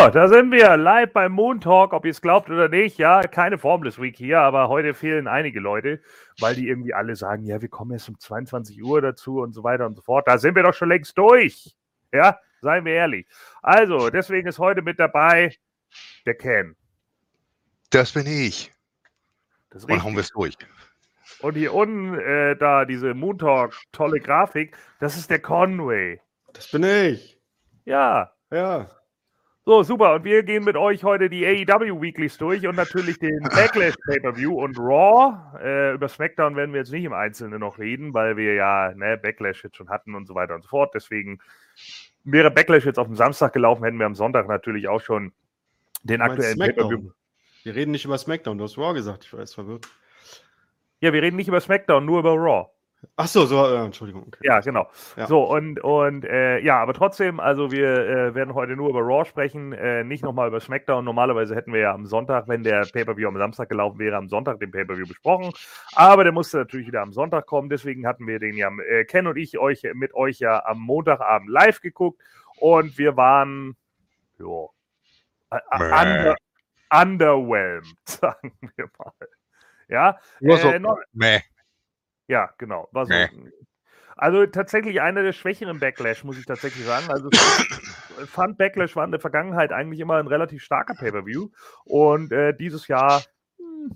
So, da sind wir live beim Moon Talk, ob ihr es glaubt oder nicht. Ja, keine Formless Week hier, aber heute fehlen einige Leute, weil die irgendwie alle sagen, ja, wir kommen erst um 22 Uhr dazu und so weiter und so fort. Da sind wir doch schon längst durch. Ja, seien wir ehrlich. Also, deswegen ist heute mit dabei der Ken. Das bin ich. Das Und hauen wir es durch. Und hier unten, äh, da diese Moon Talk, tolle Grafik, das ist der Conway. Das bin ich. Ja, Ja. So, super. Und wir gehen mit euch heute die AEW Weeklies durch und natürlich den Backlash Pay-Per-View und Raw. Äh, über SmackDown werden wir jetzt nicht im Einzelnen noch reden, weil wir ja ne, Backlash jetzt schon hatten und so weiter und so fort. Deswegen wäre Backlash jetzt auf dem Samstag gelaufen, hätten wir am Sonntag natürlich auch schon den aktuellen Pay-Per-View. Wir reden nicht über Smackdown. Du hast Raw gesagt. Ich war jetzt verwirrt. Ja, wir reden nicht über SmackDown, nur über Raw. Ach so, so, äh, Entschuldigung. Okay. Ja, genau. Ja. So, und, und äh, ja, aber trotzdem, also wir äh, werden heute nur über Raw sprechen, äh, nicht nochmal über SmackDown. Normalerweise hätten wir ja am Sonntag, wenn der Pay-Per-View am Samstag gelaufen wäre, am Sonntag den Pay-Per-View besprochen. Aber der musste natürlich wieder am Sonntag kommen. Deswegen hatten wir den ja, äh, Ken und ich euch mit euch ja am Montagabend live geguckt. Und wir waren, ja, under, underwhelmed, sagen wir mal. Ja, äh, noch, meh. Ja, genau. War so, Nee. Also tatsächlich einer der schwächeren Backlash, muss ich tatsächlich sagen. Also fand Backlash war in der Vergangenheit eigentlich immer ein relativ starker Pay-Per-View. Und äh, dieses Jahr, hm,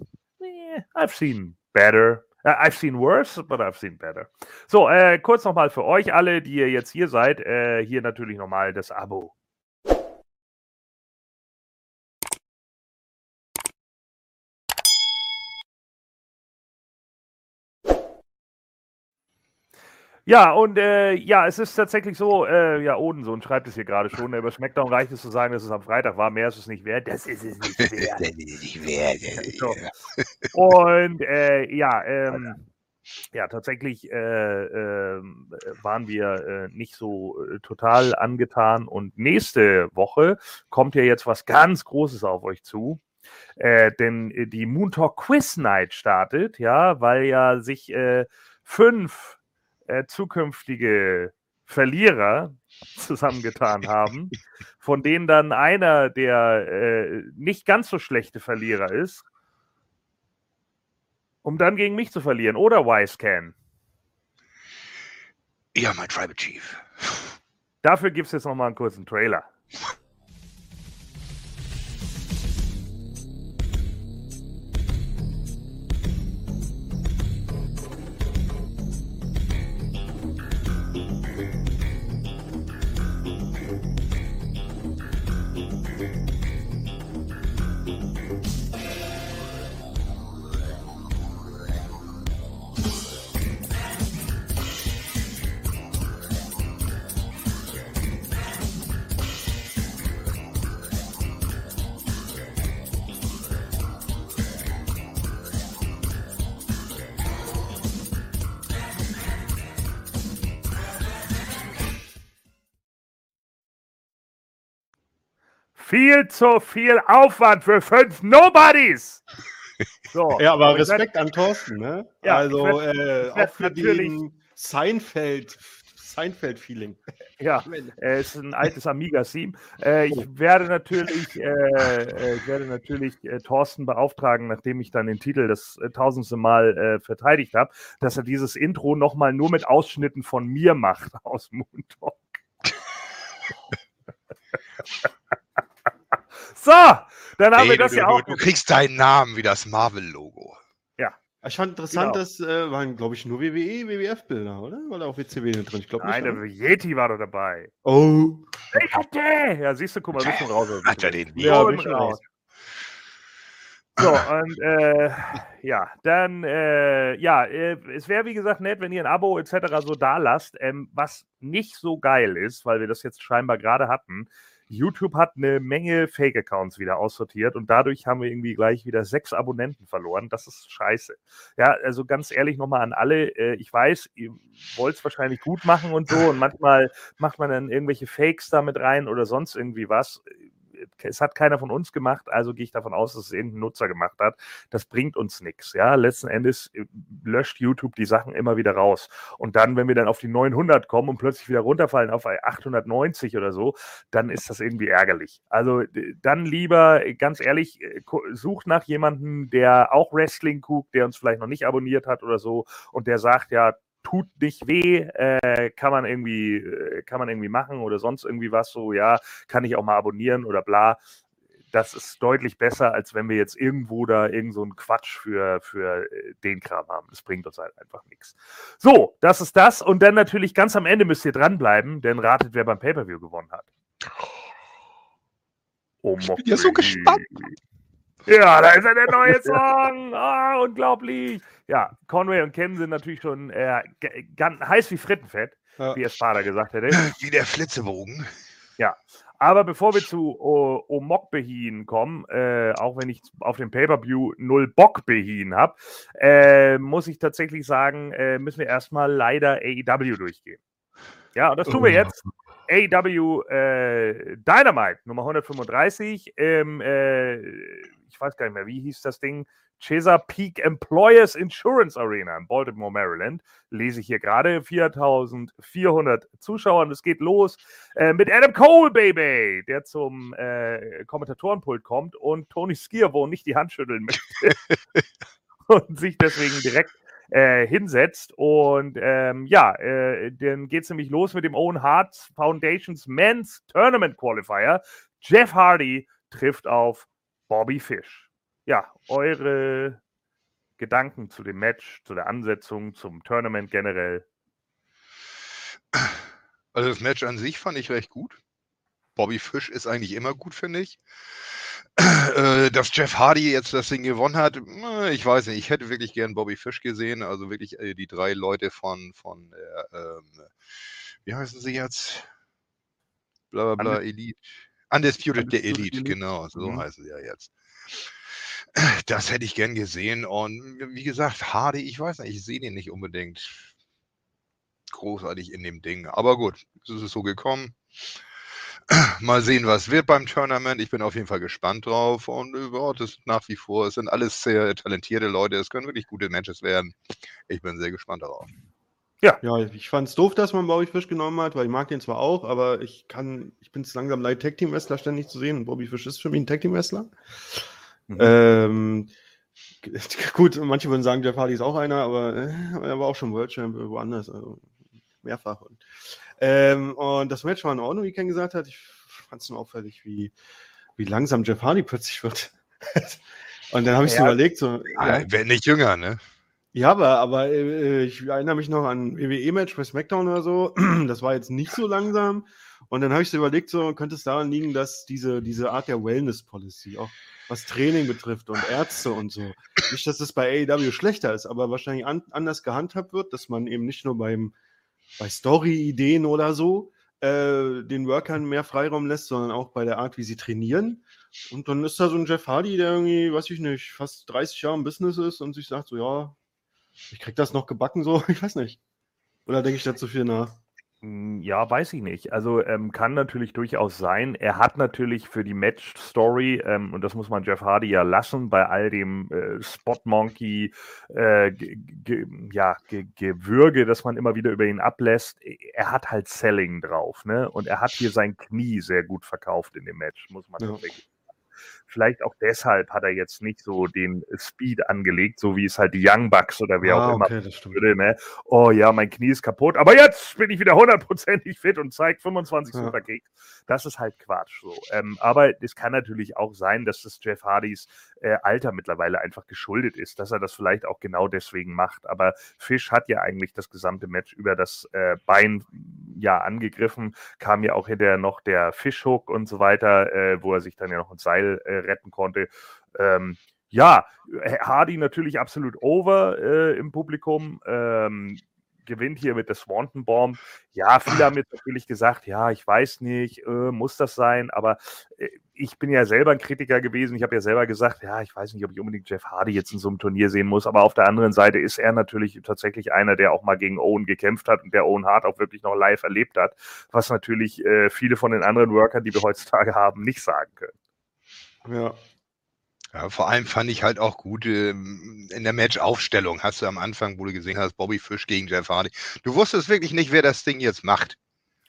I've seen better. Äh, I've seen worse, but I've seen better. So, äh, kurz nochmal für euch alle, die ihr jetzt hier seid, äh, hier natürlich nochmal das Abo. Ja, und äh, ja, es ist tatsächlich so, äh, ja, Odensohn schreibt es hier gerade schon, über SmackDown reicht es zu sagen, dass es am Freitag war, mehr ist es nicht wert. Das ist es nicht wert. So. Und äh, ja, ähm, ja, tatsächlich äh, ähm, waren wir äh, nicht so äh, total angetan. Und nächste Woche kommt ja jetzt was ganz Großes auf euch zu. Äh, denn äh, die Moon Talk Quiz Night startet, ja, weil ja sich äh, fünf äh, zukünftige Verlierer zusammengetan haben, von denen dann einer der äh, nicht ganz so schlechte Verlierer ist, um dann gegen mich zu verlieren. Oder Wisecan. Ja, mein Tribal Chief. Dafür gibt es jetzt nochmal einen kurzen Trailer. Viel zu viel Aufwand für fünf Nobodies. So, Ja, aber Respekt an Thorsten, ne? Ja, also, werd- äh, auch für natürlich- den Seinfeld, Seinfeld-Feeling. Ja, äh, ist ein altes Amiga-Theme. Äh, ich werde natürlich, äh, äh, ich werde natürlich äh, Thorsten beauftragen, nachdem ich dann den Titel das äh, tausendste Mal verteidigt habe, dass er dieses Intro nochmal nur mit Ausschnitten von mir macht aus Moon Talk. so, dann haben wir Ey, das du, ja du, auch. du kriegst deinen Namen wie das Marvel-Logo. Ich fand interessant, Genau. das äh, waren, glaube ich, nur WWE, WWF-Bilder, oder? War da auch WCW drin? Ich glaube nicht. Der Yeti war doch dabei. Oh. Ich hatte! Ja, siehst du, guck mal, wir sind raus. Hat er den Ja, Ja, bin ich raus. So, und äh, ja, dann, äh, ja, äh, es wäre wie gesagt nett, wenn ihr ein Abo etc. so da lasst. Ähm, was nicht so geil ist, weil wir das jetzt scheinbar gerade hatten, YouTube hat eine Menge Fake-Accounts wieder aussortiert und dadurch haben wir irgendwie gleich wieder sechs Abonnenten verloren. Das ist scheiße. Ja, also ganz ehrlich nochmal an alle. Äh, ich weiß, ihr wollt es wahrscheinlich gut machen und so und manchmal macht man dann irgendwelche Fakes damit rein oder sonst irgendwie was. Äh, es hat keiner von uns gemacht, also gehe ich davon aus, dass es irgendein Nutzer gemacht hat. Das bringt uns nichts. Ja, letzten Endes äh, löscht YouTube die Sachen immer wieder raus. Und dann, wenn wir dann auf die 900 kommen und plötzlich wieder runterfallen auf 890 oder so, dann ist das irgendwie ärgerlich. Also dann lieber, ganz ehrlich, äh, sucht nach jemandem, der auch Wrestling guckt, der uns vielleicht noch nicht abonniert hat oder so und der sagt, ja, tut nicht weh, äh, kann man irgendwie, äh, kann man irgendwie machen oder sonst irgendwie was so, ja, kann ich auch mal abonnieren oder bla. Das ist deutlich besser, als wenn wir jetzt irgendwo da irgend so einen Quatsch für, für äh, den Kram haben. Das bringt uns halt einfach nichts. So, das ist das. Und dann natürlich ganz am Ende müsst ihr dranbleiben, denn ratet, wer beim Pay-Per-View gewonnen hat. Oh, ich bin ja so gespannt. Ja, da ist ja der neue Song. Ah, unglaublich. Ja, Conway und Ken sind natürlich schon äh, ganz heiß wie Frittenfett, ja. wie es Vater gesagt hätte. Wie der Flitzebogen. Ja, aber bevor wir zu Omok Behin kommen, äh, auch wenn ich auf dem Pay-Per-View null Bock Behin habe, äh, muss ich tatsächlich sagen, äh, müssen wir erstmal leider AEW durchgehen. Ja, und das tun wir oh. jetzt. AEW äh, Dynamite Nummer 135 im äh, ich weiß gar nicht mehr, wie hieß das Ding? Chesapeake Employers Insurance Arena in Baltimore, Maryland. Lese ich hier gerade. 4400 Zuschauer und es geht los äh, mit Adam Cole, Baby, der zum äh, Kommentatorenpult kommt und Tony Skierwo nicht die Hand schütteln möchte und sich deswegen direkt äh, hinsetzt. Und ähm, ja, äh, dann geht es nämlich los mit dem Owen Hart Foundations Men's Tournament Qualifier. Jeff Hardy trifft auf Bobby Fish. Ja, eure Gedanken zu dem Match, zu der Ansetzung, zum Tournament generell. Also das Match an sich fand ich recht gut. Bobby Fish ist eigentlich immer gut, finde ich. Äh, dass Jeff Hardy jetzt das Ding gewonnen hat, ich weiß nicht, ich hätte wirklich gern Bobby Fish gesehen, also wirklich äh, die drei Leute von, von äh, wie heißen sie jetzt? Bla bla bla, Elite. Undisputed, der Elite, Elite, genau, so mhm. heißen sie ja jetzt. Das hätte ich gern gesehen. Und wie gesagt, Hardy, ich weiß nicht, ich sehe den nicht unbedingt großartig in dem Ding. Aber gut, es ist so gekommen. Mal sehen, was wird beim Tournament. Ich bin auf jeden Fall gespannt drauf. Und ja, das nach wie vor, es sind alles sehr talentierte Leute. Es können wirklich gute Matches werden. Ich bin sehr gespannt darauf. Ja. Ja, ich fand es doof, dass man Bobby Fish genommen hat, weil ich mag den zwar auch, aber ich kann, ich bin es langsam leid, Tag Team Wrestler ständig zu sehen. Und Bobby Fish ist für mich ein Tag Team Wrestler. Mhm. Ähm, gut, manche würden sagen, Jeff Hardy ist auch einer, aber äh, er war auch schon World Champ woanders, also mehrfach. Und, ähm, und das Match war in Ordnung, wie Ken gesagt hat. Ich fand es nur auffällig, wie, wie langsam Jeff Hardy plötzlich wird. und dann habe ich ja, überlegt, so. Ja. Wird nicht jünger, ne? Ja, aber, aber äh, ich erinnere mich noch an WWE-Match bei SmackDown oder so. Das war jetzt nicht so langsam. Und dann habe ich so überlegt, so könnte es daran liegen, dass diese, diese Art der Wellness-Policy, auch was Training betrifft und Ärzte und so, nicht, dass es bei AEW schlechter ist, aber wahrscheinlich an, anders gehandhabt wird, dass man eben nicht nur beim, bei Story-Ideen oder so äh, den Workern mehr Freiraum lässt, sondern auch bei der Art, wie sie trainieren. Und dann ist da so ein Jeff Hardy, der irgendwie, weiß ich nicht, fast 30 Jahre im Business ist und sich sagt so, ja, ich krieg das noch gebacken so, ich weiß nicht. Oder denke ich da zu viel nach? Hm, ja, weiß ich nicht. Also ähm, kann natürlich durchaus sein. Er hat natürlich für die Match-Story, ähm, und das muss man Jeff Hardy ja lassen, bei all dem äh, Spot-Monkey, äh, ja, Gewürge, das man immer wieder über ihn ablässt, er hat halt Selling drauf, ne? Und er hat hier sein Knie sehr gut verkauft in dem Match, muss man ja. tatsächlich Vielleicht auch deshalb hat er jetzt nicht so den Speed angelegt, so wie es halt die Young Bucks oder wer ah, auch immer okay, würde. Ne? Oh ja, mein Knie ist kaputt, aber jetzt bin ich wieder hundertprozentig fit und zeigt 25 ja. Superkicks. Das ist halt Quatsch. So. Ähm, aber es kann natürlich auch sein, dass das Jeff Hardys äh, Alter mittlerweile einfach geschuldet ist, dass er das vielleicht auch genau deswegen macht. Aber Fish hat ja eigentlich das gesamte Match über das äh, Bein ja angegriffen, kam ja auch hinterher noch der Fishhook und so weiter, äh, wo er sich dann ja noch ein Seil äh, retten konnte. Ähm, ja, Hardy natürlich absolut over äh, im Publikum. Ähm, gewinnt hier mit der Swanton Bomb. Ja, viele haben jetzt natürlich gesagt, ja, ich weiß nicht, äh, muss das sein, aber äh, ich bin ja selber ein Kritiker gewesen. Ich habe ja selber gesagt, ja, ich weiß nicht, ob ich unbedingt Jeff Hardy jetzt in so einem Turnier sehen muss, aber auf der anderen Seite ist er natürlich tatsächlich einer, der auch mal gegen Owen gekämpft hat und der Owen Hart auch wirklich noch live erlebt hat, was natürlich äh, viele von den anderen Workern, die wir heutzutage haben, nicht sagen können. Ja. Ja, vor allem fand ich halt auch gut ähm, in der Match-Aufstellung. Hast du am Anfang, wo du gesehen hast, Bobby Fish gegen Jeff Hardy. Du wusstest wirklich nicht, wer das Ding jetzt macht.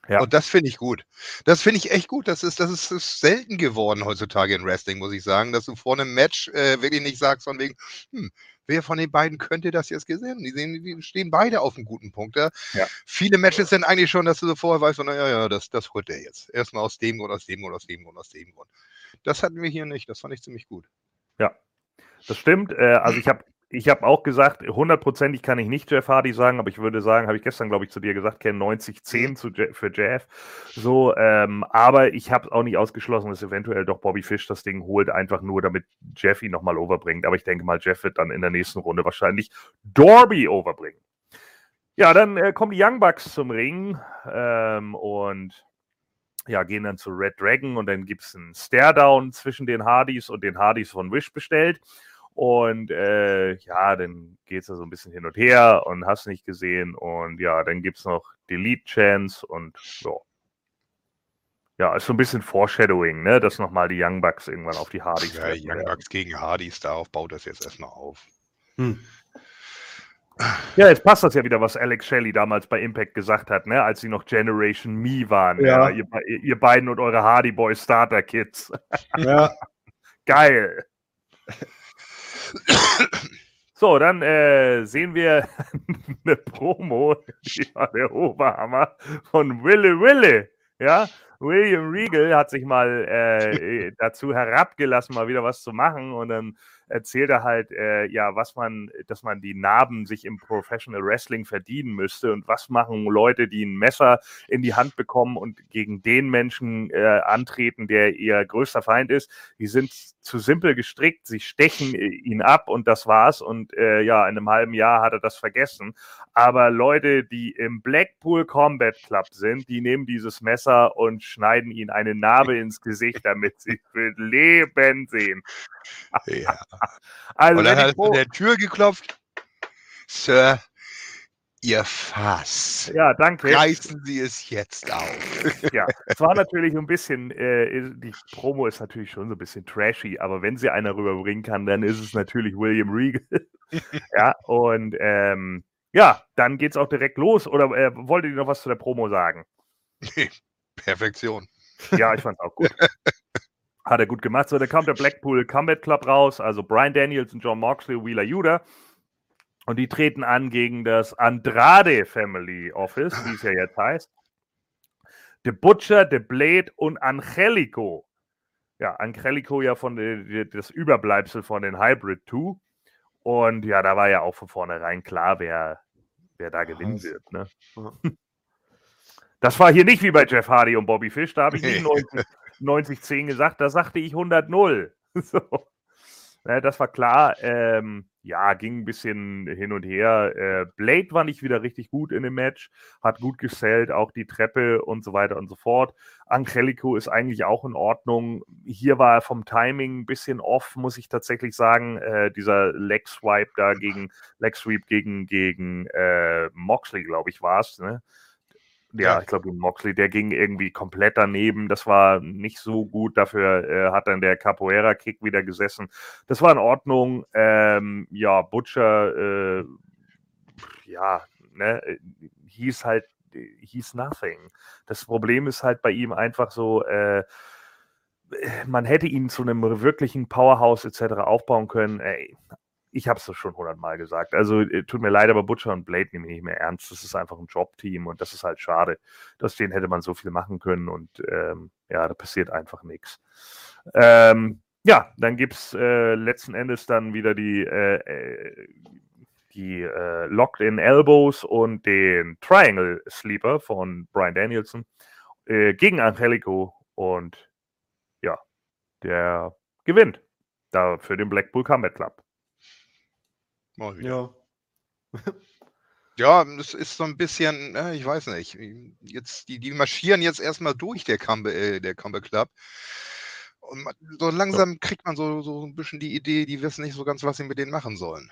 Ja. Und das finde ich gut. Das finde ich echt gut. Das ist, das ist, ist selten geworden heutzutage in Wrestling, muss ich sagen, dass du vor einem Match äh, wirklich nicht sagst, von wegen, hm, wer von den beiden könnte das jetzt gesehen? Die, sehen, die stehen beide auf einem guten Punkt. Ja? ja. Viele Matches sind eigentlich schon, dass du so vorher weißt, naja, ja, das, das holt der jetzt. Erstmal aus dem Grund, aus dem Grund, aus dem Grund, aus dem Grund. Das hatten wir hier nicht. Das fand ich ziemlich gut. Ja, das stimmt. Äh, also ich habe ich habe auch gesagt, hundertprozentig kann ich nicht Jeff Hardy sagen, aber ich würde sagen, habe ich gestern, glaube ich, zu dir gesagt, Ken 90-10 zu Je für Jeff. So, ähm, aber ich habe auch nicht ausgeschlossen, dass eventuell doch Bobby Fish das Ding holt, einfach nur damit Jeff ihn nochmal overbringt. Aber ich denke mal, Jeff wird dann in der nächsten Runde wahrscheinlich Dorby overbringen. Ja, dann äh, kommen die Young Bucks zum Ring ähm, und ja, gehen dann zu Red Dragon und dann gibt es einen Stare-Down zwischen den Hardys und den Hardys von Wish bestellt. Und äh, ja, dann geht es da so ein bisschen hin und her und hast nicht gesehen. Und ja, dann gibt es noch Delete Chance und so. Ja, ist so ein bisschen Foreshadowing, ne? Dass nochmal die Young Bucks irgendwann auf die Hardys. Ja, Young Bucks gegen Hardys, darauf baut das jetzt erstmal auf. Hm. Ja, jetzt passt das ja wieder, was Alex Shelley damals bei Impact gesagt hat, ne? als sie noch Generation Me waren. Ja. ja ihr, ihr, beiden und eure Hardy Boy Starter Kids. Ja. Geil. So, dann äh, sehen wir eine Promo, der Oberhammer von Wille Wille. Ja, William Regal hat sich mal äh, dazu herabgelassen, mal wieder was zu machen und dann erzählt er halt, äh, ja, was man, dass man die Narben sich im Professional Wrestling verdienen müsste und was machen Leute, die ein Messer in die Hand bekommen und gegen den Menschen äh, antreten, der ihr größter Feind ist. Die sind zu simpel gestrickt, sie stechen äh, ihn ab und das war's. Und äh, ja, in einem halben Jahr hat er das vergessen. Aber Leute, die im Blackpool Combat Club sind, die nehmen dieses Messer und schneiden ihn eine Narbe ins Gesicht, damit sie für Leben sehen. Ja. Also, Und dann hat er an der Tür geklopft. Sir, Ihr Fass. Ja, danke. Reißen Sie es jetzt auf. Ja, es war natürlich ein bisschen, äh, die Promo ist natürlich schon so ein bisschen trashy, aber wenn sie einer rüberbringen kann, dann ist es natürlich William Regal. ja, und ähm, ja, dann geht es auch direkt los. Oder äh, wolltet ihr noch was zu der Promo sagen? Nee, Perfektion. Ja, ich fand es auch gut. Hat er gut gemacht. So, dann kam der Blackpool Combat Club raus, also Brian Daniels und John Moxley, Wheeler Yuda. Und die treten an gegen das Andrade Family Office, wie es ja jetzt heißt. The Butcher, The Blade und Angelico. Ja, Angelico ja von de, das Überbleibsel von den Hybrid 2. Und ja, da war ja auch von vornherein klar, wer, wer da gewinnen wird. Ne? Das war hier nicht wie bei Jeff Hardy und Bobby Fish. Da habe ich nicht 90, 90-10 gesagt, da sagte ich 100-0. So. Ja, das war klar. Ähm, ja, ging ein bisschen hin und her. Äh, Blade war nicht wieder richtig gut in dem Match, hat gut gesellt, auch die Treppe und so weiter und so fort. Angelico ist eigentlich auch in Ordnung. Hier war er vom Timing ein bisschen off, muss ich tatsächlich sagen. Äh, dieser Leg Swipe da gegen Leg Sweep gegen, gegen äh, Moxley, glaube ich, war es. Ne? Ja, ich glaube, Moxley, der ging irgendwie komplett daneben. Das war nicht so gut. Dafür äh, hat dann der Capoeira-Kick wieder gesessen. Das war in Ordnung. Ähm, ja, Butcher, äh, ja, ne, hieß halt, hieß nothing. Das Problem ist halt bei ihm einfach so, äh, man hätte ihn zu einem wirklichen Powerhouse etc. aufbauen können. Ey, ich habe es schon hundertmal gesagt. Also äh, tut mir leid, aber Butcher und Blade nehme ich nicht mehr ernst. Das ist einfach ein Jobteam und das ist halt schade. Aus denen hätte man so viel machen können und ähm, ja, da passiert einfach nichts. Ähm, ja, dann gibt es äh, letzten Endes dann wieder die, äh, äh, die äh, Locked-in Elbows und den Triangle Sleeper von Brian Danielson äh, gegen Angelico und ja, der gewinnt da für den Blackpool Combat Club. Mal wieder. Ja. ja, es ist so ein bisschen, äh, ich weiß nicht, jetzt, die, die marschieren jetzt erstmal durch, der Cambe, äh, der Cambe Club. Und so langsam kriegt man so, so ein bisschen die Idee, die wissen nicht so ganz, was sie mit denen machen sollen.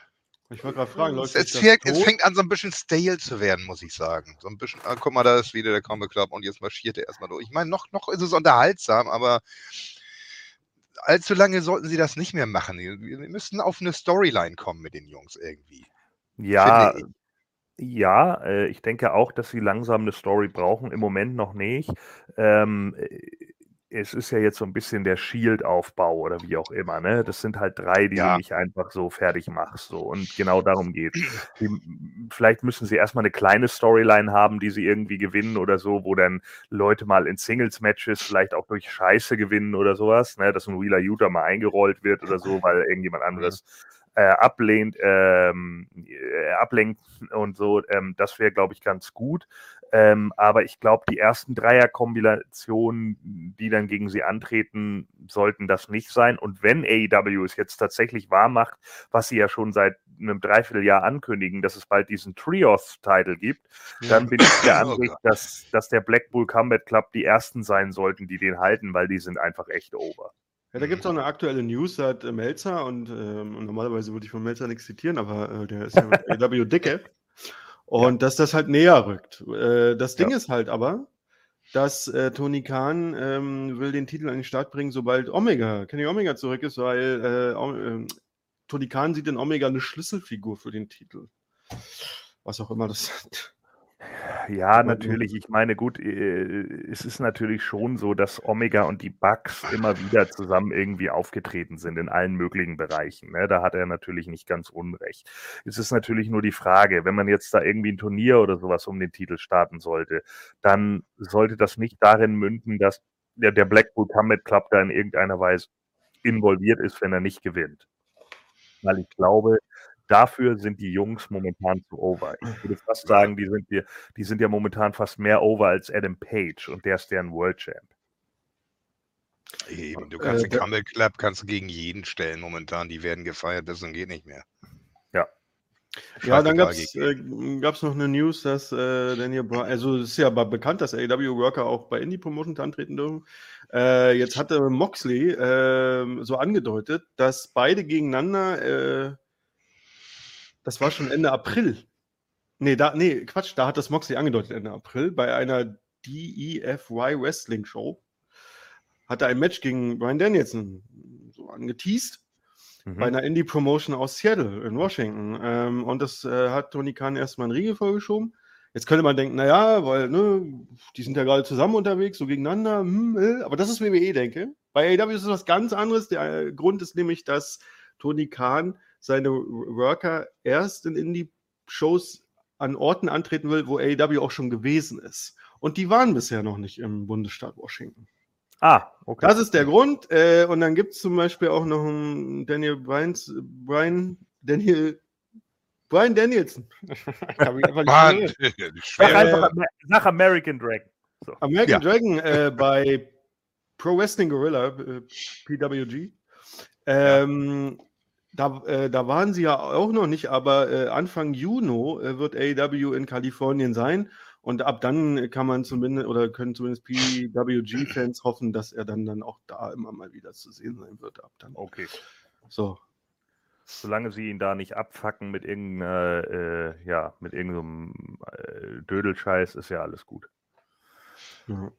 Ich wollte gerade fragen, läuft es, fängt, es fängt an, so ein bisschen stale zu werden, muss ich sagen. So ein bisschen, ah, guck mal, da ist wieder der Combat Club und jetzt marschiert er erstmal durch. Ich meine, noch, noch ist es unterhaltsam, aber allzu lange sollten sie das nicht mehr machen. Wir müssten auf eine Storyline kommen mit den Jungs irgendwie. Ja, ja, äh, ich denke auch, dass sie langsam eine Story brauchen. Im Moment noch nicht. Ähm, es ist ja jetzt so ein bisschen der Shield-Aufbau oder wie auch immer, ne? Das sind halt drei, die ja. du nicht einfach so fertig machst. So. Und genau darum geht es. Vielleicht müssen sie erstmal eine kleine Storyline haben, die sie irgendwie gewinnen oder so, wo dann Leute mal in Singles-Matches vielleicht auch durch Scheiße gewinnen oder sowas, ne? Dass ein Wheeler Utah mal eingerollt wird oder so, weil irgendjemand anderes äh, ablehnt, ähm, äh, ablenkt und so. Ähm, das wäre, glaube ich, ganz gut. Ähm, aber ich glaube, die ersten Dreierkombinationen, die dann gegen sie antreten, sollten das nicht sein. Und wenn AEW es jetzt tatsächlich wahr macht, was sie ja schon seit einem Dreivierteljahr ankündigen, dass es bald diesen Trios-Title gibt, dann bin ich der oh Ansicht, dass, dass der Blackpool Combat Club die ersten sein sollten, die den halten, weil die sind einfach echt over. Ja, da gibt es auch eine aktuelle News seit äh, Melzer und ähm, normalerweise würde ich von Melzer nichts zitieren, aber äh, der ist ja mit AEW dicke. Und ja. dass das halt näher rückt. Äh, das Ding ja. ist halt aber, dass äh, Tony Khan ähm, will den Titel an den Start bringen, sobald Omega, Kenny Omega zurück ist, weil äh, äh, Tony Khan sieht in Omega eine Schlüsselfigur für den Titel. Was auch immer das ja, natürlich. Ich meine, gut, äh, es ist natürlich schon so, dass Omega und die Bugs immer wieder zusammen irgendwie aufgetreten sind in allen möglichen Bereichen. Ne? Da hat er natürlich nicht ganz unrecht. Es ist natürlich nur die Frage, wenn man jetzt da irgendwie ein Turnier oder sowas um den Titel starten sollte, dann sollte das nicht darin münden, dass der, der Blackpool Combat Club da in irgendeiner Weise involviert ist, wenn er nicht gewinnt. Weil ich glaube, dafür sind die Jungs momentan zu over. Ich würde fast sagen, die sind, die, die sind ja momentan fast mehr over als Adam Page und der ist deren World Champ. Eben, du kannst äh, den Campbell Club kannst du gegen jeden stellen momentan. Die werden gefeiert, das geht nicht mehr. Ja. Ja, dann gab es äh, noch eine News, dass äh, Daniel Bryan, also es ist ja aber bekannt, dass AW Worker auch bei Indie Promotions antreten dürfen. Äh, jetzt hatte Moxley äh, so angedeutet, dass beide gegeneinander äh, das war schon Ende April. Nee, da, nee, Quatsch, da hat das Moxley angedeutet, Ende April, bei einer DEFY Wrestling Show. Hat er ein Match gegen Brian Danielson so angeteased. Mhm. Bei einer Indie-Promotion aus Seattle in Washington. Ähm, und das äh, hat Tony Khan erstmal einen Riegel vorgeschoben. Jetzt könnte man denken, naja, weil, ne, die sind ja gerade zusammen unterwegs, so gegeneinander, hm, äh, aber das ist WWE, denke. Bei AEW ist es was ganz anderes. Der äh, Grund ist nämlich, dass Tony Khan seine Worker erst in Indie-Shows an Orten antreten will, wo AEW auch schon gewesen ist. Und die waren bisher noch nicht im Bundesstaat Washington. Ah, okay. Das ist der Grund. Äh, und dann gibt es zum Beispiel auch noch einen Daniel Bryans, Brian, Daniel, Brian Danielson. Mann, sag einfach nach American Dragon. So. American ja. Dragon äh, bei Pro Wrestling Gorilla, äh, PWG. Ähm. Da, äh, da waren sie ja auch noch nicht, aber äh, Anfang Juni äh, wird AEW in Kalifornien sein. Und ab dann kann man zumindest oder können zumindest PWG-Fans hoffen, dass er dann, dann auch da immer mal wieder zu sehen sein wird. Ab dann. Okay. So. Solange sie ihn da nicht abfacken mit irgendeiner, äh, ja, mit irgendeinem äh, Dödelscheiß, ist ja alles gut. Mhm.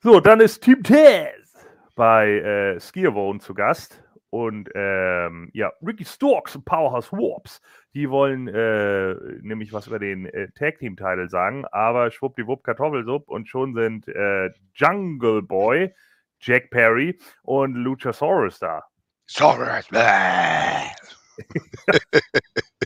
So, dann ist Team Taz bei äh, Skierwohn zu Gast. Und ähm, ja, Ricky Storks und Powerhouse Warps, die wollen äh, nämlich was über den äh, Tag Team Title sagen, aber schwuppdiwupp Kartoffelsupp und schon sind äh, Jungle Boy, Jack Perry und Luchasaurus da. Saurus! ja,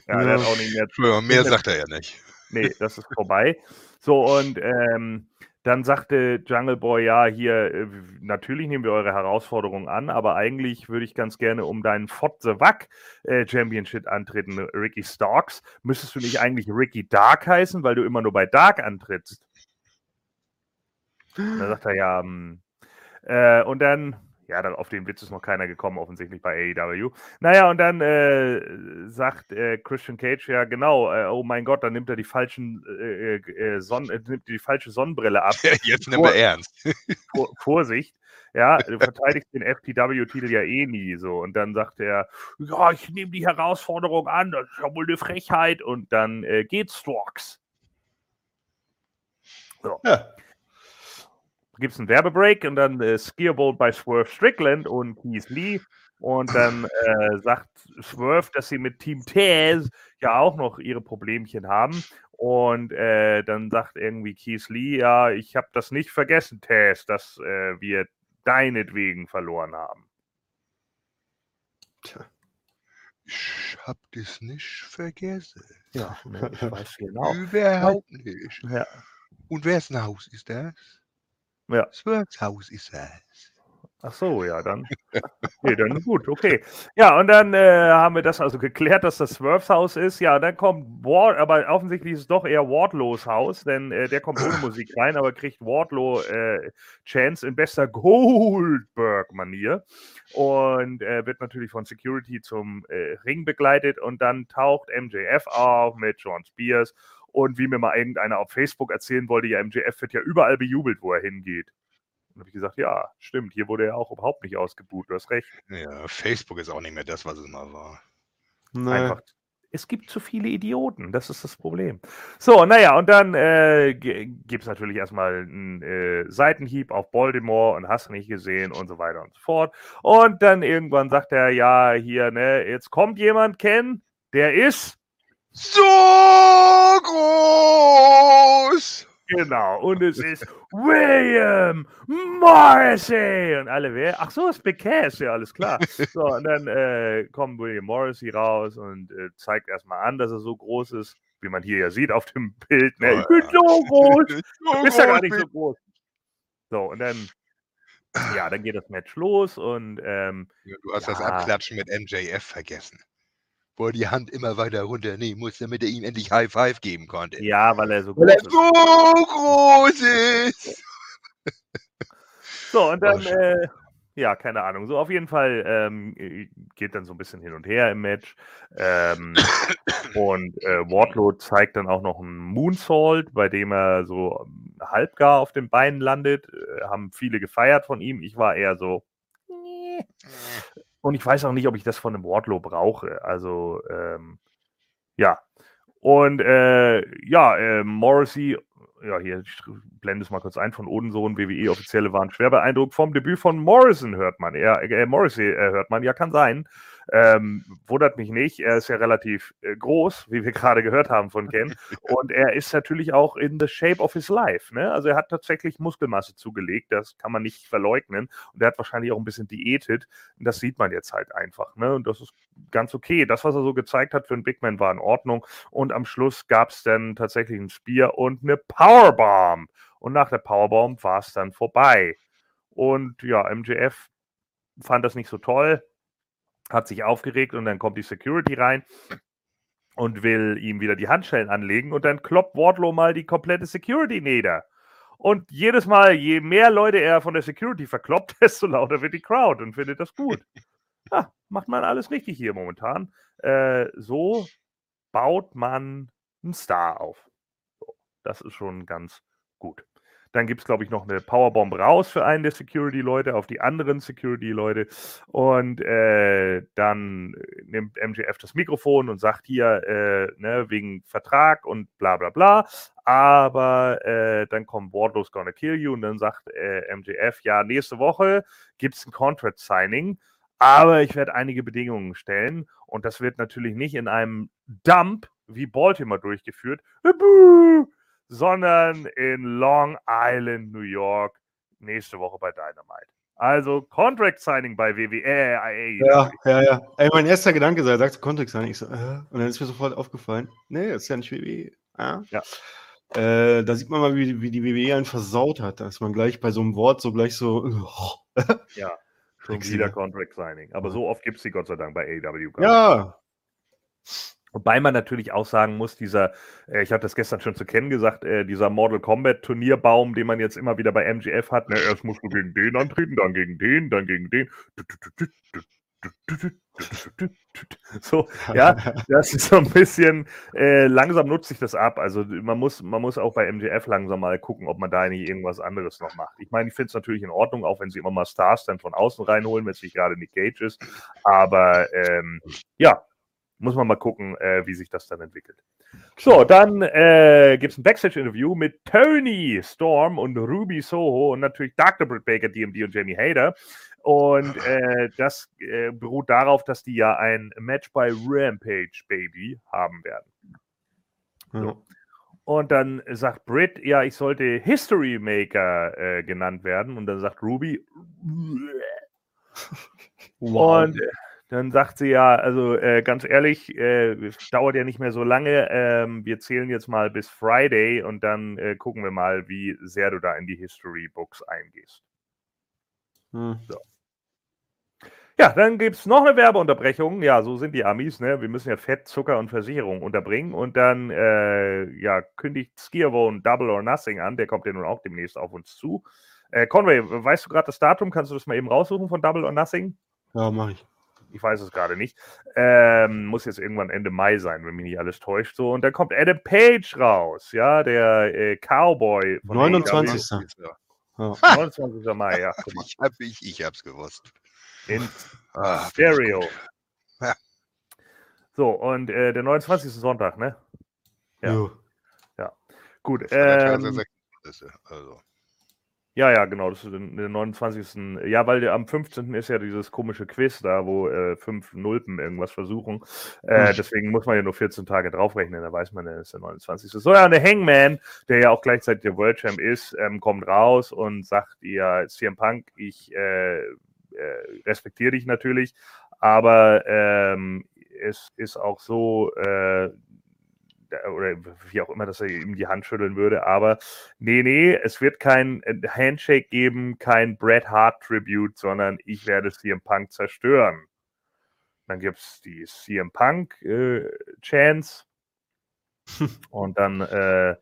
der hat auch nicht mehr. Mehr sagt er ja nicht. Nee, das ist vorbei. So, und ähm, dann sagte Jungle Boy, ja, hier, äh, natürlich nehmen wir eure Herausforderung an, aber eigentlich würde ich ganz gerne um deinen Fott the Wack äh, Championship antreten, Ricky Starks. Müsstest du nicht eigentlich Ricky Dark heißen, weil du immer nur bei Dark antrittst? Da sagt er, ja, ähm, äh, und dann ja, dann auf den Witz ist noch keiner gekommen, offensichtlich bei AEW. Naja, und dann äh, sagt äh, Christian Cage ja genau, äh, oh mein Gott, dann nimmt er die falschen äh, äh, äh, Sonn nimmt die falsche Sonnenbrille ab. Jetzt nimmt er ernst. Vor, Vorsicht. Ja, du verteidigst den FPW-Titel ja eh nie so. Und dann sagt er, ja, ich nehme die Herausforderung an, das ist ja wohl eine Frechheit. Und dann geht's Storks. So. Ja. Gibt es einen Werbebreak und dann äh, Skierboat bei Swerve Strickland und Keith Lee. Und dann äh, sagt Swerve, dass sie mit Team Taz ja auch noch ihre Problemchen haben. Und äh, dann sagt irgendwie Keith Lee, ja, ich habe das nicht vergessen, Taz, dass äh, wir deinetwegen verloren haben. Tja. Ich hab das nicht vergessen. Ja, ne, ich weiß genau. Überhaupt nicht. Ja. Und wessen Haus ist das? Ja. Swerves Haus ist das. Ach so, ja, dann. Nee, dann gut, okay. Ja, und dann äh, haben wir das also geklärt, dass das Swerves Haus ist. Ja, dann kommt Ward, aber offensichtlich ist es doch eher Wardlows Haus, denn äh, der kommt ohne Musik rein, aber kriegt Wardlow äh, Chance in bester Goldberg-Manier und äh, wird natürlich von Security zum äh, Ring begleitet und dann taucht MJF auf mit John Spears und wie mir mal irgendeiner auf Facebook erzählen wollte, ja, MJF wird ja überall bejubelt, wo er hingeht. Und habe ich gesagt, ja, stimmt, hier wurde er auch überhaupt nicht ausgebucht, du hast recht. Ja, Facebook ist auch nicht mehr das, was es mal war. Nee. Einfach. Es gibt zu viele Idioten, das ist das Problem. So, naja, und dann äh, gibt es natürlich erstmal einen äh, Seitenhieb auf Baltimore und hast nicht gesehen und so weiter und so fort. Und dann irgendwann sagt er, ja, hier, ne, jetzt kommt jemand, Ken, der ist So groß! Genau, und es ist William Morrissey. Und alle wer? Ach so, ist Big Cass, ja, alles klar. So, und dann äh, kommt William Morrissey raus und äh, zeigt erstmal an, dass er so groß ist, wie man hier ja sieht auf dem Bild. Ne? Ich bin so groß. Du bist ja gar nicht so groß. So, und dann, ja, dann geht das Match los und ähm, Ja, Du hast das Ja. Abklatschen mit MJF vergessen. Wo er die Hand immer weiter runternehmen musste, damit er ihm endlich High Five geben konnte. ja, weil er so Weil groß er ist. so groß ist! So, und dann, äh, ja, keine Ahnung. So, auf jeden Fall ähm, äh, geht dann so ein bisschen hin und her im Match. Ähm, und äh, Wardlow zeigt dann auch noch einen Moonsault, bei dem er so ähm, halbgar auf den Beinen landet. Äh, haben viele gefeiert von ihm. Ich war eher so. Und ich weiß auch nicht, ob ich das von einem Wardlow brauche. Also, ähm, ja. Und äh, ja, äh, Morrissey, ja, hier ich blende es mal kurz ein, von Odensohn, WWE-Offizielle waren schwer beeindruckt vom Debüt von Morrison, hört man. Ja, äh, Morrissey äh, hört man, ja, kann sein. Ähm, wundert mich nicht, er ist ja relativ äh, groß, wie wir gerade gehört haben von Ken. Und er ist natürlich auch in the shape of his life. Ne? Also er hat tatsächlich Muskelmasse zugelegt, das kann man nicht verleugnen. Und er hat wahrscheinlich auch ein bisschen diätet. Und das sieht man jetzt halt einfach. Ne? Und das ist ganz okay. Das, was er so gezeigt hat für einen Big Man, war in Ordnung. Und am Schluss gab es dann tatsächlich ein Spear und eine Powerbomb. Und nach der Powerbomb war es dann vorbei. Und ja, MJF fand das nicht so toll, hat sich aufgeregt und dann kommt die Security rein und will ihm wieder die Handschellen anlegen und dann kloppt Wardlow mal die komplette Security nieder. Und jedes Mal, je mehr Leute er von der Security verkloppt, desto lauter wird die Crowd und findet das gut. Ja, macht man alles richtig hier momentan. Äh, so baut man einen Star auf. Das ist schon ganz gut. Dann gibt es, glaube ich, noch eine Powerbomb raus für einen der Security-Leute auf die anderen Security-Leute. Und äh, dann nimmt MJF das Mikrofon und sagt hier, äh, ne, wegen Vertrag und bla bla bla. Aber äh, dann kommt Wardlow's Gonna Kill You und dann sagt äh, MJF, ja, nächste Woche gibt es ein Contract-Signing. Aber ich werde einige Bedingungen stellen und das wird natürlich nicht in einem Dump wie Baltimore durchgeführt, Buh! Sondern in Long Island, New York, nächste Woche bei Dynamite. Also Contract Signing bei WWE. Äh, Ja, ja, ja. Ey, mein erster Gedanke sei, sagst du Kontext an. Ich so, äh, und dann ist mir sofort aufgefallen, nee, das ist ja nicht WWE. Ja. Ja. Äh, da sieht man mal, wie, wie die WWE einen versaut hat, dass man gleich bei so einem Wort so gleich so, ja, schon wieder? Contract Signing. Aber so oft gibt es die Gott sei Dank bei AEW. ja, Wobei man natürlich auch sagen muss, dieser, äh, ich habe das gestern schon zu kennen gesagt, äh, dieser Mortal Kombat Turnierbaum, den man jetzt immer wieder bei MGF hat, ne, erst musst du gegen den antreten, dann gegen den, dann gegen den. So, ja, das ist so ein bisschen, äh, langsam nutzt sich das ab. Also man muss, man muss auch bei MGF langsam mal gucken, ob man da nicht irgendwas anderes noch macht. Ich meine, ich finde es natürlich in Ordnung, auch wenn sie immer mal Stars dann von außen reinholen, wenn es nicht gerade Nick Cage ist. Aber ähm, ja, muss man mal gucken, äh, wie sich das dann entwickelt. So, dann äh, gibt es ein Backstage-Interview mit Tony Storm und Ruby Soho und natürlich Dr. Britt Baker, DMD und Jamie Hader. Und äh, das äh, beruht darauf, dass die ja ein Match bei Rampage Baby haben werden. So. Und dann sagt Britt, ja, ich sollte History Maker äh, genannt werden. Und dann sagt Ruby, wow. und äh, dann sagt sie ja, also äh, ganz ehrlich, äh, es dauert ja nicht mehr so lange. Ähm, wir zählen jetzt mal bis Friday und dann äh, gucken wir mal, wie sehr du da in die History Books eingehst. Hm. So. Ja, dann gibt es noch eine Werbeunterbrechung. Ja, so sind die Amis, ne? Wir müssen ja Fett, Zucker und Versicherung unterbringen. Und dann äh, ja, kündigt Skierwohn Double or Nothing an. Der kommt ja nun auch demnächst auf uns zu. Äh, Conway, weißt du gerade das Datum? Kannst du das mal eben raussuchen von Double or Nothing? Ja, mache ich. Ich weiß es gerade nicht. Ähm, muss jetzt irgendwann Ende Mai sein, wenn mich nicht alles täuscht. So, und dann kommt Adam Page raus, ja, der äh, Cowboy. 29. Ja. 29. Mai, ja. Ich, hab, ich, ich hab's gewusst. In ah, Stereo. Ja. So, und äh, der 29. Sonntag, ne? Ja. Jo. Ja. Gut. Ähm, also. Ja, ja, genau, das ist der 29. Ja, weil der, am 15. ist ja dieses komische Quiz da, wo äh, fünf Nulpen irgendwas versuchen. Äh, deswegen muss man ja nur 14 Tage draufrechnen, da weiß man, dann ist der 29. So, ja, der Hangman, der ja auch gleichzeitig der World Champ ist, ähm, kommt raus und sagt ihr, CM Punk, ich äh, äh, respektiere dich natürlich, aber ähm, es ist auch so, äh, oder wie auch immer, dass er ihm die Hand schütteln würde. Aber nee, nee, es wird kein äh, Handshake geben, kein Bret Hart Tribute, sondern ich werde CM Punk zerstören. Dann gibt es die CM Punk äh, Chance. Und dann äh,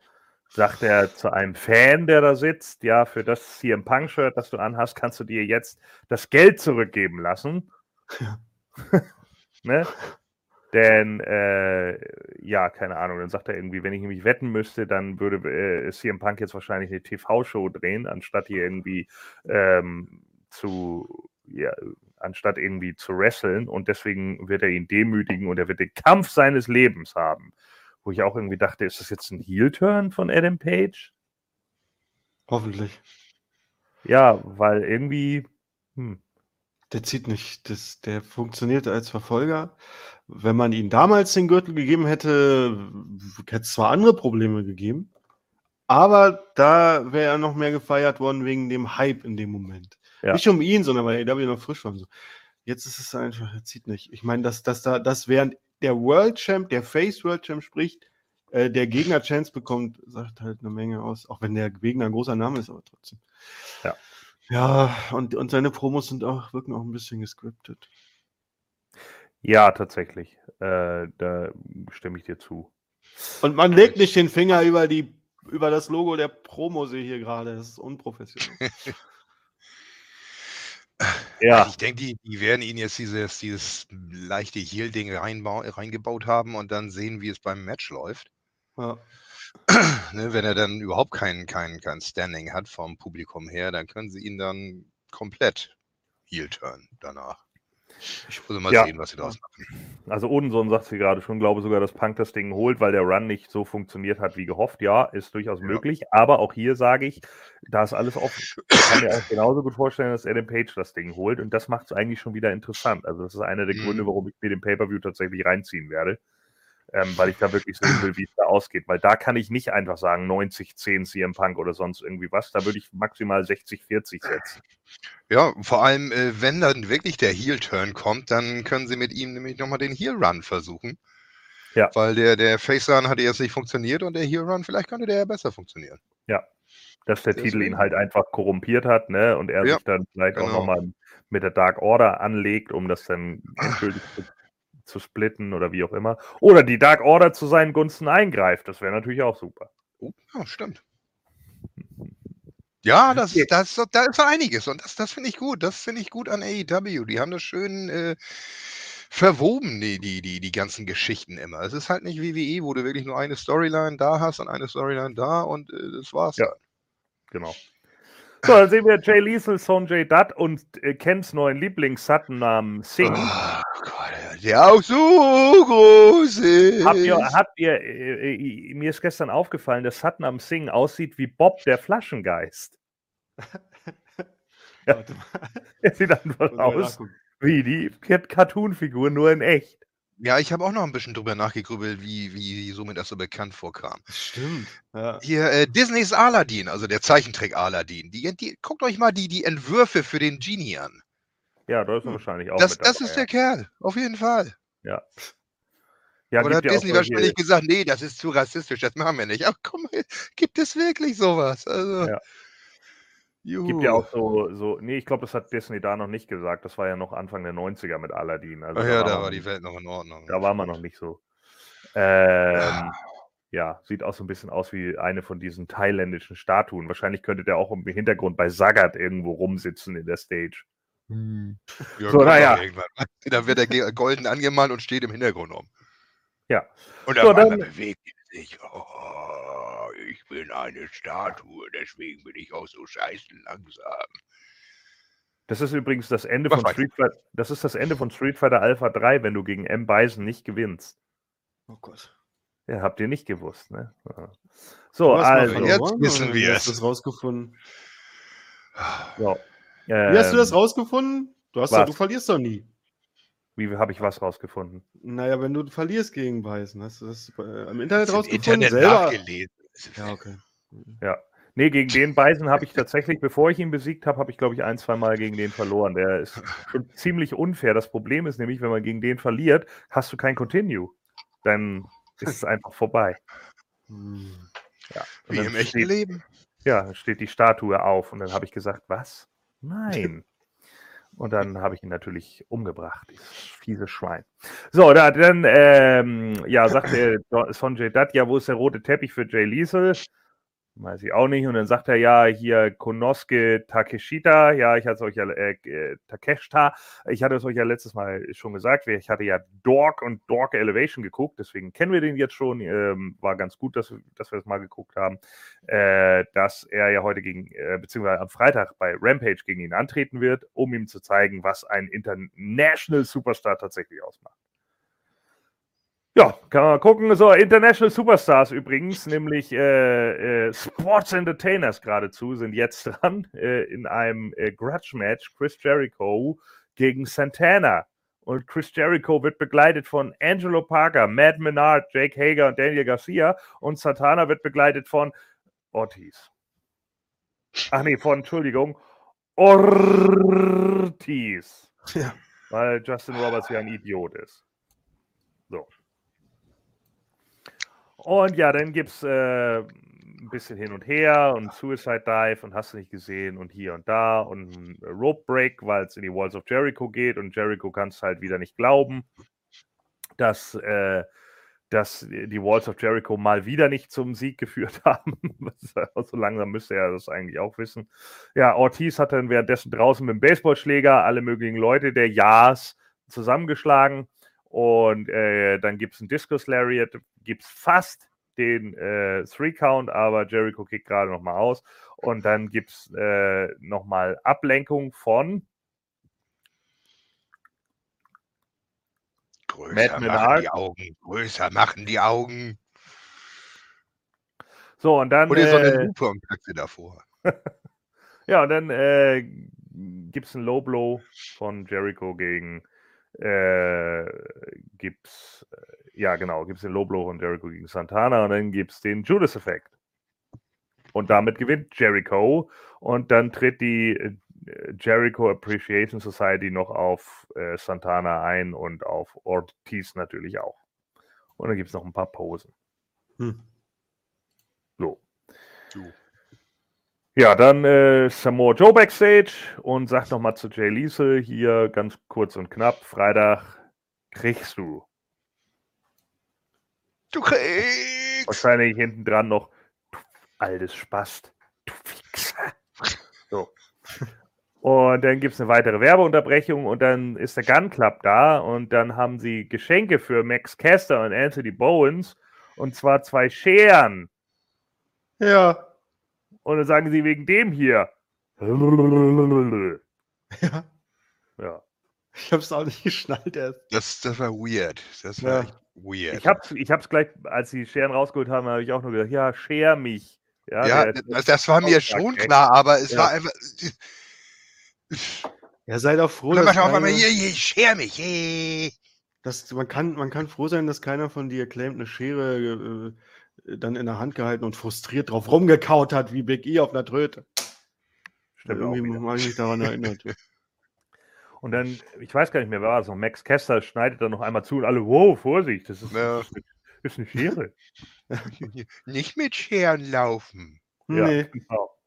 sagt er zu einem Fan, der da sitzt, ja, für das CM Punk-Shirt, das du anhast, kannst du dir jetzt das Geld zurückgeben lassen. Ja. ne? Denn, äh, ja, keine Ahnung, dann sagt er irgendwie, wenn ich nämlich wetten müsste, dann würde äh, CM Punk jetzt wahrscheinlich eine TV-Show drehen, anstatt hier irgendwie ähm, zu, ja, anstatt irgendwie zu wresteln. Und deswegen wird er ihn demütigen und er wird den Kampf seines Lebens haben. Wo ich auch irgendwie dachte, ist das jetzt ein Heel-Turn von Adam Page? Hoffentlich. Ja, weil irgendwie. Hm. Der zieht nicht. Das, der funktioniert als Verfolger, wenn man ihm damals den Gürtel gegeben hätte, hätte es zwar andere Probleme gegeben, aber da wäre er noch mehr gefeiert worden wegen dem Hype in dem Moment. Ja. Nicht um ihn, sondern weil AW noch frisch war. So. Jetzt ist es einfach, er zieht nicht. Ich meine, dass, dass da, dass während der World Champ, der Face World Champ spricht, äh, der Gegner Chance bekommt, sagt halt eine Menge aus. Auch wenn der Gegner ein großer Name ist, aber trotzdem. Ja. Ja, und, und seine Promos sind auch, wirken auch ein bisschen gescriptet. Ja, tatsächlich. Äh, da stimme ich dir zu. Und man legt nicht den Finger über, die, über das Logo der Promose hier gerade. Das ist unprofessionell. ja. Also ich denke, die, die werden ihnen jetzt dieses, dieses leichte Heal-Ding reingebaut haben und dann sehen, wie es beim Match läuft. Ja. ne, wenn er dann überhaupt kein, kein, kein Standing hat vom Publikum her, dann können sie ihn dann komplett Heel-Turn danach. Ich muss mal ja. sehen, was sie daraus machen. Also Odensohn sagt sie gerade schon, glaube sogar, dass Punk das Ding holt, weil der Run nicht so funktioniert hat wie gehofft. Ja, ist durchaus ja. möglich. Aber auch hier sage ich, da ist alles offen. Ich kann mir auch genauso gut vorstellen, dass Adam Page das Ding holt. Und das macht es eigentlich schon wieder interessant. Also das ist einer der mhm. Gründe, warum ich mir den Pay-Per-View tatsächlich reinziehen werde ähm, weil ich da wirklich sehen will, wie es da ausgeht. Weil da kann ich nicht einfach sagen 90-10 CM Punk oder sonst irgendwie was. Da würde ich maximal 60-40 setzen. Ja, vor allem, äh, wenn dann wirklich der Heel-Turn kommt, dann können sie mit ihm nämlich nochmal den Heel-Run versuchen. Ja. Weil der, der Face-Run hatte jetzt nicht funktioniert und der Heel-Run, vielleicht könnte der ja besser funktionieren. Ja. Dass der Deswegen. Titel ihn halt einfach korrumpiert hat, ne? Und er ja, sich dann vielleicht genau. auch nochmal mit der Dark Order anlegt, um das dann endgültig zu zu splitten oder wie auch immer. Oder die Dark Order zu seinen Gunsten eingreift. Das wäre natürlich auch super. Oh, ja, stimmt. Ja, das, das, das, da ist einiges und das, das finde ich gut. Das finde ich gut an AEW. Die haben das schön äh, verwoben, die, die, die, die ganzen Geschichten immer. Es ist halt nicht WWE, wo du wirklich nur eine Storyline da hast und eine Storyline da und äh, das war's. Ja, dann. genau. So, dann sehen wir Jay Liesel, Sonjay Dutt und äh, Kens neuen Lieblings-Sutton-Namen Singh. Oh der auch so groß ist. Habt ihr, habt ihr äh, äh, mir ist gestern aufgefallen, dass Sutton am Singen aussieht wie Bob der Flaschengeist. ja. Er sieht einfach aus wie die Cartoon-Figur, nur in echt. Ja, ich habe auch noch ein bisschen drüber nachgegrübelt, wie, wie somit das so bekannt vorkam. Stimmt. Ja. Hier, äh, Disneys Aladdin, also der Zeichentrick Aladdin. Die, die, guckt euch mal die, die Entwürfe für den Genie an. Ja, da ist er wahrscheinlich auch. Das, das dabei, ist der Kerl, auf jeden Fall. Ja. Ja, Oder hat Disney wahrscheinlich gesagt, nee, das ist zu rassistisch, das machen wir nicht. Ach komm, gibt es wirklich sowas? Also, Ja. Juhu. Gibt ja auch so, so nee, ich glaube, das hat Disney da noch nicht gesagt. Das war ja noch Anfang der 90er mit Aladdin. Also Ach ja, da war die Welt noch in Ordnung. Da war man noch nicht so. Ähm, ja, sieht auch so ein bisschen aus wie eine von diesen thailändischen Statuen. Wahrscheinlich könnte der auch im Hintergrund bei Sagat irgendwo rumsitzen in der Stage. Ja, So, naja. Dann wird er golden angemalt und steht im Hintergrund um. Ja. Und So, dann- bewegt er sich. Oh, ich bin eine Statue, deswegen bin ich auch so scheiße langsam. Das ist übrigens das Ende Mach von. Street Fighter. Das ist das Ende von Street Fighter Alpha 3, wenn du gegen M. Bison nicht gewinnst. Oh Gott. Ja, habt ihr nicht gewusst, ne? Ja. So, also. jetzt wissen wir es. du das rausgefunden? So, Wie hast du das ähm, rausgefunden? Du, hast doch, du verlierst doch nie. Wie habe ich was rausgefunden? Naja, wenn du verlierst gegen Beißen, hast du das äh, im Internet Im rausgefunden? Internet selber? nachgelesen. Ja, okay. Ja. Nee, gegen den Bison habe ich tatsächlich, bevor ich ihn besiegt habe, habe ich, glaube ich, ein, zwei Mal gegen den verloren. Der ist schon ziemlich unfair. Das Problem ist nämlich, wenn man gegen den verliert, hast du kein Continue. Dann ist es einfach vorbei. Hm. Ja. Wie im echten steht, Leben. Ja, dann steht die Statue auf und dann habe ich gesagt, was? Nein. Und dann habe ich ihn natürlich umgebracht, dieses fiese Schwein. So, da, dann, ähm, ja, sagt der Sonjay Dutt, ja, wo ist der rote Teppich für Jay Liesel? Weiß ich auch nicht. Und dann sagt er, ja, hier Konosuke Takeshita, ja, ich hatte es euch ja, äh, äh, Takeshita, ich hatte es euch ja letztes Mal schon gesagt, ich hatte ja Dork und Dork Elevation geguckt, deswegen kennen wir den jetzt schon, ähm, war ganz gut, dass, dass wir das mal geguckt haben. Äh, dass er ja heute gegen, äh, beziehungsweise am Freitag bei Rampage gegen ihn antreten wird, um ihm zu zeigen, was ein International Superstar tatsächlich ausmacht. Ja, kann man mal gucken. So, International Superstars übrigens, nämlich äh, äh, Sports Entertainers geradezu, sind jetzt dran äh, in einem äh, Grudge-Match. Chris Jericho gegen Santana. Und Chris Jericho wird begleitet von Angelo Parker, Matt Menard, Jake Hager und Daniel Garcia. Und Santana wird begleitet von Ortiz. Ach nee, von, Entschuldigung, Ortiz. Ja. Weil Justin Roberts ja ein Idiot ist. So. Und ja, dann gibt es äh, ein bisschen hin und her und Suicide Dive und hast du nicht gesehen und hier und da und ein Rope Break, weil es in die Walls of Jericho geht und Jericho kann es halt wieder nicht glauben, dass, äh, dass die Walls of Jericho mal wieder nicht zum Sieg geführt haben. so langsam müsste er das eigentlich auch wissen. Ja, Ortiz hat dann währenddessen draußen mit dem Baseballschläger alle möglichen Leute der Ja's zusammengeschlagen. Und äh, dann gibt es einen Discus Lariat, gibt es fast den äh, Three Count, aber Jericho kickt gerade nochmal aus. Und dann gibt es äh, nochmal Ablenkung von Größer Matt machen Menard. die Augen. Größer machen die Augen. so und dann Oder so eine äh, Lupe und pack sie davor. ja und dann äh, gibt es einen Low Blow von Jericho gegen äh, gibt's äh, ja genau gibt es den Low Blow von Jericho gegen Santana und dann gibt es den Judas Effekt und damit gewinnt Jericho und dann tritt die äh, Jericho Appreciation Society noch auf äh, Santana ein und auf Ortiz natürlich auch und dann gibt es noch ein paar Posen Hm. so Du. Ja, dann äh, Samoa Joe backstage und sagt nochmal zu Jay Liesel hier ganz kurz und knapp: Freitag kriegst du. Du kriegst. Wahrscheinlich hinten dran noch: Du altes Spast, du Wichser. So. Und dann gibt es eine weitere Werbeunterbrechung und dann ist der Gun Club da und dann haben sie Geschenke für Max Caster und Anthony Bowens und zwar zwei Scheren. Ja. Und dann sagen sie wegen dem hier. Ja. Ja. Ich hab's auch nicht geschnallt erst. Das, das war weird. Das war Ja. echt weird. Ich hab's, ich hab's gleich, als die Scheren rausgeholt haben, habe ich auch nur gedacht, ja, scher mich. Ja, ja, der- das, das war mir schon ey. klar, aber es Ja. war einfach. Ja, seid auch froh, dass, einmal, keiner, hier, hier, scher mich. Hey. dass man, kann, man kann froh sein, dass keiner von dir claimt, eine Schere äh, dann in der Hand gehalten und frustriert drauf rumgekaut hat, wie Big E auf einer Tröte. Stimmt Irgendwie habe ich mich daran erinnert. Und dann, ich weiß gar nicht mehr, wer war es noch, Max Kester schneidet dann noch einmal zu und alle, wow, Vorsicht, das ist, Ja. das ist, eine, das ist eine Schere. Nicht mit Scheren laufen. Ja, Nee. genau.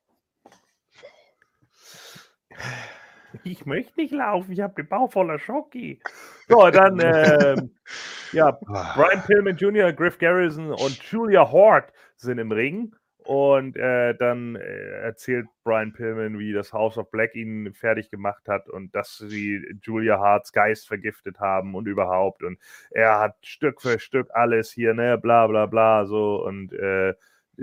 Ich möchte nicht laufen, ich habe den Bauch voller Schoki. So, dann, ähm, ja, Ah. Brian Pillman Jr., Griff Garrison und Julia Hort sind im Ring. Und äh, dann äh, erzählt Brian Pillman, wie das House of Black ihn fertig gemacht hat und dass sie Julia Harts Geist vergiftet haben und überhaupt. Und er hat Stück für Stück alles hier, ne, bla bla bla, so. Und äh,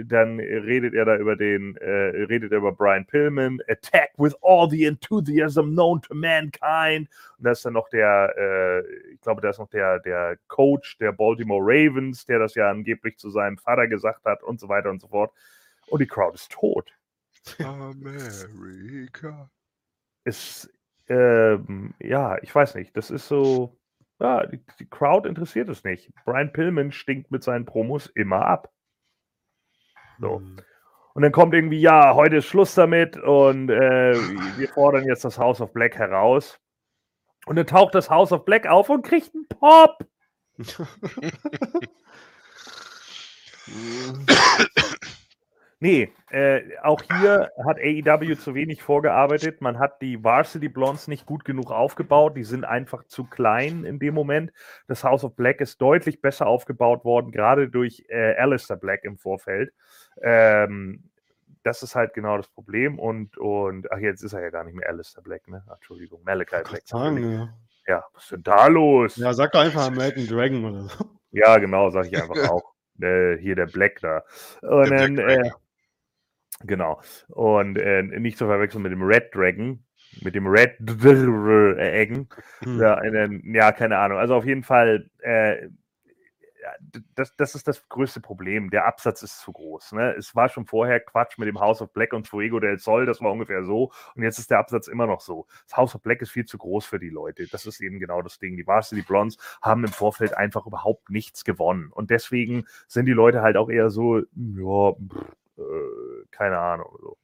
dann redet er da über den, äh, redet er über Brian Pillman, Attack with all the enthusiasm known to mankind. Und da ist dann noch der, äh, ich glaube, da ist noch der, der Coach der Baltimore Ravens, der das ja angeblich zu seinem Vater gesagt hat und so weiter und so fort. Und die Crowd ist tot. Amerika. Ist, ähm, ja, ich weiß nicht, das ist so, ja, die, die Crowd interessiert es nicht. Brian Pillman stinkt mit seinen Promos immer ab. So. Hm. Und dann kommt irgendwie, ja, heute ist Schluss damit und äh, wir fordern jetzt das House of Black heraus. Und dann taucht das House of Black auf und kriegt einen Pop. Nee, äh, auch hier hat AEW zu wenig vorgearbeitet. Man hat die Varsity Blondes nicht gut genug aufgebaut. Die sind einfach zu klein in dem Moment. Das House of Black ist deutlich besser aufgebaut worden, gerade durch äh, Alistair Black im Vorfeld. Ähm, das ist halt genau das Problem. Und, und ach, jetzt ist er ja gar nicht mehr Alistair Black, ne? Ach, Entschuldigung, Malachi Black. Sagen, ja. Ja, was ist denn da los? ja, sag doch einfach American Dragon oder so. Ja, genau, sage ich einfach auch. Äh, hier der Black da. Und Der dann, äh. Genau. Und äh, nicht zu verwechseln mit dem Red Dragon, mit dem Red Dragon. Hm. Ja, ja, keine Ahnung. Also auf jeden Fall, äh, das, das ist das größte Problem. Der Absatz ist zu groß. Ne? Es war schon vorher Quatsch mit dem House of Black und Fuego del Sol, das war ungefähr so. Und jetzt ist der Absatz immer noch so. Das House of Black ist viel zu groß für die Leute. Das ist eben genau das Ding. Die Varsity Blondes haben im Vorfeld einfach überhaupt nichts gewonnen. Und deswegen sind die Leute halt auch eher so, ja, pff, keine Ahnung. So.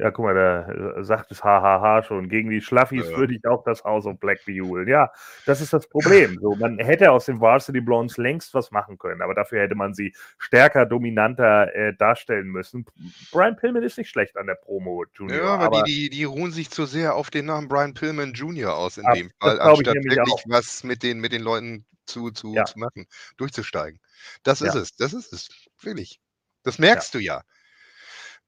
Ja, guck mal, da äh, sagt es hahaha schon. Gegen die Schlaffies Ja. würde ich auch das House of Black bejubeln. Ja, das ist das Problem. So, man hätte aus den Varsity Blondes längst was machen können, aber dafür hätte man sie stärker, dominanter äh, darstellen müssen. Brian Pillman ist nicht schlecht an der Promo, Junior. Ja, aber, aber die, die, die ruhen sich zu sehr auf den Namen Brian Pillman Jr. aus in Ab- dem Fall, ich anstatt wirklich auch. was mit den, mit den Leuten zu, zu, Ja. zu machen, durchzusteigen. Das ist Ja. es, das ist es, wirklich. Das merkst du ja.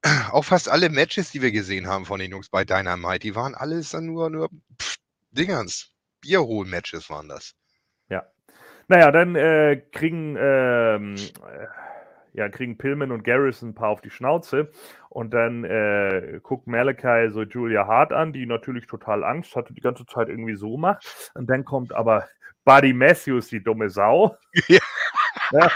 Auch fast alle Matches, die wir gesehen haben von den Jungs bei Dynamite, die waren alles dann nur, nur pff, Dingerns. Bierholen-Matches waren das. Naja, dann äh, kriegen, ähm, äh, ja, kriegen Pillman und Garrison ein paar auf die Schnauze. Und dann äh, guckt Malachi so Julia Hart an, die natürlich total Angst hatte, die ganze Zeit irgendwie so macht. Und dann kommt aber Buddy Matthews, die dumme Sau. Ja. Ja.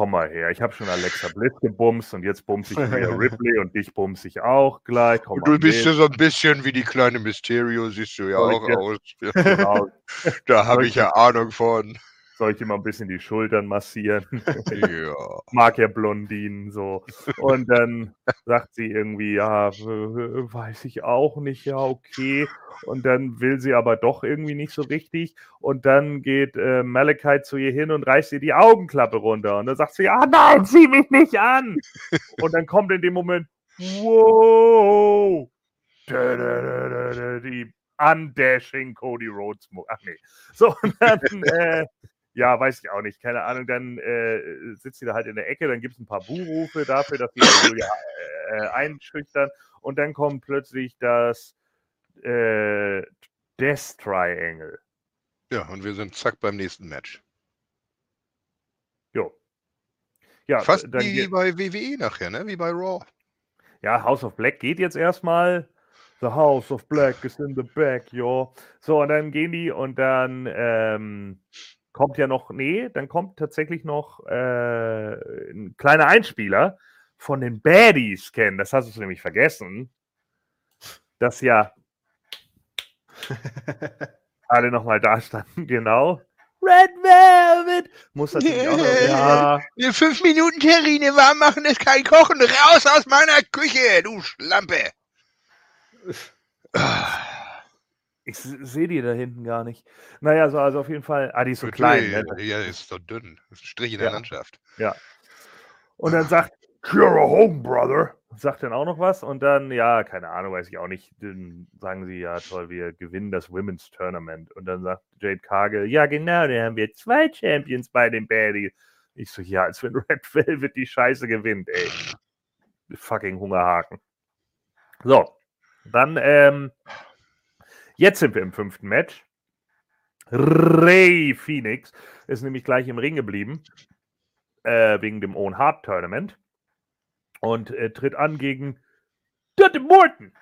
Komm mal her, ich habe schon Alexa Bliss gebumst und jetzt bumse ich Rhea Ripley und dich bumse ich auch gleich. Komm du bist ja so ein bisschen wie die kleine Mysterio, siehst du ja Soll auch aus. Ja, Genau. da habe ich ja Ahnung von. Soll ich mal ein bisschen die Schultern massieren? Ja. mag ja Blondinen so. Und dann sagt sie irgendwie, ja, weiß ich auch nicht, ja, okay. Und dann will sie aber doch irgendwie nicht so richtig. Und dann geht äh, Malachi zu ihr hin und reißt ihr die Augenklappe runter. Und dann sagt sie, ah nein, zieh mich nicht an. und dann kommt in dem Moment, wow, da, da, da, die Undashing Cody Rhodes. Ach nee. So, und dann, äh, ja, weiß ich auch nicht, keine Ahnung. Dann äh, sitzt sie da halt in der Ecke, dann gibt es ein paar Buhrufe dafür, dass sie Julia äh, einschüchtern. Und dann kommt plötzlich das äh, Death Triangle. ja, und wir sind zack beim nächsten Match. Jo. Ja, Fast wie, bei WWE nachher, ne? Wie bei Raw. ja, House of Black geht jetzt erstmal. The House of Black is in the back, yo. So, und dann gehen die und dann ähm, kommt ja noch, nee, dann kommt tatsächlich noch äh, ein kleiner Einspieler von den Baddies kennen. Das hast du nämlich vergessen. Dass ja alle nochmal da standen, genau. Red Velvet! Muss natürlich auch noch. Ja. ja. Fünf Minuten Terrine warm machen ist kein Kochen. Raus aus meiner Küche, du Schlampe! Ich sehe die da hinten gar nicht. Naja, so, also auf jeden Fall. Ah, die ist so klein. Ne? Ja, ist so dünn. Das ist ein Strich in der Ja. Landschaft. Ja. Und dann sagt, You're a home, brother. Sagt dann auch noch was. Und dann, ja, keine Ahnung, weiß ich auch nicht. Dann sagen sie, ja, toll, wir gewinnen das Women's Tournament. Und dann sagt Jade Cargill, ja, genau, da haben wir zwei Champions bei den Baddies. Ich so, ja, als wenn Red Velvet die Scheiße gewinnt, ey. Fucking Hungerhaken. So, dann, ähm, jetzt sind wir im fünften Match. Ray Phoenix ist nämlich gleich im Ring geblieben, äh, wegen dem Owen Hart Tournament. Und äh, tritt an gegen Dante Morton.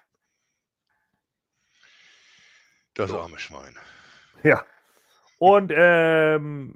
Das arme Schwein. Ja. Und ähm,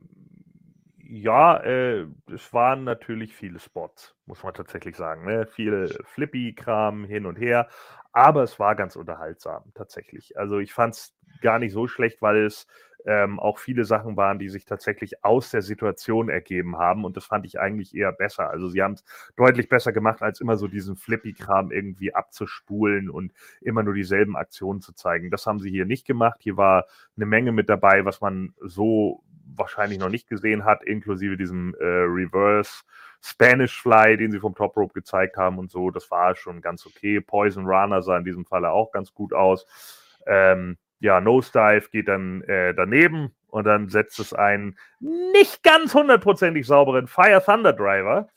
ja, äh, es waren natürlich viele Spots, muss man tatsächlich sagen. Ne? Viel Flippy-Kram hin und her. Aber es war ganz unterhaltsam, tatsächlich. Also ich fand es gar nicht so schlecht, weil es ähm, auch viele Sachen waren, die sich tatsächlich aus der Situation ergeben haben. Und das fand ich eigentlich eher besser. Also sie haben es deutlich besser gemacht, als immer so diesen Flippy-Kram irgendwie abzuspulen und immer nur dieselben Aktionen zu zeigen. Das haben sie hier nicht gemacht. Hier war eine Menge mit dabei, was man so wahrscheinlich noch nicht gesehen hat, inklusive diesem äh, Reverse Spanish Fly, den sie vom Top Rope gezeigt haben und so. Das war schon ganz okay. Poison Runner sah in diesem Falle auch ganz gut aus. Ähm, ja, Nosedive geht dann äh, daneben und dann setzt es einen nicht ganz hundertprozentig sauberen Fire Thunder Driver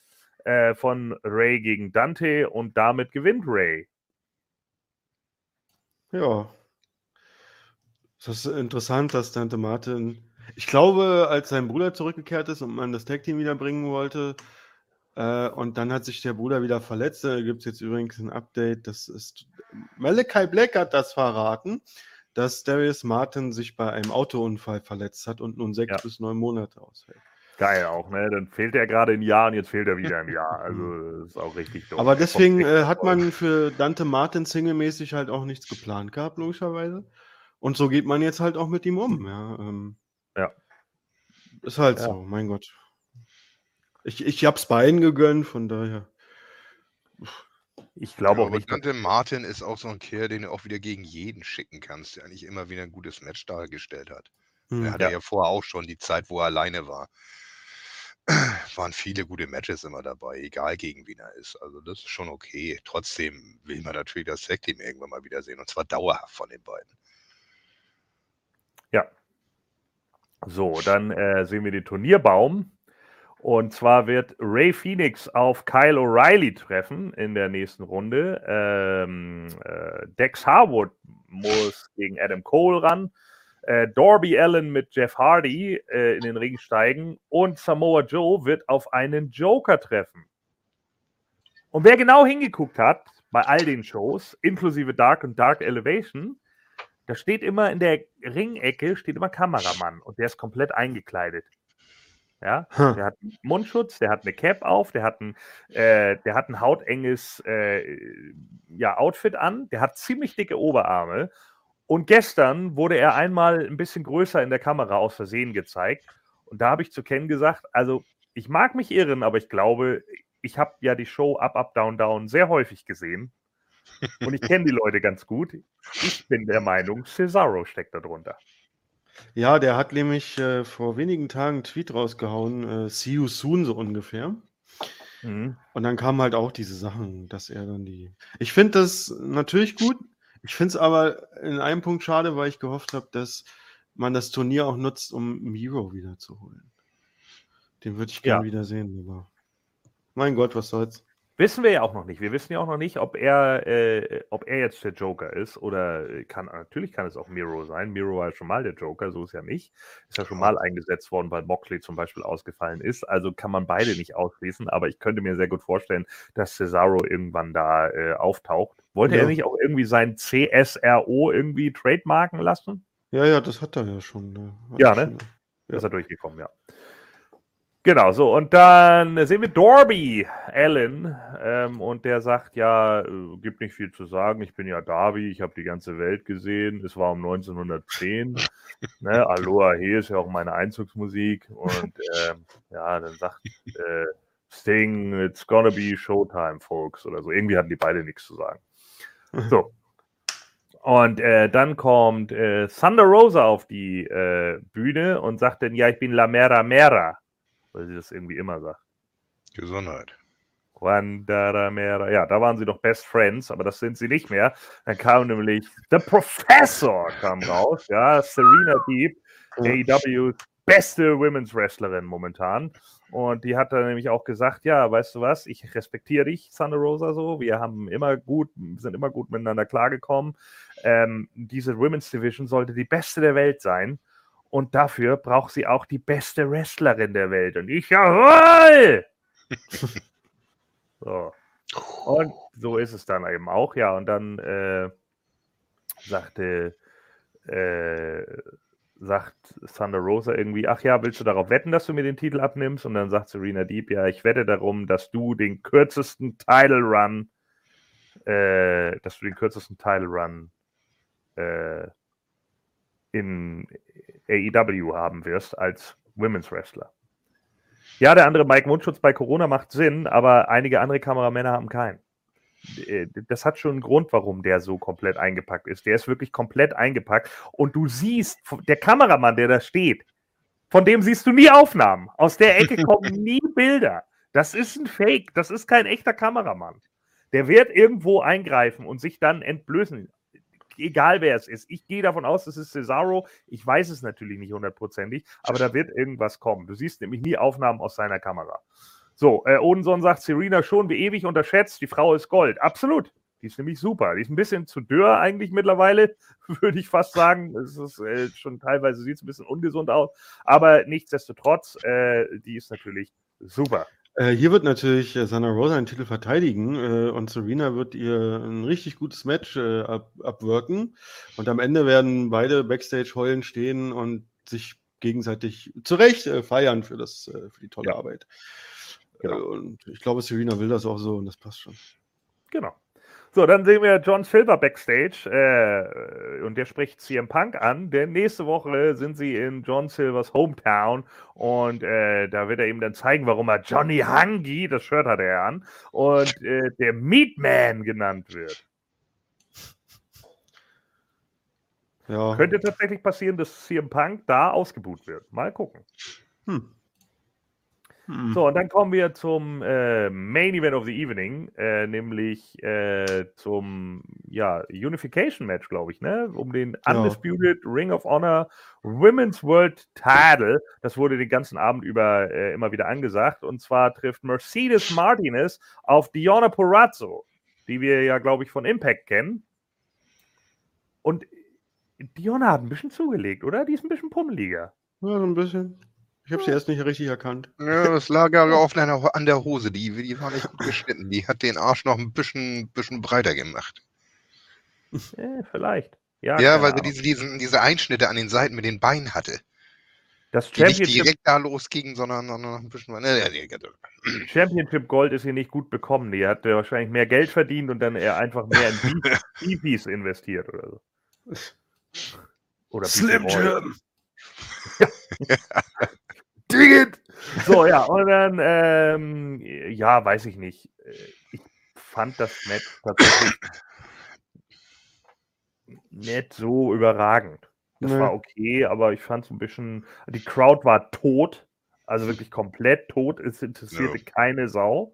äh, von Ray gegen Dante und damit gewinnt Ray. Ja. Das ist interessant, dass Dante Martin, ich glaube, als sein Bruder zurückgekehrt ist und man das Tag-Team wieder bringen wollte, äh, und dann hat sich der Bruder wieder verletzt. Da gibt es jetzt übrigens ein Update. Das ist Malachi Black hat das verraten, dass Darius Martin sich bei einem Autounfall verletzt hat und nun sechs Ja. bis neun Monate ausfällt. Geil auch, ne? Dann fehlt er gerade ein Jahr und jetzt fehlt er wieder ein Jahr. Also das ist auch richtig doof. Aber deswegen äh, hat man für Dante Martin singlemäßig halt auch nichts geplant gehabt, logischerweise. Und so geht man jetzt halt auch mit ihm um. Ja, ähm, Ja. Ist halt Ja. so, mein Gott. Ich, ich hab's beiden gegönnt, von daher. Ich glaube Ja, auch nicht. Dante Martin ist auch so ein Kerl, den du auch wieder gegen jeden schicken kannst, der eigentlich immer wieder ein gutes Match dargestellt hat. Hm. Er hatte Ja. ja. vorher auch schon die Zeit, wo er alleine war. Waren viele gute Matches immer dabei, egal gegen wen er ist. Also das ist schon okay. Trotzdem will man natürlich das Tag Team irgendwann mal wiedersehen. Und zwar dauerhaft von den beiden. Ja. So, dann äh, sehen wir den Turnierbaum. Und zwar wird Ray Phoenix auf Kyle O'Reilly treffen in der nächsten Runde. Ähm, äh, Dex Harwood muss gegen Adam Cole ran. Äh, Darby Allen mit Jeff Hardy äh, in den Ring steigen. Und Samoa Joe wird auf einen Joker treffen. Und wer genau hingeguckt hat bei all den Shows, inklusive Dark und Dark Elevation, da steht immer in der Ringecke steht immer Kameramann und der ist komplett eingekleidet. Ja, Hm. der hat einen Mundschutz, der hat eine Cap auf, der hat ein, äh, der hat ein hautenges äh, ja, Outfit an, der hat ziemlich dicke Oberarme. Und gestern wurde er einmal ein bisschen größer in der Kamera aus Versehen gezeigt. Und da habe ich zu Ken gesagt, also ich mag mich irren, aber ich glaube, ich habe ja die Show Up, Up, Down, Down sehr häufig gesehen. Und ich kenne die Leute ganz gut. Ich bin der Meinung, Cesaro steckt da drunter. Ja, der hat nämlich äh, vor wenigen Tagen einen Tweet rausgehauen, äh, see you soon, so ungefähr. Mhm. Und dann kamen halt auch diese Sachen, dass er dann die. Ich finde das natürlich gut. Ich finde es aber in einem Punkt schade, weil ich gehofft habe, dass man das Turnier auch nutzt, um Miro wiederzuholen. Den würde ich gerne Ja. wieder sehen, aber mein Gott, was soll's. Wissen wir ja auch noch nicht. Wir wissen ja auch noch nicht, ob er, äh, ob er jetzt der Joker ist oder äh, kann, natürlich kann es auch Miro sein. Miro war ja schon mal der Joker, so ist ja nicht. Ist ja schon mal eingesetzt worden, weil Moxley zum Beispiel ausgefallen ist. Also kann man beide nicht ausschließen, aber ich könnte mir sehr gut vorstellen, dass Cesaro irgendwann da äh, auftaucht. Wollte ja. er nicht auch irgendwie sein CSRO irgendwie trademarken lassen? Ja, ja, das hat er ja schon. Ne? Ja, ne? Schon, ja. Ist er durchgekommen, ja. Genau, so, und dann sehen wir Dorby Allen ähm, und der sagt, ja, äh, gibt nicht viel zu sagen, ich bin ja Darby, ich habe die ganze Welt gesehen, es war um 1910, ne, Aloha He ist ja auch meine Einzugsmusik und ähm, ja, dann sagt äh, Sting, it's gonna be Showtime, folks, oder so, irgendwie hatten die beide nichts zu sagen. So, und äh, dann kommt äh, Thunder Rosa auf die äh, Bühne und sagt dann, ja, ich bin La Mera Mera weil sie das irgendwie immer sagt. Gesundheit. Ja, da waren sie doch Best Friends, aber das sind sie nicht mehr. Dann kam nämlich The Professor kam raus, ja, Serena Deep, AEWs beste Women's Wrestlerin momentan. Und die hat dann nämlich auch gesagt, ja, weißt du was, ich respektiere dich, Thunder Rosa, so. Wir haben immer gut, sind immer gut miteinander klargekommen. Ähm, diese Women's Division sollte die beste der Welt sein. Und dafür braucht sie auch die beste Wrestlerin der Welt. Und ich, jawohl! so. Und so ist es dann eben auch, ja. Und dann äh, sagte, äh, sagt Thunder Rosa irgendwie, ach ja, willst du darauf wetten, dass du mir den Titel abnimmst? Und dann sagt Serena Deep, ja, ich wette darum, dass du den kürzesten Title Run, äh, dass du den kürzesten Title Run äh, in AEW haben wirst als Women's Wrestler. Ja, der andere Mike Mundschutz bei Corona macht Sinn, aber einige andere Kameramänner haben keinen. Äh, das hat schon einen Grund, warum der so komplett eingepackt ist. Der ist wirklich komplett eingepackt und du siehst, der Kameramann, der da steht, von dem siehst du nie Aufnahmen. Aus der Ecke kommen nie Bilder. Das ist ein Fake, das ist kein echter Kameramann. Der wird irgendwo eingreifen und sich dann entblößen egal wer es ist. Ich gehe davon aus, es ist Cesaro. Ich weiß es natürlich nicht hundertprozentig, aber da wird irgendwas kommen. Du siehst nämlich nie Aufnahmen aus seiner Kamera. So, äh, Odenson sagt, Serena schon wie ewig unterschätzt, die Frau ist Gold. Absolut. Die ist nämlich super. Die ist ein bisschen zu dürr eigentlich mittlerweile, würde ich fast sagen. Es ist äh, schon teilweise sieht es ein bisschen ungesund aus. Aber nichtsdestotrotz, äh, die ist natürlich super. Äh, hier wird natürlich äh, Sana Rosa den Titel verteidigen äh, und Serena wird ihr ein richtig gutes Match äh, ab, abwirken. Und am Ende werden beide Backstage heulen stehen und sich gegenseitig zu Recht äh, feiern für, das, für die tolle ja. Arbeit. Genau. und ich glaube, Serena will das auch so und das passt schon. Genau. So, dann sehen wir John Silver backstage äh, und der spricht CM Punk an, denn nächste Woche sind sie in John Silvers Hometown und äh, da wird er ihm dann zeigen, warum er Johnny Hungy, das Shirt hat er an, und äh, der Meatman genannt wird. Ja. Könnte tatsächlich passieren, dass CM Punk da ausgebucht wird. Mal gucken. Hm. Hm. So, und dann kommen wir zum äh, Main Event of the Evening, äh, nämlich äh, zum ja, Unification Match, glaube ich, ne? Um den Undisputed ja. Ring of Honor Women's World Title. Das wurde den ganzen Abend über äh, immer wieder angesagt. Und zwar trifft Mercedes Martinez auf Diona Porazzo, die wir ja, glaube ich, von Impact kennen. Und Diona hat ein bisschen zugelegt, oder? Die ist ein bisschen pummeliger. Ja, so ein bisschen. Ich habe sie erst nicht richtig erkannt. Ja, das lag aber oft an der Hose. Die, die war nicht gut geschnitten. Die hat den Arsch noch ein bisschen, bisschen breiter gemacht. Ja, vielleicht. Ja, ja weil sie diese, diesen, diese Einschnitte an den Seiten mit den Beinen hatte. Das die nicht direkt da losgingen, sondern, sondern noch ein bisschen. Ne, Championship Gold ist hier nicht gut bekommen. Die hat wahrscheinlich mehr Geld verdient und dann eher einfach mehr in BPs investiert oder so. Oder Slim Jim. Ja. Dig it! So, ja, und dann, ähm, ja, weiß ich nicht. Ich fand das Match tatsächlich nicht so überragend. Das nee. war okay, aber ich fand es ein bisschen. Die Crowd war tot, also wirklich komplett tot. Es interessierte ja. keine Sau.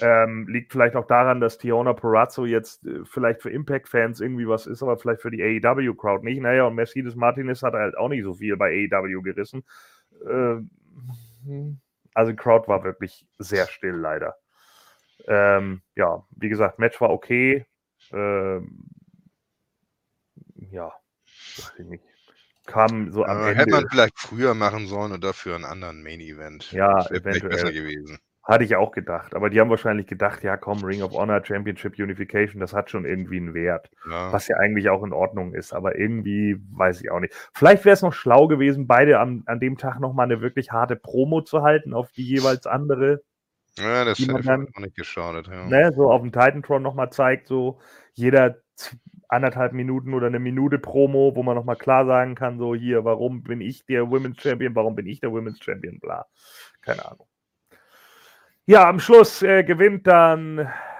Ähm, liegt vielleicht auch daran, dass Tiona Porazzo jetzt äh, vielleicht für Impact-Fans irgendwie was ist, aber vielleicht für die AEW-Crowd nicht. Naja, und Mercedes Martinez hat halt auch nicht so viel bei AEW gerissen. Äh, also die Crowd war wirklich sehr still, leider. Ähm, ja, wie gesagt, Match war okay. Ähm, ja, weiß ich nicht. Kam so am Äh, Ende. hätte man vielleicht früher machen sollen und dafür einen anderen Main Event. Ja, das wäre vielleicht besser eventuell. gewesen. Hatte ich auch gedacht. Aber die haben wahrscheinlich gedacht, ja komm, Ring of Honor, Championship Unification, das hat schon irgendwie einen Wert. Ja. Was ja eigentlich auch in Ordnung ist. Aber irgendwie weiß ich auch nicht. Vielleicht wäre es noch schlau gewesen, beide an, an dem Tag nochmal eine wirklich harte Promo zu halten auf die jeweils andere. Ja, das hätte dann- auch nicht geschadet. Ja. Ne, so auf dem Titantron nochmal zeigt, so jeder anderthalb Minuten oder eine Minute Promo, wo man nochmal klar sagen kann, so hier, warum bin ich der Women's Champion, warum bin ich der Women's Champion, bla. Keine Ahnung. Ja, am Schluss äh, gewinnt dann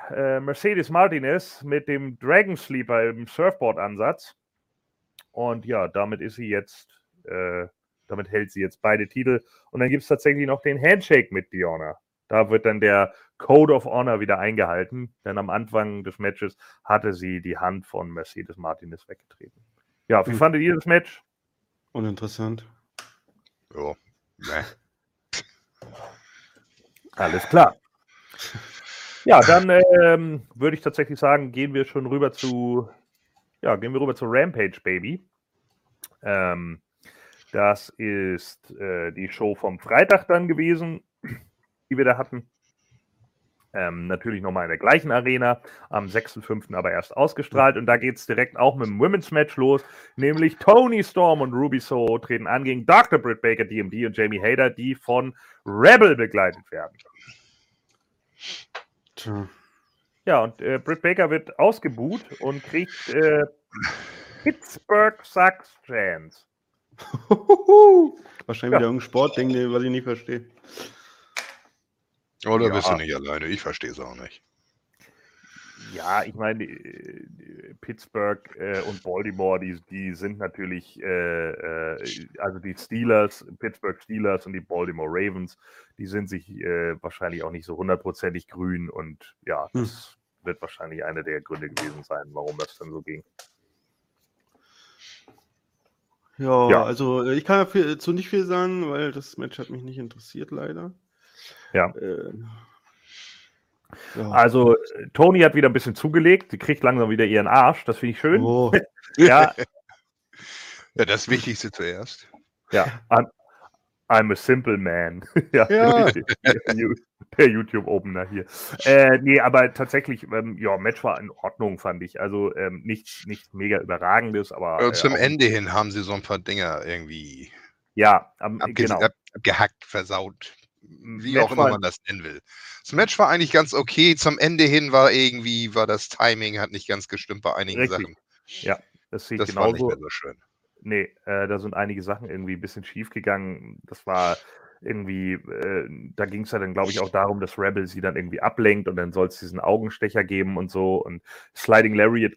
äh, Mercedes Martinez mit dem Dragon Sleeper im Surfboard-Ansatz. Und ja, damit ist sie jetzt, äh, damit hält sie jetzt beide Titel. Und dann gibt es tatsächlich noch den Handshake mit Diona. Da wird dann der Code of Honor wieder eingehalten, denn am Anfang des Matches hatte sie die Hand von Mercedes Martinez weggetreten. Ja, wie Mhm. fandet ihr das Match? Uninteressant. Ja. Nee. Alles klar. Ja, dann ähm, würde ich tatsächlich sagen, gehen wir schon rüber zu, ja, gehen wir rüber zu Rampage Baby. Ähm, das ist äh, die Show vom Freitag dann gewesen, die wir da hatten. Ähm, natürlich nochmal in der gleichen Arena, am 6.5. aber erst ausgestrahlt. Und da geht es direkt auch mit dem Women's Match los, nämlich Tony Storm und Ruby Soho treten an gegen Dr. Britt Baker, DMD und Jamie Hader, die von Rebel begleitet werden. Tja. Ja, und äh, Britt Baker wird ausgebuht und kriegt äh, Pittsburgh Sucks Chance. Wahrscheinlich Ja. wieder irgendein Sportding, was ich nicht verstehe. Oder Ja. bist du nicht alleine? Ich verstehe es auch nicht. Ja, ich meine, äh, Pittsburgh äh, und Baltimore, die, die sind natürlich, äh, äh, also die Steelers, Pittsburgh Steelers und die Baltimore Ravens, die sind sich äh, wahrscheinlich auch nicht so hundertprozentig grün und ja, Hm. das wird wahrscheinlich einer der Gründe gewesen sein, warum das dann so ging. Ja, Ja. also äh, ich kann dazu nicht viel sagen, weil das Match hat mich nicht interessiert, leider. Ja. Äh, ja. Also, äh, Tony hat wieder ein bisschen zugelegt, die kriegt langsam wieder ihren Arsch, das finde ich schön. Oh, Ja, Ja, das Wichtigste zuerst. Ja, I'm, I'm a simple man. ja, Ja. der YouTube-Opener hier. Äh, nee, aber tatsächlich, ähm, ja, Match war in Ordnung, fand ich. Also ähm, nichts, nichts mega überragendes, aber. Äh, äh, zum Ende hin haben sie so ein paar Dinger irgendwie Ja, abge genau. ab, abgehackt, versaut. Wie Match auch immer man das nennen will. Das Match war eigentlich ganz okay. Zum Ende hin war irgendwie, war das Timing, hat nicht ganz gestimmt bei einigen Richtig. Sachen. Das sehe ich Das war nicht genauso. mehr so schön. Nee, äh, da sind einige Sachen irgendwie ein bisschen schief gegangen. Das war irgendwie, äh, da ging es ja dann, glaube ich, auch darum, dass Rebel sie dann irgendwie ablenkt und dann soll es diesen Augenstecher geben und so. Und Sliding Lariat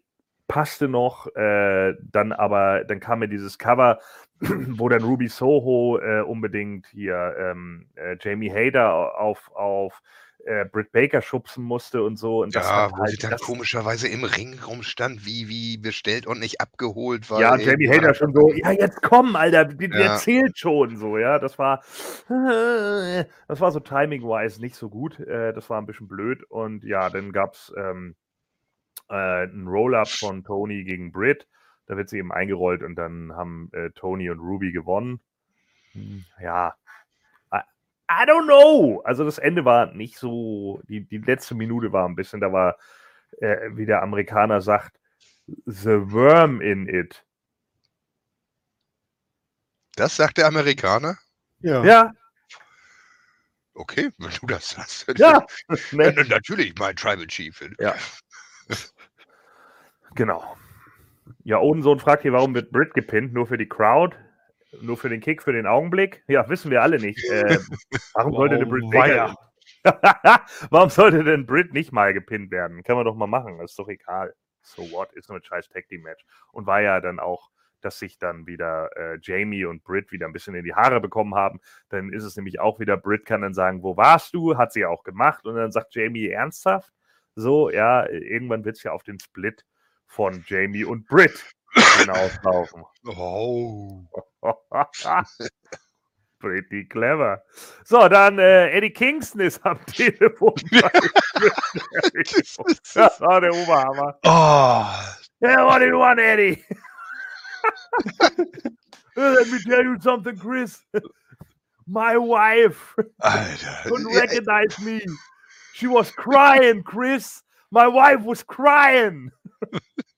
passte noch, äh, dann aber, dann kam mir dieses Cover, wo dann Ruby Soho äh, unbedingt hier ähm, äh, Jamie Hader auf, auf äh, Britt Baker schubsen musste und so. Und das Ja, wo halt- sie dann komischerweise im Ring rumstand, wie, wie bestellt und nicht abgeholt war. Ja, Jamie Hader schon so, ja, jetzt komm, Alter, der, der Ja. zählt schon so, ja. Das war, das war so timing-wise nicht so gut. Äh, das war ein bisschen blöd. Und ja, dann gab es ähm, äh, ein Roll-Up von Tony gegen Britt. Da wird sie eben eingerollt und dann haben äh, Tony und Ruby gewonnen. Hm, Ja. I, I don't know. Also das Ende war nicht so, die, die letzte Minute war ein bisschen, da war, äh, wie der Amerikaner sagt, The Worm in it. Das sagt der Amerikaner? ja. Ja, Okay, wenn du das sagst. ja. Ja, ne? Natürlich, mein Tribal Chief. Ja. Genau. Ja, Odensohn fragt hier, warum wird Brit gepinnt? Nur für die Crowd? Nur für den Kick, für den Augenblick? Ja, wissen wir alle nicht. Äh, warum sollte denn Brit Baker... warum sollte denn Brit nicht mal gepinnt werden? Kann man doch mal machen, ist doch egal. So what, ist nur ein scheiß Tag Team Match. Und war ja dann auch, dass sich dann wieder äh, Jamie und Brit wieder ein bisschen in die Haare bekommen haben. Dann ist es nämlich auch wieder, Brit kann dann sagen, wo warst du? Hat sie auch gemacht. Und dann sagt Jamie ernsthaft, so, ja, irgendwann wird es ja auf den Split von Jamie und Brit hinauslaufen. Oh. Pretty clever. So, dann äh, Eddie Kingston ist am Telefon. das war der Oberhammer. Oh. Yeah, what do you want, Eddie? Let me tell you something, Chris. My wife Alter. couldn't recognize me. She was crying, Chris. My wife was crying.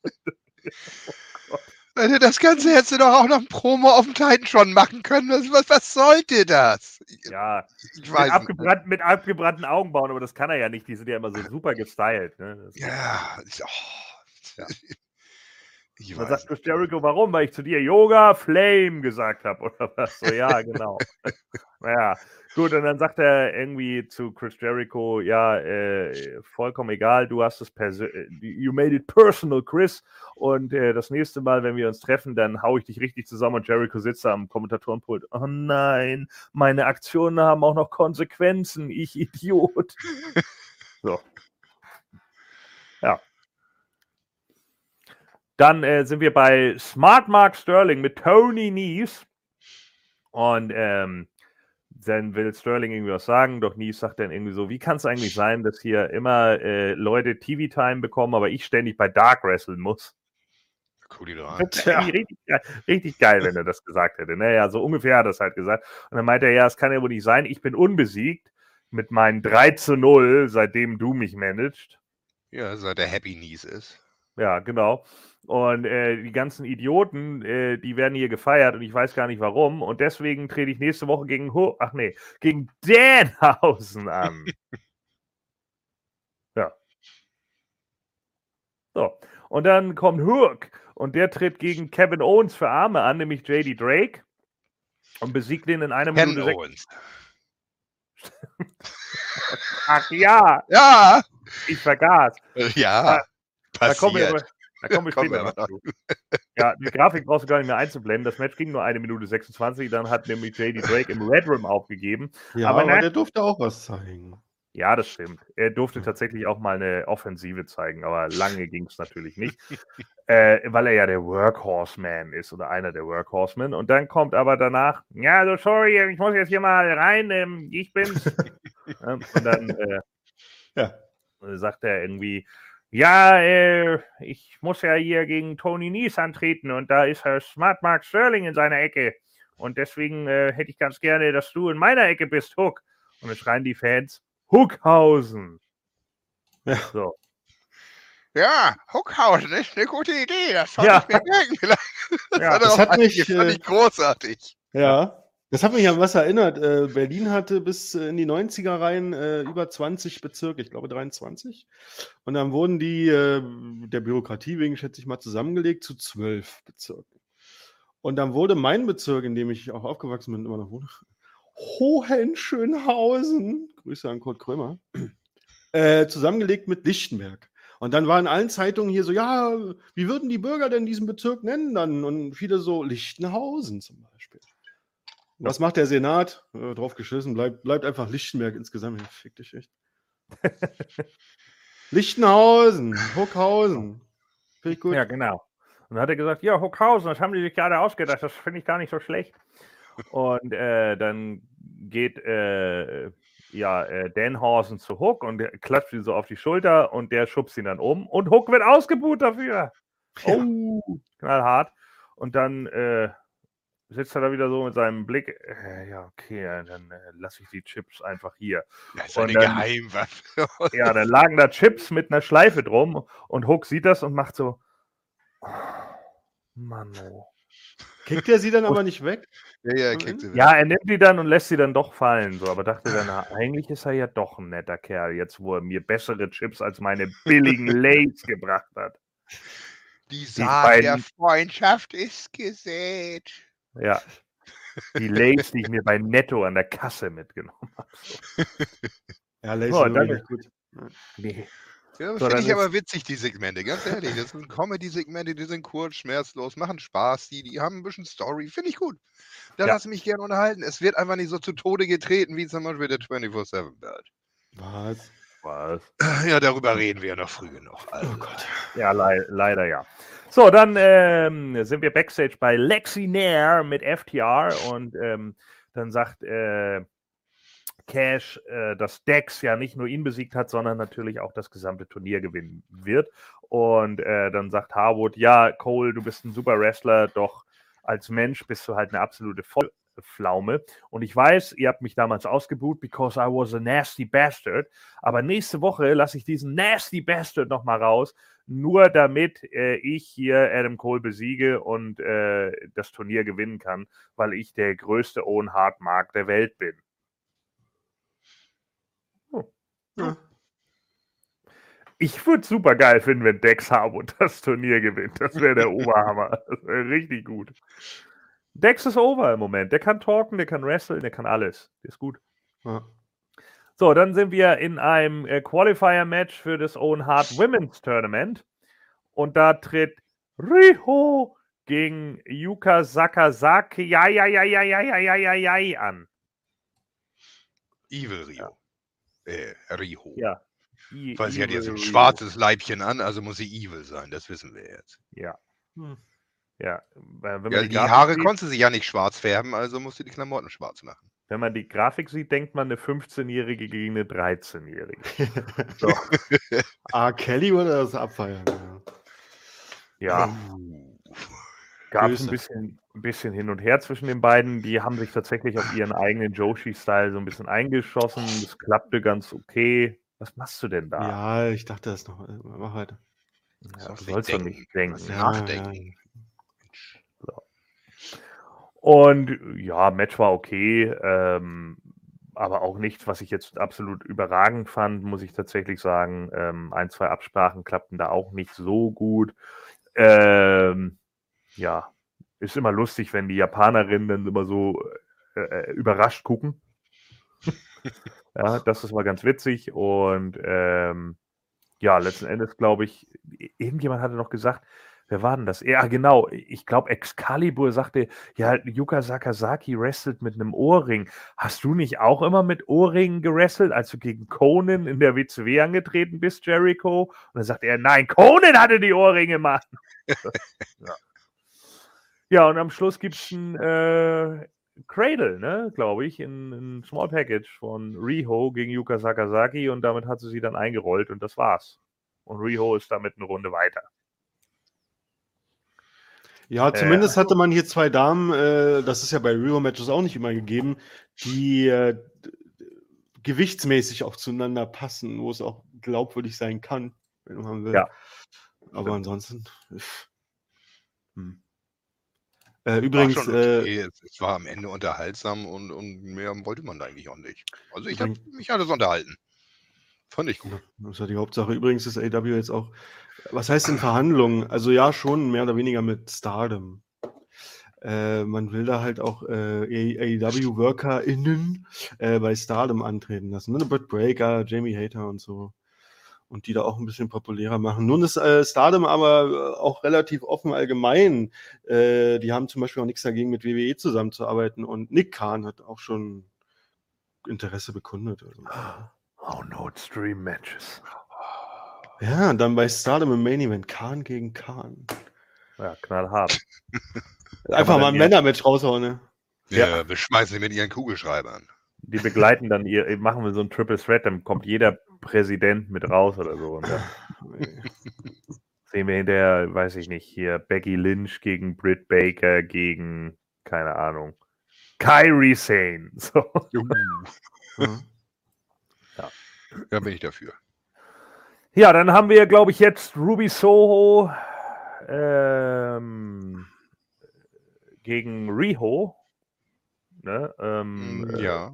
Alter, das Ganze hättest du doch auch noch ein Promo auf dem Titan schon machen können. Was, was, was sollte das? Ja, Ich mit, weiß nicht. abgebrannt, mit abgebrannten Augenbrauen, aber das kann er ja nicht. Die sind ja immer so super gestylt. Ne? Ja, oh, Ja. ich Dann sagt. Chris Jericho, warum? Weil ich zu dir Yoga Flame gesagt habe oder was? So, ja, genau. naja, gut, und dann sagt er irgendwie zu Chris Jericho, ja, äh, vollkommen egal, du hast es persönlich, you made it personal, Chris. Und äh, das nächste Mal, wenn wir uns treffen, dann hau ich dich richtig zusammen und Jericho sitzt da am Kommentatorenpult. Oh nein, meine Aktionen haben auch noch Konsequenzen, ich Idiot. so. Ja. Dann äh, sind wir bei Smart Mark Sterling mit Tony Nies. Und ähm, dann will Sterling irgendwie was sagen, doch Nies sagt dann irgendwie so, wie kann es eigentlich sein, dass hier immer äh, Leute TV-Time bekommen, aber ich ständig bei Dark wresteln muss? Dran. Das wäre richtig, geil- richtig geil, wenn er das gesagt hätte. Naja, so ungefähr hat er es halt gesagt. Und dann meinte er, ja, es kann ja wohl nicht sein, ich bin unbesiegt mit meinen 3 zu 0, seitdem du mich managst. Ja, seit der Happy Niece ist. Ja, genau. Und äh, die ganzen Idioten, äh, die werden hier gefeiert und ich weiß gar nicht warum. Und deswegen trete ich nächste Woche gegen, Hu ach nee, gegen Danhausen an. ja. So. Und dann kommt Hook und der tritt gegen Kevin Owens für Arme an, nämlich JD Drake. Und besiegt ihn in einer Ken Minute sechs. Owens. Ach ja, Ja, ich vergaß. ja, Da kommen wir, passiert. aber- da kommen wir später noch zu. Ja, die Grafik brauchst du gar nicht mehr einzublenden. Das Match ging nur eine Minute 26. Dann hat nämlich JD Drake im Red Room aufgegeben. Ja, Aber aber, der durfte auch was zeigen. Ja, das stimmt. Er durfte tatsächlich auch mal eine Offensive zeigen, aber lange ging es natürlich nicht, äh, weil er ja der Workhorseman ist oder einer der Workhorsemen. Und dann kommt aber danach, ja, also sorry, ich muss jetzt hier mal rein, ähm, ich bin's. Ähm, und dann äh, Ja. sagt er irgendwie, ja, äh, ich muss ja hier gegen Tony Nies antreten und da ist Herr Smart Mark Sterling in seiner Ecke. Und deswegen äh, hätte ich ganz gerne, dass du in meiner Ecke bist, Hook. Und dann schreien die Fans, Hookhausen. Ja. So. Ja, Hookhausen ist eine gute Idee. Das Ja. ich mir merken. Vielleicht. Das, Ja, das hat mich, fand äh, ich großartig. Ja. Das hat mich an was erinnert. Äh, Berlin hatte bis äh, in die 90er rein äh, über 20 Bezirke, ich glaube 23. Und dann wurden die äh, der Bürokratie wegen, schätze ich mal, zusammengelegt zu zwölf Bezirken. Und dann wurde mein Bezirk, in dem ich auch aufgewachsen bin, immer noch wohne, Hohenschönhausen, Grüße an Kurt Krömer, äh, zusammengelegt mit Lichtenberg. Und dann war in allen Zeitungen hier so, ja, wie würden die Bürger denn diesen Bezirk nennen dann? Und viele so, Lichtenhausen zum Beispiel. Was macht der Senat? Äh, drauf geschissen, bleibt, bleibt einfach Lichtenberg insgesamt. Fick dich echt. Lichtenhausen, Huckhausen. Finde ich gut. Ja, genau. Und dann hat er gesagt, ja, Hookhausen, das haben die sich gerade ausgedacht, das finde ich gar nicht so schlecht. Und äh, dann geht äh, ja, äh, Danhausen zu Hook und der klatscht ihn so auf die Schulter und der schubst ihn dann um und Hook wird ausgebuht dafür. Ja. Oh, knallhart. Und dann äh, sitzt er da wieder so mit seinem Blick, äh, ja, okay, dann äh, lasse ich die Chips einfach hier. Das ist Und eine dann- Geheimwaffe. Ja, dann lagen da Chips mit einer Schleife drum und Hook sieht das und macht so, oh, Mann, oh. Kickt er sie dann aber nicht weg? Ja, ja, kriegt Ende? sie weg. Ja, er nimmt die dann und lässt sie dann doch fallen, so, aber dachte dann, na, eigentlich ist er ja doch ein netter Kerl, jetzt wo er mir bessere Chips als meine billigen Lays gebracht hat. Die Saat der Freundschaft ist gesät. Ja. Die Lays, die ich mir bei Netto an der Kasse mitgenommen habe. So. Ja, Lace Oh, wirklich gut. Nee. Ja, So, Finde ich aber witzig, die Segmente, ganz ehrlich. Das sind Comedy-Segmente, die sind kurz, schmerzlos, machen Spaß, die, die haben ein bisschen Story, finde ich gut. Da Ja. lasse ich mich gerne unterhalten. Es wird einfach nicht so zu Tode getreten wie zum Beispiel der 24-7-Belt. Was? Was? Ja, darüber reden wir ja noch früh genug. Also, Oh Gott. Ja, lei leider ja. So, dann ähm, sind wir backstage bei Lexi Nair mit FTR und ähm, dann sagt äh, Cash, äh, dass Dex ja nicht nur ihn besiegt hat, sondern natürlich auch das gesamte Turnier gewinnen wird. Und äh, dann sagt Harwood, ja, Cole, du bist ein super Wrestler, doch als Mensch bist du halt eine absolute Vollpflaume. Und ich weiß, ihr habt mich damals ausgebucht, because I was a nasty bastard. Aber nächste Woche lasse ich diesen nasty bastard nochmal raus, nur damit äh, ich hier Adam Cole besiege und äh, das Turnier gewinnen kann, weil ich der größte Owen Hart Mark der Welt bin. Oh. Ja. Ich würde super geil finden, wenn Dex Harwood das Turnier gewinnt. Das wäre der Oberhammer. Das wäre richtig gut. Dex ist over im Moment. Der kann talken, der kann wresteln, der kann alles. Der ist gut. Ja. So, dann sind wir in einem äh, Qualifier-Match für das Owen Hart Women's Tournament. Und da tritt Riho gegen Yuka Sakazaki ja, ja, ja, ja, ja, ja, ja, ja, ja, an. Evil Rio. Ja. Äh, Riho. Ja. I Weil sie hat jetzt ein schwarzes Leibchen an, also muss sie evil sein, das wissen wir jetzt. Ja. Hm. Ja, ja die, die Haare sieht, konnte sie ja nicht schwarz färben, also musste die Klamotten schwarz machen. Wenn man die Grafik sieht, denkt man eine 15-Jährige gegen eine 13-Jährige. so. ah, Kelly oder das abfeiern? Ja. ja. Gab es ein bisschen, ein bisschen hin und her zwischen den beiden. Die haben sich tatsächlich auf ihren eigenen Joshi-Style so ein bisschen eingeschossen. Das klappte ganz okay. Was machst du denn da? Ja, ich dachte das noch. Äh, mach weiter. Ja, du sollst doch nicht denken. Ja, nachdenken. Ja. Und ja, Match war okay, ähm, aber auch nichts, was ich jetzt absolut überragend fand, muss ich tatsächlich sagen. Ähm, ein, zwei Absprachen klappten da auch nicht so gut. Ähm, ja, ist immer lustig, wenn die Japanerinnen dann immer so äh, äh überrascht gucken. Ja, das ist mal ganz witzig. Und ähm, ja, letzten Endes glaube ich, irgendjemand hatte noch gesagt, wer war denn das? Ja, genau. Ich glaube, Excalibur sagte, ja, Yuka Sakazaki wrestelt mit einem Ohrring. Hast du nicht auch immer mit Ohrringen gewrestelt, als du gegen Conan in der WCW angetreten bist, Jericho? Und dann sagt er, nein, Conan hatte die Ohrringe, Mann. ja. ja. und am Schluss gibt es ein äh, Cradle, ne, glaube ich, in, in Small Package von Riho gegen Yuka Sakazaki und damit hat sie sie dann eingerollt und das war's. Und Riho ist damit eine Runde weiter. Ja, äh, zumindest äh, hatte man hier zwei Damen, äh, das ist ja bei Riho-Matches auch nicht immer gegeben, die äh, gewichtsmäßig auch zueinander passen, wo es auch glaubwürdig sein kann, wenn man will. Ja. Aber ansonsten. Hm. Äh, übrigens, okay. äh, es, war am Ende unterhaltsam und, und mehr wollte man da eigentlich auch nicht. Also ich habe mich alles unterhalten. Fand ich gut. Das ja die Hauptsache. Übrigens ist AW jetzt auch, was heißt in Verhandlungen? Also ja, schon mehr oder weniger mit Stardom. Äh, man will da halt auch äh, AEW-WorkerInnen äh, bei Stardom antreten lassen. Ne? Britt Breaker, Jamie Hater und so und die da auch ein bisschen populärer machen. Nun ist äh, Stardom aber äh, auch relativ offen allgemein. Äh, die haben zum Beispiel auch nichts dagegen, mit WWE zusammenzuarbeiten und Nick Khan hat auch schon Interesse bekundet. Also. Oh no, Stream Matches. Ja, und dann bei Stardom im Main Event Khan gegen Khan. Ja, knallhart. Einfach mal ein Männermatch raushauen, ne? Ja, ja, wir schmeißen sie mit ihren Kugelschreibern. Die begleiten dann ihr, machen wir so ein Triple Threat, dann kommt jeder Präsident mit raus oder so. Und sehen wir hinterher, weiß ich nicht, hier Becky Lynch gegen Britt Baker gegen, keine Ahnung, Kyrie Sane. So. ja. ja, bin ich dafür. Ja, dann haben wir, glaube ich, jetzt Ruby Soho ähm, gegen Riho. Ne? Ähm, mm, ja. Äh,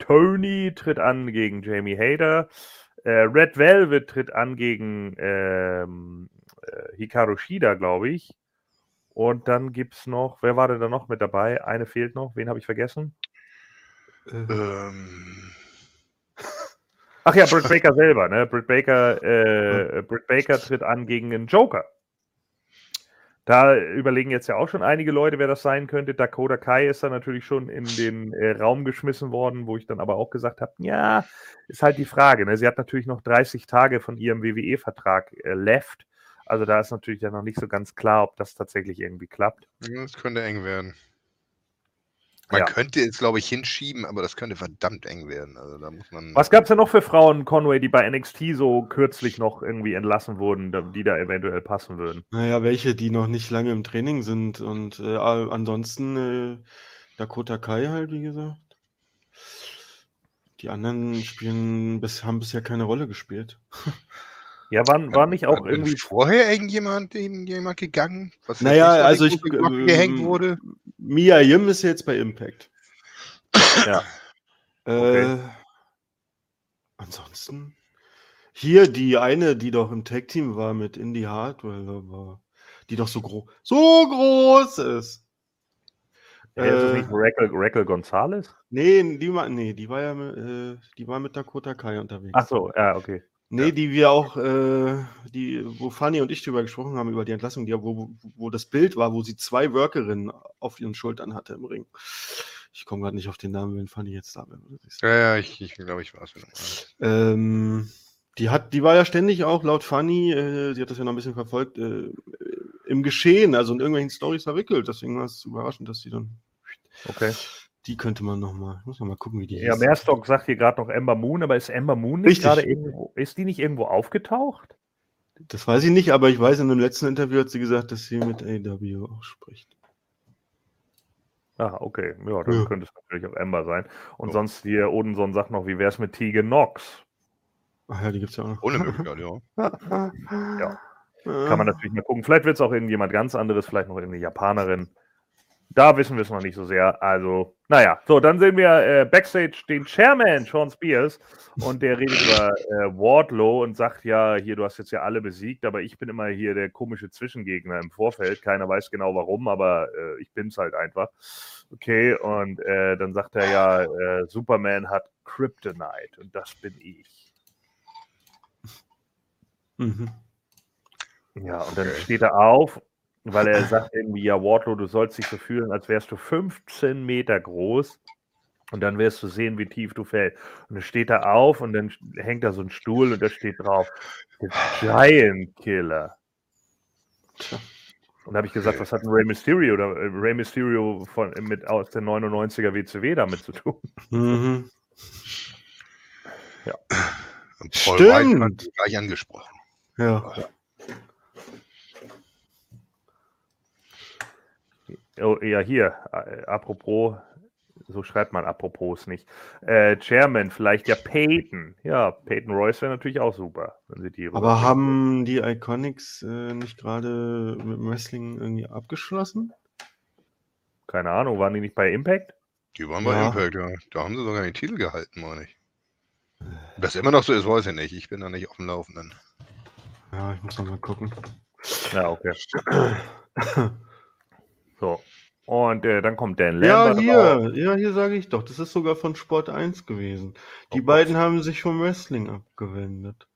Tony tritt an gegen Jamie Hader. Äh, Red Velvet tritt an gegen ähm, äh, Hikaru Shida, glaube ich. Und dann gibt es noch, wer war denn da noch mit dabei? Eine fehlt noch. Wen habe ich vergessen? Ähm. Ach ja, Britt Baker selber, ne? Britt Baker, äh, Britt Baker tritt an gegen einen Joker. Da überlegen jetzt ja auch schon einige Leute, wer das sein könnte. Dakota Kai ist da natürlich schon in den äh, Raum geschmissen worden, wo ich dann aber auch gesagt habe, ja, ist halt die Frage. Ne? Sie hat natürlich noch 30 Tage von ihrem WWE-Vertrag äh, left. Also da ist natürlich ja noch nicht so ganz klar, ob das tatsächlich irgendwie klappt. Das könnte eng werden. Man Ja. könnte es, glaube ich, hinschieben, aber das könnte verdammt eng werden. Also da muss man. Was gab es denn noch für Frauen, Conway, die bei NXT so kürzlich noch irgendwie entlassen wurden, die da eventuell passen würden? Naja, welche, die noch nicht lange im Training sind und äh, ansonsten äh, Dakota Kai halt, wie gesagt. Die anderen spielen bis, haben bisher keine Rolle gespielt. Ja, waren, war nicht auch irgendwie. vorher irgendjemand, irgendjemand gegangen? Was Naja, nicht so also ich Glocke gehängt ähm, wurde? Mia Yim ist jetzt bei Impact. Ja. Äh, Okay. ansonsten. Hier die eine, die doch im Tag-Team war mit Indy Hardware, war, die doch so groß, so groß ist. Ja, ist das Äh, nicht Raquel, Raquel Gonzalez? Nee, die war, nee, die war ja mit, äh, die war mit Dakota Kai unterwegs. Ach so, ja, okay. Nee, die wir auch, äh, die, wo Fanny und ich drüber gesprochen haben, über die Entlassung, die, wo, wo das Bild war, wo sie zwei Workerinnen auf ihren Schultern hatte im Ring. Ich komme gerade nicht auf den Namen, wenn Fanny jetzt da wäre. Ja, ja, ich, ich glaube, ich du meinst. Ähm, die hat, die war ja ständig auch laut Fanny, äh, sie hat das ja noch ein bisschen verfolgt, äh, im Geschehen, also in irgendwelchen Stories verwickelt. Deswegen war es überraschend, dass sie dann, okay. Die könnte man noch mal, ich muss noch mal gucken, wie die Ja, hieß. Mehrstock sagt hier gerade noch Ember Moon, aber ist Ember Moon nicht gerade irgendwo, ist die nicht irgendwo aufgetaucht? Das weiß ich nicht, aber ich weiß, in dem letzten Interview hat sie gesagt, dass sie mit AW auch spricht. Ah, okay. Ja, dann Ja. könnte es natürlich auch Ember sein. Und Ja. sonst hier Odenson sagt noch, wie wäre es mit Tegan Nox? Ach ja, die gibt's ja auch noch. Ohne Möglichkeit, ja. ja. Kann man natürlich mal gucken. Vielleicht wird es auch irgendjemand ganz anderes, vielleicht noch irgendeine Japanerin. Da wissen wir es noch nicht so sehr. Also, naja. So, dann sehen wir äh, Backstage den Chairman, Sean Spears. Und der redet über äh, Wardlow und sagt, ja, hier, du hast jetzt ja alle besiegt, aber ich bin immer hier der komische Zwischengegner im Vorfeld. Keiner weiß genau warum, aber äh, ich bin es halt einfach. Okay, und äh, dann sagt er ja, äh, Superman hat Kryptonite und das bin ich. Mhm. Ja, und dann steht er auf, weil er sagt irgendwie, ja, Wardlow, du sollst dich so fühlen, als wärst du 15 Meter groß und dann wirst du sehen, wie tief du fällst. Und dann steht er auf und dann hängt da so ein Stuhl und da steht drauf, The Giant Killer. Tja. Und da habe ich gesagt, was hat ein Rey Mysterio oder äh, Rey Mysterio von, mit, aus der 99er WCW damit zu tun? Mhm. Und Paul Stimmt. White hat ihn gleich angesprochen. Ja. Oh, ja, hier, äh, apropos, so schreibt man apropos nicht. Äh, Chairman, vielleicht ja Peyton. Ja, Peyton Royce wäre natürlich auch super, wenn sie die Aber haben die Iconics äh, nicht gerade mit dem Wrestling irgendwie abgeschlossen? Keine Ahnung, waren die nicht bei Impact? Die waren bei Ja. Impact, ja. Da haben sie sogar den Titel gehalten, meine ich. Ob das immer noch so ist, weiß ich nicht. Ich bin da nicht auf dem Laufenden. Ja, ich muss noch mal gucken. Ja, okay. So. Und äh, dann kommt Dan Ja, Lambert. raus. hier, ja, hier sage ich doch. Das ist sogar von Sport 1 gewesen. Die Oh Gott. beiden haben sich vom Wrestling abgewendet.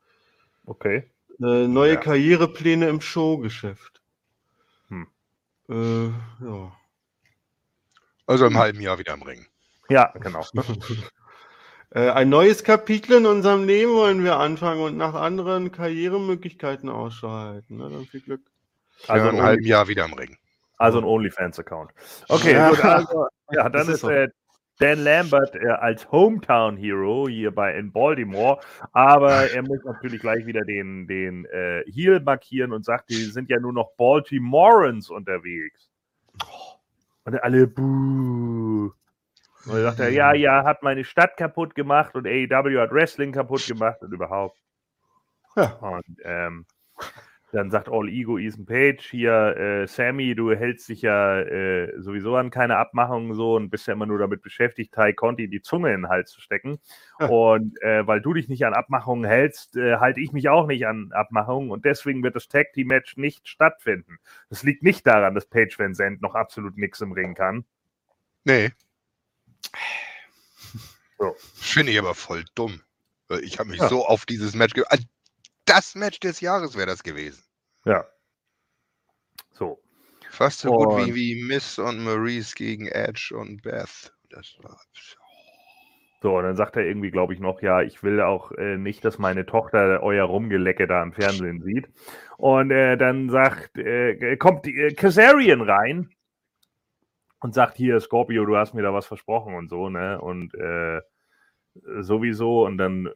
Okay. Äh, neue Ja. Karrierepläne im Showgeschäft. Hm. Äh, ja. Also im halben Jahr wieder im Ring. Ja, genau. Äh, ein neues Kapitel in unserem Leben wollen wir anfangen und nach anderen Karrieremöglichkeiten Ausschau halten. Ne? Dann viel Glück. Also ja, ein im halben Jahr wieder im Ring. Also ein OnlyFans-Account. Okay, Ja. gut, also, ja, dann ist ist, äh, Dan Lambert äh, als Hometown Hero hier bei in Baltimore, aber er muss natürlich gleich wieder den, den äh, Heel markieren und sagt, die sind ja nur noch Baltimoreans unterwegs. Und alle buh. Und dann sagt er, ja, ja, hat meine Stadt kaputt gemacht und AEW hat Wrestling kaputt gemacht und überhaupt. Ja. Und ähm, dann sagt All Ego Ethan Page hier, äh, Sammy, du hältst dich ja äh, sowieso an keine Abmachungen so und bist ja immer nur damit beschäftigt, Ty Conti die Zunge in den Hals zu stecken. Ja. Und äh, weil du dich nicht an Abmachungen hältst, äh, halte ich mich auch nicht an Abmachungen und deswegen wird das Tag Team Match nicht stattfinden. Das liegt nicht daran, dass Page Van Zandt noch absolut nichts im Ring kann. Nee. So. Finde ich aber voll dumm. Ich habe mich Ja. so auf dieses Match ge Ah, Das Match des Jahres wäre das gewesen. Ja. So. Fast so gut Und- wie, wie Miss und Maurice gegen Edge und Beth. Das war. So, und dann sagt er irgendwie, glaube ich, noch, ja, ich will auch äh, nicht, dass meine Tochter euer Rumgelecke da im Fernsehen sieht. Und äh, dann sagt, äh, kommt die, äh, Kazarian rein und sagt, hier, Scorpio, du hast mir da was versprochen und so, ne? Und äh, sowieso. Und dann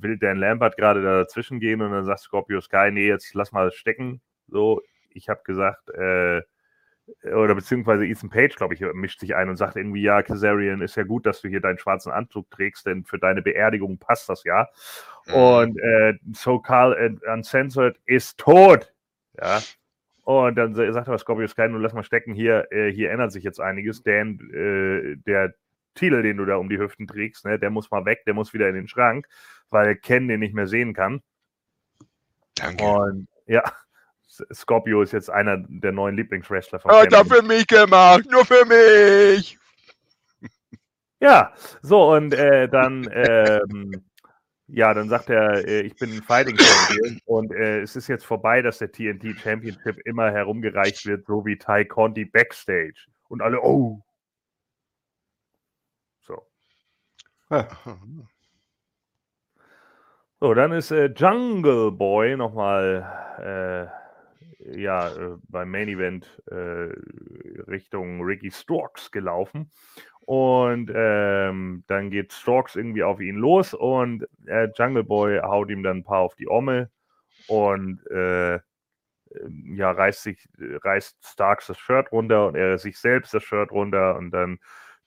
will Dan Lambert gerade dazwischen gehen und dann sagt Scorpio Sky, nee, jetzt lass mal stecken. So, ich habe gesagt, äh, oder beziehungsweise Ethan Page, glaube ich, mischt sich ein und sagt irgendwie, ja, Kazarian, ist ja gut, dass du hier deinen schwarzen Anzug trägst, denn für deine Beerdigung passt das ja. Mhm. Und äh, So Carl Uncensored ist tot. Ja. Und dann sagt er Scorpio Sky, nun lass mal stecken, hier, äh, hier ändert sich jetzt einiges, denn äh, der Titel, den du da um die Hüften trägst, ne, der muss mal weg, der muss wieder in den Schrank, weil Ken den nicht mehr sehen kann. Danke. Und ja, Scorpio ist jetzt einer der neuen Lieblingswrestler von Hat er für mich gemacht, nur für mich. Ja, so und äh, dann, ähm, ja, dann sagt er, äh, ich bin ein Fighting Champion und äh, es ist jetzt vorbei, dass der TNT Championship immer herumgereicht wird, so wie Ty Conti backstage. Und alle, oh. So. Ja. So, dann ist äh, Jungle Boy nochmal äh, ja, äh, beim Main Event äh, Richtung Ricky Storks gelaufen. Und ähm, dann geht Storks irgendwie auf ihn los und äh, Jungle Boy haut ihm dann ein paar auf die Omme und äh, ja, reißt sich, reißt Starks das Shirt runter und er sich selbst das Shirt runter und dann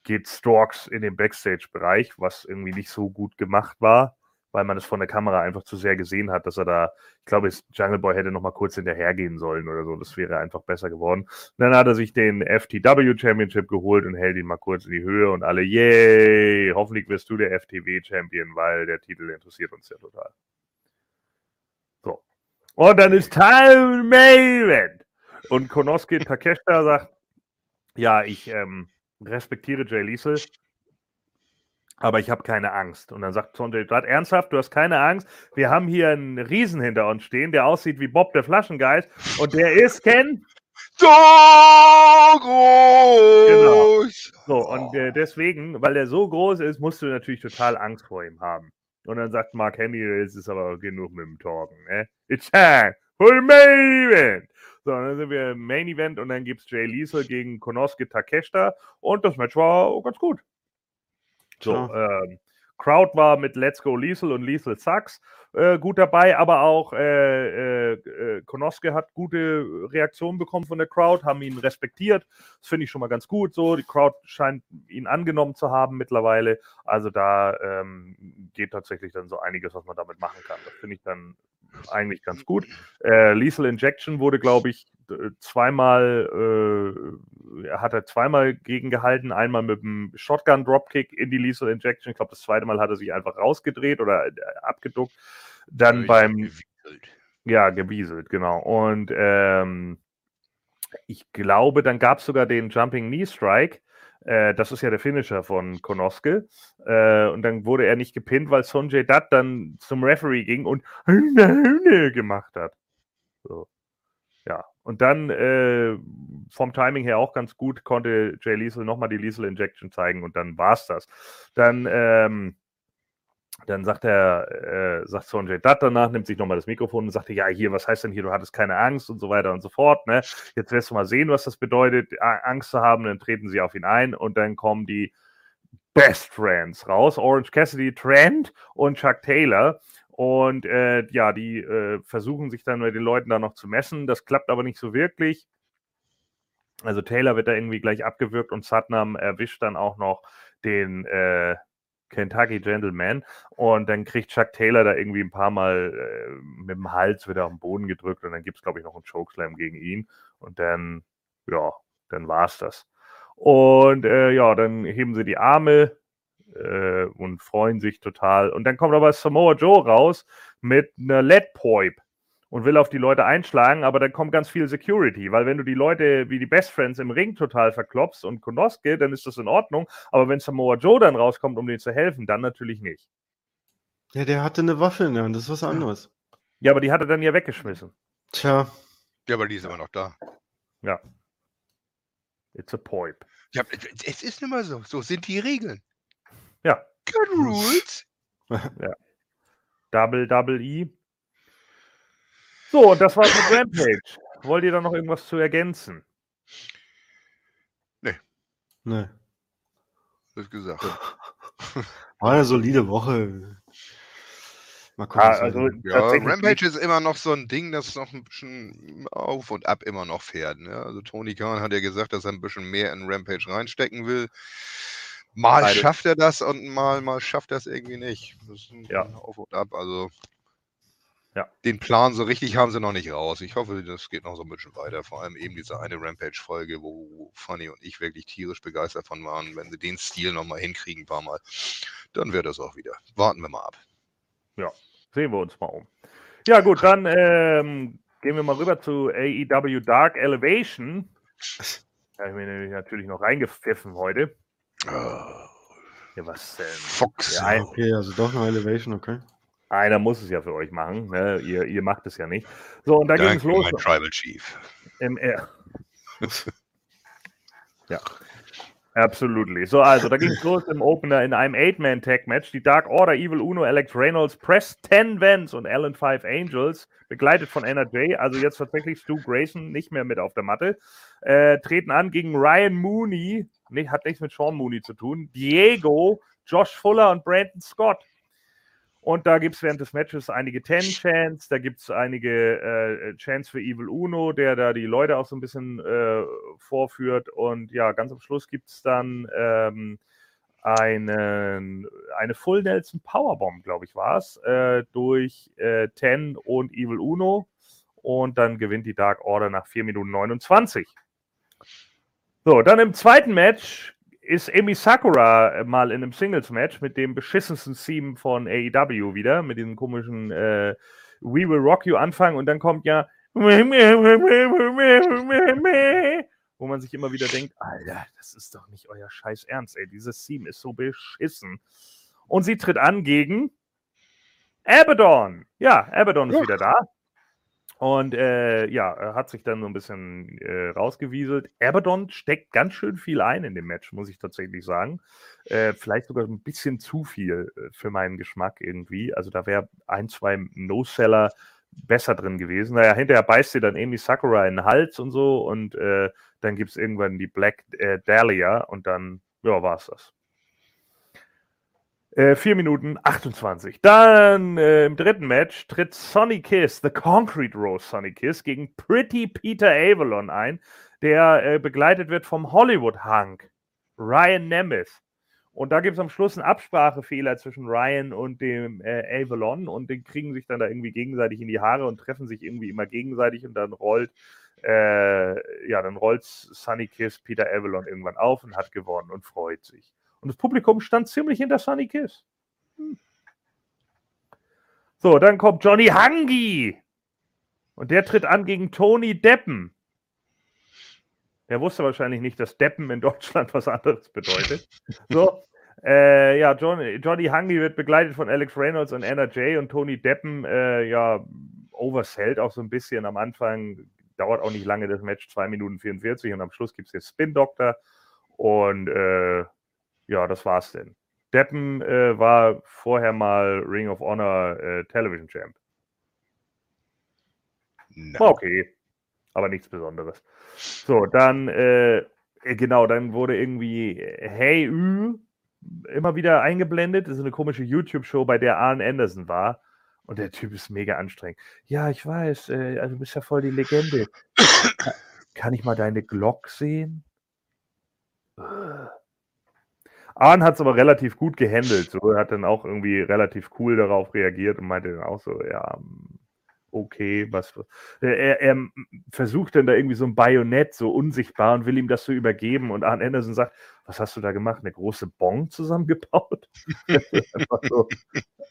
geht Storks in den Backstage-Bereich, was irgendwie nicht so gut gemacht war weil man es von der Kamera einfach zu sehr gesehen hat, dass er da, ich glaube, Jungle Boy hätte noch mal kurz hinterhergehen sollen oder so. Das wäre einfach besser geworden. Und dann hat er sich den FTW Championship geholt und hält ihn mal kurz in die Höhe und alle, yay, hoffentlich wirst du der FTW Champion, weil der Titel interessiert uns ja total. So. Und dann ist Time Main Event. Und Konosuke Takeshita sagt, ja, ich ähm, respektiere Jay Liesel, aber ich habe keine Angst. Und dann sagt Sonjay Dutt, ernsthaft, du hast keine Angst? Wir haben hier einen Riesen hinter uns stehen, der aussieht wie Bob der Flaschengeist. Und der ist, Ken? So groß! Genau. So, und äh, deswegen, weil er so groß ist, musst du natürlich total Angst vor ihm haben. Und dann sagt Mark Henry, es ist aber genug mit dem Talken. Ne? It's time for the main event. So, dann sind wir im Main Event und dann gibt es Jay Liesel gegen Konosuke Takeshita und das Match war ganz gut. So, ähm, Crowd war mit Let's Go Liesel und Liesel Sucks äh, gut dabei, aber auch äh, äh, äh, Konoske hat gute Reaktionen bekommen von der Crowd, haben ihn respektiert. Das finde ich schon mal ganz gut. So, die Crowd scheint ihn angenommen zu haben mittlerweile. Also da ähm, geht tatsächlich dann so einiges, was man damit machen kann. Das finde ich dann eigentlich ganz gut. Äh, Lethal Injection wurde, glaube ich, zweimal, äh, hat er zweimal gegengehalten. Einmal mit dem Shotgun Dropkick in die Lethal Injection. Ich glaube, das zweite Mal hat er sich einfach rausgedreht oder äh, abgeduckt. Dann ja, beim. Gewieselt. Ja, gewieselt, genau. Und ähm, ich glaube, dann gab es sogar den Jumping Knee Strike. Äh, das ist ja der Finisher von Konoske. Äh, und dann wurde er nicht gepinnt, weil Sonjay Dutt dann zum Referee ging und gemacht hat. So. Ja, und dann äh, vom Timing her auch ganz gut konnte Jay Liesel nochmal die Liesel Injection zeigen und dann war es das. Dann ähm, dann sagt er, äh, sagt Sonjay Dutt danach, nimmt sich nochmal das Mikrofon und sagt, ja, hier, was heißt denn hier, du hattest keine Angst und so weiter und so fort. Ne? Jetzt wirst du mal sehen, was das bedeutet, Angst zu haben. Dann treten sie auf ihn ein und dann kommen die Best Friends raus. Orange Cassidy, Trent und Chuck Taylor. Und äh, ja, die äh, versuchen sich dann mit den Leuten da noch zu messen. Das klappt aber nicht so wirklich. Also Taylor wird da irgendwie gleich abgewürgt und Satnam erwischt dann auch noch den, äh, Kentucky Gentleman. Und dann kriegt Chuck Taylor da irgendwie ein paar Mal äh, mit dem Hals wieder auf den Boden gedrückt und dann gibt es, glaube ich, noch einen Chokeslam gegen ihn. Und dann, ja, dann war es das. Und äh, ja, dann heben sie die Arme äh, und freuen sich total. Und dann kommt aber Samoa Joe raus mit einer Lead Poip und will auf die Leute einschlagen, aber dann kommt ganz viel Security, weil wenn du die Leute wie die Best Friends im Ring total verklopfst und Konoske, dann ist das in Ordnung, aber wenn Samoa Joe dann rauskommt, um denen zu helfen, dann natürlich nicht. Ja, der hatte eine Waffe in der Hand, das ist was anderes. Ja, aber die hat er dann ja weggeschmissen. Tja. Ja, aber die ist immer noch da. Ja. It's a poip. Ja, es ist immer so. So sind die Regeln. Ja. Good rules. ja. Double, double E. So, und das war's mit Rampage. Wollt ihr da noch irgendwas zu ergänzen? Nee. Nee. Das gesagt. War eine solide Woche. Mal gucken. Ah, also ja, Rampage ist immer noch so ein Ding, das noch ein bisschen auf und ab immer noch fährt. Ne? Also Tony Khan hat ja gesagt, dass er ein bisschen mehr in Rampage reinstecken will. Mal Beide. schafft er das und mal, mal schafft er es irgendwie nicht. Das ist ja. auf und ab. Also ja. den Plan so richtig haben sie noch nicht raus. Ich hoffe, das geht noch so ein bisschen weiter. Vor allem eben diese eine Rampage-Folge, wo Fanny und ich wirklich tierisch begeistert von waren. Wenn sie den Stil nochmal hinkriegen, ein paar Mal, dann wird das auch wieder. Warten wir mal ab. Ja, sehen wir uns mal um. Ja, gut, dann ähm, gehen wir mal rüber zu AEW Dark Elevation. Da habe ich mir natürlich noch reingepfiffen heute. Oh. Ja, was denn? Fox. Ja, okay, also doch noch Elevation, okay. Einer muss es ja für euch machen. Ne? Ihr, ihr macht es ja nicht. So, und da ging es los. Mein Tribal Chief. Äh, ja. Absolutely. So, also, da ging es los im Opener in einem Eight-Man-Tag-Match. Die Dark Order, Evil Uno, Alex Reynolds, Press 10 Vents und Alan Five Angels, begleitet von NRJ, also jetzt tatsächlich Stu Grayson nicht mehr mit auf der Matte, äh, treten an gegen Ryan Mooney, nee, hat nichts mit Sean Mooney zu tun, Diego, Josh Fuller und Brandon Scott. Und da gibt es während des Matches einige Ten-Chants, da gibt es einige äh, Chants für Evil Uno, der da die Leute auch so ein bisschen äh, vorführt. Und ja, ganz am Schluss gibt es dann ähm, einen, eine Full Nelson Powerbomb, glaube ich, war es, äh, durch äh, Ten und Evil Uno. Und dann gewinnt die Dark Order nach 4 Minuten 29. So, dann im zweiten Match ist Emi Sakura mal in einem Singles-Match mit dem beschissensten Theme von AEW wieder, mit diesem komischen äh, We Will Rock You Anfang und dann kommt ja wo man sich immer wieder denkt, Alter, das ist doch nicht euer scheiß Ernst, ey, dieses Theme ist so beschissen. Und sie tritt an gegen Abaddon. Ja, Abaddon ist wieder da. Und äh, ja, hat sich dann so ein bisschen äh, rausgewieselt. Abaddon steckt ganz schön viel ein in dem Match, muss ich tatsächlich sagen. Äh, vielleicht sogar ein bisschen zu viel äh, für meinen Geschmack irgendwie. Also da wäre ein, zwei No-Seller besser drin gewesen. Naja, hinterher beißt sie dann Amy Sakura in den Hals und so und äh, dann gibt es irgendwann die Black äh, Dahlia und dann, ja, war es das. Äh, 4 Minuten 28. Dann äh, im dritten Match tritt Sonny Kiss, The Concrete Rose Sonny Kiss, gegen Pretty Peter Avalon ein, der äh, begleitet wird vom Hollywood Hunk, Ryan Nemeth. Und da gibt es am Schluss einen Absprachefehler zwischen Ryan und dem äh, Avalon und die kriegen sich dann da irgendwie gegenseitig in die Haare und treffen sich irgendwie immer gegenseitig und dann rollt, äh, ja, dann rollt Sunny Kiss Peter Avalon irgendwann auf und hat gewonnen und freut sich. Und das Publikum stand ziemlich hinter Sunny Kiss. So, dann kommt Johnny Hangi. Und der tritt an gegen Tony Deppen. Der wusste wahrscheinlich nicht, dass Deppen in Deutschland was anderes bedeutet. So, äh, ja, Johnny, Johnny Hangi wird begleitet von Alex Reynolds und Anna Jay und Tony Deppen, äh, ja, oversellt auch so ein bisschen am Anfang. Dauert auch nicht lange das Match, 2 Minuten 44 und am Schluss gibt es den Spin Doctor. Und äh, ja, das war's denn. Deppen äh, war vorher mal Ring of Honor äh, Television Champ. No. Okay, aber nichts Besonderes. So, dann, äh, äh, genau, dann wurde irgendwie äh, Hey Ü immer wieder eingeblendet. Das ist eine komische YouTube-Show, bei der Arn Anderson war. Und der Typ ist mega anstrengend. Ja, ich weiß, äh, also du bist ja voll die Legende. Kann ich mal deine Glock sehen? Arn hat es aber relativ gut gehandelt. So, er hat dann auch irgendwie relativ cool darauf reagiert und meinte dann auch so, ja, okay, was. Er, er versucht dann da irgendwie so ein Bajonett, so unsichtbar und will ihm das so übergeben. Und Arn Anderson sagt, was hast du da gemacht? Eine große Bon zusammengebaut? so,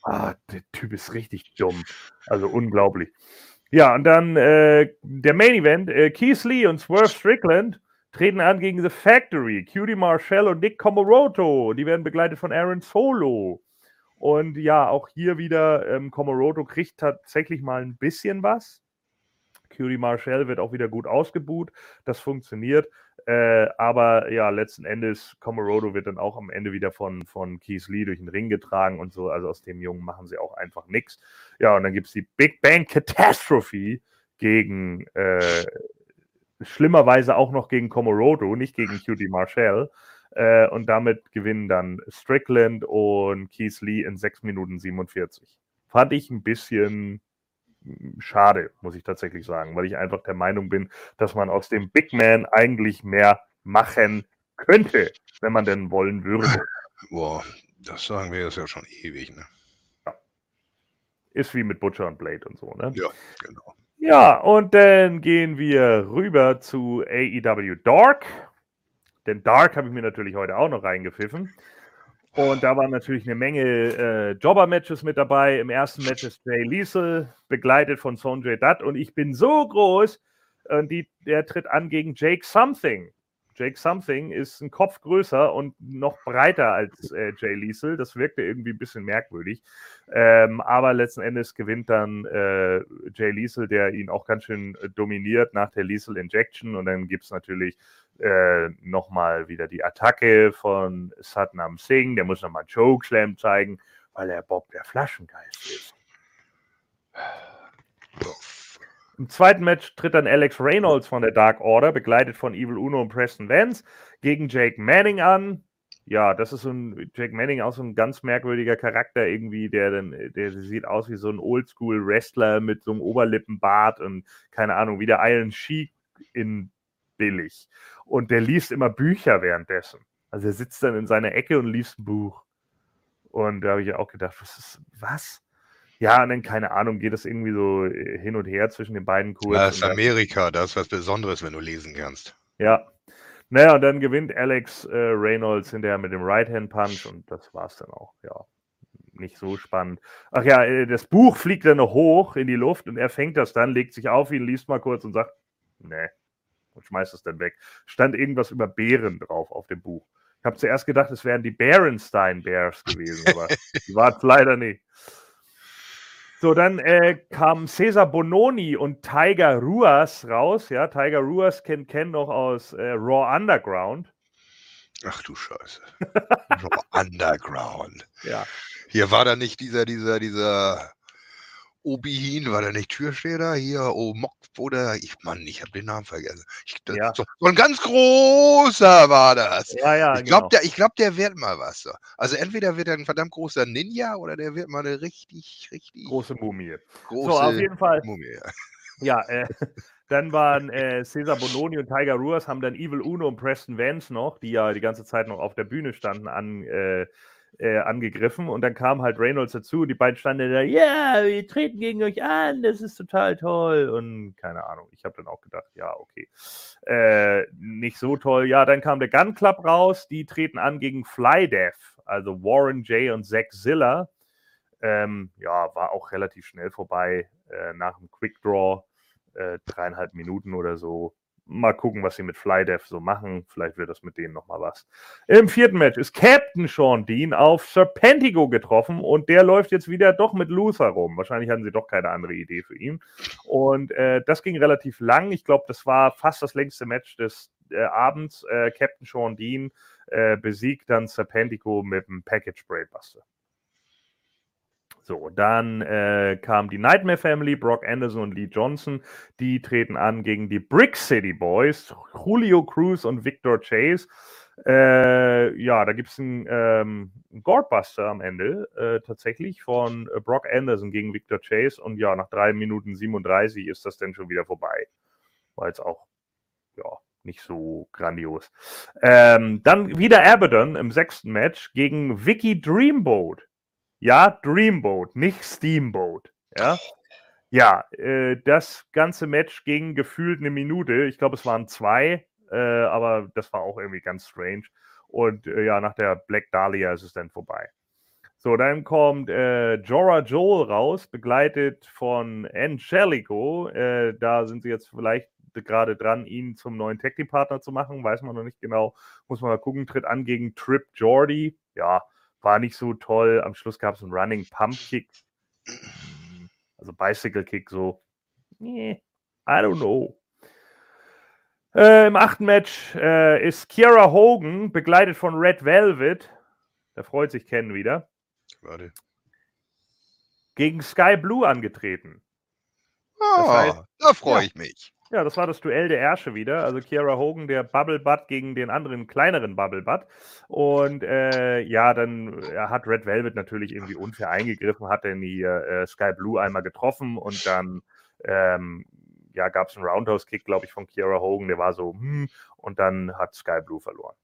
ah, der Typ ist richtig dumm. Also unglaublich. Ja, und dann äh, der Main Event, äh, Keith Lee und Swerve Strickland treten an gegen The Factory, Cutie Marshall und Nick Komoroto. Die werden begleitet von Aaron Solo. Und ja, auch hier wieder, ähm, Komoroto kriegt tatsächlich mal ein bisschen was. Cutie Marshall wird auch wieder gut ausgebuht. Das funktioniert. Äh, aber ja, letzten Endes, Komoroto wird dann auch am Ende wieder von, von Keith Lee durch den Ring getragen und so. Also aus dem Jungen machen sie auch einfach nichts. Ja, und dann gibt es die Big Bang Catastrophe gegen äh, schlimmerweise auch noch gegen Komoroto, nicht gegen Cutie Marshall. Äh, und damit gewinnen dann Strickland und Keith Lee in 6 Minuten 47. Fand ich ein bisschen hm, schade, muss ich tatsächlich sagen, weil ich einfach der Meinung bin, dass man aus dem Big Man eigentlich mehr machen könnte, wenn man denn wollen würde. Boah, das sagen wir jetzt ja schon ewig, ne? Ja. Ist wie mit Butcher und Blade und so, ne? Ja, genau. Ja, und dann gehen wir rüber zu AEW Dark. Denn Dark habe ich mir natürlich heute auch noch reingepfiffen. Und da waren natürlich eine Menge äh, Jobber-Matches mit dabei. Im ersten Match ist Jay Liesel, begleitet von Sonjay Dutt. Und ich bin so groß, äh, die, der tritt an gegen Jake Something. Jake Something ist ein Kopf größer und noch breiter als äh, Jay Liesel. Das wirkte irgendwie ein bisschen merkwürdig. Ähm, aber letzten Endes gewinnt dann äh, Jay Liesel, der ihn auch ganz schön äh, dominiert nach der Liesel Injection. Und dann gibt es natürlich äh, nochmal wieder die Attacke von Satnam Singh. Der muss nochmal Choke Slam zeigen, weil er Bob der Flaschengeist ist. Im zweiten Match tritt dann Alex Reynolds von der Dark Order, begleitet von Evil Uno und Preston Vance, gegen Jake Manning an. Ja, das ist so ein Jake Manning auch so ein ganz merkwürdiger Charakter irgendwie, der dann, der sieht aus wie so ein Oldschool-Wrestler mit so einem Oberlippenbart und keine Ahnung, wie der Iron Sheik in billig. Und der liest immer Bücher währenddessen. Also er sitzt dann in seiner Ecke und liest ein Buch. Und da habe ich auch gedacht, was ist, was? Ja, und dann, keine Ahnung, geht das irgendwie so äh, hin und her zwischen den beiden Kursen. Das ist Amerika, das ist was Besonderes, wenn du lesen kannst. Ja. Naja, und dann gewinnt Alex äh, Reynolds hinterher mit dem Right-Hand-Punch und das war es dann auch, ja. Nicht so spannend. Ach ja, äh, das Buch fliegt dann noch hoch in die Luft und er fängt das dann, legt sich auf ihn, liest mal kurz und sagt, nee, und schmeißt es dann weg. Stand irgendwas über Bären drauf auf dem Buch. Ich habe zuerst gedacht, es wären die Bärenstein Bears gewesen, aber die waren es leider nicht. So, dann äh, kam Cesar Bononi und Tiger Ruas raus. Ja, Tiger Ruas kennt Ken noch aus äh, Raw Underground. Ach du Scheiße. Raw Underground. Ja. Hier war da nicht dieser, dieser, dieser Obihin, war der nicht Türsteher? Hier, oh Mock oder ich, Mann, ich habe den Namen vergessen. Ich, das, ja. so, so, ein ganz großer war das. Ja, ja, ich glaube, genau. der, glaub, der wird mal was. So. Also entweder wird er ein verdammt großer Ninja oder der wird mal eine richtig, richtig große Mumie. Große so, auf jeden Fall. Mumie. Ja, äh, dann waren äh, Cesar Bononi und Tiger Ruas haben dann Evil Uno und Preston Vance noch, die ja die ganze Zeit noch auf der Bühne standen, an äh, äh, angegriffen und dann kam halt Reynolds dazu und die beiden standen da, ja, yeah, wir treten gegen euch an, das ist total toll und keine Ahnung, ich habe dann auch gedacht, ja, okay, äh, nicht so toll. Ja, dann kam der Gun Club raus, die treten an gegen Flydeath, also Warren Jay und Zack Zilla. Ähm, ja, war auch relativ schnell vorbei äh, nach dem Quick Draw, äh, dreieinhalb Minuten oder so mal gucken, was sie mit Flydev so machen. Vielleicht wird das mit denen nochmal was. Im vierten Match ist Captain Sean Dean auf Serpentigo getroffen und der läuft jetzt wieder doch mit Luther rum. Wahrscheinlich hatten sie doch keine andere Idee für ihn. Und äh, das ging relativ lang. Ich glaube, das war fast das längste Match des äh, Abends. Äh, Captain Sean Dean äh, besiegt dann Serpentigo mit dem Package Braidbuster. So, dann äh, kam die Nightmare Family, Brock Anderson und Lee Johnson. Die treten an gegen die Brick City Boys, Julio Cruz und Victor Chase. Äh, ja, da gibt es einen, ähm, Gorebuster am Ende äh, tatsächlich von äh, Brock Anderson gegen Victor Chase. Und ja, nach 3 Minuten 37 ist das dann schon wieder vorbei. War jetzt auch, ja, nicht so grandios. Ähm, dann wieder Abaddon im sechsten Match gegen Vicky Dreamboat. Ja, Dreamboat, nicht Steamboat. Ja, ja äh, das ganze Match ging gefühlt eine Minute. Ich glaube, es waren zwei, äh, aber das war auch irgendwie ganz strange. Und äh, ja, nach der Black Dahlia ist es dann vorbei. So, dann kommt äh, Jorah Joel raus, begleitet von Angelico. Äh, da sind sie jetzt vielleicht gerade dran, ihn zum neuen Tag Team Partner zu machen. Weiß man noch nicht genau. Muss man mal gucken. Tritt an gegen Trip Jordy. Ja, war nicht so toll. Am Schluss gab es einen Running Pump Kick. Also Bicycle Kick, so. I don't know. Äh, Im achten Match äh, ist Kiara Hogan, begleitet von Red Velvet. Da freut sich Ken wieder. Warte. Gegen Sky Blue angetreten. Oh, das heißt, da freue ja. ich mich. Ja, das war das Duell der Ärsche wieder. Also Kiara Hogan, der Bubble Butt gegen den anderen kleineren Bubble Butt. Und äh, ja, dann er hat Red Velvet natürlich irgendwie unfair eingegriffen, hat dann die äh, Sky Blue einmal getroffen und dann ähm, ja, gab es einen Roundhouse-Kick, glaube ich, von Kiara Hogan, der war so, hm, und dann hat Sky Blue verloren.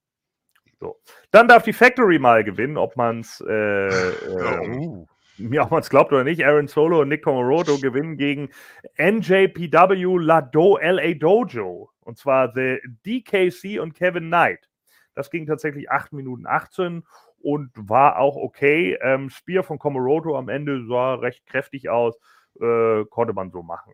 So. Dann darf die Factory mal gewinnen, ob man es äh, äh, ob man es glaubt oder nicht, Aaron Solo und Nick Comoroto gewinnen gegen NJPW Lado LA Dojo. Und zwar The DKC und Kevin Knight. Das ging tatsächlich 8 Minuten 18 und war auch okay. Ähm, Spear von Comoroto am Ende sah recht kräftig aus. Äh, konnte man so machen.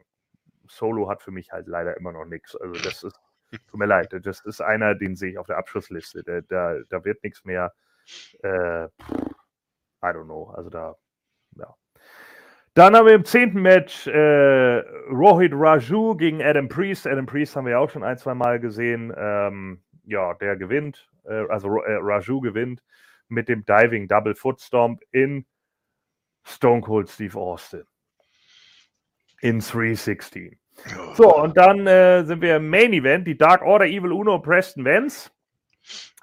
Solo hat für mich halt leider immer noch nichts. Also das ist, tut mir leid, das ist einer, den sehe ich auf der Abschlussliste. Da, da, da wird nichts mehr. Äh, I don't know. Also da ja. Dann haben wir im zehnten Match äh, Rohit Raju gegen Adam Priest. Adam Priest haben wir auch schon ein, zwei Mal gesehen. Ähm, ja, der gewinnt, äh, also äh, Raju gewinnt mit dem Diving Double Foot Stomp in Stone Cold Steve Austin. In 316. So, und dann äh, sind wir im Main Event. Die Dark Order Evil Uno Preston Vance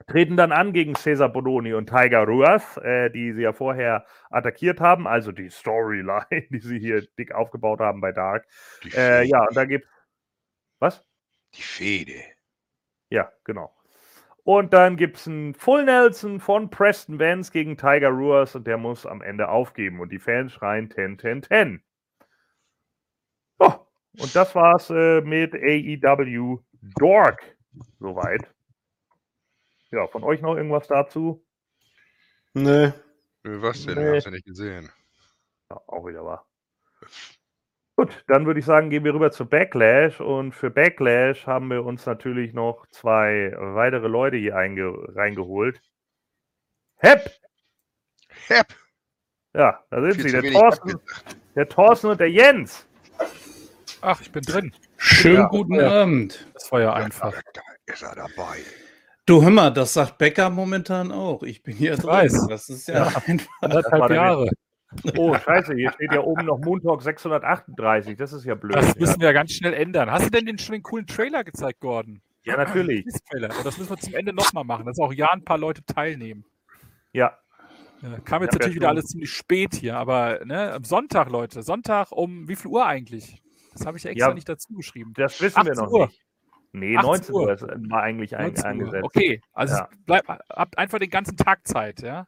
treten dann an gegen Cesar Bononi und Tiger Ruas, äh, die sie ja vorher attackiert haben, also die Storyline, die sie hier dick aufgebaut haben bei Dark. Äh, ja, und da gibt was? Die Fede. Ja, genau. Und dann gibt es einen Full Nelson von Preston Vance gegen Tiger Ruas und der muss am Ende aufgeben. Und die Fans schreien 10, 10, 10. Oh, und das war's äh, mit AEW Dork. Soweit. Ja, von euch noch irgendwas dazu? Nee. Was denn? Nee. Hast du nicht gesehen? Ja, auch wieder wahr. Gut, dann würde ich sagen, gehen wir rüber zu Backlash. Und für Backlash haben wir uns natürlich noch zwei weitere Leute hier reingeholt. Hep! Hep! Ja, da sind Viel sie, der Thorsten, der Thorsten und der Jens. Ach, ich bin drin. Schönen ja, guten ja. Abend. Das war ja einfach. Da ist er dabei. Du hör mal, das sagt Becker momentan auch. Ich bin hier ich drin. Weiß. Das ist ja, ja einfach. Anderthalb Jahre. Oh, scheiße, hier steht ja oben noch Montag 638. Das ist ja blöd. Das müssen wir ja ganz schnell ändern. Hast du denn den schon den coolen Trailer gezeigt, Gordon? Ja, natürlich. Das müssen wir zum Ende nochmal machen, dass auch ja ein paar Leute teilnehmen. Ja. ja kam jetzt natürlich wieder alles ziemlich spät hier, aber ne, am Sonntag, Leute. Sonntag um wie viel Uhr eigentlich? Das habe ich ja extra ja, nicht dazu geschrieben. Das wissen wir noch Uhr. nicht. Nee, 19 Uhr war eigentlich ein, angesetzt. Okay, also ja. bleibt, habt einfach den ganzen Tag Zeit, ja?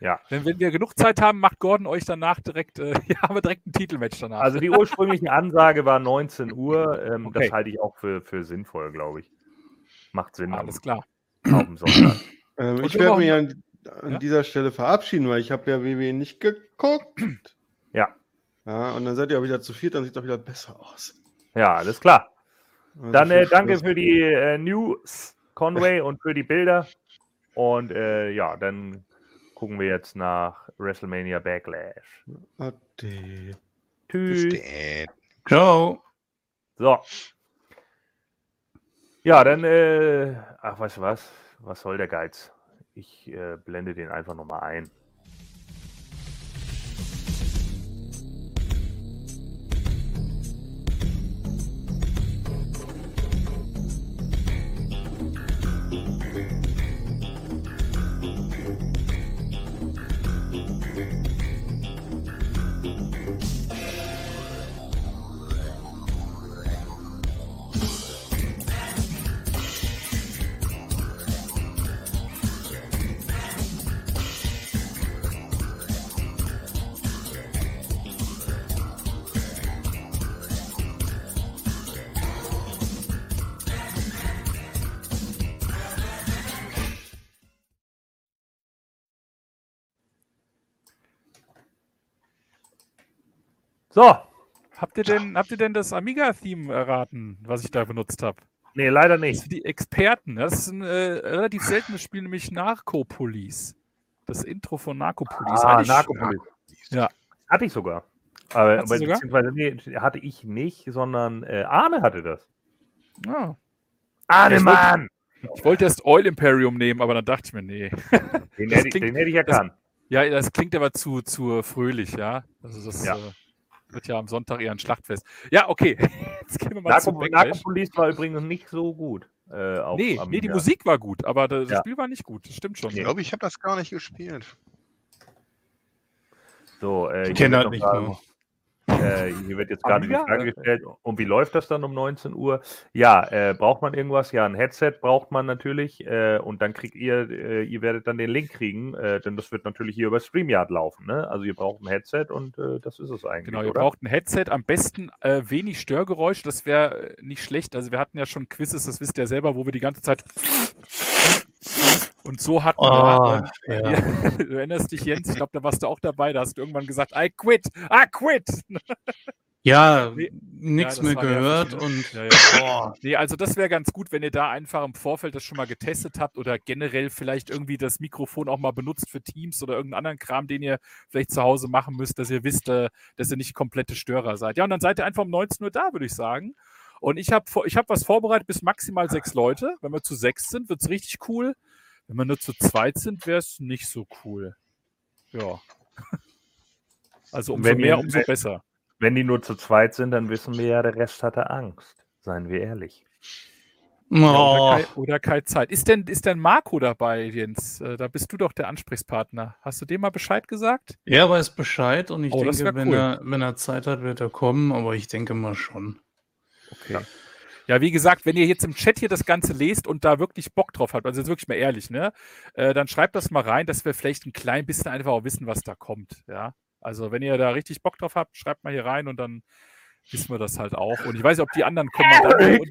Ja. Wenn, wenn wir genug Zeit haben, macht Gordon euch danach direkt, äh, ja, haben wir direkt ein Titelmatch danach. Also die ursprüngliche Ansage war 19 Uhr. Ähm, okay. Das halte ich auch für, für sinnvoll, glaube ich. Macht Sinn. Alles klar. Auf dem Sonntag. Ähm, ich werde mich an, an ja? dieser Stelle verabschieden, weil ich habe ja WWE nicht geguckt. Ja. Ja, und dann seid ihr auch wieder zu viert, dann sieht es auch wieder besser aus. Ja, alles klar. Also Dann äh, danke für die äh, News, Conway, und für die Bilder. Und äh, ja, dann gucken wir jetzt nach WrestleMania Backlash. Ade. Tschüss. Ciao. So. Ja, dann, äh, ach, weißt du was? Was soll der Geiz? Ich äh, blende den einfach nochmal ein. So. Habt ihr denn, habt ihr denn das Amiga-Theme erraten, was ich da benutzt habe? Nee, leider nicht. Das die Experten. Das ist ein äh, relativ seltenes Spiel, nämlich Narcopolis. Das Intro von Narcopolis. Ah, Narcopolis. Ja. Hatte ich sogar. Aber, aber sogar? beziehungsweise, nee, hatte ich nicht, sondern äh, Arne hatte das. Ah. Arne, Mann! Ich wollte erst Oil Imperium nehmen, aber dann dachte ich mir, nee. Den, hätte, ich, den hätte ich erkannt. Das, ja, das klingt aber zu, zu fröhlich, ja. Also das, ja. Äh, wird ja am Sonntag eher ein Schlachtfest. Ja, okay. Jetzt gehen wir mal Narco, zu Narco Police war übrigens nicht so gut. Äh, auf, nee, nee, die Musik war gut, aber das ja. Spiel war nicht gut. Das stimmt schon. Ich glaube, ich habe das gar nicht gespielt. So, äh, ich kenne halt nicht nur. Äh, hier wird jetzt gerade die Frage gestellt, und wie läuft das dann um 19 Uhr? Ja, äh, braucht man irgendwas? Ja, ein Headset braucht man natürlich äh, und dann kriegt ihr, äh, ihr werdet dann den Link kriegen, äh, denn das wird natürlich hier über StreamYard laufen. Ne? Also ihr braucht ein Headset und äh, das ist es eigentlich. Genau, ihr oder? braucht ein Headset, am besten wenig Störgeräusch, das wäre nicht schlecht. Also wir hatten ja schon Quizzes, das wisst ihr selber, wo wir die ganze Zeit und so hat man, oh, ja. Ja, du erinnerst dich, Jens, ich glaube, da warst du auch dabei, da hast du irgendwann gesagt, I quit, I quit. Ja, nee, nichts ja, mehr gehört ja, und. Ja, oh. Nee, also das wäre ganz gut, wenn ihr da einfach im Vorfeld das schon mal getestet habt oder generell vielleicht irgendwie das Mikrofon auch mal benutzt für Teams oder irgendeinen anderen Kram, den ihr vielleicht zu Hause machen müsst, dass ihr wisst, äh, dass ihr nicht komplette Störer seid. Ja, und dann seid ihr einfach um 19 Uhr da, würde ich sagen. Und ich habe ich hab was vorbereitet bis maximal sechs Leute. Wenn wir zu sechs sind, wird es richtig cool. Wenn wir nur zu zweit sind, wäre es nicht so cool. Ja. Also umso wenn mehr, umso wenn, besser. Wenn die nur zu zweit sind, dann wissen wir ja, der Rest hatte Angst. Seien wir ehrlich. Oh. Ja, oder, keine, oder, keine, Zeit. Ist denn, ist denn Marco dabei, Jens? Äh, da bist du doch der Ansprechpartner. Hast du dem mal Bescheid gesagt? Er weiß Bescheid und ich oh, denke, wenn, cool. er, wenn er Zeit hat, wird er kommen, aber ich denke mal schon. Okay. Ja. Ja, wie gesagt, wenn ihr jetzt im Chat hier das Ganze lest und da wirklich Bock drauf habt, also jetzt wirklich mal ehrlich, ne, äh, dann schreibt das mal rein, dass wir vielleicht ein klein bisschen einfach auch wissen, was da kommt. Ja, also wenn ihr da richtig Bock drauf habt, schreibt mal hier rein und dann wissen wir das halt auch. Und ich weiß nicht, ob die anderen kommen,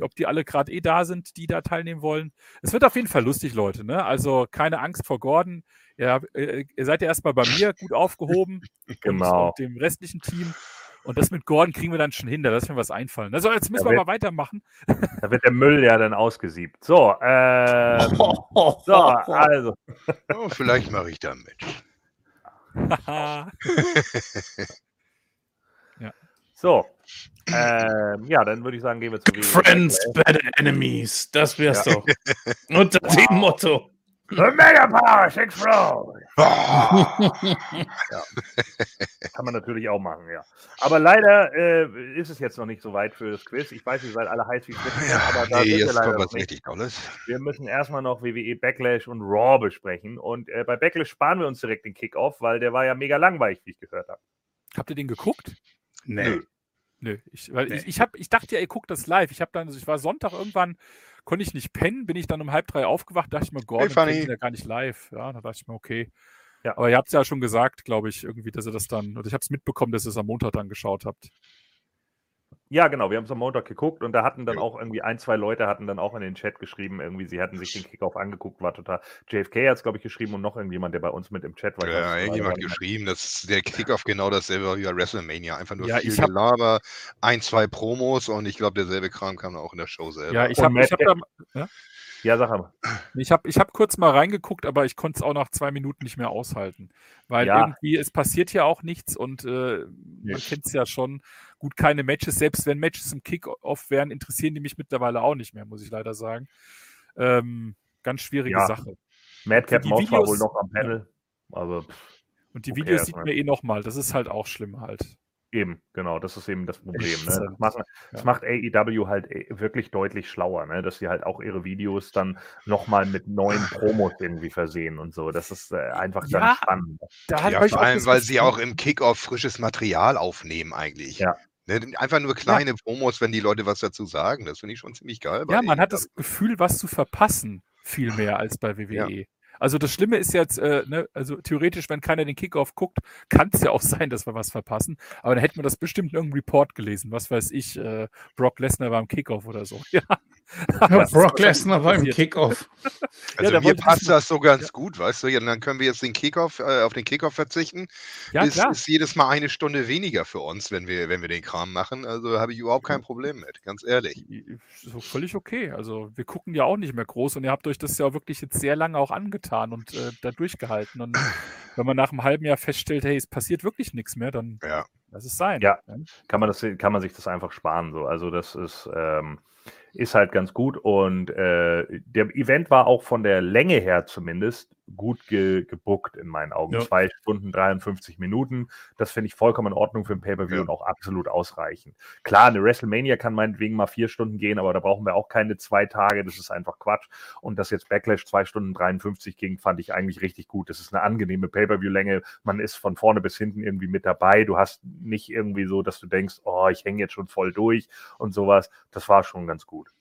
ob die alle gerade eh da sind, die da teilnehmen wollen. Es wird auf jeden Fall lustig, Leute. Ne? Also keine Angst vor Gordon. Ihr, äh, ihr seid ja erstmal bei mir gut aufgehoben. genau. Und dem restlichen Team. Und das mit Gordon kriegen wir dann schon hin, da lassen wir was einfallen. Also jetzt müssen da wir wird, mal weitermachen. Da wird der Müll ja dann ausgesiebt. So, ähm, so also. Oh, vielleicht mache ich da mit. ja. So, ähm, ja, dann würde ich sagen, gehen wir zu Friends, better enemies. Das wär's ja. doch. Unter wow. dem Motto. The Mega Power explode! ja. Kann man natürlich auch machen, ja. Aber leider äh, ist es jetzt noch nicht so weit für das Quiz. Ich weiß, ihr seid alle heiß wie Flitzen, ja, aber da nee, jetzt kommt was richtig Tolles. Wir müssen erstmal noch WWE Backlash und Raw besprechen. Und äh, bei Backlash sparen wir uns direkt den Kickoff, weil der war ja mega langweilig, wie ich gehört habe. Habt ihr den geguckt? Nee. Nö. Nö. Ich, weil nee. ich, ich, hab, ich dachte ja, ihr guckt das live. Ich habe dann, also ich war Sonntag irgendwann konnte ich nicht pennen, bin ich dann um halb drei aufgewacht, dachte ich mir, Gordon hey, ja gar nicht live. Ja, da dachte ich mir, okay. Ja. Aber ihr habt es ja schon gesagt, glaube ich, irgendwie, dass ihr das dann, oder ich habe es mitbekommen, dass ihr es am Montag dann geschaut habt. Ja, genau. Wir haben es am Montag geguckt und da hatten dann auch irgendwie ein, zwei Leute hatten dann auch in den Chat geschrieben, irgendwie, sie hatten sich den Kickoff angeguckt, war total. JFK hat es, glaube ich, geschrieben und noch irgendjemand, der bei uns mit im Chat war. Ja, irgendjemand geschrieben, dass der Kickoff genau dasselbe war wie bei WrestleMania. Einfach nur ja, viel Gelaber, ein, zwei Promos und ich glaube, derselbe Kram kam auch in der Show selber. Ja, ich habe hab da. Ja? Ja, sag mal. Ich habe ich hab kurz mal reingeguckt, aber ich konnte es auch nach zwei Minuten nicht mehr aushalten. Weil ja. irgendwie, es passiert ja auch nichts und äh, man kennt es ja schon. Gut, keine Matches, selbst wenn Matches im Kickoff wären, interessieren die mich mittlerweile auch nicht mehr, muss ich leider sagen. Ähm, ganz schwierige ja. Sache. Madcap Mouse war wohl noch am Panel. Ja. Also, und die okay, Videos sieht man eh nochmal. Das ist halt auch schlimm halt. Eben, genau, das ist eben das Problem. Ne? Das, macht, das macht AEW halt äh, wirklich deutlich schlauer, ne? dass sie halt auch ihre Videos dann nochmal mit neuen Promos irgendwie versehen und so. Das ist äh, einfach ja, dann spannend. Da ja, vor allem, weil sie auch im Kickoff frisches Material aufnehmen eigentlich. Ja. Ne? Einfach nur kleine ja. Promos, wenn die Leute was dazu sagen. Das finde ich schon ziemlich geil. Ja, man hat das Gefühl, was zu verpassen, viel mehr als bei WWE. Also das Schlimme ist jetzt, äh, ne, also theoretisch, wenn keiner den Kickoff guckt, kann es ja auch sein, dass wir was verpassen. Aber dann hätten wir das bestimmt in irgendeinem Report gelesen. Was weiß ich, äh, Brock Lesnar war im Kickoff oder so. Ja. ja Brock Lesnar war im Kickoff. Also ja, mir passt das so ganz ja. gut, weißt du? Ja, dann können wir jetzt den Kickoff, äh, auf den Kickoff verzichten. Ja, ist, klar. ist jedes Mal eine Stunde weniger für uns, wenn wir, wenn wir den Kram machen. Also habe ich überhaupt kein Problem mit, ganz ehrlich. So völlig okay. Also wir gucken ja auch nicht mehr groß und ihr habt euch das ja wirklich jetzt sehr lange auch angetan und äh, da durchgehalten. Und wenn man nach einem halben Jahr feststellt, hey, es passiert wirklich nichts mehr, dann ja. lass es sein. Ja, kann man, das, kann man sich das einfach sparen. So. Also das ist, ähm, ist halt ganz gut. Und äh, der Event war auch von der Länge her zumindest gut ge gebuckt in meinen Augen. Ja. Zwei Stunden 53 Minuten. Das finde ich vollkommen in Ordnung für ein Pay-Per-View ja. und auch absolut ausreichend. Klar, eine WrestleMania kann meinetwegen mal vier Stunden gehen, aber da brauchen wir auch keine zwei Tage. Das ist einfach Quatsch. Und dass jetzt Backlash zwei Stunden 53 ging, fand ich eigentlich richtig gut. Das ist eine angenehme Pay-Per-View-Länge. Man ist von vorne bis hinten irgendwie mit dabei. Du hast nicht irgendwie so, dass du denkst, oh, ich hänge jetzt schon voll durch und sowas. Das war schon ganz gut.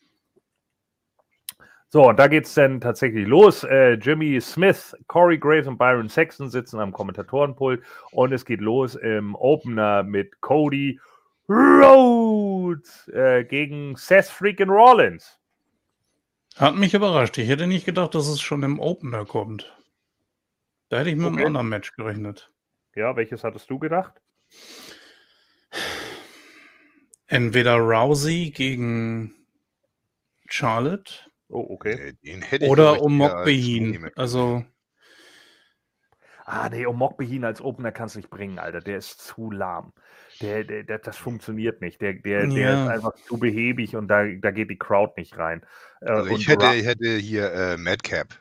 So, und da geht es dann tatsächlich los. Äh, Jimmy Smith, Corey Graves und Byron Saxon sitzen am Kommentatorenpult und es geht los im Opener mit Cody Rhodes äh, gegen Seth Freakin' Rollins. Hat mich überrascht. Ich hätte nicht gedacht, dass es schon im Opener kommt. Da hätte ich mit okay. einem anderen Match gerechnet. Ja, welches hattest du gedacht? Entweder Rousey gegen Charlotte Oh, okay. Oder um Mokbehin. Also. Ah, nee, um Mokbehin als Opener kannst du nicht bringen, Alter. Der ist zu lahm. Der, der, der das funktioniert nicht. Der, der, ja. der ist einfach zu behäbig und da, da geht die Crowd nicht rein. Äh, also ich hätte, hätte hier äh, Madcap.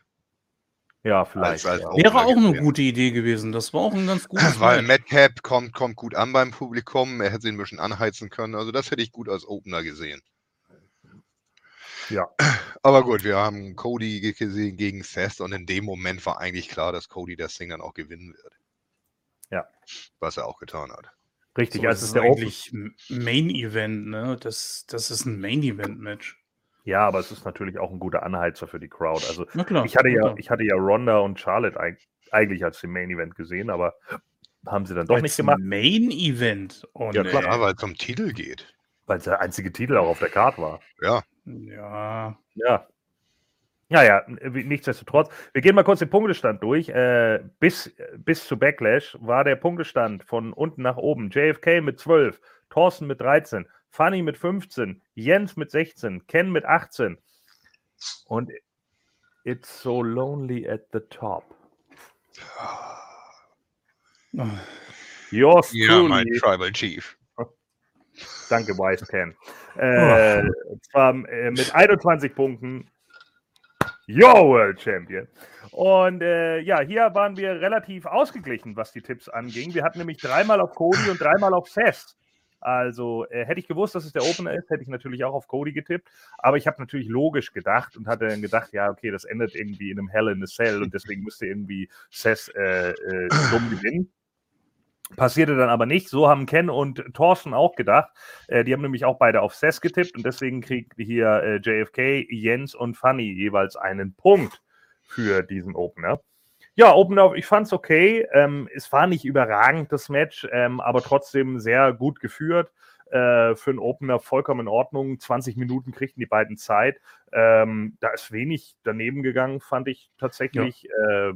Ja, vielleicht. Als, als Wäre auch eine gute Idee gewesen. Das war auch ein ganz gutes Weil Madcap kommt, kommt gut an beim Publikum. Er hätte ihn ein bisschen anheizen können. Also das hätte ich gut als Opener gesehen. Ja. Aber gut, wir haben Cody gesehen gegen Seth und in dem Moment war eigentlich klar, dass Cody das Ding dann auch gewinnen wird. Ja. Was er auch getan hat. Richtig, so, also es ist eigentlich Main Event, ne? Das, das ist ein Main Event Match. Ja, aber es ist natürlich auch ein guter Anheizer für die Crowd. Also klar, ich hatte ja, ich hatte ja Ronda und Charlotte eigentlich als den Main Event gesehen, aber haben sie dann doch als nicht gemacht. Main Event. Oh, ja, klar, nee. weil es zum Titel geht. Weil es der einzige Titel auch auf der Karte war. Ja. Ja. Ja. Naja, nichtsdestotrotz. Wir gehen mal kurz den Punktestand durch. Äh, bis, bis zu Backlash war der Punktestand von unten nach oben. JFK mit 12, Thorsten mit 13, Funny mit 15, Jens mit 16, Ken mit 18. Und It's so lonely at the top. Yours ja, mein Tribal Chief. Danke, Wise Ken. Äh, oh. zwar äh, mit 21 Punkten. Your World Champion. Und äh, ja, hier waren wir relativ ausgeglichen, was die Tipps anging. Wir hatten nämlich dreimal auf Cody und dreimal auf Seth. Also äh, hätte ich gewusst, dass es der Opener ist, hätte ich natürlich auch auf Cody getippt. Aber ich habe natürlich logisch gedacht und hatte dann gedacht, ja, okay, das endet irgendwie in einem Hell in a Cell und deswegen müsste irgendwie Seth äh, äh, dumm gewinnen. Passierte dann aber nicht. So haben Ken und Thorsten auch gedacht. Äh, die haben nämlich auch beide auf Sess getippt und deswegen kriegt hier äh, JFK, Jens und Funny jeweils einen Punkt für diesen Opener. Ja, Opener, ich fand es okay. Ähm, es war nicht überragend, das Match, ähm, aber trotzdem sehr gut geführt. Äh, für einen Opener vollkommen in Ordnung. 20 Minuten kriegten die beiden Zeit. Ähm, da ist wenig daneben gegangen, fand ich tatsächlich. Ja.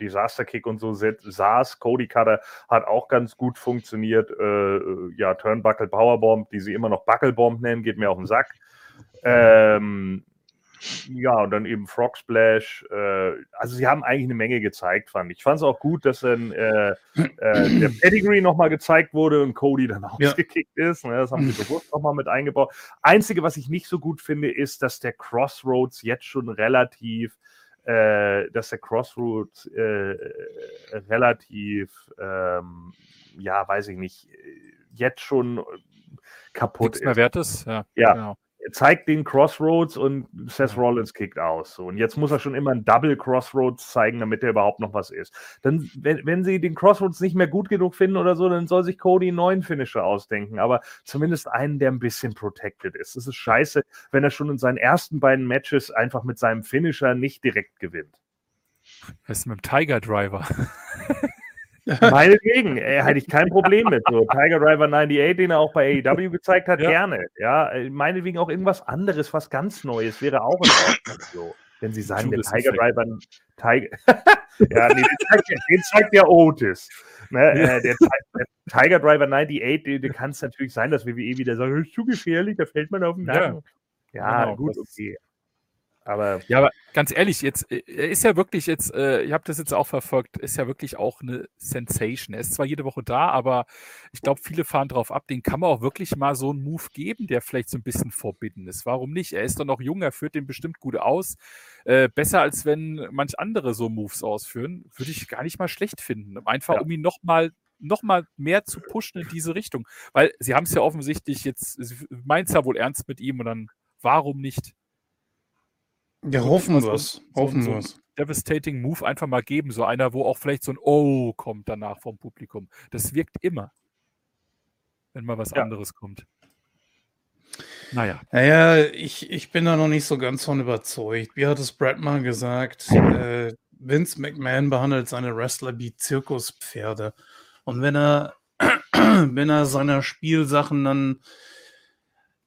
Disaster Kick und so saß. Cody Cutter hat auch ganz gut funktioniert. Äh, äh, ja, Turnbuckle Powerbomb, die sie immer noch Buckelbomb nennen, geht mir auf den Sack. Ähm, ja, und dann eben Frog Splash. Äh, also sie haben eigentlich eine Menge gezeigt, fand ich. Ich fand es auch gut, dass dann äh, äh, der Pedigree nochmal gezeigt wurde und Cody dann ausgekickt ja. ist. Ne, das haben sie bewusst nochmal mit eingebaut. Einzige, was ich nicht so gut finde, ist, dass der Crossroads jetzt schon relativ äh, dass der Crossroads äh, relativ, ähm, ja, weiß ich nicht, jetzt schon kaputt Nichts mehr wert ist. Ja, ja. Genau zeigt den Crossroads und Seth Rollins kickt aus. So. Und jetzt muss er schon immer ein Double Crossroads zeigen, damit er überhaupt noch was ist. Dann, wenn, wenn sie den Crossroads nicht mehr gut genug finden oder so, dann soll sich Cody einen neuen Finisher ausdenken. Aber zumindest einen, der ein bisschen protected ist. Es ist scheiße, wenn er schon in seinen ersten beiden Matches einfach mit seinem Finisher nicht direkt gewinnt. Was ist mit dem Tiger Driver? Meinetwegen, äh, hätte ich kein Problem mit. So, Tiger Driver 98, den er auch bei AEW gezeigt hat, ja. gerne. Ja, äh, meinetwegen auch irgendwas anderes, was ganz Neues wäre auch in Ordnung. So. Wenn Sie sagen, der Tiger Driver. Tiger, ja, nee, den zeigt, den zeigt der Otis. Ne, äh, der, der, Tiger Driver 98, den kann es natürlich sein, dass WWE wieder sagt, ist zu gefährlich, da fällt man auf den Nacken. Ja, ja genau, gut, okay. Aber Ja, aber ganz ehrlich, jetzt äh, er ist ja wirklich jetzt, äh, ich habe das jetzt auch verfolgt, ist ja wirklich auch eine Sensation. Er ist zwar jede Woche da, aber ich glaube, viele fahren drauf ab. Den kann man auch wirklich mal so einen Move geben, der vielleicht so ein bisschen forbidden ist. Warum nicht? Er ist doch noch jung, er führt den bestimmt gut aus. Äh, besser als wenn manch andere so Moves ausführen, würde ich gar nicht mal schlecht finden. Einfach Ja. um ihn noch mal noch mal mehr zu pushen in diese Richtung. Weil sie haben es ja offensichtlich jetzt, meint es ja wohl ernst mit ihm und dann warum nicht? Ja, hoffen wir es. Hoffen wir es. devastating Move einfach mal geben. So einer, wo auch vielleicht so ein Oh kommt danach vom Publikum. Das wirkt immer, wenn mal was Ja. anderes kommt. Naja, Naja, ich, ich bin da noch nicht so ganz von überzeugt. Wie hat es Brad mal gesagt? Äh, Vince McMahon behandelt seine Wrestler wie Zirkuspferde. Und wenn er, wenn er seiner Spielsachen dann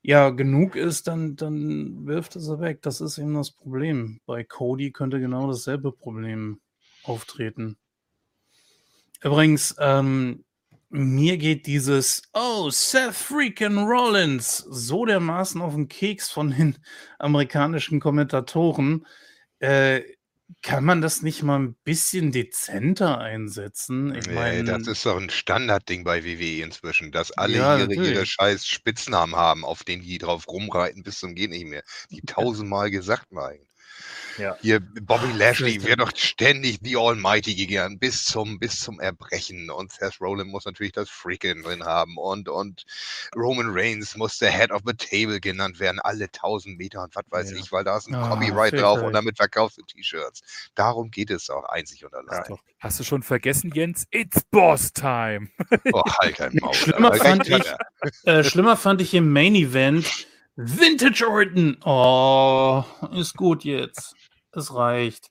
ja genug ist, dann, dann wirft er sie weg. Das ist eben das Problem. Bei Cody könnte genau dasselbe Problem auftreten. Übrigens, ähm, mir geht dieses Oh, Seth freaking Rollins so dermaßen auf den Keks von den amerikanischen Kommentatoren. Äh, kann man das nicht mal ein bisschen dezenter einsetzen? Ich Nee, meine, das ist doch ein Standardding bei WWE inzwischen, dass alle Ja, ihre, ihre scheiß Spitznamen haben, auf denen die drauf rumreiten bis zum geht nicht mehr. Die tausendmal gesagt mal. Ja. Hier, Bobby Lashley wird doch ständig The Almighty gegangen, bis zum, bis zum Erbrechen. Und Seth Rollins muss natürlich das Freaking drin haben. Und, und Roman Reigns muss der Head of the Table genannt werden, alle tausend Meter und was weiß Ja. ich, weil da ist ein Ah, Copyright drauf und damit verkaufst du T-Shirts. Darum geht es auch einzig und allein. doch. hast du schon vergessen, Jens? It's Boss Time. Oh, halt dein Maul. Schlimmer fand ich- äh, schlimmer fand ich im Main Event Vintage Orton. Oh, ist gut jetzt. Es reicht.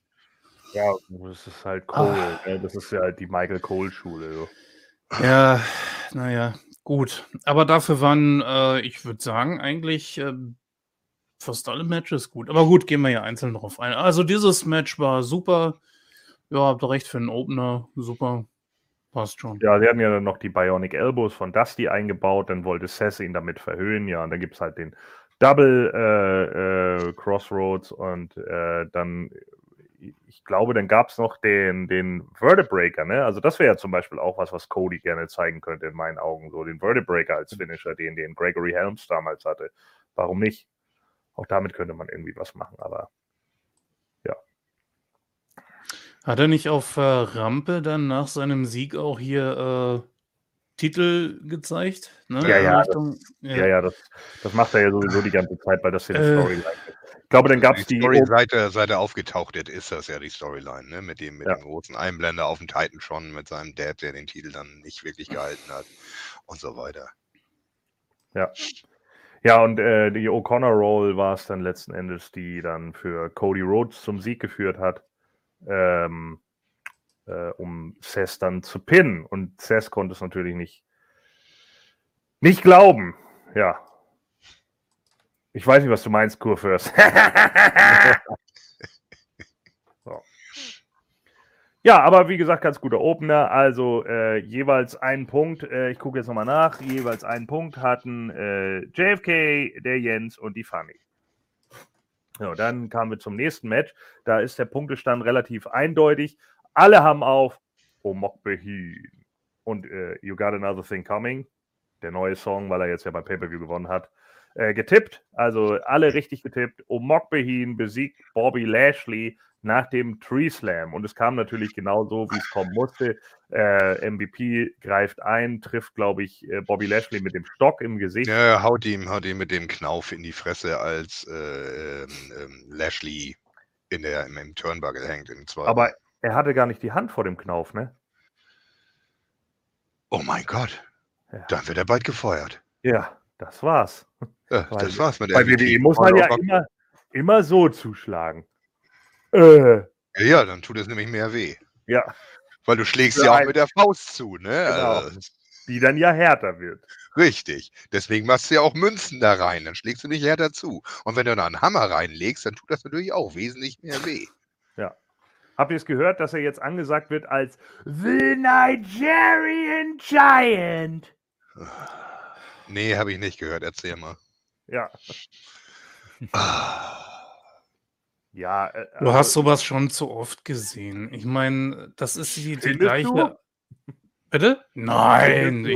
ja, das ist halt Cole. ne? Das ist ja halt die Michael Cole-Schule. So. Ja, naja, gut. Aber dafür waren, äh, ich würde sagen, eigentlich äh, fast alle Matches gut. Aber gut, gehen wir ja einzeln drauf ein. Also dieses Match war super. Ja, habt ihr recht für einen Opener. Super. Passt schon. Ja, sie hatten ja dann noch die Bionic Elbows von Dusty eingebaut, dann wollte Seth ihn damit verhöhen, ja, und dann gibt es halt den Double äh, äh, Crossroads und äh, dann, ich glaube, dann gab es noch den, den Vertebreaker, ne? Also das wäre ja zum Beispiel auch was, was Cody gerne zeigen könnte in meinen Augen, so den Vertebreaker als Finisher, den, den Gregory Helms damals hatte. Warum nicht? Auch damit könnte man irgendwie was machen, aber Hat er nicht auf äh, Rampe dann nach seinem Sieg auch hier äh, Titel gezeigt? Ne? Ja, ja, Richtung- ja, ja, das, das macht er ja sowieso die ganze Zeit, weil das hier eine Äh, Storyline ist. Ich glaube, dann gab es die. Story, seit, er, seit er aufgetaucht ist, ist das ja die Storyline, ne? Mit dem, mit Ja. dem großen Einblender auf dem Titan schon, mit seinem Dad, der den Titel dann nicht wirklich gehalten hat und so weiter. Ja, und äh, die O'Connor Roll war es dann letzten Endes, die dann für Cody Rhodes zum Sieg geführt hat, ähm, äh, um Seth dann zu pinnen. Und Seth konnte es natürlich nicht, nicht glauben. Ja. Ich weiß nicht, was du meinst, Kurfürst. Ja, aber wie gesagt, ganz guter Opener. Also äh, jeweils einen Punkt. Äh, ich gucke jetzt nochmal nach. Jeweils einen Punkt hatten äh, JFK, der Jens und die Fanny. So, dann kamen wir zum nächsten Match. Da ist der Punktestand relativ eindeutig. Alle haben auf Omok Behin und äh, You Got Another Thing Coming, der neue Song, weil er jetzt ja beim Pay-Per-View gewonnen hat, äh, getippt. Also alle richtig getippt. Omok Behin besiegt Bobby Lashley nach dem Tree Slam. Und es kam natürlich genau so, wie es kommen musste. Äh, MVP greift ein, trifft, glaube ich, äh, Bobby Lashley mit dem Stock im Gesicht. Ja, haut ihm, haut ihm mit dem Knauf in die Fresse, als äh, ähm, Lashley in der, im, im Turnbuckle hängt. In zwei Aber er hatte gar nicht die Hand vor dem Knauf, ne? oh mein Gott, Ja, dann wird er bald gefeuert. ja das war's. Ja, das war's mit Bei MVP. WWE muss man ja immer, immer so zuschlagen. Äh, Ja, dann tut es nämlich mehr weh. ja, Weil du schlägst ja auch mit der Faust zu, ne? Genau. Also, die dann ja härter wird. richtig. Deswegen machst du ja auch Münzen da rein, dann schlägst du nicht härter zu. Und wenn du da einen Hammer reinlegst, dann tut das natürlich auch wesentlich mehr weh. Habt ihr es gehört, dass er jetzt angesagt wird als The Nigerian Giant? Nee, habe ich nicht gehört. Erzähl mal. Ja, Ah. Ja, äh, Du hast sowas schon zu oft gesehen. Ich meine, das ist die, die gleiche. du? Bitte? Nein.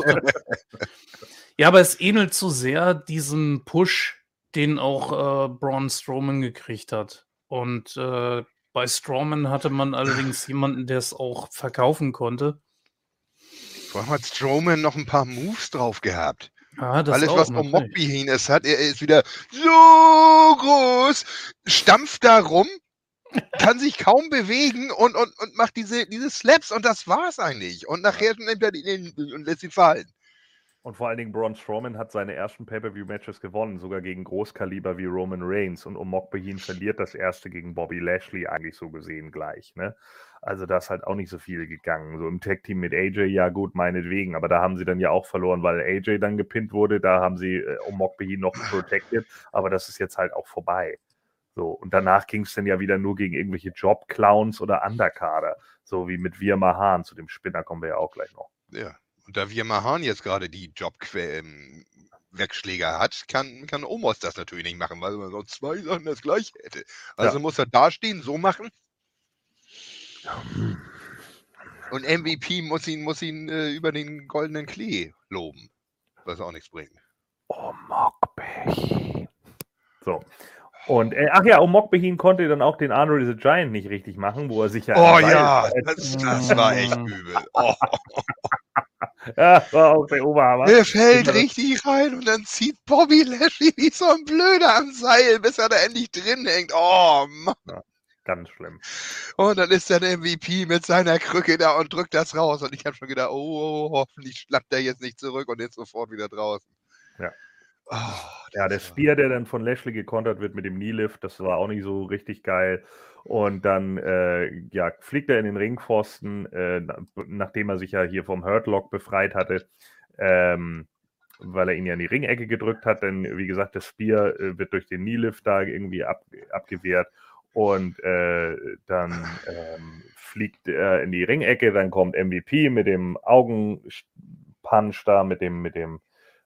Ja, aber es ähnelt zu sehr diesem Push, den auch äh, Braun Strowman gekriegt hat. Und äh, bei Strowman hatte man allerdings jemanden, der es auch verkaufen konnte. Vor allem hat Strowman noch ein paar Moves drauf gehabt. Das Alles, was um. Mockbehin ist, hat er ist wieder so groß, stampft da rum, kann sich kaum bewegen und, und, und macht diese, diese Slaps und das war's eigentlich. Und nachher nimmt er den und lässt ihn fallen. Und vor allen Dingen Braun Strowman hat seine ersten Pay-Per-View-Matches gewonnen, sogar gegen Großkaliber wie Roman Reigns. Und Omok Behin verliert das erste gegen Bobby Lashley eigentlich so gesehen gleich. Ne? Also da ist halt auch nicht so viel gegangen. So im Tag-Team mit AJ, ja gut, meinetwegen. Aber da haben sie dann ja auch verloren, weil AJ dann gepinnt wurde. Da haben sie äh, Omok Behin noch protected. Aber das ist jetzt halt auch vorbei. So, und danach ging es dann ja wieder nur gegen irgendwelche Job-Clowns oder Underkader. So wie mit Wir Mahan. Zu dem Spinner kommen wir ja auch gleich noch. Ja. Und da wir Mahan jetzt gerade die Job-Wegschläger hat, kann, kann Omos das natürlich nicht machen, weil man sonst zwei Sachen das gleiche hätte. Also muss er dastehen, so machen. Und MVP muss ihn, muss ihn äh, über den goldenen Klee loben, was auch nichts bringt. Omok Behin. So. Und, äh, ach ja, Omok Behin konnte dann auch den Andre the Giant nicht richtig machen, wo er sich ja. Oh ja, das, das war echt übel. Oh, Ja, war auch der Oberhammer. der fällt Genau. richtig rein und dann zieht Bobby Lashley wie so ein Blöder am Seil, bis er da endlich drin hängt. Oh Mann. Ganz schlimm. Und dann ist der MVP mit seiner Krücke da und drückt das raus. Und ich habe schon gedacht, oh, hoffentlich schlappt er jetzt nicht zurück und ist sofort wieder draußen. Ja. Oh, Ja, der Spear, der dann von Lashley gekontert wird mit dem Knee-Lift, das war auch nicht so richtig geil. Und dann äh, ja, fliegt er in den Ringpfosten, äh, na- nachdem er sich ja hier vom Hurtlock befreit hatte, ähm, weil er ihn ja in die Ringecke gedrückt hat. Denn wie gesagt, das Spear äh, wird durch den Knee-Lift da irgendwie ab, abgewehrt. Und äh, dann ähm, fliegt er in die Ringecke, dann kommt MVP mit dem Augenpunch da, mit dem, mit dem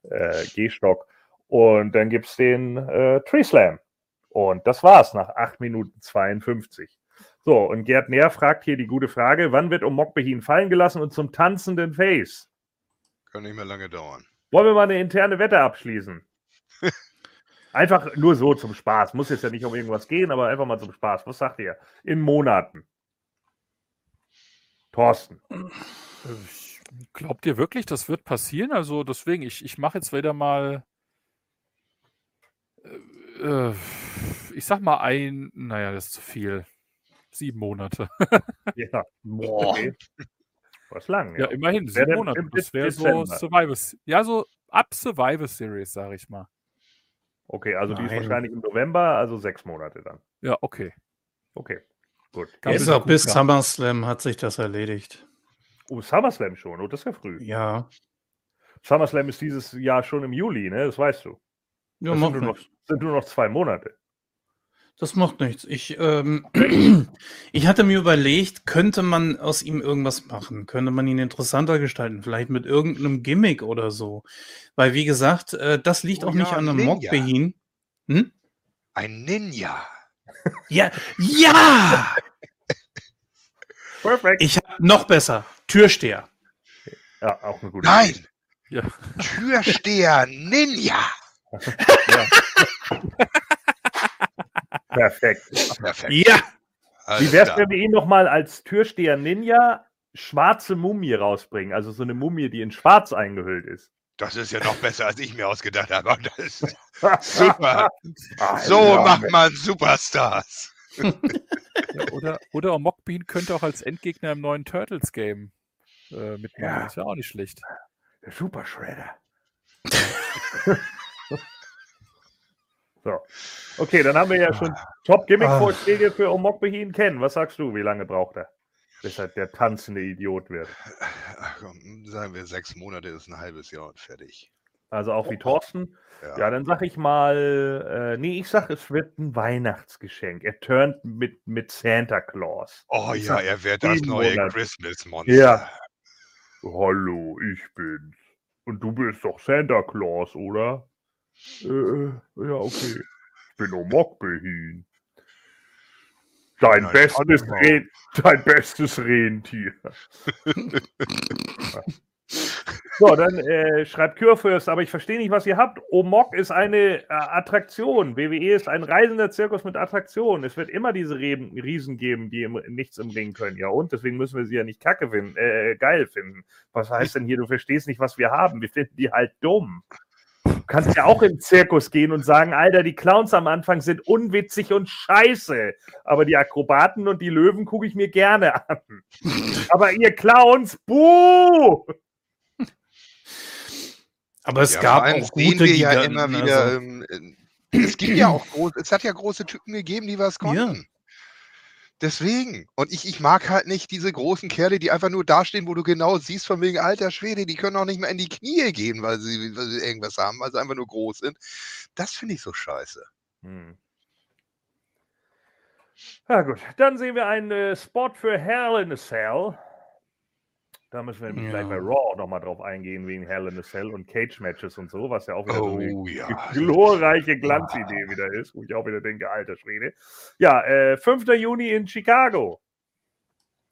äh, Gehstock. Und dann gibt es den äh, Tree Slam. Und das war's nach 8 Minuten 52. So, und Gerd Nähr fragt hier die gute Frage: Wann wird Omok Behin fallen gelassen und zum tanzenden Face? Kann nicht mehr lange dauern. Wollen wir mal eine interne Wette abschließen? Einfach nur so zum Spaß. Muss jetzt ja nicht um irgendwas gehen, aber einfach mal zum Spaß. Was sagt ihr? In Monaten. Thorsten. Glaubt ihr wirklich, das wird passieren? Also deswegen, ich, ich mache jetzt wieder mal, äh, äh, ich sag mal ein, naja, das ist zu viel. Sieben Monate. Ja. Boah. Okay. Was lang, Ja, ja. immerhin, sieben Monate. Das wäre so. Survivor, ja, so ab Survivor Series, sage ich mal. Okay, also die ist Nein. wahrscheinlich im November, also sechs Monate dann. Ja, okay. Okay, gut. Ganz Bis, Ja, auch bis. SummerSlam hat sich das erledigt. Oh, SummerSlam schon, oh, das ist ja früh. Ja. SummerSlam ist dieses Jahr schon im Juli, ne? Das weißt du. Ja, Das sind, nur noch, sind nur noch zwei Monate. Das macht nichts. Ich, ähm, ich hatte mir überlegt, könnte man aus ihm irgendwas machen? Könnte man ihn interessanter gestalten? Vielleicht mit irgendeinem Gimmick oder so. Weil, wie gesagt, äh, das liegt Oh auch nicht ja, an einem. Mockbehin. Hm? Ein Ninja. Ja, ja! Perfekt. Ich hab noch besser. Türsteher. Ja, auch eine gute Nein, Idee. Ja. Türsteher Ninja. Perfekt. Perfekt. Ja! Wie wär's, wenn wir ihn nochmal als Türsteher Ninja schwarze Mumie rausbringen? Also so eine Mumie, die in schwarz eingehüllt ist. Das ist ja noch besser, als ich mir ausgedacht habe. Das ist super. So ja, macht man Superstars. Ja, oder, oder Mockbean könnte auch als Endgegner im neuen Turtles-Game äh, mitmachen. Ja. Das wäre auch nicht schlecht. Der Super Shredder. so. Okay, dann haben wir ja schon Top-Gimmick-Vorschläge für Omok Behin kennen. Was sagst du, wie lange braucht er? Bis er der tanzende Idiot wird. Ach komm, sagen wir, sechs Monate ist ein halbes Jahr und fertig. Also auch wie Thorsten. Ja. Ja, dann sag ich mal, äh, nee, ich sag, es wird ein Weihnachtsgeschenk. Er turnt mit, mit Santa Claus. oh ja, er wird das neue. Christmas-Monster. Ja. Hallo, ich bin's. Und du bist doch Santa Claus, oder? Äh, äh, ja, okay. Ich bin Omok Behin. Dein bestes, Re dein bestes Rentier. so, dann äh, schreibt Kürfürst, aber ich verstehe nicht, was ihr habt. Omok ist eine äh, Attraktion. WWE ist ein reisender Zirkus mit Attraktionen. Es wird immer diese Reben, Riesen geben, die im, nichts im Ring können. Ja, und deswegen müssen wir sie ja nicht kacke finden, äh, geil finden. Was heißt denn hier, du verstehst nicht, was wir haben? Wir finden die halt dumm. Du kannst ja auch im Zirkus gehen und sagen, Alter, die Clowns am Anfang sind unwitzig und scheiße. Aber die Akrobaten und die Löwen gucke ich mir gerne an. Aber ihr Clowns, buh! Aber es ja, gab auch gute wir ja immer wieder. Also. Ähm, es gibt ja auch groß, es hat ja große Typen gegeben, die was konnten. Deswegen. Und ich, ich mag halt nicht diese großen Kerle, die einfach nur dastehen, wo du genau siehst, von wegen alter Schwede, die können auch nicht mehr in die Knie gehen, weil sie, weil sie irgendwas haben, weil sie einfach nur groß sind. Das finde ich so scheiße. Hm. Ja, gut. Dann sehen wir einen äh, Spot für Hell in a Cell. Da müssen wir nämlich ja. gleich bei Raw nochmal drauf eingehen, wegen Hell in a Cell und Cage-Matches und so, was ja auch wieder oh, so eine ja. glorreiche Glanzidee wieder ist, wo ich auch wieder denke, alter Schwede. Ja, äh, 5. Juni in Chicago.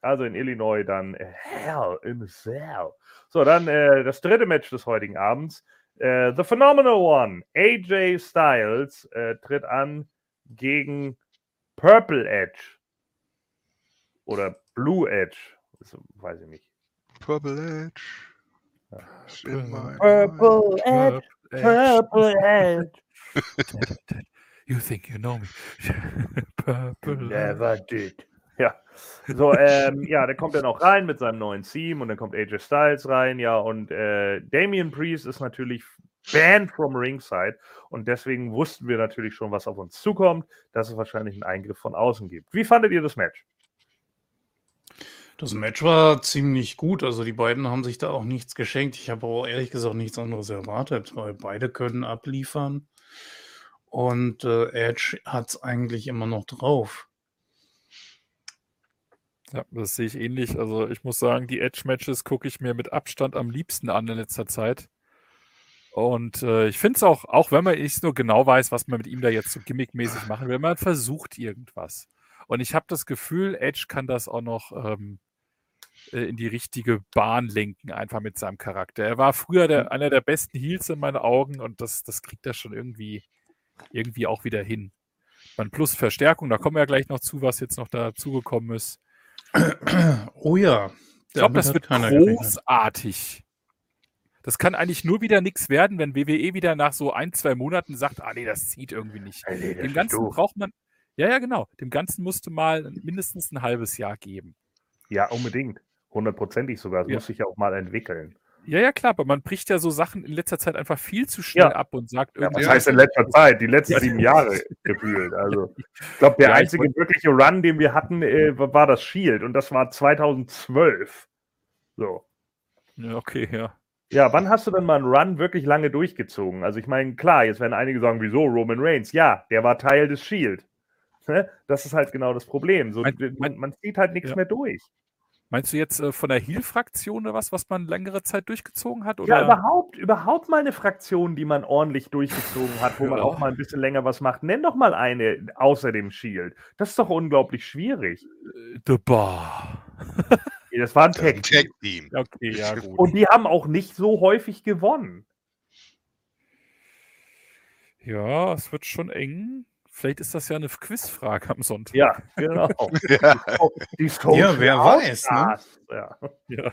Also in Illinois dann äh, Hell in a Cell. So, dann äh, das dritte Match des heutigen Abends. Äh, The Phenomenal One, AJ Styles, äh, tritt an gegen Purple Edge. Oder Blue Edge. Das weiß ich nicht. Purple Edge. Purple Edge. Purple Edge. you think you know me. Purple Never did. Ja. So, ähm, ja, der kommt dann auch rein mit seinem neuen Theme und dann kommt AJ Styles rein, ja, und äh, Damian Priest ist natürlich banned from ringside und deswegen wussten wir natürlich schon, was auf uns zukommt, dass es wahrscheinlich einen Eingriff von außen gibt. Wie fandet ihr das Match? Das Match war ziemlich gut. Also die beiden haben sich da auch nichts geschenkt. Ich habe auch ehrlich gesagt nichts anderes erwartet, weil beide können abliefern. Und äh, Edge hat es eigentlich immer noch drauf. Ja, das sehe ich ähnlich. Also ich muss sagen, die Edge-Matches gucke ich mir mit Abstand am liebsten an in letzter Zeit. Und äh, ich finde es auch, auch wenn man nicht nur genau weiß, was man mit ihm da jetzt so gimmickmäßig machen will, man versucht irgendwas. Und ich habe das Gefühl, Edge kann das auch noch ähm, äh, in die richtige Bahn lenken, einfach mit seinem Charakter. Er war früher der, mhm. einer der besten Heals in meinen Augen und das, das kriegt er schon irgendwie, irgendwie auch wieder hin. Man plus Verstärkung, da kommen wir ja gleich noch zu, was jetzt noch dazugekommen ist. Oh ja. Ich glaube, das wird großartig. Das kann eigentlich nur wieder nichts werden, wenn WWE wieder nach so ein, zwei Monaten sagt, ah nee, das zieht irgendwie nicht. Nee, Dem Ganzen braucht man, ja, ja, genau. Dem Ganzen musste mal mindestens ein halbes Jahr geben. Ja, unbedingt. Hundertprozentig sogar. Das ja. muss sich ja auch mal entwickeln. Ja, ja, klar, aber man bricht ja so Sachen in letzter Zeit einfach viel zu schnell ja. ab und sagt irgendwie. Ja, was heißt in letzter Zeit? Die letzten sieben Jahre gefühlt. Also, ich glaube, der ja, einzige wirkliche Run, den wir hatten, äh, war das Shield und das war 2012. So. Ja, okay, ja. Ja, wann hast du denn mal einen Run wirklich lange durchgezogen? Also, ich meine, klar, jetzt werden einige sagen, wieso Roman Reigns? Ja, der war Teil des Shield. Ne? Das ist halt genau das Problem. So, mein, man, man zieht halt nichts mehr durch. Meinst du jetzt äh, von der Heal-Fraktion oder was, was man längere Zeit durchgezogen hat? Oder? Ja, überhaupt, überhaupt mal eine Fraktion, die man ordentlich durchgezogen hat, wo man auch mal ein bisschen länger was macht. Nenn doch mal eine außer dem Shield. Das ist doch unglaublich schwierig. Äh, The Bar. das war ein Tag-Team. Okay, ja, gut. Und die haben auch nicht so häufig gewonnen. Ja, es wird schon eng. Vielleicht ist das ja eine Quizfrage am Sonntag. Ja, genau. ja. Die ja, wer weiß. Ne? Ja. ja.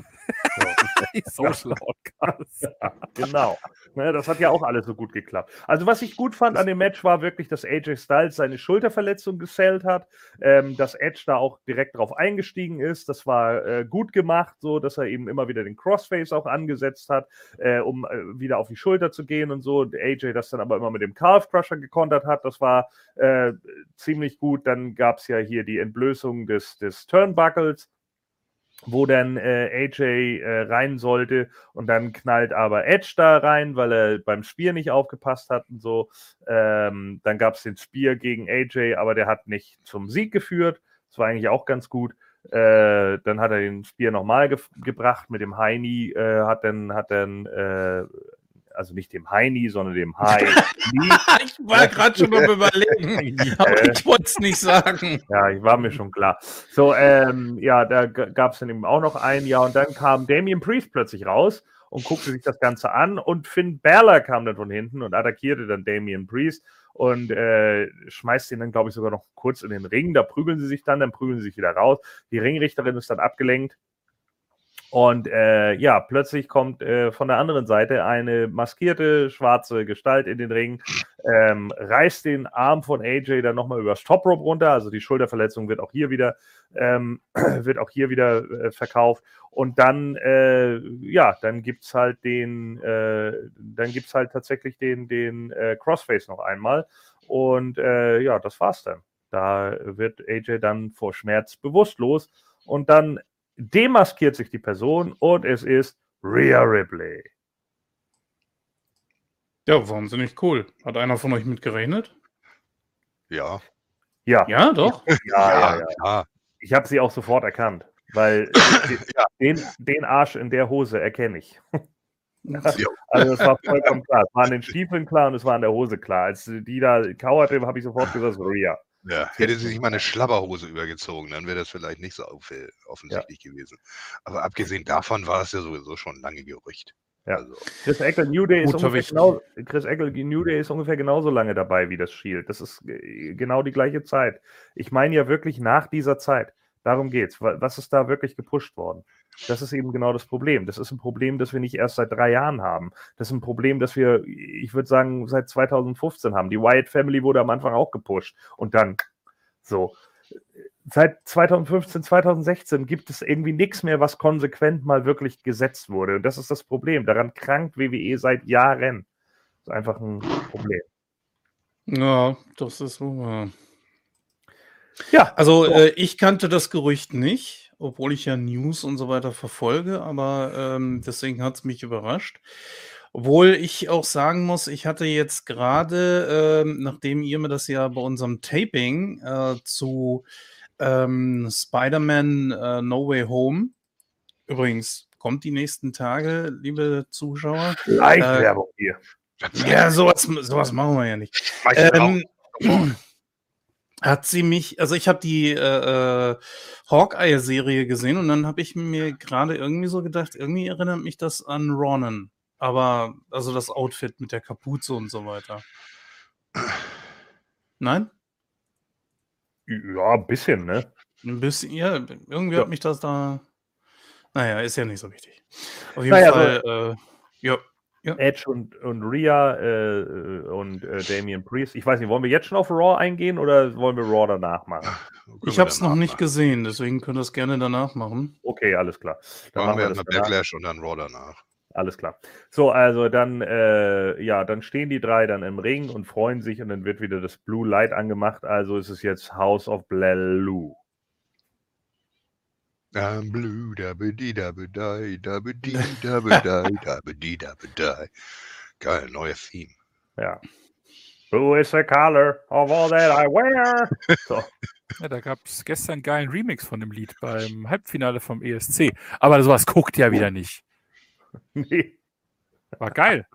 Social Outcast. Ja, genau. Ne, das hat ja auch alles so gut geklappt. Also, was ich gut fand an dem Match war wirklich, dass AJ Styles seine Schulterverletzung gesellt hat, ähm, dass Edge da auch direkt drauf eingestiegen ist. Das war äh, gut gemacht, so dass er eben immer wieder den Crossface auch angesetzt hat, äh, um äh, wieder auf die Schulter zu gehen und so. Und AJ das dann aber immer mit dem Calf Crusher gekontert hat. Das war äh, ziemlich gut. Dann gab es ja hier die Entblößung des, des Turnbuckles wo dann äh, AJ äh, rein sollte und dann knallt aber Edge da rein, weil er beim Spiel nicht aufgepasst hat und so. Ähm, dann gab es den Spear gegen AJ, aber der hat nicht zum Sieg geführt. Das war eigentlich auch ganz gut. Äh, dann hat er den Spear nochmal ge gebracht mit dem Heini, äh, hat dann, hat dann äh, also nicht dem Heini, sondern dem Hai. ich war gerade schon am überlegen, aber ich wollte es nicht sagen. Ja, ich war mir schon klar. So, ähm, ja, da gab es dann eben auch noch ein Jahr und dann kam Damien Priest plötzlich raus und guckte sich das Ganze an und Finn Balor kam dann von hinten und attackierte dann Damien Priest und äh, schmeißt ihn dann, glaube ich, sogar noch kurz in den Ring. Da prügeln sie sich dann, dann prügeln sie sich wieder raus. Die Ringrichterin ist dann abgelenkt und äh, ja, plötzlich kommt äh, von der anderen Seite eine maskierte schwarze Gestalt in den Ring, ähm, reißt den Arm von AJ dann nochmal übers Top Rope runter. Also die Schulterverletzung wird auch hier wieder, ähm, wird auch hier wieder äh, verkauft. Und dann, äh, ja, dann gibt es halt den, äh, dann gibt halt tatsächlich den, den äh, Crossface noch einmal. Und ja, das war's dann. Da wird AJ dann vor Schmerz bewusstlos. Und dann demaskiert sich die Person und es ist Rhea Ripley. Ja, wahnsinnig cool. Hat einer von euch mitgerechnet? Ja. Ja. Ja, doch. Ja, ja, ja. ja. Ich habe sie auch sofort erkannt, weil ja. den, den Arsch in der Hose erkenne ich. Also es war vollkommen klar. Es war an den Stiefeln klar und es war an der Hose klar. Als die da kauerte, habe ich sofort gesagt, Rhea. Ja, hätte sie sich mal eine Schlabberhose übergezogen, dann wäre das vielleicht nicht so offensichtlich ja. gewesen. Aber abgesehen davon war es ja sowieso schon lange Gerücht. Ja. Also. Chris Eckel New Day ist ungefähr genau, Chris Eckel New Day ist ungefähr genauso lange dabei wie das Shield. Das ist genau die gleiche Zeit. Ich meine ja wirklich nach dieser Zeit. Darum geht's. Was ist da wirklich gepusht worden? Das ist eben genau das Problem. Das ist ein Problem, das wir nicht erst seit drei Jahren haben. Das ist ein Problem, das wir, ich würde sagen, seit 2015 haben. Die Wyatt Family wurde am Anfang auch gepusht. Und dann so. Seit 2015, 2016 gibt es irgendwie nichts mehr, was konsequent mal wirklich gesetzt wurde. Und das ist das Problem. Daran krankt WWE seit Jahren. Das ist einfach ein Problem. Ja, das ist so. Ja, also so. äh, ich kannte das Gerücht nicht obwohl ich ja News und so weiter verfolge, aber ähm, deswegen hat es mich überrascht. Obwohl ich auch sagen muss, ich hatte jetzt gerade, ähm, nachdem ihr mir das ja bei unserem Taping äh, zu ähm, Spider-Man äh, No Way Home, übrigens, kommt die nächsten Tage, liebe Zuschauer. Live-Werbung äh, hier. Ja, sowas, sowas machen wir ja nicht. Ähm, hat sie mich, also ich habe die äh, äh, Hawkeye-Serie gesehen und dann habe ich mir gerade irgendwie so gedacht, irgendwie erinnert mich das an Ronan. Aber, also das Outfit mit der Kapuze und so weiter. Nein? Ja, ein bisschen, ne? Ein bisschen, ja, irgendwie ja. hat mich das da. Naja, ist ja nicht so wichtig. Auf jeden naja, Fall, äh, ja. Ja. Edge und, und Rhea äh, und äh, Damian Priest. Ich weiß nicht, wollen wir jetzt schon auf Raw eingehen oder wollen wir Raw danach machen? Ich habe es noch nicht machen. gesehen, deswegen können wir es gerne danach machen. Okay, alles klar. Dann machen wir erstmal Backlash und dann Raw danach. Alles klar. So, also dann, äh, ja, dann stehen die drei dann im Ring und freuen sich und dann wird wieder das Blue Light angemacht. Also ist es jetzt House of Blelu. I'm blue, da dee da die, da dee da die, da dee da die. Geil, neues Theme. Ja. Who is the color of all that I wear? So. Ja, da gab es gestern einen geilen Remix von dem Lied beim Halbfinale vom ESC. Aber sowas guckt ja wieder nicht. Nee. War geil.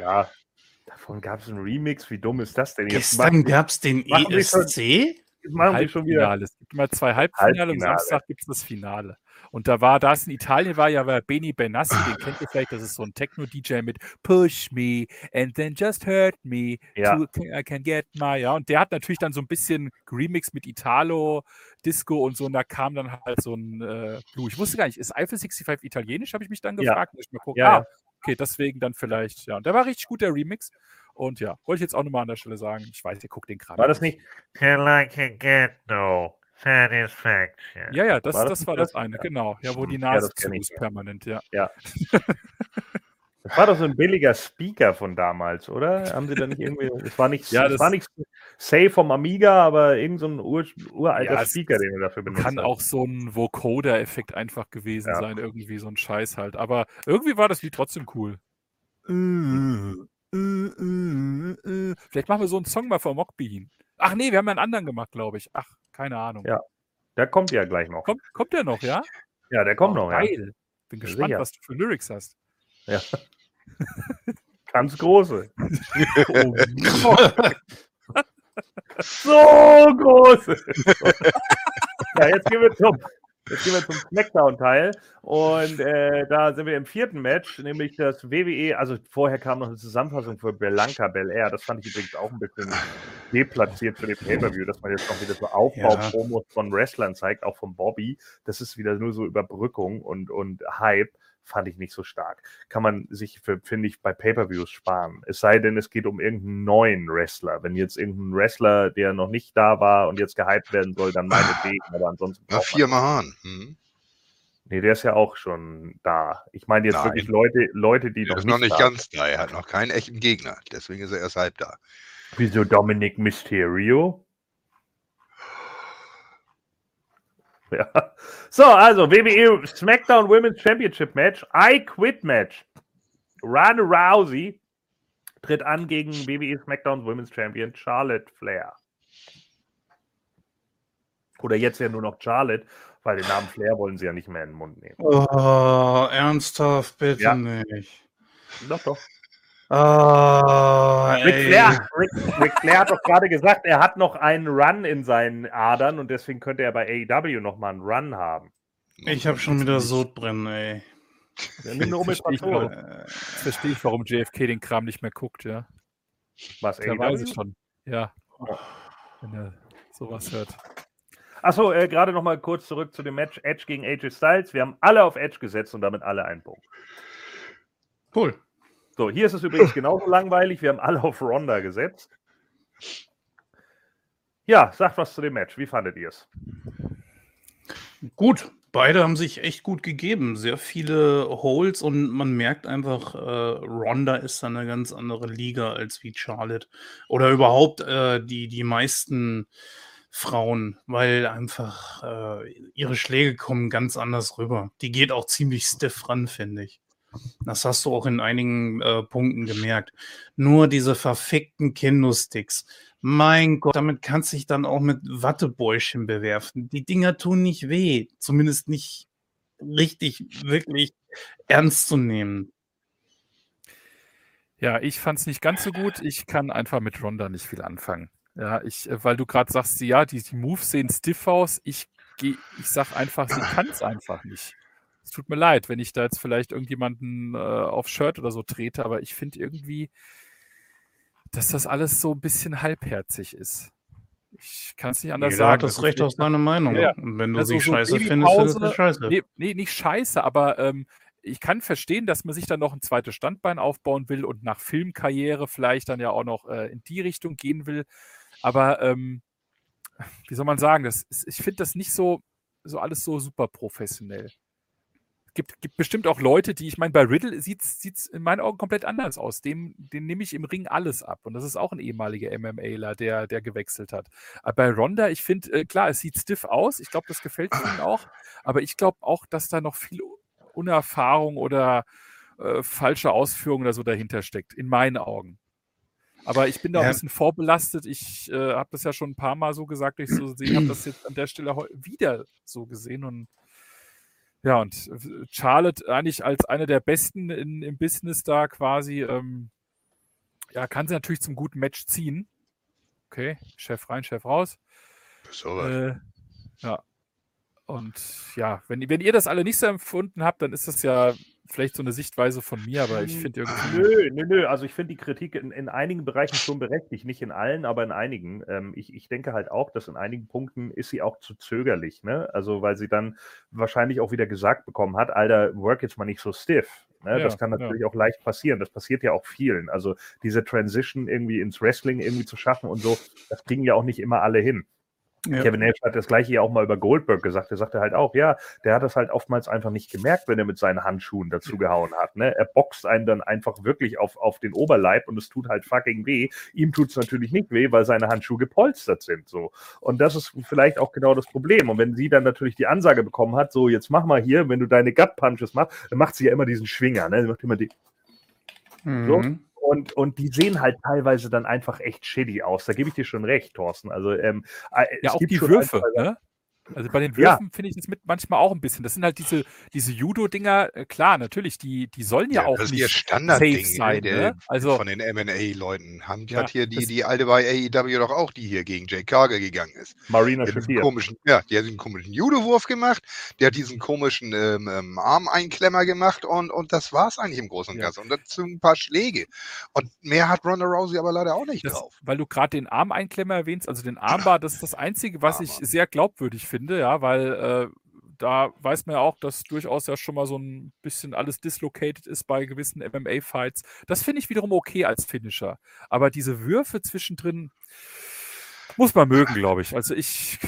ja, davon gab es einen Remix. Wie dumm ist das denn? Jetzt gestern gab es den ESC? Machen sie schon wieder. Es gibt immer zwei Halbfinale, Halbfinale. und Samstag gibt es das Finale. Und da war das in Italien war ja Beni Benassi, den kennt ihr vielleicht, das ist so ein Techno-DJ mit Push Me and then just hurt me, ja. to, I can get my, ja. Und der hat natürlich dann so ein bisschen Remix mit Italo, Disco und so, und da kam dann halt so ein äh, Blue. Ich wusste gar nicht, ist Eiffel 65 italienisch, habe ich mich dann gefragt. Ja. Ich mal gucken. Ja, ah, okay, deswegen dann vielleicht, ja. Und der war richtig gut, der Remix. Und ja, wollte ich jetzt auch nochmal an der Stelle sagen. Ich weiß, ihr guckt den gerade. War das nicht? Till I can get no satisfaction. Ja, ja, das war das, das, war das eine, genau. Ja, wo die Nase ja, zu ist permanent, ja. Ja. Das war doch so ein billiger Speaker von damals, oder? Haben sie da nicht irgendwie. Es war nicht, ja, das war nicht Safe vom Amiga, aber irgend so ein ur, uralter ja, Speaker, den wir dafür benutzen. Kann auch so ein Vocoder-Effekt einfach gewesen ja. sein, irgendwie so ein Scheiß halt. Aber irgendwie war das Lied trotzdem cool. Mm. Vielleicht machen wir so einen Song mal vor Mockbean. Ach nee, wir haben ja einen anderen gemacht, glaube ich. Ach, keine Ahnung. Ja, der kommt ja gleich noch. Kommt, kommt der noch, ja? Ja, der kommt oh, noch, geil. ja. Bin gespannt, Sicher. was du für Lyrics hast. Ja. Ganz große. so große. ja, jetzt gehen wir zum Jetzt gehen wir zum Smackdown-Teil und äh, da sind wir im vierten Match, nämlich das WWE, also vorher kam noch eine Zusammenfassung für Belanca Belair, das fand ich übrigens auch ein bisschen deplatziert für den Pay-Per-View, dass man jetzt noch wieder so Aufbau-Promos ja. von Wrestlern zeigt, auch von Bobby, das ist wieder nur so Überbrückung und, und Hype fand ich nicht so stark. Kann man sich, finde ich, bei Pay-Per-Views sparen. Es sei denn, es geht um irgendeinen neuen Wrestler. Wenn jetzt irgendein Wrestler, der noch nicht da war und jetzt gehypt werden soll, dann meinetwegen. Aber ansonsten. Ja, vier Mahan. Hm. Nee, der ist ja auch schon da. Ich meine jetzt Nein. wirklich Leute, Leute die der noch, ist noch nicht, nicht ganz da. Er hat noch keinen echten Gegner. Deswegen ist er erst halb da. Wieso Dominic Mysterio? Ja. So, also WWE SmackDown Women's Championship Match, I Quit Match. Ronda Rousey tritt an gegen WWE SmackDown Women's Champion Charlotte Flair. Oder jetzt ja nur noch Charlotte, weil den Namen Flair wollen sie ja nicht mehr in den Mund nehmen. Oh, ernsthaft, bitte ja. nicht. Doch, doch. Oh, Ric, Flair, Ric, Ric Flair hat doch gerade gesagt, er hat noch einen Run in seinen Adern und deswegen könnte er bei AEW nochmal einen Run haben. Ich habe schon wieder Sodbrennen, ey. Ja, nur verstehe, ich, warum, verstehe ich, warum JFK den Kram nicht mehr guckt, ja. Was, Der weiß es schon. Ja. Wenn er sowas hört. Achso, äh, gerade nochmal kurz zurück zu dem Match Edge gegen AJ Styles. Wir haben alle auf Edge gesetzt und damit alle einen Punkt. Cool. So, hier ist es übrigens genauso langweilig. Wir haben alle auf Ronda gesetzt. Ja, sagt was zu dem Match. Wie fandet ihr es? Gut, beide haben sich echt gut gegeben. Sehr viele Holes und man merkt einfach, äh, Ronda ist da eine ganz andere Liga als wie Charlotte. Oder überhaupt äh, die, die meisten Frauen, weil einfach äh, ihre Schläge kommen ganz anders rüber. Die geht auch ziemlich stiff ran, finde ich. Das hast du auch in einigen äh, Punkten gemerkt. Nur diese verfickten Kendo-Sticks. Mein Gott, damit kannst du dich dann auch mit Wattebäuschen bewerfen. Die Dinger tun nicht weh. Zumindest nicht richtig, wirklich ernst zu nehmen. Ja, ich fand es nicht ganz so gut. Ich kann einfach mit Ronda nicht viel anfangen. Ja, ich, äh, weil du gerade sagst, ja, die, die Moves sehen stiff aus. Ich, ich sag einfach, sie kann es einfach nicht es tut mir leid, wenn ich da jetzt vielleicht irgendjemanden äh, auf Shirt oder so trete, aber ich finde irgendwie, dass das alles so ein bisschen halbherzig ist. Ich kann es nicht anders Jeder sagen. hat das Recht auf seine Meinung. Ja. Und wenn du also sie so scheiße findest, findest du scheiße. Nee, nee, nicht scheiße, aber ähm, ich kann verstehen, dass man sich dann noch ein zweites Standbein aufbauen will und nach Filmkarriere vielleicht dann ja auch noch äh, in die Richtung gehen will. Aber ähm, wie soll man sagen, das ist, ich finde das nicht so, so alles so super professionell gibt, gibt bestimmt auch Leute, die, ich meine, bei Riddle sieht es in meinen Augen komplett anders aus. Dem, den nehme ich im Ring alles ab. Und das ist auch ein ehemaliger MMAler, der, der gewechselt hat. Aber bei Ronda, ich finde, äh, klar, es sieht stiff aus. Ich glaube, das gefällt ihnen auch. Aber ich glaube auch, dass da noch viel Unerfahrung oder äh, falsche Ausführung oder so dahinter steckt, in meinen Augen. Aber ich bin da ja. ein bisschen vorbelastet. Ich äh, habe das ja schon ein paar Mal so gesagt, ich so sehe, habe das jetzt an der Stelle wieder so gesehen und ja, und äh, Charlotte eigentlich als eine der besten in, im Business da quasi, ähm, ja, kann sie natürlich zum guten Match ziehen. Okay, Chef rein, Chef raus. So äh, ja. Und ja, wenn, wenn ihr das alle nicht so empfunden habt, dann ist das ja vielleicht so eine Sichtweise von mir, aber ich finde irgendwie. Nö, nö, nö. Also ich finde die Kritik in, in, einigen Bereichen schon berechtigt. Nicht in allen, aber in einigen. Ähm, ich, ich denke halt auch, dass in einigen Punkten ist sie auch zu zögerlich. Ne? Also weil sie dann wahrscheinlich auch wieder gesagt bekommen hat, Alter, work jetzt mal nicht so stiff. Ne? Ja, das kann natürlich ja. auch leicht passieren. Das passiert ja auch vielen. Also diese Transition irgendwie ins Wrestling irgendwie zu schaffen und so, das kriegen ja auch nicht immer alle hin. Ja. Kevin Nash hat das gleiche ja auch mal über Goldberg gesagt. Er sagte halt auch, ja, der hat das halt oftmals einfach nicht gemerkt, wenn er mit seinen Handschuhen dazu gehauen hat. Ne? Er boxt einen dann einfach wirklich auf, auf den Oberleib und es tut halt fucking weh. Ihm tut es natürlich nicht weh, weil seine Handschuhe gepolstert sind. So. Und das ist vielleicht auch genau das Problem. Und wenn sie dann natürlich die Ansage bekommen hat, so jetzt mach mal hier, wenn du deine Gut Punches machst, dann macht sie ja immer diesen Schwinger. Ne? Sie macht immer die. Mhm. So und, und die sehen halt teilweise dann einfach echt shitty aus. Da gebe ich dir schon recht, Thorsten. Also, ähm, äh, ja, auch die Würfe, ne? Also bei den Ja. Würfen finde ich das mit manchmal auch ein bisschen. Das sind halt diese, diese Judo-Dinger, äh, klar, natürlich, die, die sollen ja, auch das ist nicht ihr Standardding safe sein. der, Ne? Also, von den M&A-Leuten. Haben Ja, hat hier die, die alte bei AEW doch auch, die hier gegen Jake Cargill gegangen ist. Marina Der hat diesen Shafir. komischen, ja, der hat diesen komischen Judo-Wurf gemacht, der hat diesen komischen ähm, ähm, Armeinklemmer gemacht und, und das war's eigentlich im Großen und Ja. Ganzen. Und dazu ein paar Schläge. Und mehr hat Ronda Rousey aber leider auch nicht das, drauf. weil du gerade den Armeinklemmer erwähnst, also den Armbar, das ist das Einzige, was ich sehr glaubwürdig finde, ja, weil äh, da weiß man ja auch, dass durchaus ja schon mal so ein bisschen alles dislocated ist bei gewissen MMA-Fights. Das finde ich wiederum okay als Finisher. Aber diese Würfe zwischendrin muss man mögen, glaube ich. Also ich,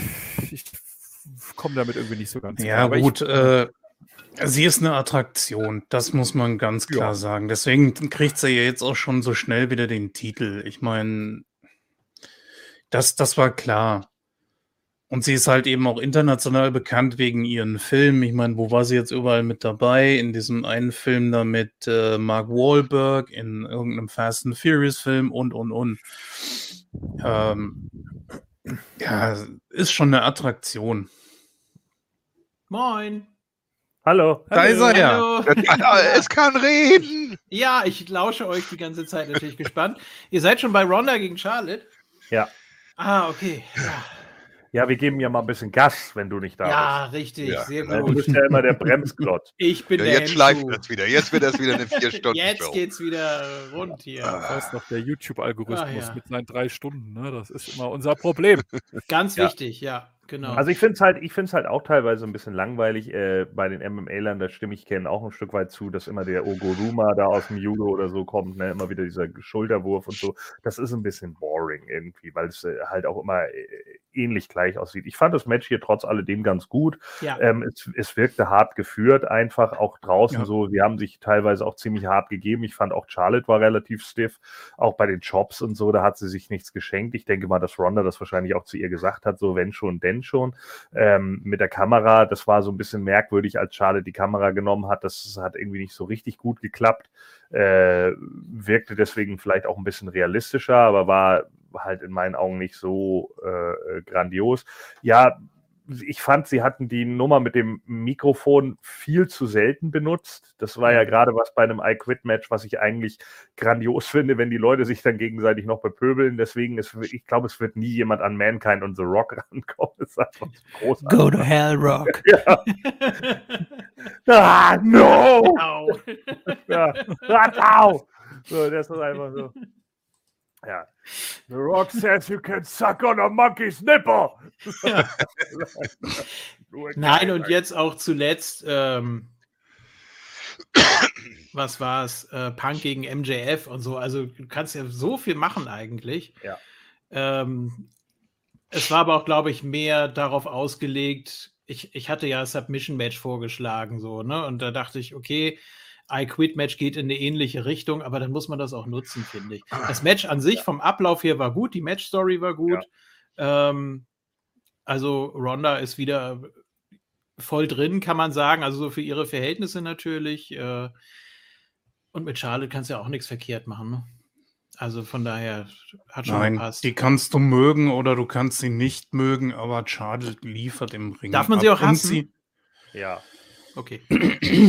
ich komme damit irgendwie nicht so ganz Ja, klar. Gut. Äh, sie ist eine Attraktion, das muss man ganz klar Ja. sagen. Deswegen kriegt sie ja jetzt auch schon so schnell wieder den Titel. Ich meine, das, das war klar. Und sie ist halt eben auch international bekannt wegen ihren Filmen. Ich meine, wo war sie jetzt überall mit dabei? In diesem einen Film da mit äh, Mark Wahlberg, in irgendeinem Fast and Furious Film und, und, und. Ähm, ja, ist schon eine Attraktion. Moin. Hallo. Da ist er ja. Hallo. es kann reden! Ja, ich lausche euch die ganze Zeit natürlich gespannt. Ihr seid schon bei Ronda gegen Charlotte? Ja. Ah, okay. Ja, Ja, wir geben ja mal ein bisschen Gas, wenn du nicht da ja richtig, Ja, sehr bist. Du gut. bist ja immer der Bremsklotz. Ich bin Ja, der jetzt schleift das wieder. Jetzt wird das wieder eine vier Stunden Jetzt Show. geht's wieder rund hier. Ich weiß noch, der YouTube-Algorithmus Ah, ja. mit seinen drei Stunden, ne? das ist immer unser Problem. Ganz Ja. wichtig, ja, genau. Also ich finde es halt, ich halt auch teilweise ein bisschen langweilig. Äh, bei den MMA-Lern, da stimme ich Ken auch ein Stück weit zu, dass immer der Ogoruma da aus dem Judo oder so kommt, ne? immer wieder dieser Schulterwurf und so. Das ist ein bisschen boring irgendwie, weil es äh, halt auch immer äh, ähnlich gleich aussieht. Ich fand das Match hier trotz alledem ganz gut. ja. Ähm, es, es wirkte hart geführt, einfach auch draußen Ja. so. Sie haben sich teilweise auch ziemlich hart gegeben. Ich fand auch Charlotte war relativ stiff, auch bei den Chops und so, da hat sie sich nichts geschenkt. Ich denke mal, dass Ronda das wahrscheinlich auch zu ihr gesagt hat, so wenn schon, denn schon. Ähm, mit der Kamera, das war so ein bisschen merkwürdig, als Charlotte die Kamera genommen hat. Das hat irgendwie nicht so richtig gut geklappt. Äh, wirkte deswegen vielleicht auch ein bisschen realistischer, aber war halt in meinen Augen nicht so äh, grandios. Ja, ich fand, sie hatten die Nummer mit dem Mikrofon viel zu selten benutzt. Das war ja gerade was bei einem I-Quit-Match, was ich eigentlich grandios finde, wenn die Leute sich dann gegenseitig noch bepöbeln. Deswegen ist, ich glaube, es wird nie jemand an Mankind und The Rock rankommen. Das ist einfach so großartig. Go to hell, Rock. Ja. Ah, no! Au. Ja. Ah, au! So, das ist einfach so. Ja. The Rock says you can suck on a monkey's nipple. Nur Nein, und jetzt auch zuletzt, ähm, was war es? Äh, Punk gegen MJF und so. Also du kannst ja so viel machen eigentlich. Ja. Ähm, es war aber auch, glaube ich, mehr darauf ausgelegt. Ich, ich hatte ja Submission Match vorgeschlagen, so, ne? Und da dachte ich, okay, I Quit Match geht in eine ähnliche Richtung, aber dann muss man das auch nutzen, finde ich. Das Match an sich vom Ablauf her war gut, die Match Story war gut. Ähm, also Ronda ist wieder voll drin, kann man sagen. Also so für ihre Verhältnisse natürlich. Äh, und mit Charlotte kannst du ja auch nichts verkehrt machen. Ne? Also von daher hat schon Nein, gepasst. die kannst du mögen oder du kannst sie nicht mögen, aber Charlotte liefert im Ring. Darf man sie ab. auch Und hassen? sie- Ja, Okay.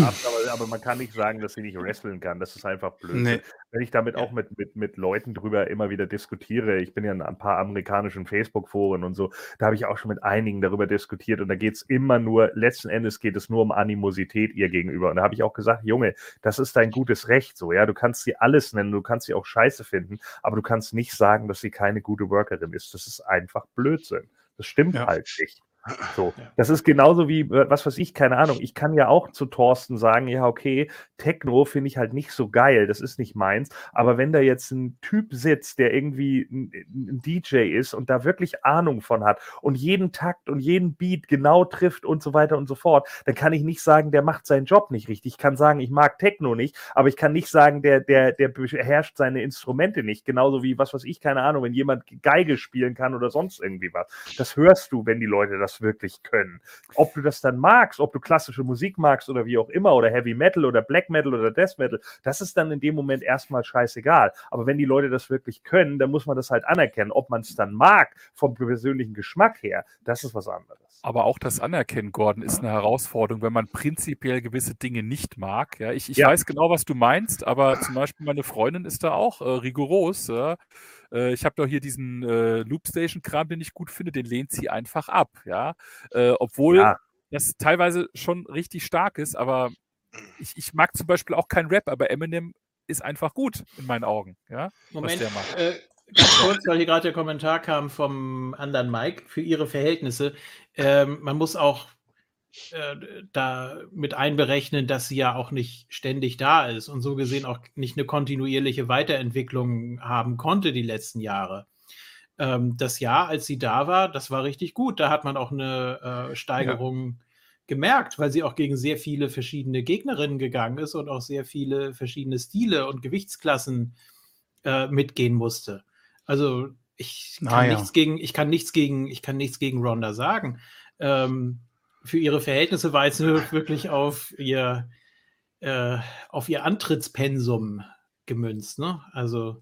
aber, aber man kann nicht sagen, dass sie nicht wresteln kann. Das ist einfach blöd. Nee. Wenn ich damit Ja. auch mit, mit, mit Leuten drüber immer wieder diskutiere, ich bin ja in ein paar amerikanischen Facebook-Foren und so, da habe ich auch schon mit einigen darüber diskutiert und da geht es immer nur, letzten Endes geht es nur um Animosität ihr gegenüber. Und da habe ich auch gesagt, Junge, das ist dein gutes Recht so, ja, du kannst sie alles nennen, du kannst sie auch scheiße finden, aber du kannst nicht sagen, dass sie keine gute Workerin ist. Das ist einfach Blödsinn. Das stimmt Ja. halt nicht. So, Ja. das ist genauso wie, was weiß ich, keine Ahnung. Ich kann ja auch zu Thorsten sagen, ja, okay, Techno finde ich halt nicht so geil, das ist nicht meins. Aber wenn da jetzt ein Typ sitzt, der irgendwie ein, ein DJ ist und da wirklich Ahnung von hat und jeden Takt und jeden Beat genau trifft und so weiter und so fort, dann kann ich nicht sagen, der macht seinen Job nicht richtig. Ich kann sagen, ich mag Techno nicht, aber ich kann nicht sagen, der, der, der beherrscht seine Instrumente nicht. Genauso wie, was weiß ich, keine Ahnung, wenn jemand Geige spielen kann oder sonst irgendwie was. Das hörst du, wenn die Leute das das wirklich können. Ob du das dann magst, ob du klassische Musik magst oder wie auch immer, oder Heavy Metal oder Black Metal oder Death Metal, das ist dann in dem Moment erstmal scheißegal. Aber wenn die Leute das wirklich können, dann muss man das halt anerkennen. Ob man es dann mag, vom persönlichen Geschmack her, das ist was anderes. Aber auch das Anerkennen, Gordon, ist eine Herausforderung, wenn man prinzipiell gewisse Dinge nicht mag. Ja, ich, ich Ja. weiß genau, was du meinst, aber zum Beispiel meine Freundin ist da auch äh, rigoros. Ja. Äh, ich habe doch hier diesen äh, Loopstation-Kram, den ich gut finde, den lehnt sie einfach ab. Ja, äh, obwohl Ja. das teilweise schon richtig stark ist, aber ich, ich mag zum Beispiel auch kein Rap, aber Eminem ist einfach gut in meinen Augen. Ja, Moment, der macht. äh, ganz kurz, weil hier gerade der Kommentar kam vom anderen Mike, für ihre Verhältnisse. Ähm, man muss auch äh, da mit einberechnen, dass sie ja auch nicht ständig da ist und so gesehen auch nicht eine kontinuierliche Weiterentwicklung haben konnte die letzten Jahre. Ähm, das Jahr, als sie da war, das war richtig gut. Da hat man auch eine äh, Steigerung gemerkt, weil sie auch gegen sehr viele verschiedene Gegnerinnen gegangen ist und auch sehr viele verschiedene Stile und Gewichtsklassen äh, mitgehen musste. Also ich kann Naja. nichts gegen, ich kann nichts gegen, ich kann nichts gegen Ronda sagen. Ähm, für ihre Verhältnisse war nur wirklich auf ihr, äh, auf ihr Antrittspensum gemünzt. Ne? Also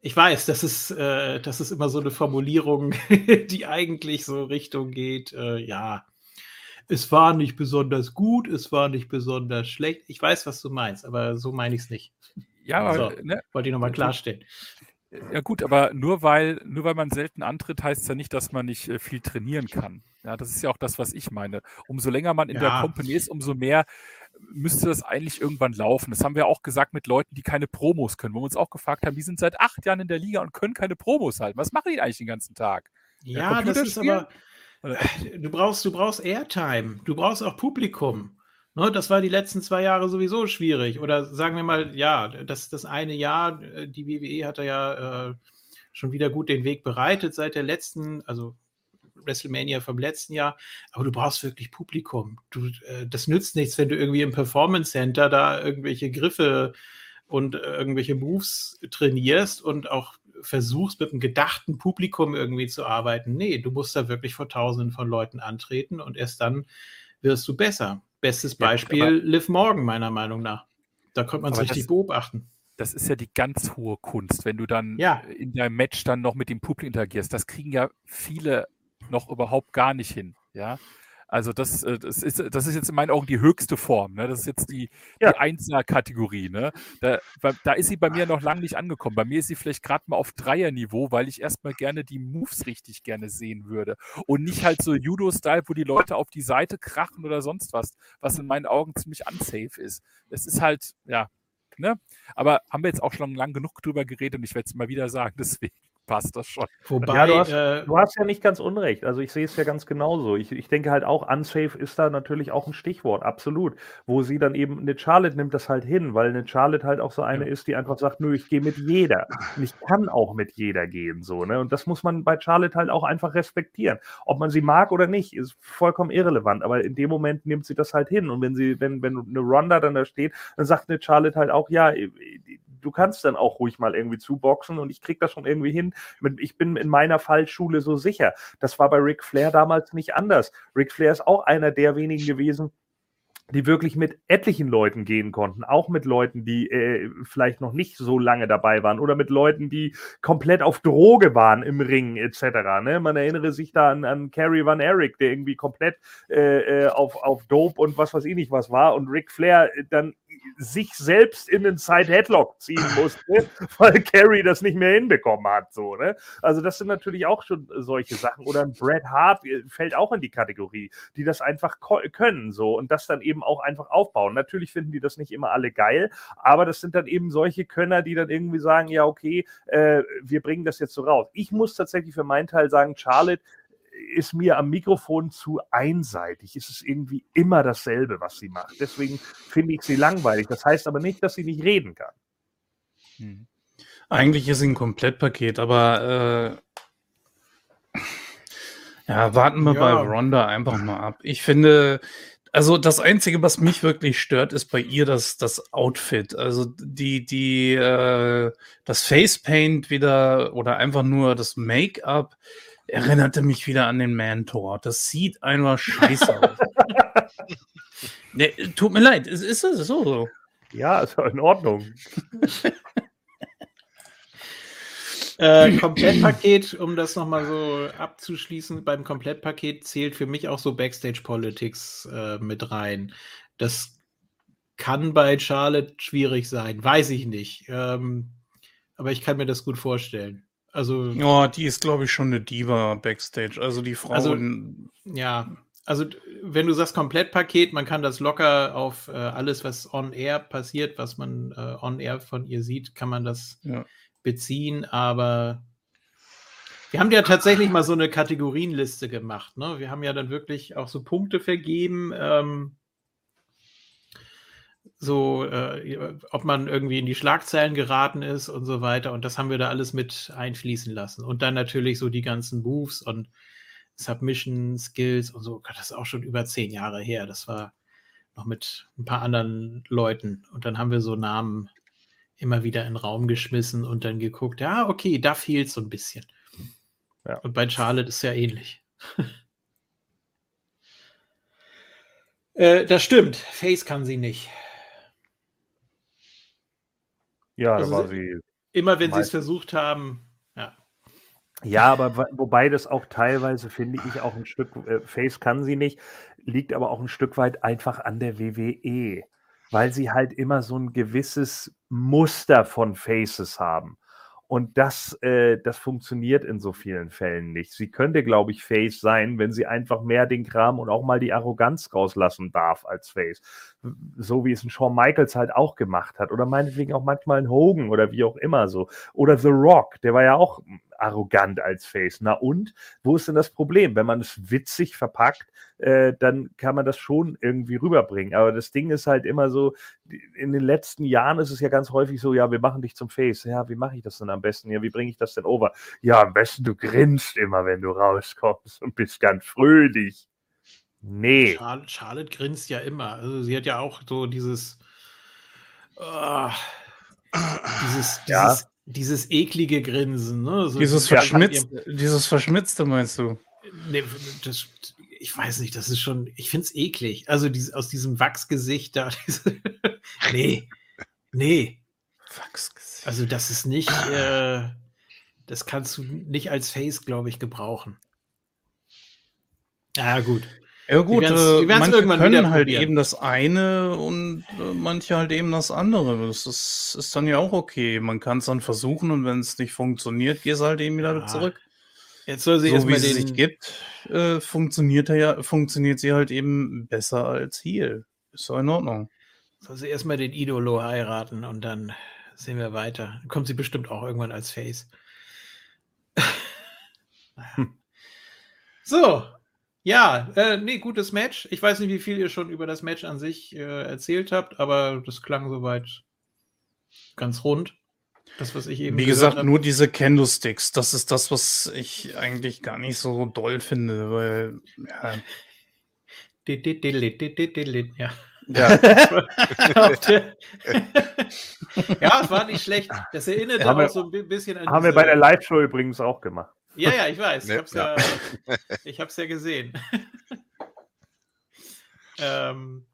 ich weiß, das ist, äh, das ist immer so eine Formulierung, die eigentlich so Richtung geht, äh, ja, es war nicht besonders gut, es war nicht besonders schlecht. Ich weiß, was du meinst, aber so meine ich es nicht. Ja, aber, So. ne, Wollte ich nochmal klarstellen. Ja gut, aber nur weil, nur weil man selten antritt, heißt es ja nicht, dass man nicht äh, viel trainieren kann. Ja, das ist ja auch das, was ich meine. Umso länger man in der Ja. Company ist, umso mehr müsste das eigentlich irgendwann laufen. Das haben wir auch gesagt mit Leuten, die keine Promos können, wo wir uns auch gefragt haben, die sind seit acht Jahren in der Liga und können keine Promos halten. Was machen die eigentlich den ganzen Tag? Ja, das ist aber. Du brauchst, du brauchst Airtime, du brauchst auch Publikum. Ne, das war die letzten zwei Jahre sowieso schwierig. Oder sagen wir mal, ja, das, das eine Jahr, äh, die WWE hat da ja äh, schon wieder gut den Weg bereitet seit der letzten, also WrestleMania vom letzten Jahr. Aber du brauchst wirklich Publikum. Du, äh, das nützt nichts, wenn du irgendwie im Performance Center da irgendwelche Griffe und äh, irgendwelche Moves trainierst und auch versuchst, mit einem gedachten Publikum irgendwie zu arbeiten. Nee, du musst da wirklich vor Tausenden von Leuten antreten und erst dann wirst du besser. Bestes Ja, Beispiel aber- Liv Morgan, meiner Meinung nach. Da konnte man es richtig das- beobachten. Das ist ja die ganz hohe Kunst, wenn du dann Ja. in deinem Match dann noch mit dem Publikum interagierst. Das kriegen ja viele noch überhaupt gar nicht hin. Ja. Also das, äh, das, ist, das ist jetzt in meinen Augen die höchste Form. Ne? Das ist jetzt die, Ja. die Einser-Kategorie. Ne? Da, da ist sie bei mir noch lange nicht angekommen. Bei mir ist sie vielleicht gerade mal auf Dreier-Niveau, weil ich erstmal gerne die Moves richtig gerne sehen würde. Und nicht halt so Judo-Style, wo die Leute auf die Seite krachen oder sonst was, was in meinen Augen ziemlich unsafe ist. Es ist halt, ja, ne? Aber haben wir jetzt auch schon lang genug drüber geredet und ich werde es mal wieder sagen, deswegen passt das schon. Wobei, Ja, du hast- äh, Du hast ja nicht ganz unrecht. Also ich sehe es ja ganz genauso. Ich, ich denke halt auch, unsafe ist da natürlich auch ein Stichwort, absolut. Wo sie dann eben, eine Charlotte nimmt das halt hin, weil eine Charlotte halt auch so eine ist, die einfach sagt, nö, ich gehe mit jeder. Und ich kann auch mit jeder gehen, so, ne? Und das muss man bei Charlotte halt auch einfach respektieren. Ob man sie mag oder nicht, ist vollkommen irrelevant. Aber in dem Moment nimmt sie das halt hin. Und wenn sie, wenn, wenn eine Ronda dann da steht, dann sagt eine Charlotte halt auch, ja, du kannst dann auch ruhig mal irgendwie zuboxen und ich krieg das schon irgendwie hin. Ich bin in meiner Fallschule so sicher. Das war bei Ric Flair damals nicht anders. Ric Flair ist auch einer der wenigen gewesen, die wirklich mit etlichen Leuten gehen konnten, auch mit Leuten, die äh, vielleicht noch nicht so lange dabei waren oder mit Leuten, die komplett auf Droge waren im Ring etc. Ne? Man erinnere sich da an, an Kerry Van Erich, der irgendwie komplett äh, äh, auf, auf Dope und was weiß ich nicht was war und Ric Flair äh, dann sich selbst in den Side Headlock ziehen musste, weil Kerry das nicht mehr hinbekommen hat. So, ne? Also das sind natürlich auch schon solche Sachen. Oder ein Bret Hart äh, fällt auch in die Kategorie, die das einfach können so und das dann eben auch einfach aufbauen. Natürlich finden die das nicht immer alle geil, aber das sind dann eben solche Könner, die dann irgendwie sagen, ja okay, äh, wir bringen das jetzt so raus. Ich muss tatsächlich für meinen Teil sagen, Charlotte ist mir am Mikrofon zu einseitig. Es ist irgendwie immer dasselbe, was sie macht. Deswegen finde ich sie langweilig. Das heißt aber nicht, dass sie nicht reden kann. Hm. Eigentlich ist sie ein Komplettpaket, aber äh, ja, warten wir Ja. bei Ronda einfach mal ab. Ich finde, also das Einzige, was mich wirklich stört, ist bei ihr das, das Outfit. Also die, die, äh, das Facepaint wieder oder einfach nur das Make-up. Erinnerte mich wieder an den Mentor. Das sieht einfach scheiße aus. nee, tut mir leid, es ist es so. so. Ja, ist in Ordnung. Äh, Komplettpaket, um das nochmal so abzuschließen, beim Komplettpaket zählt für mich auch so Backstage Politics äh, mit rein. Das kann bei Charlotte schwierig sein, weiß ich nicht. Ähm, aber ich kann mir das gut vorstellen. Also, Ja, die ist, glaube ich, schon eine Diva Backstage. Also die Frau. Also- ja, also wenn du sagst Komplettpaket, man kann das locker auf äh, alles, was on air passiert, was man äh, on air von ihr sieht, kann man das Ja. beziehen, aber wir haben ja tatsächlich mal so eine Kategorienliste gemacht. Ne? Wir haben ja dann wirklich auch so Punkte vergeben, ähm, so, äh, ob man irgendwie in die Schlagzeilen geraten ist und so weiter. Und das haben wir da alles mit einfließen lassen. Und dann natürlich so die ganzen Moves und Submission Skills und so. Gott, das ist auch schon über zehn Jahre her. Das war noch mit ein paar anderen Leuten. Und dann haben wir so Namen immer wieder in den Raum geschmissen und dann geguckt, ja, okay, da fehlt so ein bisschen. Ja. Und bei Charlotte ist ja ähnlich. äh, das stimmt. Face kann sie nicht. Ja, Also da war sie-. Immer wenn sie es versucht haben, ja. Ja, aber wobei das auch teilweise, finde ich, auch ein Stück, äh, Face kann sie nicht, liegt aber auch ein Stück weit einfach an der WWE, weil sie halt immer so ein gewisses Muster von Faces haben. Und das, äh, das funktioniert in so vielen Fällen nicht. Sie könnte, glaube ich, Face sein, wenn sie einfach mehr den Kram und auch mal die Arroganz rauslassen darf als Face. So wie es ein Shawn Michaels halt auch gemacht hat. Oder meinetwegen auch manchmal ein Hogan oder wie auch immer so. Oder The Rock, der war ja auch arrogant als Face. Na und? Wo ist denn das Problem? Wenn man es witzig verpackt, äh, dann kann man das schon irgendwie rüberbringen. Aber das Ding ist halt immer so, in den letzten Jahren ist es ja ganz häufig so, ja, wir machen dich zum Face. Ja, wie mache ich das denn am besten? Ja, wie bringe ich das denn over? Ja, am besten du grinst immer, wenn du rauskommst und bist ganz fröhlich. Nee. Charlotte, Charlotte grinst ja immer. Also sie hat ja auch so dieses, ah, dieses, Ja. Dieses, dieses eklige Grinsen. Ne? So Dieses, ja, Verschmitzte, dieses Verschmitzte meinst du? Nee, das, ich weiß nicht, das ist schon, ich finde es eklig. Also dies, aus diesem Wachsgesicht da. Diese, nee, nee. Wachsgesicht. Also das ist nicht, äh, das kannst du nicht als Face, glaube ich, gebrauchen. Ja, gut. Ja gut, werden's- äh, werden's manche irgendwann können halt probieren. eben das eine und äh, manche halt eben das andere. Das ist, ist dann ja auch okay. Man kann es dann versuchen und wenn es nicht funktioniert, gehst halt eben wieder Ja, zurück. Jetzt soll sie so wie sie den, sich gibt, äh, funktioniert, er ja, funktioniert sie halt eben besser als Heal. Ist doch in Ordnung. soll sie erstmal den Idolo heiraten und dann sehen wir weiter. Dann kommt sie bestimmt auch irgendwann als Face. Naja. So, ja, äh, nee, gutes Match. Ich weiß nicht, wie viel ihr schon über das Match an sich äh, erzählt habt, aber das klang soweit ganz rund. Das, was ich eben Wie gesagt, hab. nur diese Candlesticks, das ist das, was ich eigentlich gar nicht so doll finde, weil ja, Ja. ja ja, es war nicht schlecht. Das wir- auch so ein bi- bisschen an. Haben wir bei der Live-Show übrigens auch gemacht. Ja, ja, ich weiß. Ich Ne, hab's ja, ja. ich hab's ja gesehen. ähm,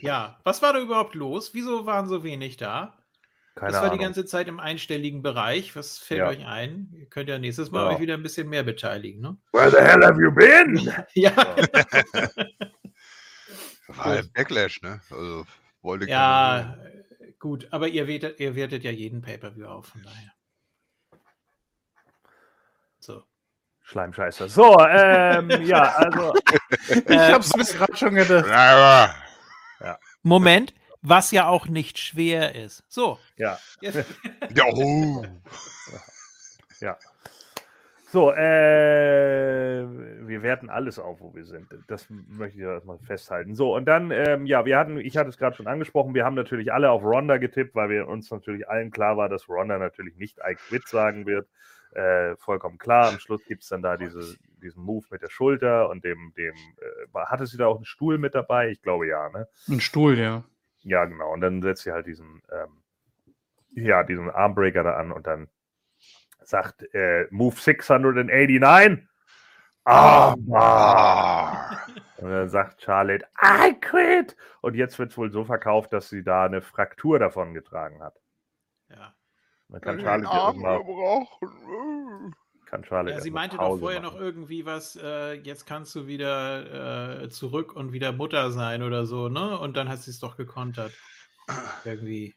ja, was war da überhaupt los? Wieso waren so wenig da? Keine das war Ahnung. die ganze Zeit im einstelligen Bereich. Was fällt Ja. euch ein? Ihr könnt ja nächstes Mal Ja. euch wieder ein bisschen mehr beteiligen, ne? Where the hell have you been? Ja, War halt Backlash, ne? Also wollte ja, gut. Aber ihr wertet, ihr wertet ja jeden Pay-Per-View auf, von daher. So. Schleimscheißer. So, ähm, ja, also, ich Äh, hab's mir gerade schon gedacht. Ja, Moment, was ja auch nicht schwer ist. So. ja. Ja, oh. So, äh, wir werten alles auf, wo wir sind. Das möchte ich ja erstmal festhalten. So, und dann, ähm, ja, wir hatten, ich hatte es gerade schon angesprochen, wir haben natürlich alle auf Ronda getippt, weil wir uns natürlich allen klar war, dass Ronda natürlich nicht I quit sagen wird. Äh, vollkommen klar. Am Schluss gibt es dann da diese, diesen Move mit der Schulter und dem, dem, äh, hatte sie da auch einen Stuhl mit dabei? Ich glaube ja, ne? Ein Stuhl, ja. Ja, genau. Und dann setzt sie halt diesen, ähm, ja, diesen Armbreaker da an und dann sagt äh, Move 689. Armbar. Und dann sagt Charlotte, I quit. Und jetzt wird es wohl so verkauft, dass sie da eine Fraktur davon getragen hat. Ja. Dann kann Arm ja gebrochen. kann Charlotte Ja, sie meinte doch vorher machen. noch irgendwie was, äh, jetzt kannst du wieder äh, zurück und wieder Mutter sein oder so, ne? Und dann hat sie es doch gekontert. Irgendwie.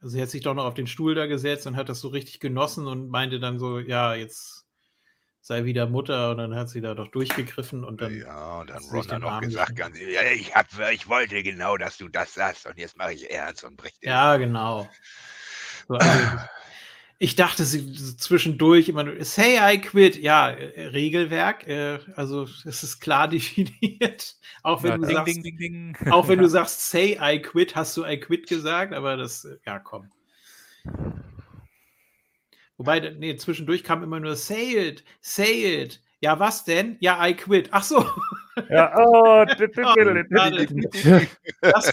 Also sie hat sich doch noch auf den Stuhl da gesetzt und hat das so richtig genossen und meinte dann so, ja, jetzt sei wieder Mutter und dann hat sie da doch durchgegriffen und dann. Ja, und dann hat sie sich Ron hat Arm gesagt, ganz, ja, ich, hab, ich wollte genau, dass du das sagst und jetzt mache ich ernst und brich den Ja, genau. So, also, ich dachte sie zwischendurch immer nur, say I quit. Ja, äh, Regelwerk, äh, also es ist klar definiert. Auch wenn Ja, du ding, sagst, ding, ding, auch wenn du sagst, say I quit, hast du I quit gesagt, aber das, ja, komm. Wobei, nee, zwischendurch kam immer nur say it, say it. Ja, was denn? Ja, I quit. Ach so, Ja, oh, Oh, das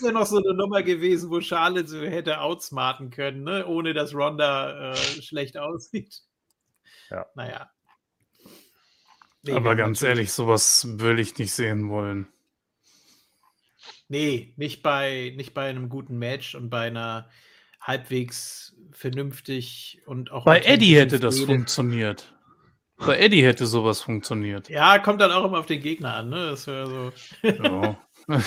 wäre noch so eine Nummer gewesen, wo Charlotte so hätte outsmarten können, ne? ohne dass Ronda äh, schlecht aussieht. Ja. Naja. Nee, Aber ganz natürlich- ehrlich, sowas will ich nicht sehen wollen. Nee, nicht bei, nicht bei einem guten Match und bei einer halbwegs vernünftig und auch. Bei Eddie hätte das funktioniert. Bei Eddie hätte sowas funktioniert. Ja, kommt dann auch immer auf den Gegner an, ne? Das wäre so. Ja.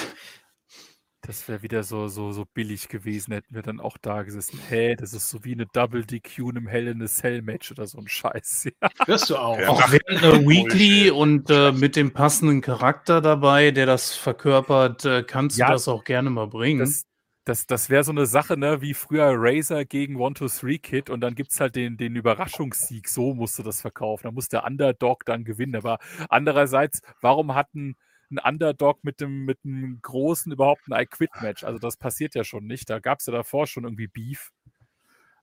Das wäre wieder so, so, so billig gewesen, hätten wir dann auch da gesessen. Hä, das ist so wie eine Double DQ in einem Hell in a Cell Match oder so ein Scheiß. Ja. Wirst du auch. Ja. Auch während einer Weekly und äh, mit dem passenden Charakter dabei, der das verkörpert, äh, kannst Ja, du das auch gerne mal bringen. Das, das, das wäre so eine Sache, ne, wie früher Razer gegen 1-2-3-Kid und dann gibt es halt den, den Überraschungssieg. So musst du das verkaufen. Da muss der Underdog dann gewinnen. Aber andererseits, warum hat ein, ein Underdog mit dem, mit einem großen überhaupt ein I-Quit-Match? Also das passiert ja schon nicht. Da gab es ja davor schon irgendwie Beef.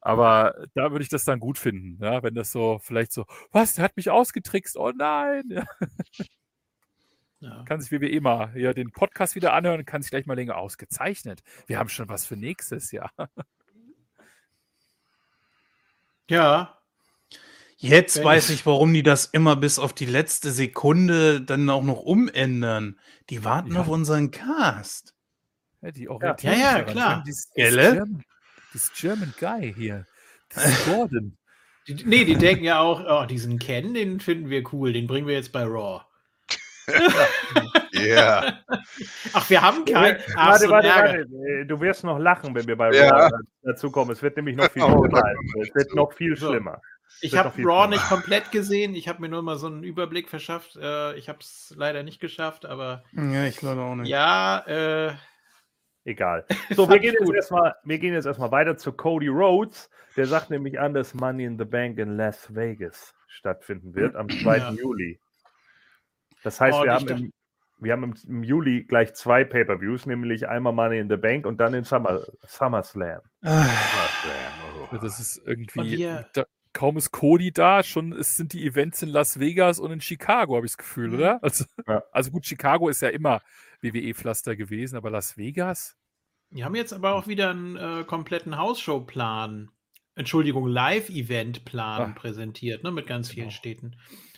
Aber da würde ich das dann gut finden, ja, wenn das so vielleicht so, was, der hat mich ausgetrickst, oh nein. Ja, Ja. kann sich WWE mal hier den Podcast wieder anhören und kann sich gleich mal länger ausgezeichnet. Wir haben schon was für nächstes Jahr. ja. Jetzt Wenn weiß ich- warum die das immer bis auf die letzte Sekunde dann auch noch umändern. Die warten Ja. auf unseren Cast. Ja, die Ja, orientieren ja, klar. Dieses, dieses, German, dieses German Guy hier. Das ist Gordon. Die, nee, die denken ja auch, oh, diesen Ken, den finden wir cool, den bringen wir jetzt bei Raw. Ja. Ach, wir haben keinen. Ach, Warte, warte, warte. Äh, Du wirst noch lachen, wenn wir bei Ja. Raw dazu kommen. Es wird nämlich noch viel Oh, schlimmer. Es wird noch viel So. schlimmer. Ich habe Raw schlimmer. nicht komplett gesehen. Ich habe mir nur mal so einen Überblick verschafft. Äh, ich habe es leider nicht geschafft, aber Ja, ich leider auch nicht. ja, äh, Egal. So, wir gehen, jetzt erstmal, wir gehen jetzt erstmal weiter zu Cody Rhodes. Der sagt nämlich an, dass Money in the Bank in Las Vegas stattfinden wird am 2. Ja. Juli. Das heißt, Oh, wir, haben im, wir haben im, im Juli gleich zwei Pay-Per-Views, nämlich einmal Money in the Bank und dann den Summer, SummerSlam. Ah, Ja, Das ist irgendwie. Da, kaum ist Cody da, schon ist, sind die Events in Las Vegas und in Chicago, habe ich das Gefühl, Mhm. oder? Also, Ja. also gut, Chicago ist ja immer WWE-Pflaster gewesen, aber Las Vegas? wir haben jetzt aber auch wieder einen äh, kompletten Hausshow-Plan, Entschuldigung, Live-Event-Plan Ah. präsentiert, ne, mit ganz vielen Genau. Städten.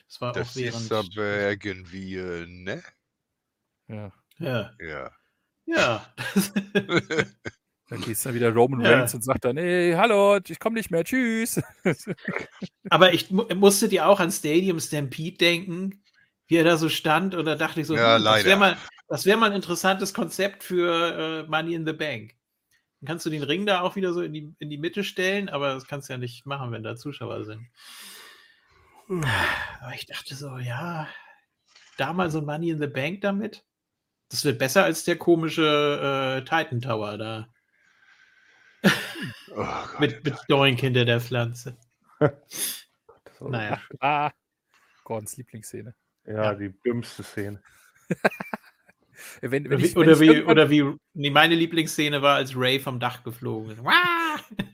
Das war Das auch während. ist aber irgendwie, äh, ne? Ja. ja, Ja. ja. Dann geht es dann wieder Roman Ja. Reigns und sagt dann, hey, hallo, ich komme nicht mehr, tschüss. Aber ich mu musstet ihr auch an Stadium Stampede denken, wie er da so stand, und da dachte ich so, Ja, hm, das wäre mal, wär mal ein interessantes Konzept für äh, Money in the Bank. Dann kannst du den Ring da auch wieder so in die, in die Mitte stellen, aber das kannst du ja nicht machen, wenn da Zuschauer sind. Aber ich dachte so, ja, da mal so ein Money in the Bank damit. Das wird besser als der komische äh, Titan Tower da Oh Gott. mit, mit Doink hinter der Pflanze. Naja. Ah, Gordons Lieblingsszene. Ja, die dümmste Szene. Wenn, Oder wenn wie, ich, wenn oder, wie, oder wie, nee, meine Lieblingsszene war, als Ray vom Dach geflogen ist.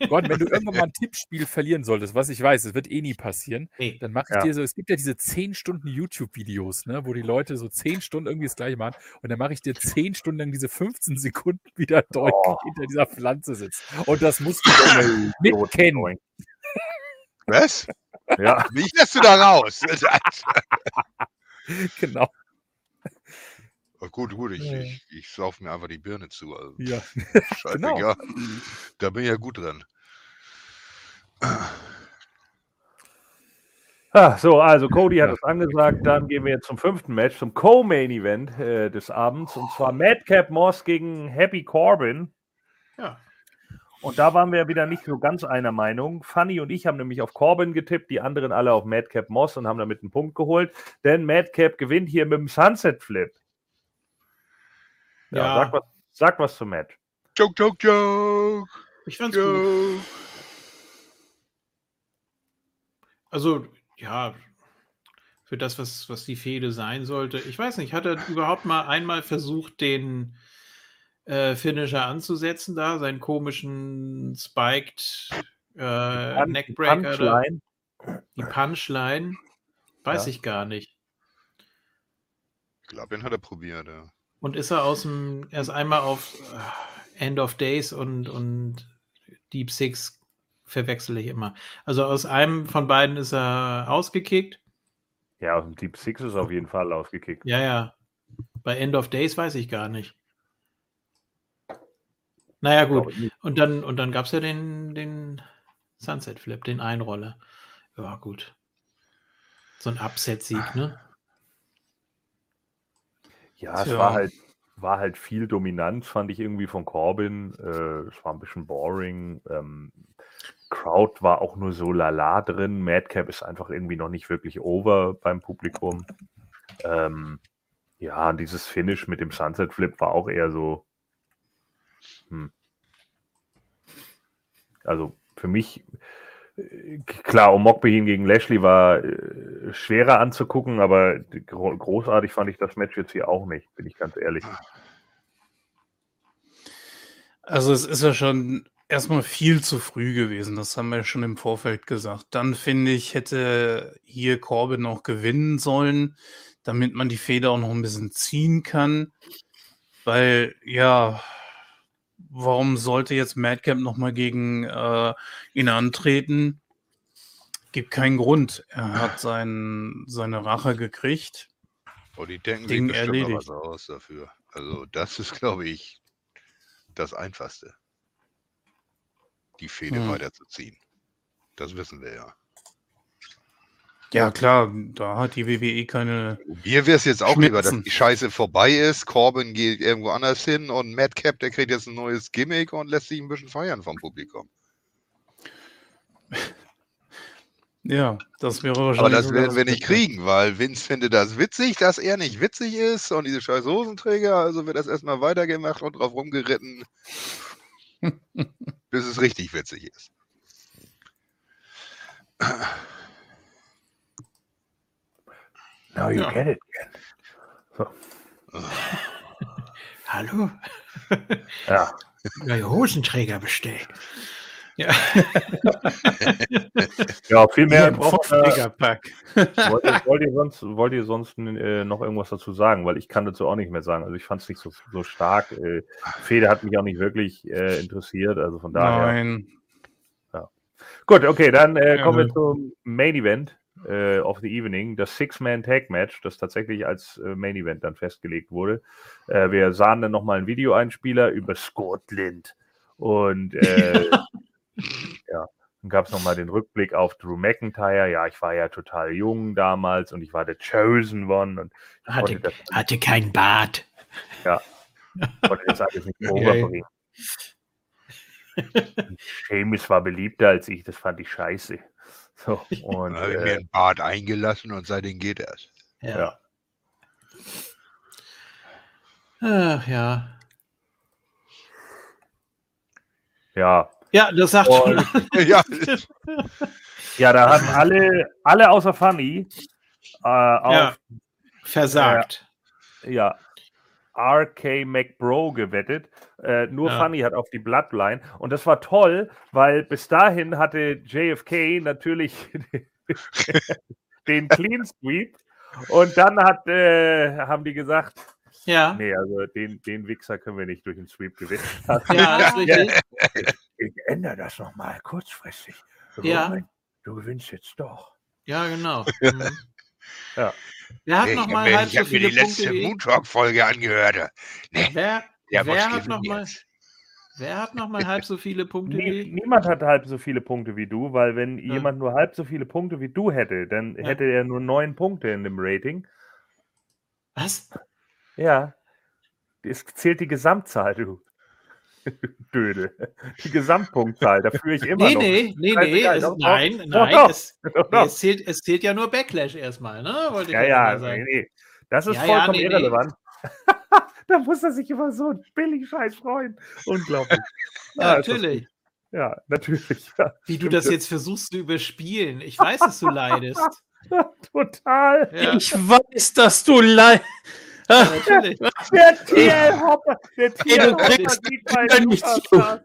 Gordon, wenn du irgendwann mal ein Tippspiel verlieren solltest, was ich weiß, es wird eh nie passieren, Nee. dann mache ich Ja. dir so, es gibt ja diese 10 Stunden YouTube-Videos, ne, wo die Leute so 10 Stunden irgendwie das gleiche machen und dann mache ich dir 10 Stunden lang diese 15 Sekunden, wie der Doink Oh. hinter dieser Pflanze sitzt. Und das musst du doch mit kennen. Doink. Was? Ja, Mich lässt du da raus. genau. Gut, gut, ich, Ja. ich, ich sauf mir einfach die Birne zu. Also, Ja. scheißegal. Da bin ich ja gut dran. Ah, so, also Cody hat es angesagt. Dann gehen wir jetzt zum fünften Match, zum Co-Main-Event äh, des Abends. Und zwar Madcap Moss gegen Happy Corbin. Ja. Und da waren wir wieder nicht so ganz einer Meinung. Funny und ich haben nämlich auf Corbin getippt, die anderen alle auf Madcap Moss und haben damit einen Punkt geholt. Denn Madcap gewinnt hier mit dem Sunset Flip. Ja, Ja. Sag, was, sag was zum Match. Joke, joke, joke. Ich fand's gut. joke. Also, ja, für das, was, was die Fehde sein sollte. Ich weiß nicht, hat er überhaupt mal einmal versucht, den äh, Finisher anzusetzen da, seinen komischen Spiked äh, Punch- Neckbreaker da, Punchline. die Punchline? Weiß Ja. ich gar nicht. Ich glaube, den hat er probiert. Ja. Und ist er aus dem, er ist einmal auf äh, End of Days und, und Deep Six verwechsel ich immer. Also aus einem von beiden ist er ausgekickt. Ja, aus dem Deep Six ist auf jeden Fall ausgekickt. Ja, ja. Bei End of Days weiß ich gar nicht. Naja, gut. Und dann, und dann gab es ja den, den Sunset Flip, den Einroller. Ja, gut. So ein Upset-Sieg, ne? Ja, es Tja. war halt, war halt viel Dominanz, fand ich irgendwie von Corbin. Äh, es war ein bisschen boring. Ähm, Crowd war auch nur so lala drin. Madcap ist einfach irgendwie noch nicht wirklich over beim Publikum. Ähm, ja, und dieses Finish mit dem Sunset Flip war auch eher so. Hm. Also für mich, klar, Omokbehin gegen Lashley war äh, schwerer anzugucken, aber gro großartig fand ich das Match jetzt hier auch nicht, bin ich ganz ehrlich. Also es ist ja schon erstmal viel zu früh gewesen, das haben wir schon im Vorfeld gesagt. Dann finde ich, hätte hier Corbin noch gewinnen sollen, damit man die Feder auch noch ein bisschen ziehen kann. Weil, ja, warum sollte jetzt Madcap nochmal gegen äh, ihn antreten? Gibt keinen Grund. Er hat sein, seine Rache gekriegt. Oh, die denken Ding sich bestimmt erledigt. was aus dafür. Also das ist, glaube ich, das Einfachste. Die Fehde Hm. weiterzuziehen. Das wissen wir ja. Ja, klar, da hat die WWE keine. Mir wäre es jetzt auch lieber, dass Schmerzen. die Scheiße vorbei ist. Corbin geht irgendwo anders hin und Madcap, der kriegt jetzt ein neues Gimmick und lässt sich ein bisschen feiern vom Publikum. Ja, das wäre Aber wahrscheinlich. das sogar werden wir das nicht kriegen, weil Vince findet das witzig, dass er nicht witzig ist und diese scheiß Hosenträger. Also wird das erstmal weitergemacht und drauf rumgeritten, bis es richtig witzig ist. Now you Ja. get it. Hallo? Ja, Neue Hosenträger bestellt. Ja, ja viel mehr braucht Vorpflegerpack. wollt, ihr, wollt, ihr sonst, wollt ihr sonst äh, noch irgendwas dazu sagen? Weil ich kann dazu auch nicht mehr sagen. Also ich fand es nicht so, so stark. Äh, Fede hat mich auch nicht wirklich äh, interessiert. Also von daher. Nein. Gut, okay, dann äh, kommen wir Ja. zum Main Event äh, of the Evening, das Six-Man-Tag-Match, das tatsächlich als äh, Main Event dann festgelegt wurde. Äh, wir sahen dann nochmal einen Videoeinspieler über Scotland und äh, ja, dann gab es nochmal den Rückblick auf Drew McIntyre. Ja, ich war ja total jung damals und ich war der Chosen One und hatte, das, hatte keinen Bart. konnte das alles nicht Ja, overbringen. Seamus war beliebter als ich, das fand ich scheiße. So, und, Da habe ich mir äh, ein Bad eingelassen und seitdem geht das. Ja. Ach ja. ja, Ja, das sagt Und- schon. ja, Ja, da hatten alle, alle außer Funny äh, auf Ja. Versagt. ja. RK McBro gewettet. Äh, nur Ja. Funny hat auf die Bloodline. Und das war toll, weil bis dahin hatte JFK natürlich den Clean Sweep. Und dann hat, äh, haben die gesagt, Ja. nee, also den, den Wichser können wir nicht durch den Sweep gewinnen. Ja, ist richtig. Ich ändere das nochmal kurzfristig. Ja. Du gewinnst jetzt doch. Ja, genau. Mhm. Ja. Wer hat ich noch habe mal mir, halb ich so hab mir viele die letzte Punkte wie Moon Talk Folge angehört. Nee, Wer, wer hat noch gewinnen mal jetzt. Wer hat noch mal halb so viele Punkte Nie, wie niemand hat halb so viele Punkte wie du, weil wenn Ja. jemand nur halb so viele Punkte wie du hätte, dann Ja. hätte er nur neun Punkte in dem Rating. Was? Ja. Es zählt die Gesamtzahl, du. Dödel. Die Gesamtpunktzahl, da führe ich immer Nee, noch. nee, nee, nee. Es, nein, nein. doch. Es, nee, es, zählt, es zählt ja nur Backlash erstmal, ne? Wollte Ja, ja, mal nee, sagen. nee. Das ist Ja, ja, vollkommen nee, nee. irrelevant. da muss er sich über so einen billigen Scheiß freuen. Unglaublich. Ja, natürlich. Ja, natürlich. Ja, Wie du das jetzt versuchst zu überspielen. Ich weiß, dass du leidest. total. Ja, Ich weiß, dass du leid. Ja, natürlich. Der TL Hopper, der TL Hopper.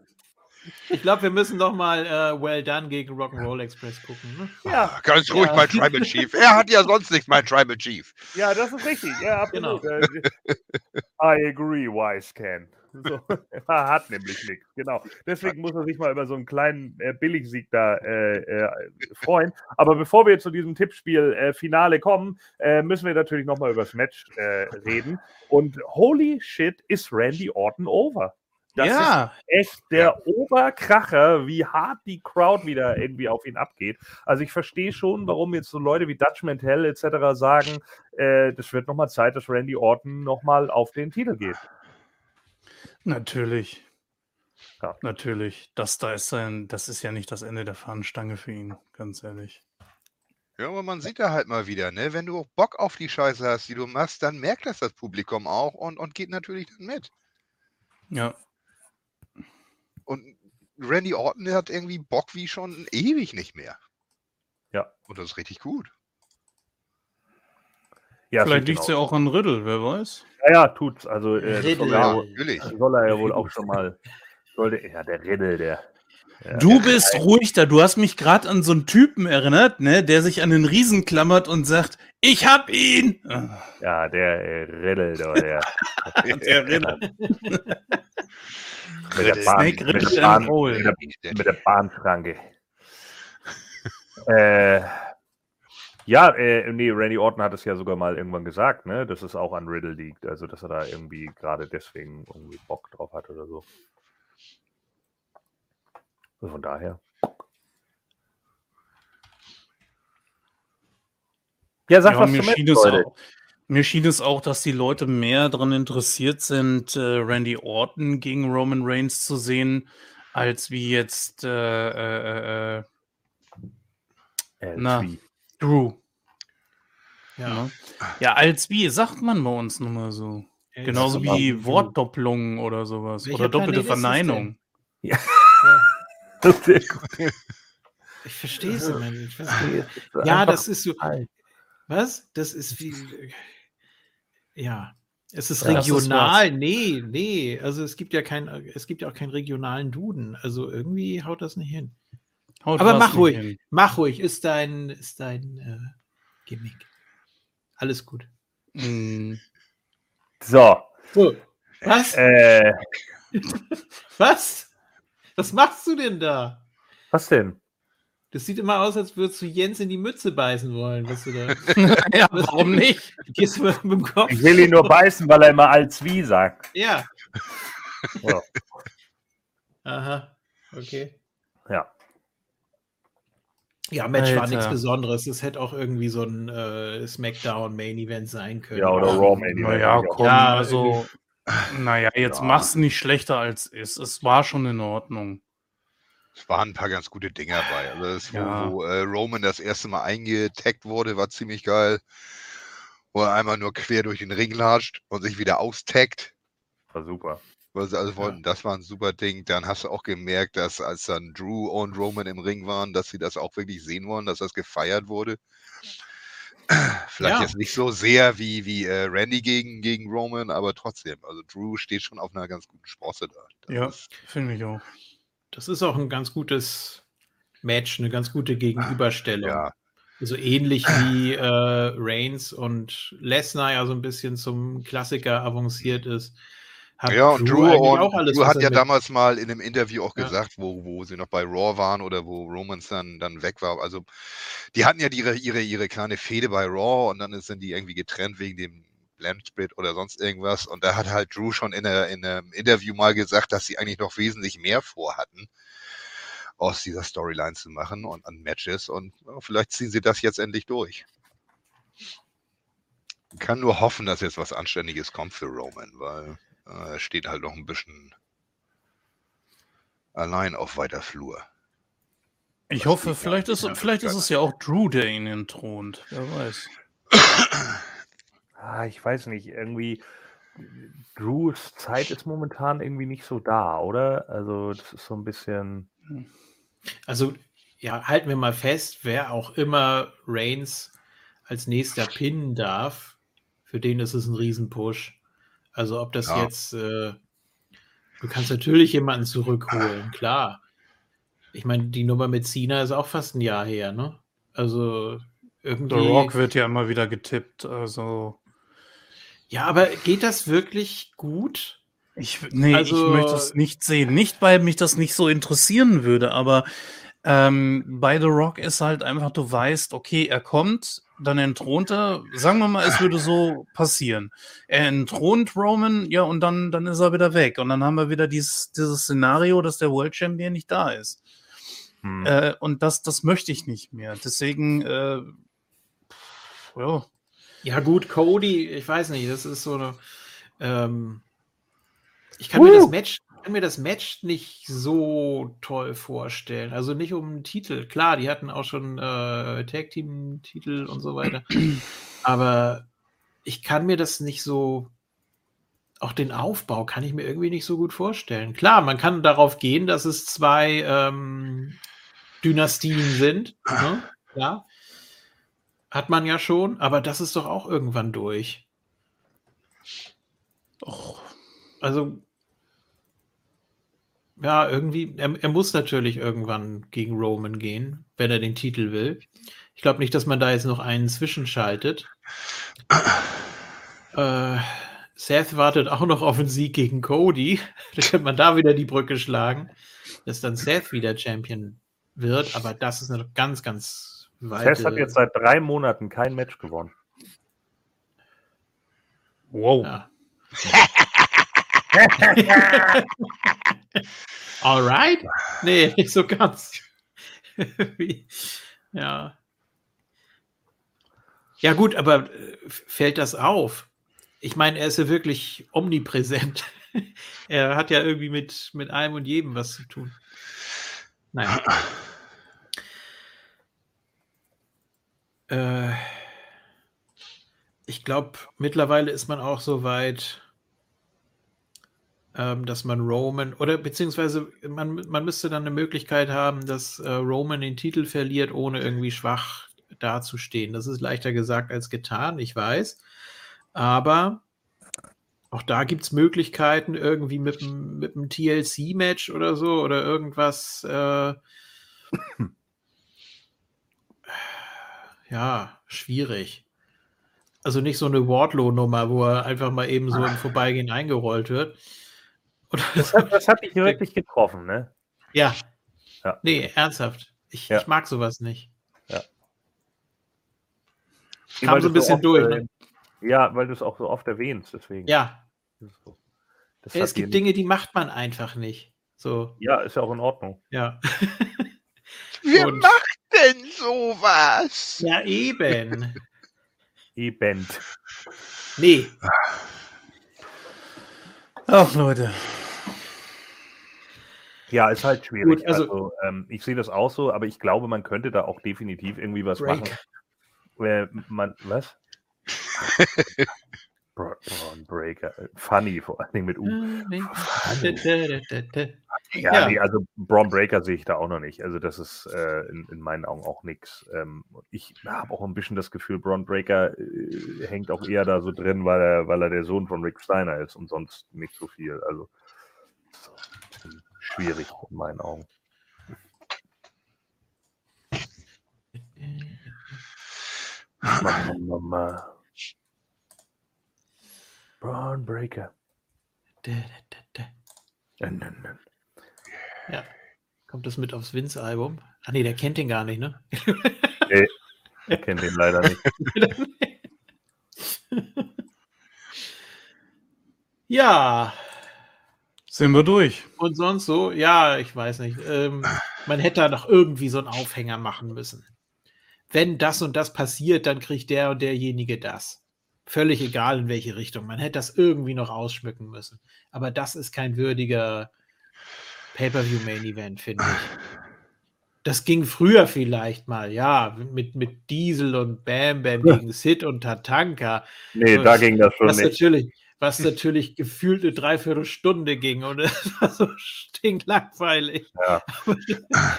Ich glaube, wir müssen doch mal äh, Well Done gegen Rock'n'Roll Express gucken. Ne? Ja, Ganz ruhig Ja. bei Tribal Chief. Er hat ja sonst nicht mein Tribal Chief. ja, das ist richtig. Ja, absolut. Genau. Äh, I agree, Wise Can. So, er hat nämlich nichts, genau. Deswegen muss er sich mal über so einen kleinen äh, Billigsieg da äh, äh, freuen. Aber bevor wir zu diesem Tippspiel-Finale kommen, äh, müssen wir natürlich nochmal über das Match äh, reden. Und holy shit, ist Randy Orton over. Das ja, ist echt der Oberkracher, wie hart die Crowd wieder irgendwie auf ihn abgeht. Also ich verstehe schon, warum jetzt so Leute wie Dutch Mantel etc. sagen, äh, das wird nochmal Zeit, dass Randy Orton nochmal auf den Titel geht. Natürlich. Ja. Natürlich. Das da ist sein, das ist ja nicht das Ende der Fahnenstange für ihn, ganz ehrlich. Ja, aber man sieht da halt mal wieder, ne? Wenn du auch Bock auf die Scheiße hast, die du machst, dann merkt das das Publikum auch und, und geht natürlich dann mit. Ja. Und Randy Orton, der hat irgendwie Bock wie schon ewig nicht mehr. Ja. Und das ist richtig gut. Ja, Vielleicht liegt es ja auch an Riddle, wer weiß. Ja, ja, tut's. Also äh, er, Ja, natürlich. soll er ja wohl auch schon mal. Sollte, ja, der Riddle, der. Ja, Du bist ruhig da. Du hast mich gerade an so einen Typen erinnert, ne, der sich an den Riesen klammert und sagt, ich hab ihn. Ja, der äh, Riddle, der, der Der Riddle. mit der Riddle. Bahn, Snake mit Riddle der Bahn, mit der, mit der Bahnschranke. äh, ja, äh, nee, Randy Orton hat es ja sogar mal irgendwann gesagt, ne, dass es auch an Riddle liegt. Also, dass er da irgendwie gerade deswegen irgendwie Bock drauf hat oder so. Also von daher. Ja, sag Ja, was mir, schien es auch, mir schien es auch, dass die Leute mehr daran interessiert sind, äh, Randy Orton gegen Roman Reigns zu sehen, als wie jetzt äh, äh, äh, Äh, Na. Drew. Ja. Ne? Ja, als wie, sagt man bei uns nun mal so. Ja, Genauso wie Wortdopplungen oder sowas. Welcher oder doppelte Planet ist es Verneinung. Sehr gut. Ich verstehe es immer nicht. Ja, das ist so. Was? Das ist wie. Ja. Es ist Ja, das ist regional. nee, nee. Also es gibt ja kein, es gibt ja auch keinen regionalen Duden. Also irgendwie haut das nicht hin. Haut Aber mach ruhig. hin. Mach ruhig, ist dein, ist dein äh, Gimmick. Alles gut. Mm, So, So. Was? äh, Was? Was machst du denn da? was denn? Das sieht immer aus, als würdest du Jens in die Mütze beißen wollen. Was du da. ja, warum nicht? Gehst du mit dem Kopf? Ich will ihn nur beißen, weil er immer als wie sagt. Ja. Ja. Aha. Okay. Ja. Ja, Match war Alter. nichts Besonderes. Es hätte auch irgendwie so ein äh, Smackdown Main Event sein können. Ja, oder Raw Main Event. Naja, komm, Ja, also, naja, jetzt Ja. mach's nicht schlechter als ist. Es war schon in Ordnung. Es waren ein paar ganz gute Dinger bei. Also das, wo, Ja. wo äh, Roman das erste Mal eingetaggt wurde, war ziemlich geil. Wo er einmal nur quer durch den Ring latscht und sich wieder austaggt. War super. Weil sie also wollten, das war ein super Ding. Dann hast du auch gemerkt, dass als dann Drew und Roman im Ring waren, dass sie das auch wirklich sehen wollen, dass das gefeiert wurde. Vielleicht Ja. jetzt nicht so sehr wie, wie äh, Randy gegen, gegen Roman, aber trotzdem. Also Drew steht schon auf einer ganz guten Sprosse da. Das Ja, finde ich auch. Das ist auch ein ganz gutes Match, eine ganz gute Gegenüberstellung. ja. So ähnlich wie äh, Reigns und Lesnar ja so ein bisschen zum Klassiker avanciert ist. Hat Ja, und Drew, und alles, Drew hat ja damals mal in einem Interview auch Ja. gesagt, wo, wo sie noch bei Raw waren oder wo Romans dann, dann weg war. Also die hatten ja ihre, ihre, ihre kleine Fehde bei Raw und dann sind die irgendwie getrennt wegen dem Blendsplit oder sonst irgendwas. Und da hat halt Drew schon in, einer, in einem Interview mal gesagt, dass sie eigentlich noch wesentlich mehr vorhatten, aus dieser Storyline zu machen und an Matches. Und ja, vielleicht ziehen sie das jetzt endlich durch. Ich kann nur hoffen, dass jetzt was Anständiges kommt für Roman, weil äh, er steht halt noch ein bisschen allein auf weiter Flur. Ich Was hoffe, vielleicht ist, vielleicht ist es ja auch Drew, der ihn entthront. Wer weiß. Ah, ich weiß nicht, irgendwie Drews Zeit ist momentan irgendwie nicht so da, oder? Also das ist so ein bisschen. Also, ja, halten wir mal fest, wer auch immer Reigns als nächster pinnen darf, für den ist es ein Riesenpush. Also, ob das Ja. jetzt, äh, du kannst natürlich jemanden zurückholen, klar. Ich meine, die Nummer mit Cena ist auch fast ein Jahr her, ne? Also, irgendwie. The Rock wird ja immer wieder getippt. Also, Ja, aber geht das wirklich gut? ich, nee, Also- ich möchte es nicht sehen. Nicht, weil mich das nicht so interessieren würde, aber ähm, bei The Rock ist halt einfach, du weißt, okay, er kommt, dann entthront er, sagen wir mal, es würde so passieren. Er entthront Roman, ja, und dann, dann ist er wieder weg. Und dann haben wir wieder dieses, dieses Szenario, dass der World Champion nicht da ist. Hm. Äh, und das, das möchte ich nicht mehr. Deswegen, äh, ja, Ja, gut, Cody, ich weiß nicht, das ist so eine. Ähm, ich kann mir, das Uh. Match, kann mir das Match nicht so toll vorstellen. Also nicht um einen Titel. Klar, die hatten auch schon äh, Tag Team-Titel und so weiter. Aber ich kann mir das nicht so. Auch den Aufbau kann ich mir irgendwie nicht so gut vorstellen. Klar, man kann darauf gehen, dass es zwei ähm, Dynastien sind. Ne? Ja. Hat man ja schon, aber das ist doch auch irgendwann durch. och, Also, ja, irgendwie, er, er muss natürlich irgendwann gegen Roman gehen, wenn er den Titel will. Ich glaube nicht, dass man da jetzt noch einen zwischenschaltet. Äh, Seth wartet auch noch auf einen Sieg gegen Cody. Da könnte man da wieder die Brücke schlagen, dass dann Seth wieder Champion wird. Aber das ist eine ganz, ganz weite... Seth hat jetzt seit drei Monaten kein Match gewonnen. wow. Ja. Alright? Nee, nicht so ganz. Ja. Ja, gut, aber äh, fällt das auf? Ich meine, er ist ja wirklich omnipräsent. er hat ja irgendwie mit, mit allem und jedem was zu tun. Naja. Äh, ich glaube, mittlerweile ist man auch so weit, ähm, dass man Roman oder beziehungsweise man, man müsste dann eine Möglichkeit haben, dass äh, Roman den Titel verliert, ohne irgendwie schwach dazustehen. Das ist leichter gesagt als getan, ich weiß. Aber auch da gibt es Möglichkeiten, irgendwie mit mit einem TLC-Match oder so oder irgendwas. Äh, ja, schwierig. Also nicht so eine Wardlow-Nummer, wo er einfach mal eben so im Vorbeigehen eingerollt wird. Oder Das hat, das hat dich wirklich getroffen, ne? ja. Ja. Nee, ernsthaft. Ich, Ja. ich mag sowas nicht. Weil Kam so ein bisschen oft, durch. äh, Ne? Ja, weil du es auch so oft erwähnst, deswegen. Ja, so. Es gibt Dinge, die macht man einfach nicht. So, Ja, ist ja auch in Ordnung. ja. Wer Und- macht denn sowas? ja, eben. Eben. Nee, Ach, Leute. Ja, ist halt schwierig. Gut, also- also, ähm, ich sehe das auch so, aber ich glaube, man könnte da auch definitiv irgendwie was Break. machen. Äh, man, was? Bra- Braun Breaker. äh, Funny, vor allen Dingen mit U. Ja, Ja. Nee, also Braun Breaker sehe ich da auch noch nicht. Also das ist äh, in, in meinen Augen auch nichts. Ähm, ich habe auch ein bisschen das Gefühl, Braun Breaker äh, hängt auch eher da so drin, weil er, weil er der Sohn von Rick Steiner ist und sonst nicht so viel. Also bisschen schwierig in meinen Augen. Mama, Mama. Braun Breaker. Da, da, da, da. Ja. Kommt das mit aufs Vince-Album? Ah nee, der kennt den gar nicht, ne? Nee, er kennt den leider nicht. ja, Sind wir durch. und sonst so, ja, ich weiß nicht. Ähm, man hätte da noch irgendwie so einen Aufhänger machen müssen. Wenn das und das passiert, dann kriegt der und derjenige das. Völlig egal in welche Richtung. Man hätte das irgendwie noch ausschmücken müssen. Aber das ist kein würdiger Pay-Per-View-Main-Event, finde ich. Das ging früher vielleicht mal, ja, mit, mit Diesel und Bam Bam gegen Sid und Tatanka. Nee, da ging das schon was nicht. natürlich, was natürlich gefühlt eine Dreiviertelstunde ging und es war so stinklangweilig. Ja. Aber,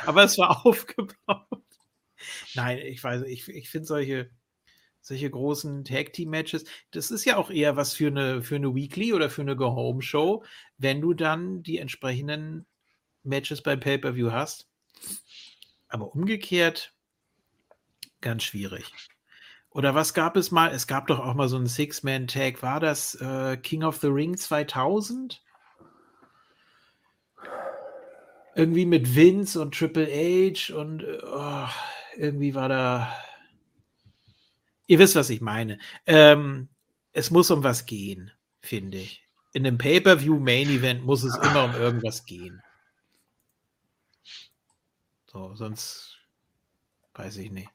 aber es war aufgebaut. Nein, ich weiß, ich, ich finde solche, solche großen Tag-Team-Matches, das ist ja auch eher was für eine, für eine Weekly oder für eine Go-Home-Show, wenn du dann die entsprechenden Matches beim Pay-Per-View hast. Aber umgekehrt ganz schwierig. Oder was gab es mal? Es gab doch auch mal so einen Six-Man-Tag. War das äh, King of the Ring 2000? Irgendwie mit Vince und Triple H und äh, oh, irgendwie war da. Ihr wisst, was ich meine. Ähm, es muss um was gehen, finde ich. In einem Pay-Per-View-Main-Event muss es immer um irgendwas gehen. So, sonst weiß ich nicht.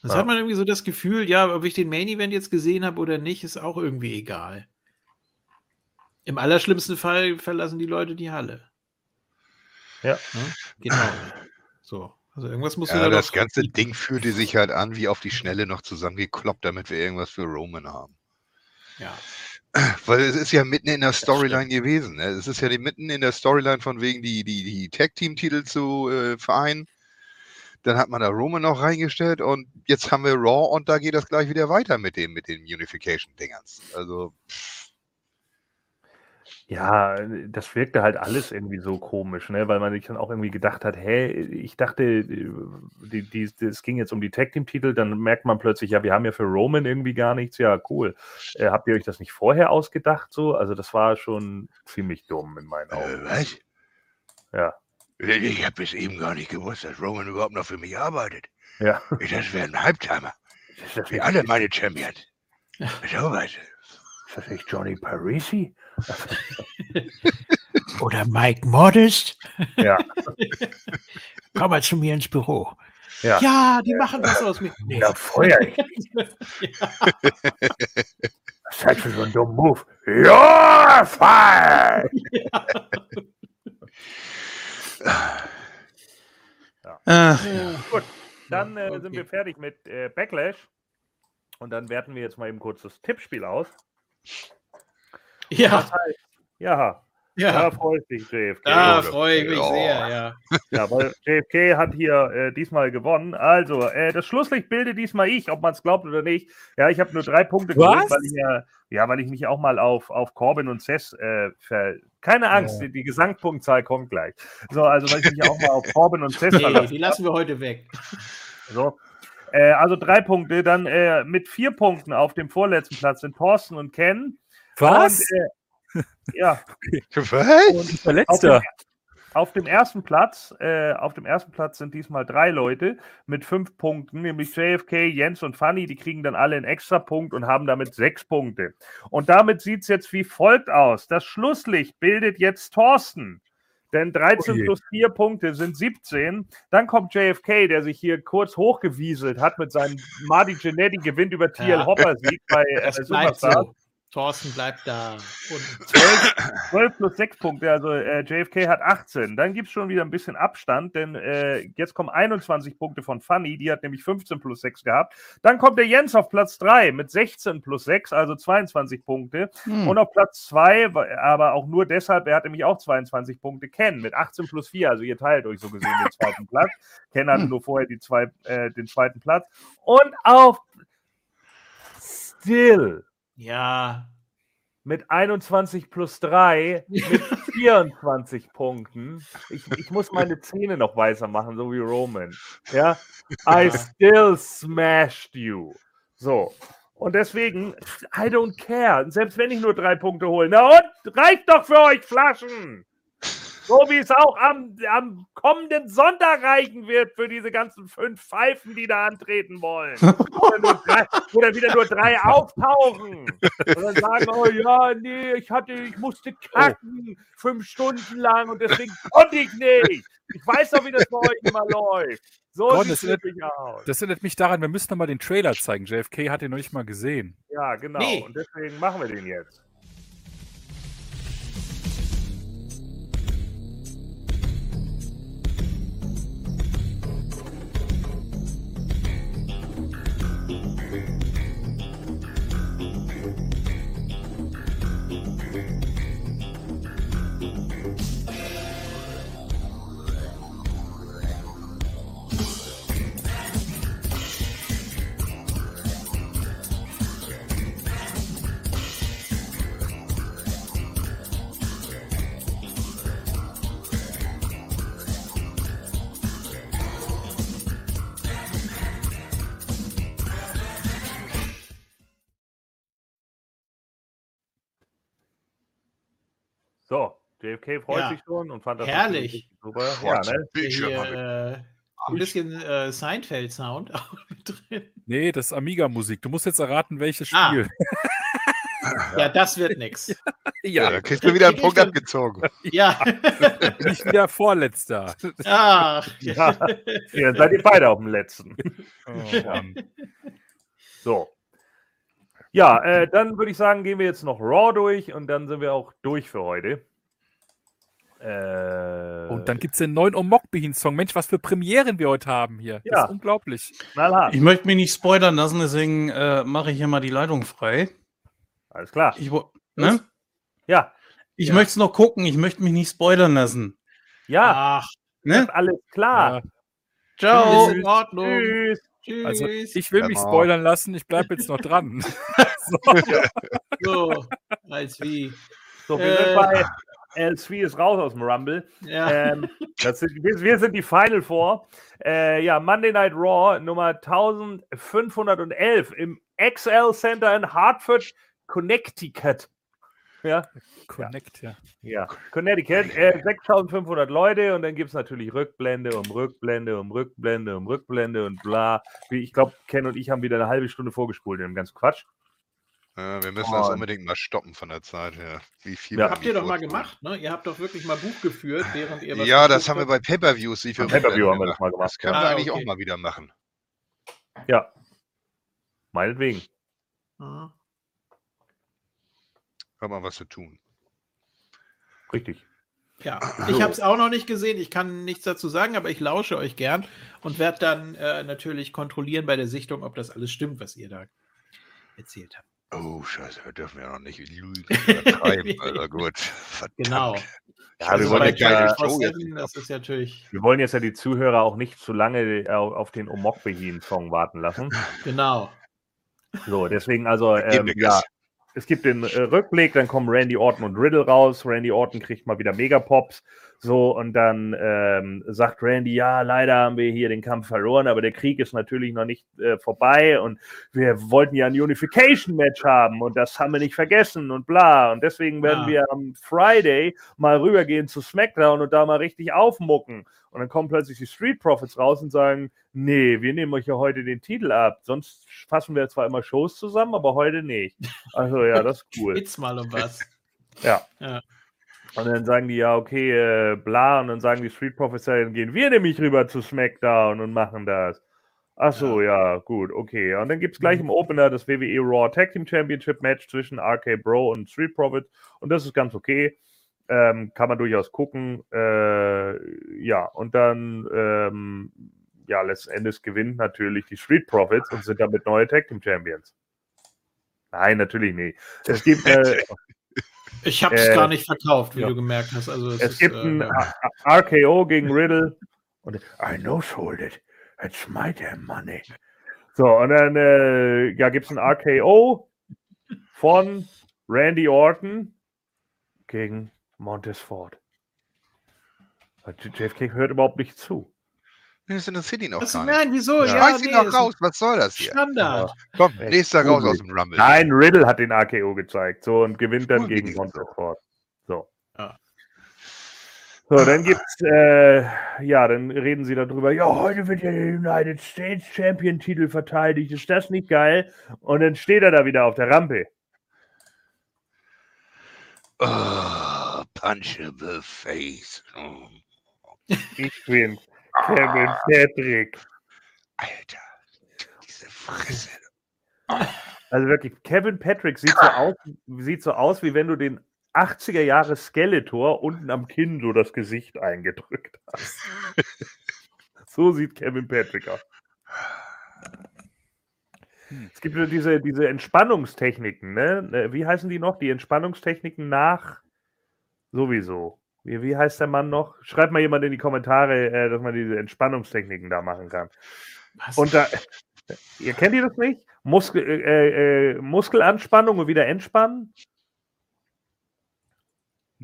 Sonst Ja. hat man irgendwie so das Gefühl, ja, ob ich den Main Event jetzt gesehen habe oder nicht, ist auch irgendwie egal. Im allerschlimmsten Fall verlassen die Leute die Halle. Ja. Ne? Genau. So. Also irgendwas muss Ja, da das ganze Ding fühlte sich halt an, wie auf die Schnelle noch zusammengekloppt, damit wir irgendwas für Roman haben. Ja. Weil es ist ja mitten in der Storyline gewesen. Ne? Es ist ja mitten in der Storyline von wegen die, die, die Tag-Team-Titel zu äh, vereinen. Dann hat man da Roman noch reingestellt und jetzt haben wir Raw und da geht das gleich wieder weiter mit dem, mit den Unification-Dingerns. Also, Ja, das wirkte halt alles irgendwie so komisch, ne? weil man sich dann auch irgendwie gedacht hat, hä, ich dachte, die, die, es ging jetzt um die Tag-Team-Titel, dann merkt man plötzlich, ja, wir haben ja für Roman irgendwie gar nichts, ja, cool. Äh, habt ihr euch das nicht vorher ausgedacht so? Also das war schon ziemlich dumm in meinen Augen. äh, was? Ja, Ich habe bis eben gar nicht gewusst, dass Roman überhaupt noch für mich arbeitet. ja. Das wäre ein Halbtimer. Wie alle meine Champions. So was. ist das nicht Johnny Parisi? Oder Mike Modest. Ja, Komm mal zu mir ins Büro. ja. Ja, die machen was aus mir. Nee. Ja, feuer ich. Was ist das für so ein dummer Move? Ja, fein! Ach, Gut, dann äh, Okay. sind wir fertig mit äh, Backlash. Und dann werten wir jetzt mal eben kurz das Tippspiel aus. Ja, Ja, ja. da freut sich JFK. Da freue ich mich Ja. sehr, ja. Ja, weil JFK hat hier äh, diesmal gewonnen. Also, äh, das Schlusslicht bilde diesmal ich, ob man es glaubt oder nicht. Ja, ich habe nur drei Punkte geholt, Was? weil ich ja, ja, weil ich mich auch mal auf, auf Corbin und Seth äh, ver keine Angst, Ja. die, die Gesangpunktzahl kommt gleich. So, also weil ich mich auch mal auf Corbin und Seth Nee, verlasse. die lassen wir heute weg. So. Äh, also drei Punkte, dann äh, mit vier Punkten auf dem vorletzten Platz sind Thorsten und Ken. Was? Und, äh, ja, Was? Ich war letzter. auf dem ersten Platz, äh, auf dem ersten Platz sind diesmal drei Leute mit fünf Punkten, nämlich JFK, Jens und Fanny, die kriegen dann alle einen extra Punkt und haben damit sechs Punkte. Und damit sieht es jetzt wie folgt aus. Das Schlusslicht bildet jetzt Thorsten. Denn 13 Oh je. plus 4 Punkte sind 17. Dann kommt JFK, der sich hier kurz hochgewieselt hat mit seinem Marty Genetti gewinnt über TL Ja. Hopper Sieg bei äh, Superstar. so. Thorsten bleibt da. Und 12, 12 plus 6 Punkte, also äh, JFK hat 18. Dann gibt es schon wieder ein bisschen Abstand, denn äh, jetzt kommen 21 Punkte von Fanny, die hat nämlich 15 plus 6 gehabt. Dann kommt der Jens auf Platz 3 mit 16 plus 6, also 22 Punkte. hm. Und auf Platz 2, aber auch nur deshalb, er hat nämlich auch 22 Punkte, Ken mit 18 plus 4, also ihr teilt euch so gesehen den zweiten Platz. Ken hatte Hm. nur vorher die zwei, äh, den zweiten Platz. Und auf Still ja, mit 21 plus 3 mit 24 Punkten. Ich, ich muss meine Zähne noch weißer machen, so wie Roman. Ja, I still smashed you. So. Und deswegen, I don't care. Selbst wenn ich nur drei Punkte hole. Na und? Reicht doch für euch Flaschen! So wie es auch am, am kommenden Sonntag reichen wird für diese ganzen fünf Pfeifen, die da antreten wollen. Oder, nur drei, oder wieder nur drei auftauchen. Und dann sagen, oh ja, nee, ich hatte, ich musste kacken fünf Stunden lang und deswegen konnte ich nicht. Ich weiß doch, wie das bei euch immer läuft. So Gordon, sieht das es erinnert-. Das erinnert mich daran, wir müssen noch mal den Trailer zeigen. JFK hat den noch nicht mal gesehen. Ja, genau. Nee. Und deswegen machen wir den jetzt. JFK freut Ja. sich schon und fand das Herrlich. super. Ja, ne? Bildschirm Hier, äh, ein bisschen äh, Seinfeld-Sound auch mit drin. Nee, das ist Amiga-Musik. Du musst jetzt erraten, welches Ah. Spiel. Ja, das wird nix. Ja, da kriegst du wieder einen Punkt abgezogen. Ja. Nicht wieder Vorletzter. Ach. Ja. Ja, dann seid ihr beide auf dem letzten. Oh. So. Ja, äh, dann würde ich sagen, gehen wir jetzt noch Raw durch und dann sind wir auch durch für heute. Äh, Und dann gibt es den neuen Omokbehin-Song. Mensch, was für Premieren wir heute haben hier. Das Ja. ist unglaublich. Ich möchte mich nicht spoilern lassen, deswegen äh, mache ich hier mal die Leitung frei. Alles klar. Ich, ne? Ja, ich Ja. möchte es noch gucken, ich möchte mich nicht spoilern lassen. ja, Ach, Ne? alles klar. Ja, Ciao. ist in Ordnung. Tschüss. Tschüss. also ich will mich Genau. spoilern lassen. Ich bleibe jetzt noch dran. so, als wie. So, wir Äh. sind bei L3 ist raus aus dem Rumble. Ja. Ähm, das sind, wir, wir sind die Final Four. Äh, ja, Monday Night Raw Nummer 1511 im XL Center in Hartford, Connecticut. Ja, Connect, ja. ja. Connecticut, äh, 6500 Leute und dann gibt es natürlich Rückblende um Rückblende um Rückblende um Rückblende und bla. Wie, Ich glaube, Ken und ich haben wieder eine halbe Stunde vorgespult in dem ganzen Quatsch. Ja, wir müssen Oh. das unbedingt mal stoppen von der Zeit her. Wie viel Ja. wir Habt ihr doch mal gemacht, ne? Ihr habt doch wirklich mal Buch geführt, während ihr was Ja, das haben wir bei Pay-Per-Views. wie viel Beim Pay-Per-View haben wir das mal gemacht, Das können ja. wir Ah, eigentlich okay. auch mal wieder machen. Ja. Meinetwegen. Mhm. Hör mal was zu tun. Richtig. Ja, ich habe es auch noch nicht gesehen. Ich kann nichts dazu sagen, aber ich lausche euch gern und werde dann äh, natürlich kontrollieren bei der Sichtung, ob das alles stimmt, was ihr da erzählt habt. Oh, scheiße, wir dürfen ja noch nicht lügen. Übertreiben, Alter, gut. Verdammt. Genau. Ja, wir Also wollen bei jetzt ja- 24/7, das ist natürlich, Wir wollen jetzt ja die Zuhörer auch nicht zu lange äh, auf den Omokbehin-Song warten lassen. genau. So, deswegen also, ähm, ja, es gibt den äh, Rückblick, dann kommen Randy Orton und Riddle raus. Randy Orton kriegt mal wieder Megapops. So, und dann ähm, sagt Randy, ja, leider haben wir hier den Kampf verloren, aber der Krieg ist natürlich noch nicht äh, vorbei und wir wollten ja ein Unification-Match haben und das haben wir nicht vergessen und bla. Und deswegen werden Ja. wir am Friday mal rübergehen zu SmackDown und da mal richtig aufmucken. Und dann kommen plötzlich die Street Profits raus und sagen, nee, wir nehmen euch ja heute den Titel ab. Sonst fassen wir zwar immer Shows zusammen, aber heute nicht. Also ja, das ist cool. Jetzt mal um was. Ja. Ja. Und dann sagen die ja, okay, äh, bla, und dann sagen die Street Profits, ja, dann gehen wir nämlich rüber zu SmackDown und machen das. Ach so, ja, gut, okay. Und dann gibt es gleich im Opener das WWE Raw Tag Team Championship Match zwischen RK Bro und Street Profits. Und das ist ganz okay. Ähm, kann man durchaus gucken. Äh, ja, und dann, ähm, ja, letzten Endes gewinnt natürlich die Street Profits und sind damit neue Tag Team Champions. Nein, natürlich nicht. Es gibt, äh, Ich habe es Äh, gar nicht verkauft, wie ja. du gemerkt hast. Also es Es ist, gibt äh, ein A- RKO gegen Riddle und I know sold it. It's my damn money. So, und dann äh, ja, gibt es ein RKO von Randy Orton gegen Montez Ford. JFK hört überhaupt nicht zu. Das interessiert ihn auch Was, gar nicht. nein, wieso? Ja. Ja, Schmeiß ihn nee, doch raus, was soll das hier? Standard. Komm, Echt nächster raus aus dem Rumble. Nein, Riddle hat den AKO gezeigt. So und gewinnt dann Gruselig gegen Ford. So. Ja. So, dann gibt's, äh, ja, dann reden sie darüber, ja, heute wird ja der United States Champion Titel verteidigt, ist das nicht geil? Und dann steht er da wieder auf der Rampe. Oh, punchable face. Oh, Ich bin Kevin Patrick. Alter, diese Fresse. Also wirklich, Kevin Patrick sieht so aus, sieht so aus, wie wenn du den 80er Jahre Skeletor unten am Kinn so das Gesicht eingedrückt hast. so sieht Kevin Patrick aus. Es gibt ja diese, diese Entspannungstechniken, ne? Äh, Wie heißen die noch? Die Entspannungstechniken nach sowieso. Wie, wie heißt der Mann noch? Schreibt mal jemand in die Kommentare, äh, dass man diese Entspannungstechniken da machen kann. Was? Und da, ihr kennt ihr das nicht? Muskel, äh, äh, Muskelanspannung und wieder entspannen?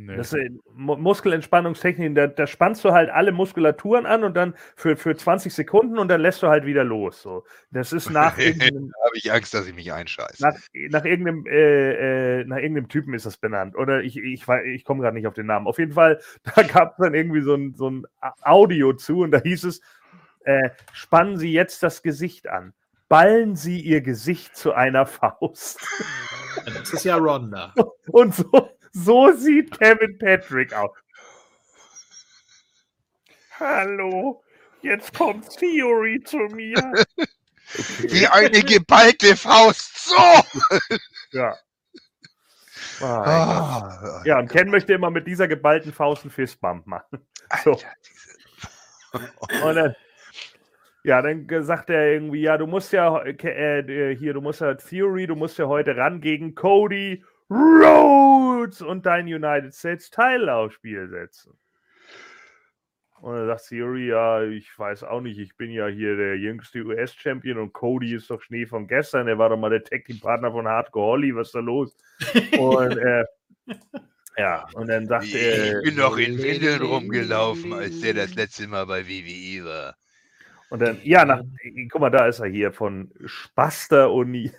Nee. Das sind Mu Muskelentspannungstechniken, da, da spannst du halt alle Muskulaturen an und dann für, für 20 Sekunden und dann lässt du halt wieder los. So. Das ist nach irgendeinem, Da habe ich Angst, dass ich mich einscheiße. nach, nach, irgendeinem, äh, äh, nach irgendeinem Typen ist das benannt. Oder ich, ich, wei- ich komme gerade nicht auf den Namen. Auf jeden Fall, da gab es dann irgendwie so ein, so ein A- Audio zu und da hieß es, äh, spannen Sie jetzt das Gesicht an. Ballen Sie Ihr Gesicht zu einer Faust. Das ist ja Ronda. Und so, so sieht Kevin Patrick aus. Hallo, jetzt kommt Theory zu mir. Wie eine geballte Faust. So! Ja. Gott. Ah, Ja, und Ken möchte immer mit dieser geballten Faust einen Fistbump machen. So. Alter, diese- Und dann, ja, dann sagt er irgendwie, ja, du musst ja äh, äh, hier, du musst ja Theory, du musst ja heute ran gegen Cody Rhodes und dein United States Title aufs Spiel setzen. Und dann sagt Theory, ja, ich weiß auch nicht, ich bin ja hier der jüngste US-Champion und Cody ist doch Schnee von gestern, er war doch mal der Tag-Team-Partner von Hardcore Holly, was ist da los? Und äh, ja, und dann sagt er, Ich bin doch in Windeln rumgelaufen, als der das letzte Mal bei WWE war. Und dann, ja, nach, guck mal, da ist er hier von Spaster Uni.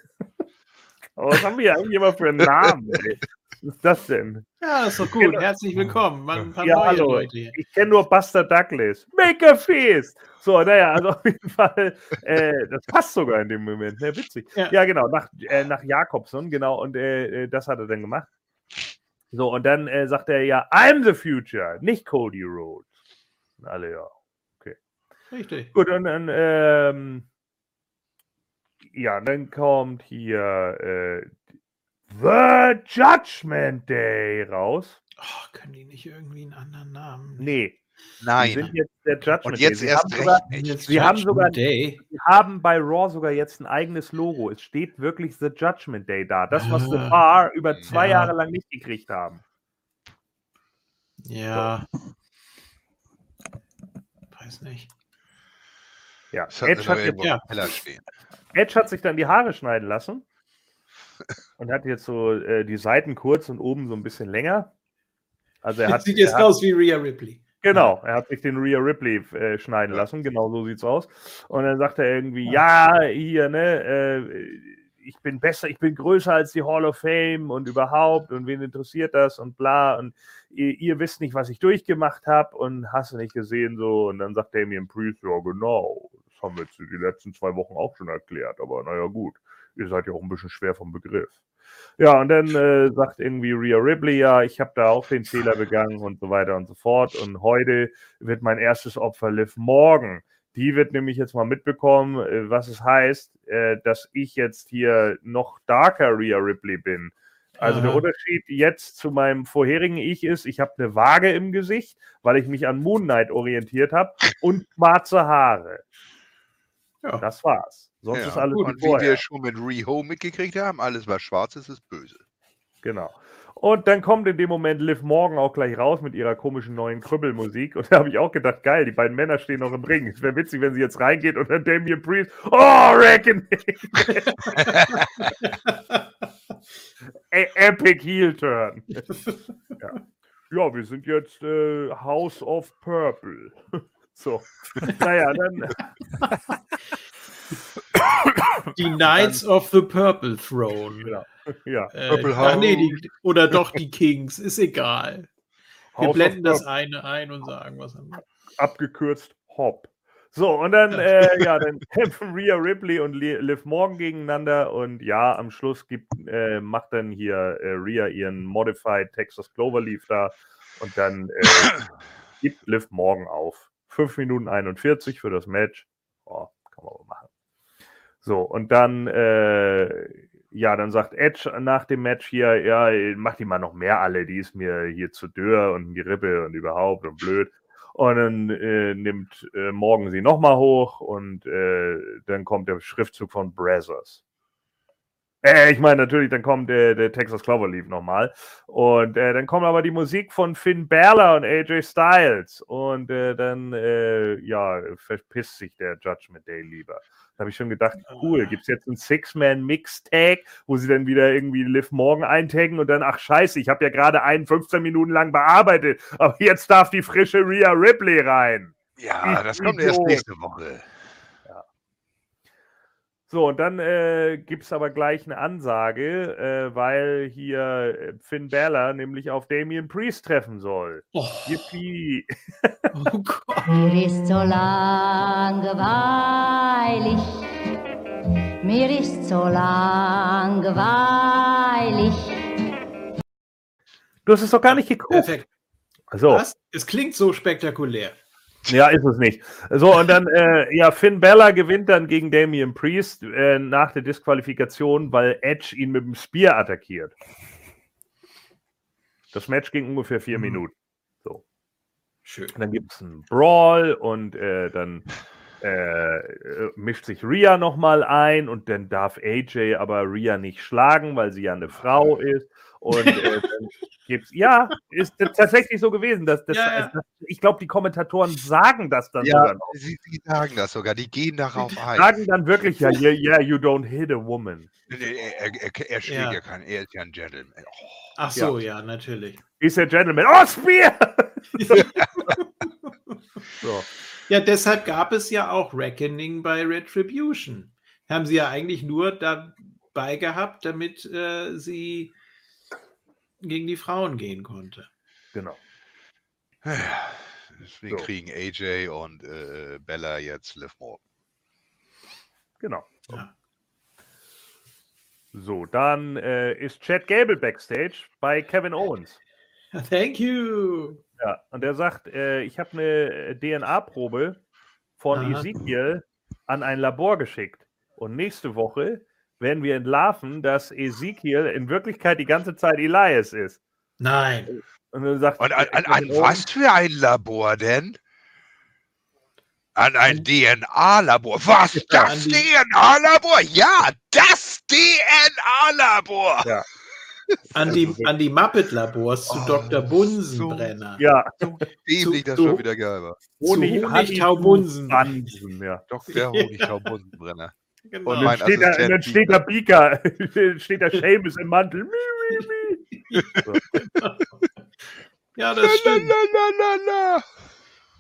Aber was haben wir hier eigentlich immer für einen Namen? Ey? Was ist das denn? Ja, ist doch gut. Genau. Herzlich willkommen. Ein paar Ja, hallo. Leute. Ich kenne nur Buster Douglas. Make a Feast! So, naja, also auf jeden Fall, äh, das passt sogar in dem Moment. Ne? Witzig. Ja, Ja. genau, nach, äh, nach Jakobson, genau, und äh, äh, das hat er dann gemacht. So, und dann äh, sagt er ja, I'm the future, nicht Cody Rhodes. Alle, ja. Richtig. Gut, und dann, ähm, ja, dann kommt hier äh, The Judgment Day raus. Oh, können die nicht irgendwie einen anderen Namen? Nee, die Nein. sind jetzt der Judgment Und jetzt Day. Erst haben recht sogar, nicht. Sie haben Judgment sogar- Day. Sie haben bei Raw sogar jetzt ein eigenes Logo. Es steht wirklich The Judgment Day da. Das, was The Ah. Bar über zwei Ja. Jahre lang nicht gekriegt haben. Ja. Weiß nicht. Ja, Das hat Edge hat, noch jetzt, ja. Edge hat sich dann die Haare schneiden lassen. Und hat jetzt so äh, die Seiten kurz und oben so ein bisschen länger. Also er hat, Sieht jetzt er hat, aus wie Rhea Ripley. Genau, er hat sich den Rhea Ripley äh, schneiden lassen, genau so sieht's aus. Und dann sagt er irgendwie, ja, hier, ne, äh, ich bin besser, ich bin größer als die Hall of Fame und überhaupt. Und wen interessiert das? Und bla. Und ihr, ihr wisst nicht, was ich durchgemacht habe und hast du nicht gesehen so? Und dann sagt Damien Priest, ja genau, das haben wir jetzt die letzten zwei Wochen auch schon erklärt, aber naja gut, ihr seid ja auch ein bisschen schwer vom Begriff. Ja, und dann äh, sagt irgendwie Rhea Ripley, ja, ich habe da auch den Fehler begangen und so weiter und so fort. Und heute wird mein erstes Opfer Liv Morgan. Die wird nämlich jetzt mal mitbekommen, äh, was es heißt, äh, dass ich jetzt hier noch darker Rhea Ripley bin. Also der. Unterschied jetzt zu meinem vorherigen Ich ist, ich habe eine Waage im Gesicht, weil ich mich an Moon Knight orientiert habe und schwarze Haare. Ja. Das war's. Sonst Ja, ist alles Und wie wir schon mit Reho mitgekriegt haben, alles was schwarz ist, ist böse. Genau. Und dann kommt in dem Moment Liv Morgan auch gleich raus mit ihrer komischen neuen Krüppelmusik. Und da habe ich auch gedacht, geil, die beiden Männer stehen noch im Ring. Es wäre witzig, wenn sie jetzt reingeht und dann Damien Priest, oh, Reckoning! E- Epic Heel Turn. ja. ja, wir sind jetzt äh, House of Purple. So. Naja, dann. Die Knights of the Purple Throne. Ja. ja. Äh, Purple ach nee, die, oder doch die Kings, ist egal. Wir House blenden das eine ein und sagen, was haben wir. abgekürzt Hop. So, und dann, äh, ja, dann kämpfen Rhea Ripley und Li- Liv Morgan gegeneinander und ja, am Schluss gibt, äh, macht dann hier äh, Rhea ihren Modified Texas Cloverleaf da und dann äh, gibt Liv Morgan auf. 5 Minuten 41 für das Match. Oh, kann man aber machen. So, und dann, äh, ja, dann sagt Edge nach dem Match hier, ja, mach die mal noch mehr alle, die ist mir hier zu dürr und die Rippe und überhaupt und blöd. Und dann äh, nimmt äh, Morgan sie nochmal hoch und äh, dann kommt der Schriftzug von Brazzers. Äh, ich meine natürlich, dann kommt der, der Texas Cloverleaf nochmal. Und äh, dann kommt aber die Musik von Finn Balor und AJ Styles. Und äh, dann, äh, ja, verpisst sich der Judgment Day lieber. Da habe ich schon gedacht, cool, gibt es jetzt einen Six-Man-Mix-Tag, wo sie dann wieder irgendwie Liv Morgan eintaggen und dann, ach scheiße, ich habe ja gerade einen 15 Minuten lang bearbeitet, aber jetzt darf die frische Rhea Ripley rein. Ja, Ich das kommt erst nächste Woche. So, und dann äh, gibt es aber gleich eine Ansage, äh, weil hier äh, Finn Balor nämlich auf Damien Priest treffen soll. Oh, Yippie. oh Gott. Mir ist so langweilig, mir ist so langweilig. Du hast es doch gar nicht geguckt. Perfekt. So. Was? Es klingt so spektakulär. Ja, ist es nicht. So, und dann, äh, ja, Finn Bella gewinnt dann gegen Damian Priest äh, nach der Disqualifikation, weil Edge ihn mit dem Spear attackiert. Das Match ging ungefähr vier Mhm. Minuten. So. Schön. Dann gibt es einen Brawl und äh, dann äh, äh, mischt sich Rhea nochmal ein und dann darf AJ aber Rhea nicht schlagen, weil sie ja eine Frau ist. Und äh, dann gibt's, ja, ist tatsächlich so gewesen. Dass, das, Ja, ja. das, ich glaube, die Kommentatoren sagen das dann Ja, sogar noch. sie, sie sagen das sogar, die gehen darauf ein. Sagen dann wirklich, ja, yeah, yeah, you don't hit a woman. Er, er, er, er steht Ja. ja. kein, er ist ja ein Gentleman. Oh, Ach so, ja, natürlich. He's a gentleman. Oh, Spear! so. Ja, deshalb gab es ja auch Reckoning bei Retribution. Haben sie ja eigentlich nur dabei gehabt, damit äh, sie gegen die Frauen gehen konnte. Genau. Deswegen So. kriegen AJ und äh, Bella jetzt Liv Morgan. Genau. Ja. So, dann äh, ist Chad Gable backstage bei Kevin Owens. Thank you. Ja, und er sagt, äh, ich habe eine DNA-Probe von Aha. Ezekiel an ein Labor geschickt. Und nächste Woche werden wir entlarven, dass Ezekiel in Wirklichkeit die ganze Zeit Elias ist. Nein. Und dann sagt Und an, an, an was für ein Labor denn? An ein DNA-Labor. Was? Das DNA-Labor? Ja, das DNA-Labor. Ja. An die, an die Muppet-Labors zu Oh, Dr. Bunsenbrenner. Ja, Dämlich, das zu- schon wieder geil war. Honig. Honigtaubunsen, ja. Dr. Honigtaubunsenbrenner. Genau. Und dann steht, da, dann steht da Bika, steht da Seamus im Mantel. So. Ja, das stimmt. Lalalala.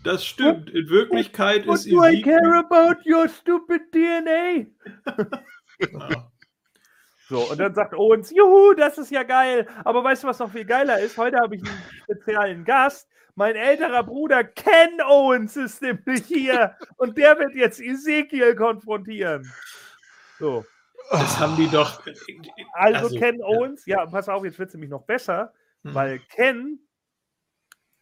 Das stimmt. In Wirklichkeit What ist do I care about your stupid DNA? Genau. So, und dann sagt Owens, juhu, das ist ja geil. Aber weißt du, was noch viel geiler ist? Heute habe ich einen speziellen Gast. Mein älterer Bruder Ken Owens ist nämlich hier. Und der wird jetzt Ezekiel konfrontieren. So, Das haben die doch. also, Also, Ken ja. Owens, ja, pass auf, jetzt wird es nämlich noch besser, Hm. weil Ken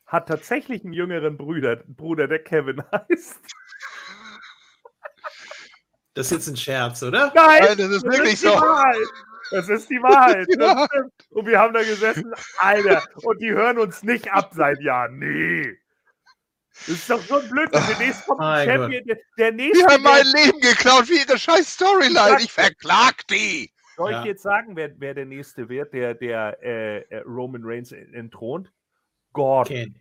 hat tatsächlich einen jüngeren Bruder, Bruder, der Kevin heißt. Das ist jetzt ein Scherz, oder? Nein, Nein, das ist wirklich die so. Wahrheit. Das ist die Wahrheit. Das Ja. stimmt. Und wir haben da gesessen, Alter, und die hören uns nicht ab seit Jahren. Nee. Das ist doch so ein Blödsinn. Demnächst kommt ein Mein Champion. Der, der Die nächste, haben mein der, Leben geklaut für ihre scheiß Storyline. Ich verklag die. soll ich Ja. jetzt sagen, wer, wer der nächste wird, der, der äh, äh, Roman Reigns entthront? Gordon. Ken.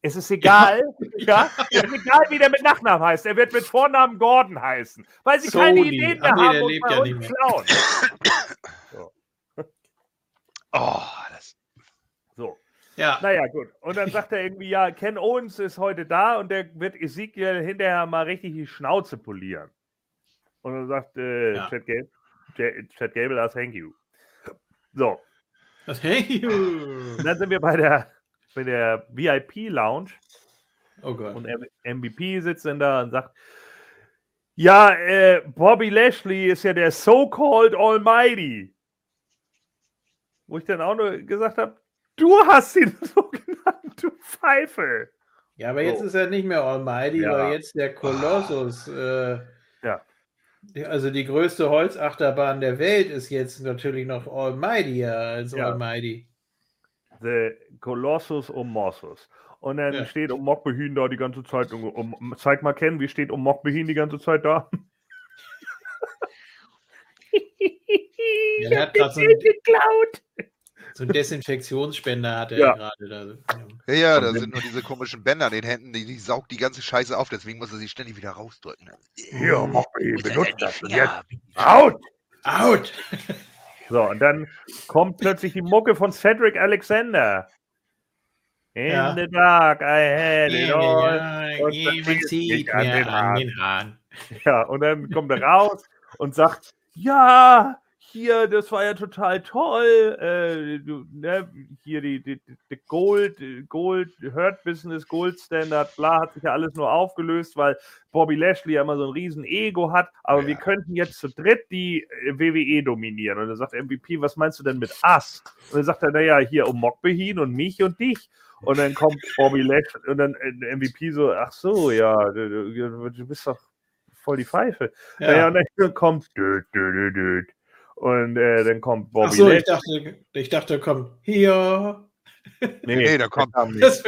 Es ist egal, ja, es ist egal, wie der mit Nachnamen heißt. Er wird mit Vornamen Gordon heißen, weil sie keine Sony. Ideen Ach mehr haben und bei ja uns klauen. Oh, das. So. Ja. Naja, gut. Und dann sagt er irgendwie, ja, Ken Owens ist heute da und der wird Ezekiel hinterher mal richtig die Schnauze polieren. Und dann sagt äh, Ja. Chad, Gable, Ch- Chad Gable, ah, thank you. So, Das, hey, und dann sind wir bei der, bei der VIP-Lounge oh Gott. und MVP sitzt dann da und sagt, ja, äh, Bobby Lashley ist ja der so-called Almighty. Wo ich dann auch nur gesagt habe, du hast ihn so genannt, du Pfeife. Ja, aber jetzt So. ist er nicht mehr Almighty, Ja. weil jetzt der Kolossus. Äh, Ja. Also die größte Holzachterbahn der Welt ist jetzt natürlich noch Almightier als Ja. Almighty. The Colossus um Mossus. Und dann Ja. steht um Mokbehin da die ganze Zeit. Um, um, zeig mal, Ken, wie steht um Mokbehin die ganze Zeit da? Ja, der hat grad so ein- geklaut. So ein Desinfektionsspender hat er Ja. gerade da. Ja, da sind nur diese komischen Bänder an den Händen, die, die saugt die ganze Scheiße auf, deswegen muss er sie ständig wieder rausdrücken. Hier, Mokbehin, benutzt das. Und Ja, jetzt out! Out! So, und dann kommt plötzlich die Mucke von Cedric Alexander. In Ja. the dark, I had it all. Ja, und jemand zieht an den an den Haaren. Ja, und dann kommt er raus und sagt, ja, hier, das war ja total toll. Äh, du, ne, hier die, die, die Gold, Gold, Hurt Business, Gold Standard, bla, hat sich ja alles nur aufgelöst, weil Bobby Lashley ja immer so ein riesen Ego hat. Aber wir Ja. könnten jetzt zu dritt die äh, WWE dominieren. Und dann sagt MVP, was meinst du denn mit Us? Und dann sagt er, naja, hier um Mockbehin und mich und dich. Und dann kommt Bobby Lashley und dann äh, MVP so, ach so, ja, du, du, bist doch voll die Pfeife. Ja. Naja, und dann kommt dü, dü, dü. Und äh, dann kommt Bobby Ach so, ich Lashley. dachte, ich dachte, komm, hier. Nee, da kommt- kam nicht.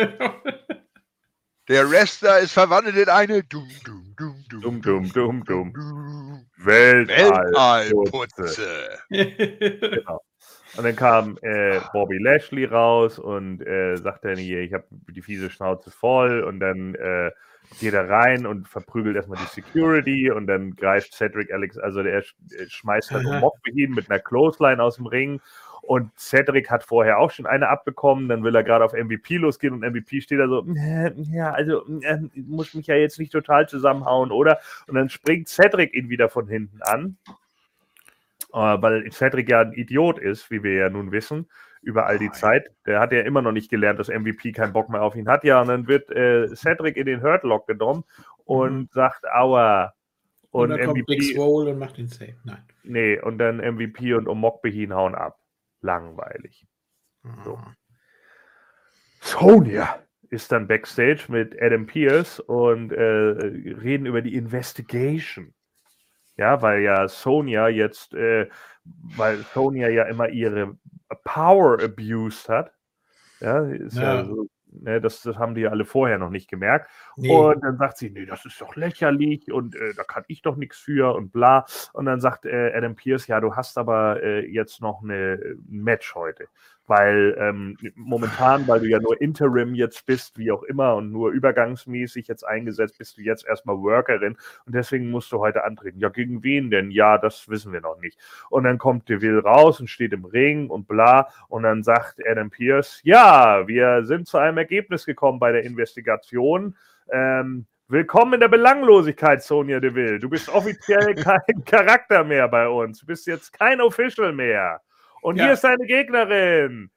Der Wrestler ist verwandelt in eine Dum, dum, dum, Dumm, dumm, dumm, dumm. dum. Weltall. Weltallputze. Genau. Und dann kam äh, Bobby Lashley raus und äh, sagt dann hier, ich habe die fiese Schnauze voll und dann äh, geht er rein und verprügelt erstmal die Security und dann greift Cedric Alex, also der sch äh, schmeißt dann um Aha. Mockbehin mit einer Clothesline aus dem Ring und Cedric hat vorher auch schon eine abbekommen, dann will er gerade auf MVP losgehen und MVP steht da so, "Äh, ja, also muss mich ja jetzt nicht total zusammenhauen, oder? Und dann springt Cedric ihn wieder von hinten an, äh, weil Cedric ja ein Idiot ist, wie wir ja nun wissen, über all die. Zeit. Der hat ja immer noch nicht gelernt, dass MVP keinen Bock mehr auf ihn hat. Ja, und dann wird äh, Cedric in den Hurtlock genommen und sagt, aua. Und, Und dann kommt Big MVP, Swole und macht den Save. Nein. nee, und dann MVP und Omokbehin hauen ab. Langweilig. So. Sonia ist dann backstage mit Adam Pierce und äh, reden über die Investigation. Ja, weil ja Sonia jetzt, äh, weil Sonia ja immer ihre Power abused hat. Ja, ist ja, Ja. so, ne, das, das haben die ja alle vorher noch nicht gemerkt. Nee. Und dann sagt sie, nee, das ist doch lächerlich und äh, da kann ich doch nichts für und bla. Und dann sagt äh, Adam Pierce, ja, du hast aber äh, jetzt noch eine, ein Match heute. Weil ähm, momentan, weil du ja nur Interim jetzt bist, wie auch immer, und nur übergangsmäßig jetzt eingesetzt, bist du jetzt erstmal Workerin und deswegen musst du heute antreten. Ja, gegen wen denn? Ja, das wissen wir noch nicht. Und dann kommt Deville raus und steht im Ring und bla. Und dann sagt Adam Pierce, ja, wir sind zu einem Ergebnis gekommen bei der Investigation. Ähm, willkommen in der Belanglosigkeit, Sonja Deville. Du bist offiziell kein Charakter mehr bei uns. Du bist jetzt kein Official mehr. Und Ja. hier ist deine Gegnerin.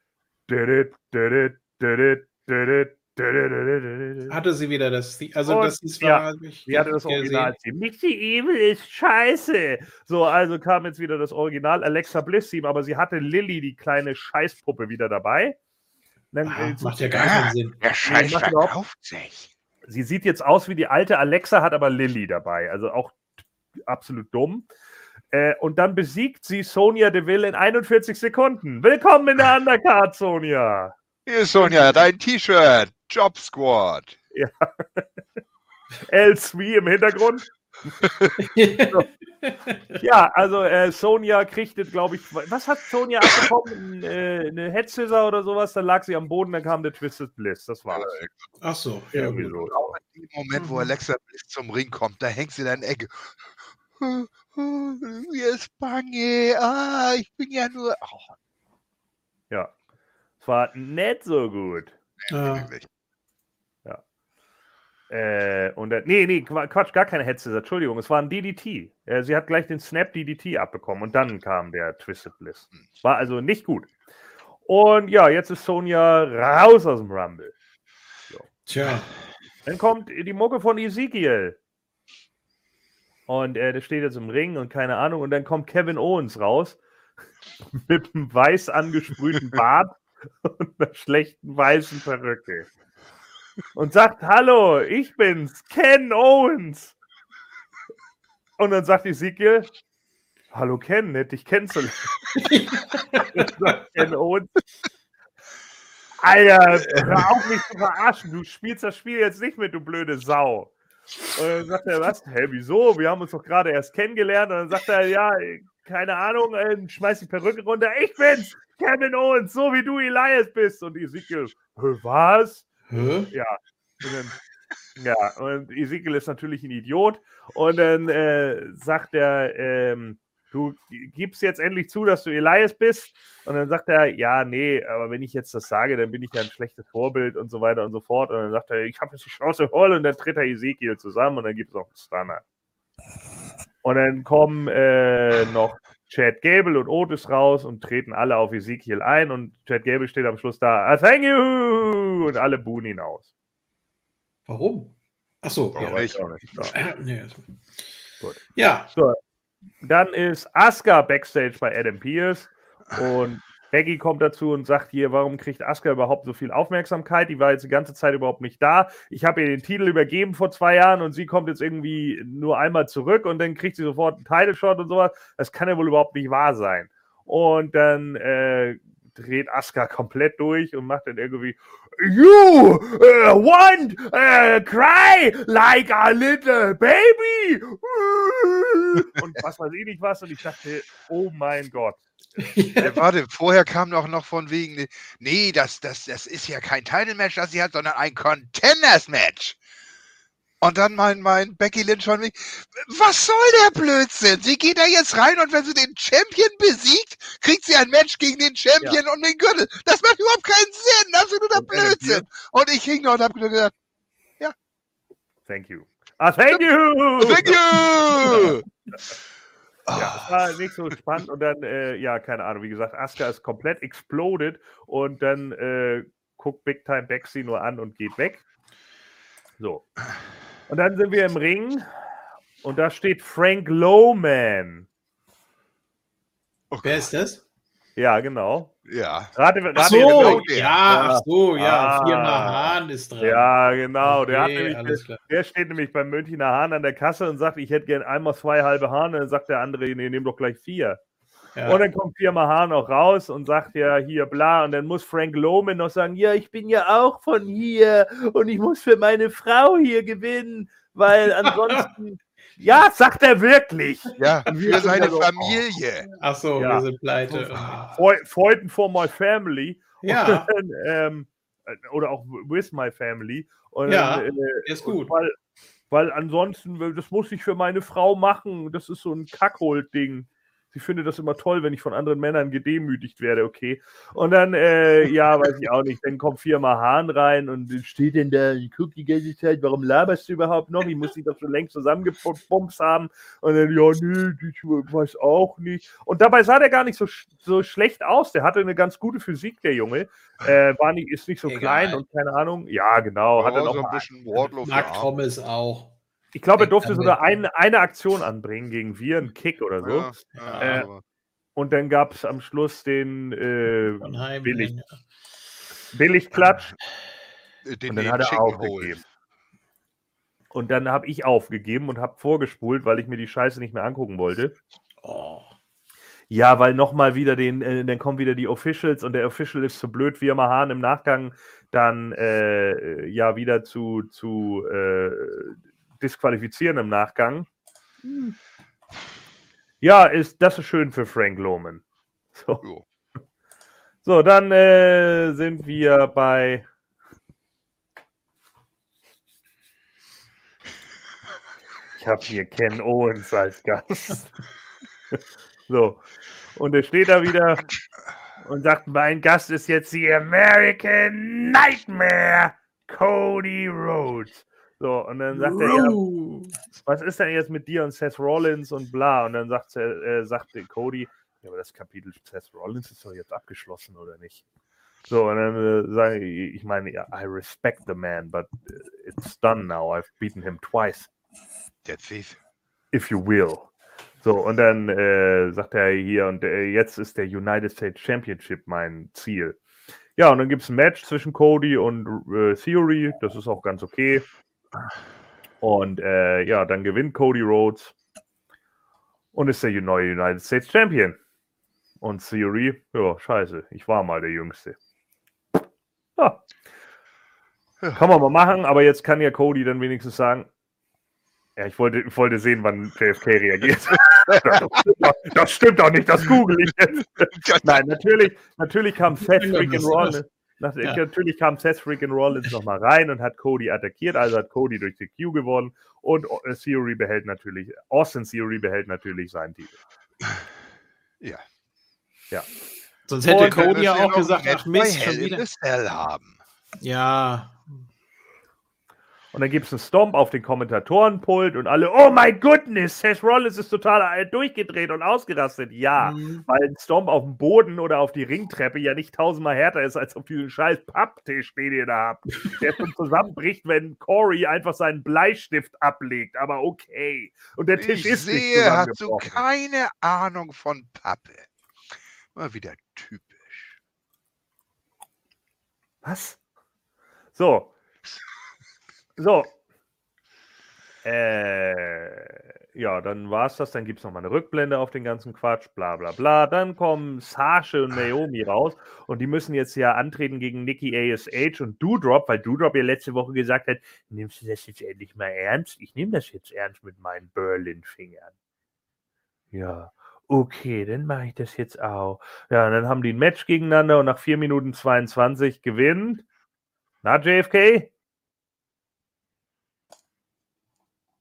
Hatte sie wieder das. Also, Und- das ist ja, Sie hatte das. Original. Mickey Evil ist scheiße. So, also kam jetzt wieder das Original Alexa Bliss Team, aber sie hatte Lilly, die kleine Scheißpuppe, wieder dabei. Dann, Ah, äh, macht ja gar keinen Sinn. Der Scheiß überhaupt- verkauft sich. Sie sieht jetzt aus wie die alte Alexa, hat aber Lilly dabei. Also auch absolut dumm. Äh, und dann besiegt sie Sonja Deville in 41 Sekunden. Willkommen in der Undercard, Sonja. Hier ist Sonja, dein T-Shirt. Job Squad. LSV im Hintergrund. Ja, also äh, Sonja kriegte, glaube ich, was hat Sonja abbekommen? äh, eine Head Scissor oder sowas, dann lag sie am Boden, dann kam der Twisted Bliss. Das war's. Ach so. Ja, Irgendwie gut. so. Auch in dem Moment, wo Alexa Bliss zum Ring kommt, da hängt sie da in der Ecke. Mir ist bange. Ah, ich bin ja nur. Oh, Ja. Es war nicht so gut. Ja. Wirklich. Äh, und dann, nee, nee, Qua- Quatsch, gar keine Headset, Entschuldigung, es war ein DDT. Äh, sie hat gleich den Snap DDT abbekommen und dann kam der Twisted Bliss. War also nicht gut. Und ja, jetzt ist Sonja raus aus dem Rumble. Tja. Dann kommt die Mucke von Ezekiel. Und äh, der steht jetzt im Ring und keine Ahnung. Und dann kommt Kevin Owens raus mit einem weiß angesprühten Bart und einer schlechten weißen Perücke. Und sagt: Hallo, ich bin's, Ken Owens. Und dann sagt Ezekiel: Hallo Ken, nett dich kennenzulernen. Ken Owens: Alter, hör auf mich zu verarschen. Du spielst das Spiel jetzt nicht mit, du blöde Sau. Und dann sagt er, was? Hä, wieso? Wir haben uns doch gerade erst kennengelernt. Und dann sagt er, ja, keine Ahnung, äh, schmeiß die Perücke runter. Ich bin's, Kevin Owens, so wie du Elias bist. Und Ezekiel, "Hä, was? Hä? Ja. Und dann, ja, und Ezekiel ist natürlich ein Idiot. Und dann äh, sagt er, ähm, du gibst jetzt endlich zu, dass du Elias bist. Und dann sagt er, ja, nee, aber wenn ich jetzt das sage, dann bin ich ja ein schlechtes Vorbild und so weiter und so fort. Und dann sagt er, ich habe jetzt die Chance voll. Und dann tritt er Ezekiel zusammen und dann gibt es noch einen Stunner. Und dann kommen äh, noch Chad Gable und Otis raus und treten alle auf Ezekiel ein. Und Chad Gable steht am Schluss da, ah, thank you! Und alle buhen ihn aus. Warum? Achso, Warum ja. nicht? Auch nicht. So. Nee, also- Gut. Ja, Dann ist Asuka backstage bei Adam Pierce und Becky kommt dazu und sagt hier, warum kriegt Asuka überhaupt so viel Aufmerksamkeit? Die war jetzt die ganze Zeit überhaupt nicht da. Ich habe ihr den Titel übergeben vor zwei Jahren und sie kommt jetzt irgendwie nur einmal zurück und dann kriegt sie sofort einen Title Shot und sowas. Das kann ja wohl überhaupt nicht wahr sein. Und dann äh, dreht Asuka komplett durch und macht dann irgendwie You uh, want uh, cry like a little baby und was weiß ich nicht was und ich dachte, oh mein Gott. Äh, warte, vorher kam doch noch von wegen, nee, das, das, das ist ja kein Title-Match, das sie hat, sondern ein Contenders-Match. Und dann mein, mein Becky Lynch von mir, was soll der Blödsinn? Sie geht da jetzt rein und wenn sie den Champion besiegt, kriegt sie ein Match gegen den Champion und den Gürtel. Das macht überhaupt keinen Sinn, absoluter Und Blödsinn. Und ich hing noch und hab gedacht, Thank you. Ah, thank you! thank you! Ja, es war nicht so spannend und dann, äh, ja, keine Ahnung, wie gesagt, Asuka ist komplett exploded und dann äh, guckt Big Time Bexy nur an und geht weg. So. Und dann sind wir im Ring und da steht Frank Lowman. Oh wer ist das? Ja, genau. Ja. Rate, rate, Ach so, der- genau der. ja, ach so, ja, Ah. Firma Hahn ist dran. Ja, genau. der, hat Okay, nämlich, der steht nämlich beim Münchner Hahn an der Kasse und sagt, ich hätte gern einmal zwei halbe Hahn. Und dann sagt der andere, nee, nimm doch gleich vier. Ja. Und dann kommt Firma Hahn auch raus und sagt ja hier bla. Und dann muss Frank Loman noch sagen, ja, ich bin ja auch von hier und ich muss für meine Frau hier gewinnen, weil ansonsten. ja, sagt er wirklich. Ja, für seine Familie. Ach so, Ja. wir sind pleite. Freu- Freuden for my family. Ja, Und, ähm, oder auch with my family. Und Ja, dann, äh, ist gut. Weil, weil ansonsten, das muss ich für meine Frau machen. Das ist so ein Kackholt-Ding. Sie findet das immer toll, wenn ich von anderen Männern gedemütigt werde, okay. Und dann, äh, ja, weiß ich auch nicht, dann kommt Firma Hahn rein und steht denn da und guckt die ganze Zeit, warum laberst du überhaupt noch? Ich muss dich doch schon längst zusammengepumpt haben. Und dann, ja, nee, ich weiß auch nicht. Und dabei sah der gar nicht so, so schlecht aus. Der hatte eine ganz gute Physik, der Junge. Äh, war nicht, ist nicht so Egal. klein und keine Ahnung. Ja, genau. Hat Ja, er noch so ein bisschen Wardlow Mark. Thomas auch. Ich glaube, er durfte an sogar den- eine, eine Aktion anbringen gegen wir, einen Kick oder so. Ja, ja, Äh, Und dann gab es am Schluss den äh, billig, Billigklatsch den, und dann hat er Chicken aufgegeben. Und dann habe ich aufgegeben und habe vorgespult, weil ich mir die Scheiße nicht mehr angucken wollte. Oh. Ja, weil nochmal wieder den, äh, dann kommen wieder die Officials und der Official ist zu blöd, wie immer Hahn im Nachgang dann äh, ja wieder zu, zu äh, disqualifizieren im Nachgang. Ja, ist, das ist schön für Frank Loman. So, Jo. so dann äh, sind wir bei. Ich habe hier Ken Owens als Gast. so, und er steht da wieder und sagt, mein Gast ist jetzt die American Nightmare, Cody Rhodes. So, und dann sagt er, ja, was ist denn jetzt mit dir und Seth Rollins und bla? Und dann sagt, äh, sagt Cody, ja, aber das Kapitel Seth Rollins ist doch jetzt abgeschlossen, oder nicht? So, und dann äh, sage ich, ich meine, ja, I respect the man, but it's done now. I've beaten him twice. That's it. If you will. So, und dann äh, sagt er hier, und äh, jetzt ist der United States Championship mein Ziel. Ja, und dann gibt es ein Match zwischen Cody und äh, Theory. Das ist auch ganz okay. Und äh, ja, dann gewinnt Cody Rhodes und ist der neue United States Champion. Und Theory, ja, scheiße, ich war mal der Jüngste. Ja. Kann man mal machen, aber jetzt kann ja Cody dann wenigstens sagen, ja, ich wollte, ich wollte sehen, wann JFK reagiert. das, stimmt doch nicht, das google ich jetzt. Nein, natürlich, natürlich kam Seth freaking Rollins. Nach, ja. Natürlich kam Seth freaking Rollins nochmal rein und hat Cody attackiert, also hat Cody durch die Q gewonnen und äh, Theory behält natürlich, Austin Theory behält natürlich seinen Titel. Ja. Ja. Sonst hätte und Cody ja auch gesagt, ach Mist, schon wieder. haben. Ja, und dann gibt es einen Stomp auf den Kommentatorenpult und alle, oh my goodness, Seth Rollins ist total durchgedreht und ausgerastet. Ja, mhm. weil ein Stomp auf dem Boden oder auf die Ringtreppe ja nicht tausendmal härter ist als auf diesen scheiß Papptisch, den ihr da habt. Der schon zusammenbricht, wenn Corey einfach seinen Bleistift ablegt. Aber okay. Und der Tisch ich ist sehe, nicht hast du keine Ahnung von Pappe. Mal wieder typisch. Was? So, so. Äh, ja, dann war es das. Dann gibt es nochmal eine Rückblende auf den ganzen Quatsch, bla bla bla. Dann kommen Sasha und Naomi raus und die müssen jetzt ja antreten gegen Nikki ASH und Doudrop, weil Doudrop ja letzte Woche gesagt hat: Nimmst du das jetzt endlich mal ernst? Ich nehme das jetzt ernst mit meinen Berlin-Fingern. Ja, okay, dann mache ich das jetzt auch. Ja, und dann haben die ein Match gegeneinander und nach 4 Minuten 22 gewinnt. Na, JFK?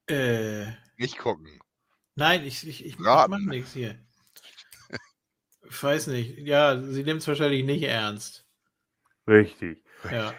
Äh, nicht gucken. Nein, ich, ich, ich, ich mache nichts hier. Ich weiß nicht. Ja, sie nimmt es wahrscheinlich nicht ernst. Richtig. Ja.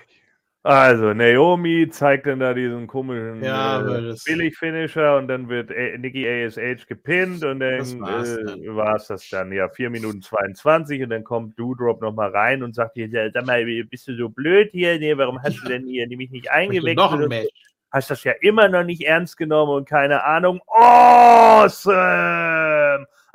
Also, Naomi zeigt dann da diesen komischen ja, äh, Billig-Finisher und dann wird A Nikki ASH gepinnt und dann, äh, war es das dann. Ja, 4 Minuten 22 und dann kommt Doudrop nochmal rein und sagt hier, sag mal, bist du so blöd hier? Nee, warum hast du denn hier nämlich nicht eingewechselt? Noch ein Match hast das ja immer noch nicht ernst genommen und keine Ahnung. Awesome!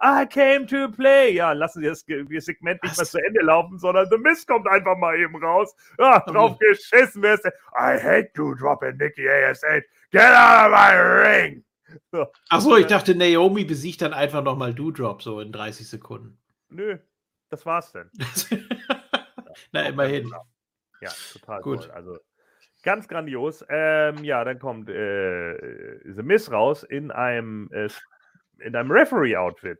I came to play. Ja, lassen Sie das, Segment nicht Was? mehr zu Ende laufen, sondern The Mist kommt einfach mal eben raus. Ja, drauf oh. geschissen. Wer ist der? I hate to drop in Nikki AS8. Get out of my ring! So. Achso, ich dachte, Naomi besiegt dann einfach nochmal Doudrop so in 30 Sekunden. Nö, das war's denn. Na, immerhin. Ja, total Gut. Toll. Also, Ganz grandios. Ähm, ja, dann kommt äh, The Miss raus in einem, äh, in einem Referee-Outfit.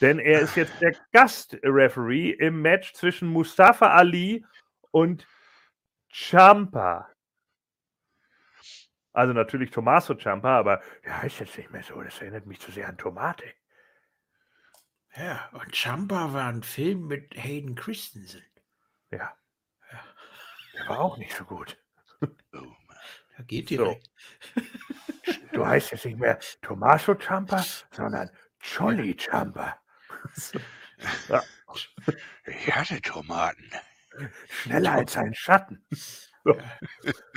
Denn er ist jetzt der Gast-Referee im Match zwischen Mustafa Ali und Champa. Also natürlich Tommaso Champa, aber ja, ist jetzt nicht mehr so. Das erinnert mich zu sehr an Tomate. Ja, und Champa war ein Film mit Hayden Christensen. Ja. ja. Der war auch nicht so gut. Oh, ja, geht direkt. So. Du heißt jetzt nicht mehr Tommaso Ciampa, sondern Jolly Ciampa. ja. Ich hatte Tomaten. Schneller als ein Schatten. So.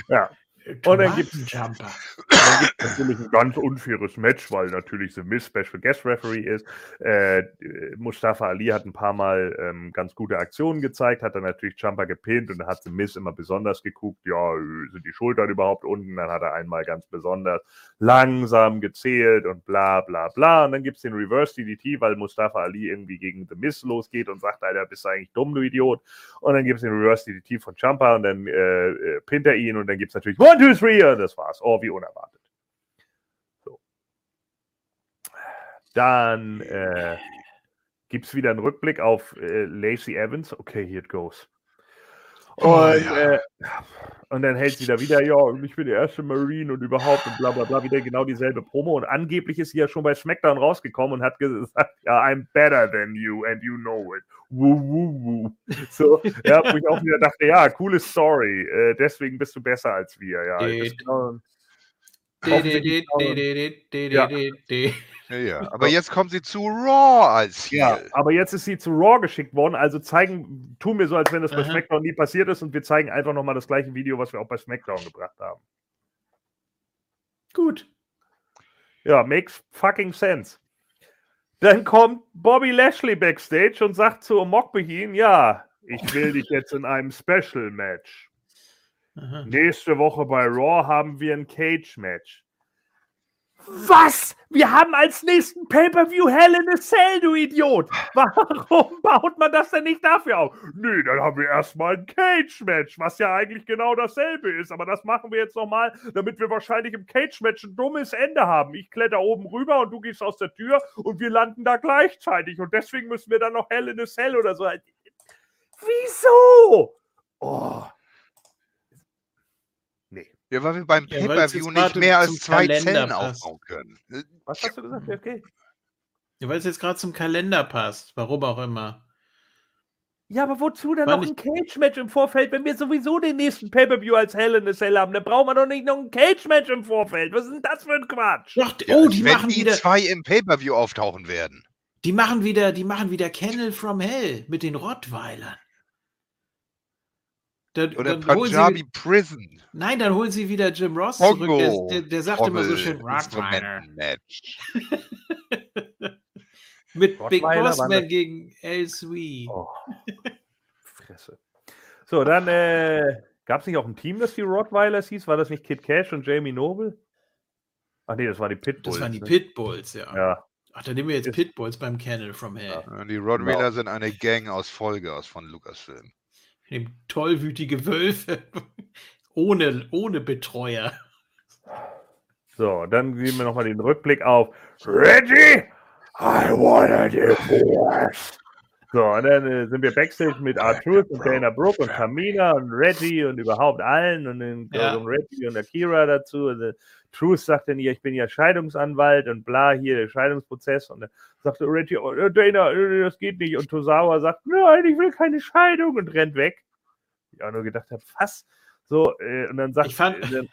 Ja. Und dann gibt es natürlich ein ganz unfaires Match, weil natürlich The Miss Special Guest Referee ist. Äh, Mustafa Ali hat ein paar Mal ähm, ganz gute Aktionen gezeigt, hat dann natürlich Jumper gepinnt und dann hat The Miss immer besonders geguckt, ja, sind die Schultern überhaupt unten? Dann hat er einmal ganz besonders langsam gezählt und bla bla bla. Und dann gibt es den Reverse DDT, weil Mustafa Ali irgendwie gegen The Miss losgeht und sagt, Alter, bist du eigentlich dumm, du Idiot. Und dann gibt es den Reverse DDT von Jumper und dann äh, äh, pinnt er ihn und dann gibt es natürlich One, two, three, und das war's. Oh, wie unerwartet. So. Dann äh, gibt es wieder einen Rückblick auf äh, Lacey Evans. Okay, here it goes. Und, Oh, ja. äh, und dann hält sie da wieder, ja, und ich bin der erste Marine und überhaupt und bla bla bla, wieder genau dieselbe Promo. Und angeblich ist sie ja schon bei SmackDown rausgekommen und hat gesagt, ja, I'm better than you and you know it. Woo, woo, woo. So, ja, wo ich auch wieder dachte, ja, coole Story. Äh, deswegen bist du besser als wir. Ja, genau, Ja. Ja, ja. Aber jetzt kommt sie zu Raw als Ja, Heel. aber jetzt ist sie zu Raw geschickt worden, also zeigen, tun wir so, als wenn das bei Aha. SmackDown nie passiert ist und wir zeigen einfach nochmal das gleiche Video, was wir auch bei SmackDown gebracht haben. Gut. Ja, makes fucking sense. Dann kommt Bobby Lashley backstage und sagt zu Mokbehin, ja, ich will dich jetzt in einem Special Match. Aha. Nächste Woche bei Raw haben wir ein Cage-Match. Was? Wir haben als nächsten Pay-Per-View Hell in a Cell, du Idiot! Warum baut man das denn nicht dafür auf? Nö, dann haben wir erstmal ein Cage-Match, was ja eigentlich genau dasselbe ist. Aber das machen wir jetzt nochmal, damit wir wahrscheinlich im Cage-Match ein dummes Ende haben. Ich kletter oben rüber und du gehst aus der Tür und wir landen da gleichzeitig. Und deswegen müssen wir dann noch Hell in a Cell oder so. Wieso? Oh. Ja, weil wir beim Ja, Pay-Per-View jetzt nicht gerade mehr als zum zwei Kalender Zellen passt. aufbauen können. Äh, Was hast du gesagt? Okay. Ja, weil es jetzt gerade zum Kalender passt. Warum auch immer. Ja, aber wozu dann War noch ein Cage-Match im Vorfeld, wenn wir sowieso den nächsten Pay-Per-View als Hell in a Cell haben? Dann brauchen wir doch nicht noch ein Cage-Match im Vorfeld. Was ist denn das für ein Quatsch? Doch, Ja, oh, die wenn machen die wieder, zwei im Pay-Per-View auftauchen werden. die machen wieder, die machen wieder Kennel from Hell mit den Rottweilern. Dann, Oder dann holen sie, Punjabi Prison. nein, dann holen sie wieder Jim Ross zurück. Der, der, der sagt immer so Trommel, schön Rottweiler. Instrumentenmatch. Mit Big Rottweiler Boss waren Man das- gegen El Sui. Oh. Fresse. So, dann äh, gab es nicht auch ein Team, das die Rottweilers hieß? War das nicht Kid Cash und Jamie Noble? Ach nee, das waren die Pitbulls. Das waren die ne? Pitbulls, ja. Ja, Ach, dann nehmen wir jetzt Pitbulls beim Kennel from Hell. Ja, Die Rottweiler sind eine Gang aus Vollgas von Lucasfilm. Dem tollwütige Wölfe. ohne, ohne Betreuer. so, dann sehen wir nochmal den Rückblick auf Reggie, I wanna divorce. So, und dann äh, sind wir backstage mit Arthur und Dana Brooke und Tamina und Reggie und überhaupt allen und dann Ja. kommt Reggie und Akira dazu. Und, äh, Truth sagt dann hier, ich bin ja Scheidungsanwalt und bla, hier der Scheidungsprozess. Und dann sagte Reggie, oh, äh, Dana, das geht nicht. Und Tosawa sagt, nein, ich will keine Scheidung und rennt weg. Ich auch nur gedacht habe, was? So, und dann sagt, fand- dann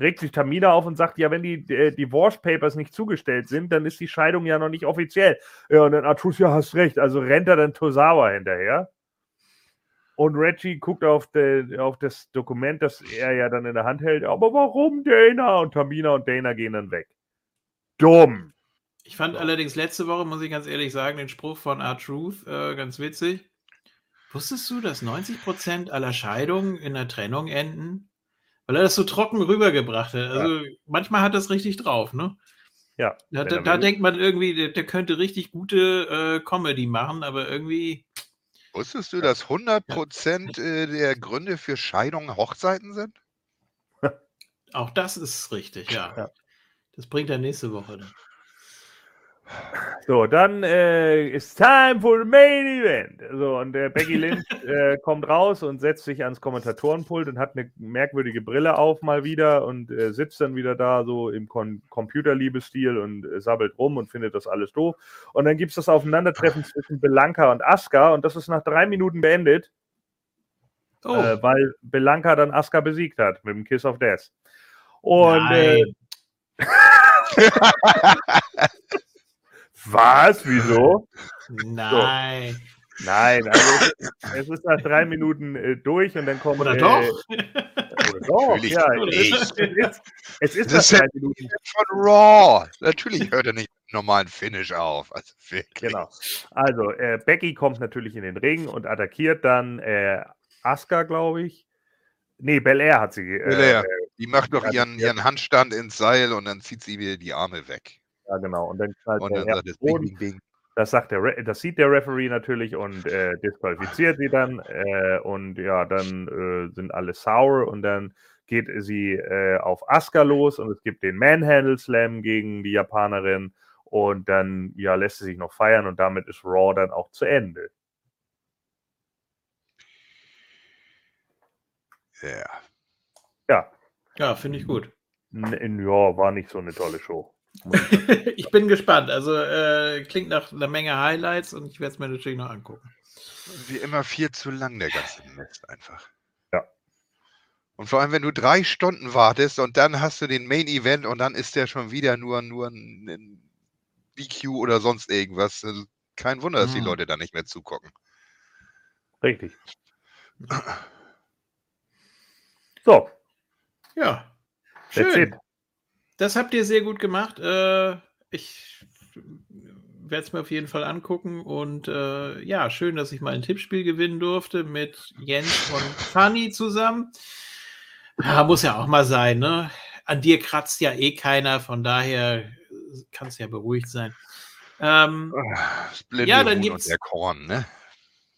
regt sich Tamina auf und sagt, ja, wenn die äh, Divorce Papers nicht zugestellt sind, dann ist die Scheidung ja noch nicht offiziell. Ja, und dann Artus, ja, hast recht. Also rennt er dann Tosawa hinterher. Und Reggie guckt auf, de, auf das Dokument, das er ja dann in der Hand hält. Aber warum Dana? Und Tamina und Dana gehen dann weg. Dumm. Ich fand allerdings letzte Woche, muss ich ganz ehrlich sagen, den Spruch von R-Truth äh, ganz witzig. Wusstest du, dass 90% aller Scheidungen in der Trennung enden? Weil er das so trocken rübergebracht hat. Also manchmal hat das richtig drauf, ne? Ja. Da, da, da denkt man irgendwie, der, der könnte richtig gute äh, Comedy machen, aber irgendwie. Wusstest du, dass 100% äh, der Gründe für Scheidungen Hochzeiten sind? Auch das ist richtig, ja. Ja. Das bringt er nächste Woche dann. So, dann äh, ist time for the main event. So, und der Becky Lynch äh, kommt raus und setzt sich ans Kommentatorenpult und hat eine merkwürdige Brille auf mal wieder und äh, sitzt dann wieder da so im Kon Computerliebestil und äh, sabbelt rum und findet das alles doof. Und dann gibt es das Aufeinandertreffen zwischen Belanca und Asuka und das ist nach drei Minuten beendet, Oh, äh, weil Belanca dann Asuka besiegt hat mit dem Kiss of Death. Und äh, was? Wieso? nein. Nein, also es, ist- nach drei Minuten äh, durch und dann kommt. Oder äh, doch? Oder doch, Natürlich ja. nicht. Es ist, es ist, Das nach drei Minuten. Von Raw. Natürlich hört er nicht mit normalen Finish auf. Also wirklich. Genau. Also, äh, Becky kommt natürlich in den Ring und attackiert dann äh, Asuka, glaube ich. Nee, Bel Air hat sie. Äh, Belair. Die macht doch ihren, ihren Handstand ins Seil und dann zieht sie wieder die Arme weg. Ja, genau. Und dann knallt Und dann Air sagt es auf den Bing, Boden. Bing, Bing. Das sagt der, Re das sieht der Referee natürlich und äh, disqualifiziert sie dann äh, und ja, dann äh, sind alle sour und dann geht sie äh, auf Asuka los und es gibt den Manhandle Slam gegen die Japanerin und dann ja lässt sie sich noch feiern und damit ist Raw dann auch zu Ende. Ja. Ja, Ja, finde ich gut. n- ja, war nicht so eine tolle Show. ich bin gespannt. Also äh, klingt nach einer Menge Highlights und ich werde es mir natürlich noch angucken. Wie immer viel zu lang, der ganze Mist einfach. Ja. Und vor allem, wenn du drei Stunden wartest und dann hast du den Main Event und dann ist der schon wieder nur, nur ein, BQ oder sonst irgendwas. Also kein Wunder, dass die Mhm. Leute da nicht mehr zugucken. Richtig. So, Ja. that's Schön. Das habt ihr sehr gut gemacht. Äh, ich werde es mir auf jeden Fall angucken. Und äh, ja, schön, dass ich mal ein Tippspiel gewinnen durfte mit Jens und Fanny zusammen. Ja, muss ja auch mal sein, ne? An dir kratzt ja eh keiner, von daher kannst du ja beruhigt sein. Ähm, Ja, dann gibt's- der Korn, ne?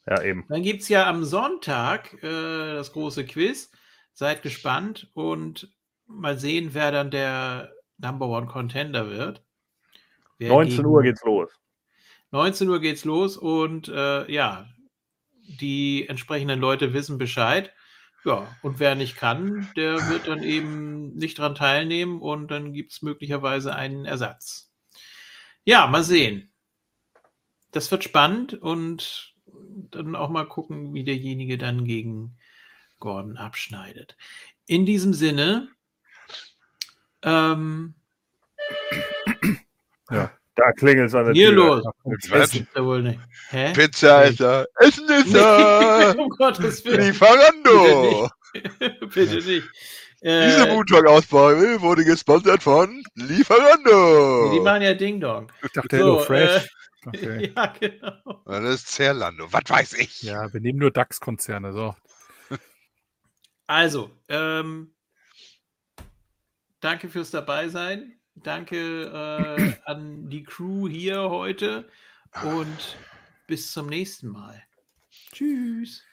Ja, eben. Dann gibt es ja am Sonntag äh, das große Quiz. Seid gespannt und mal sehen, wer dann der Number One Contender wird. Wer 19 gegen- Uhr geht's los. 19 Uhr geht's los und äh, ja, die entsprechenden Leute wissen Bescheid. Ja, und wer nicht kann, der wird dann eben nicht dran teilnehmen und dann gibt es möglicherweise einen Ersatz. Ja, mal sehen. Das wird spannend und dann auch mal gucken, wie derjenige dann gegen Gordon abschneidet. In diesem Sinne, ähm, Da klingelt es an der hier Tür. los. Das gibt's ja wohl nicht. Hä? Pizza ist da. Essen ist da. um Gottes Willen. Lieferando. Bitte nicht. Diese Äh, Montag-Ausgabe wurde gesponsert von Lieferando. die machen ja Ding Dong. Ich dachte, Hello So, Fresh. Äh, Okay. ja, genau. Das ist Zerlando. Was weiß ich? Ja, wir nehmen nur DAX-Konzerne. So. Also, ähm, danke fürs Dabeisein. Danke äh, an die Crew hier heute und bis zum nächsten Mal. Tschüss.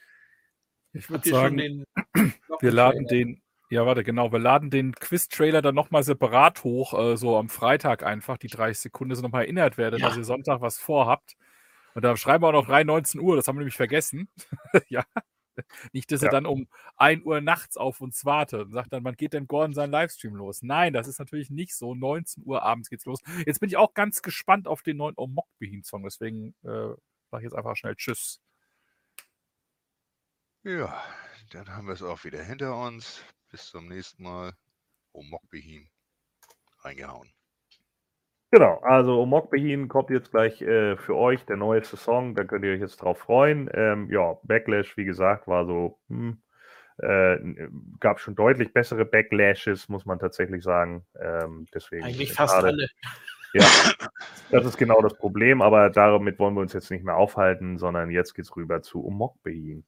Ich würde sagen, den wir laden den, ja, warte, genau, wir laden den Quiz-Trailer dann nochmal separat hoch, äh, so am Freitag einfach, die 30 Sekunden, dass ihr nochmal erinnert werdet, Ja. dass ihr Sonntag was vorhabt. Und da schreiben wir auch noch rein 19 Uhr, das haben wir nämlich vergessen. ja. Nicht, dass Ja. dann um 1 Uhr nachts auf uns wartet und sagt dann, wann geht denn Gordon seinen Livestream los? Nein, das ist natürlich nicht so. 19 Uhr abends geht's los. Jetzt bin ich auch ganz gespannt auf den neuen Omok-Behin-Song, deswegen äh, sage ich jetzt einfach schnell Tschüss. Ja, dann haben wir es auch wieder hinter uns. Bis zum nächsten Mal. Omokbehin. Reingehauen. Genau, also Omok Behin kommt jetzt gleich äh, für euch der neueste Song, da könnt ihr euch jetzt drauf freuen. Ähm, ja, Backlash, wie gesagt, war so, hm, äh, gab schon deutlich bessere Backlashes, muss man tatsächlich sagen. Ähm, deswegen Eigentlich äh, fast schade. alle. Ja, das ist genau das Problem, aber damit wollen wir uns jetzt nicht mehr aufhalten, sondern jetzt geht's rüber zu Omok Behin.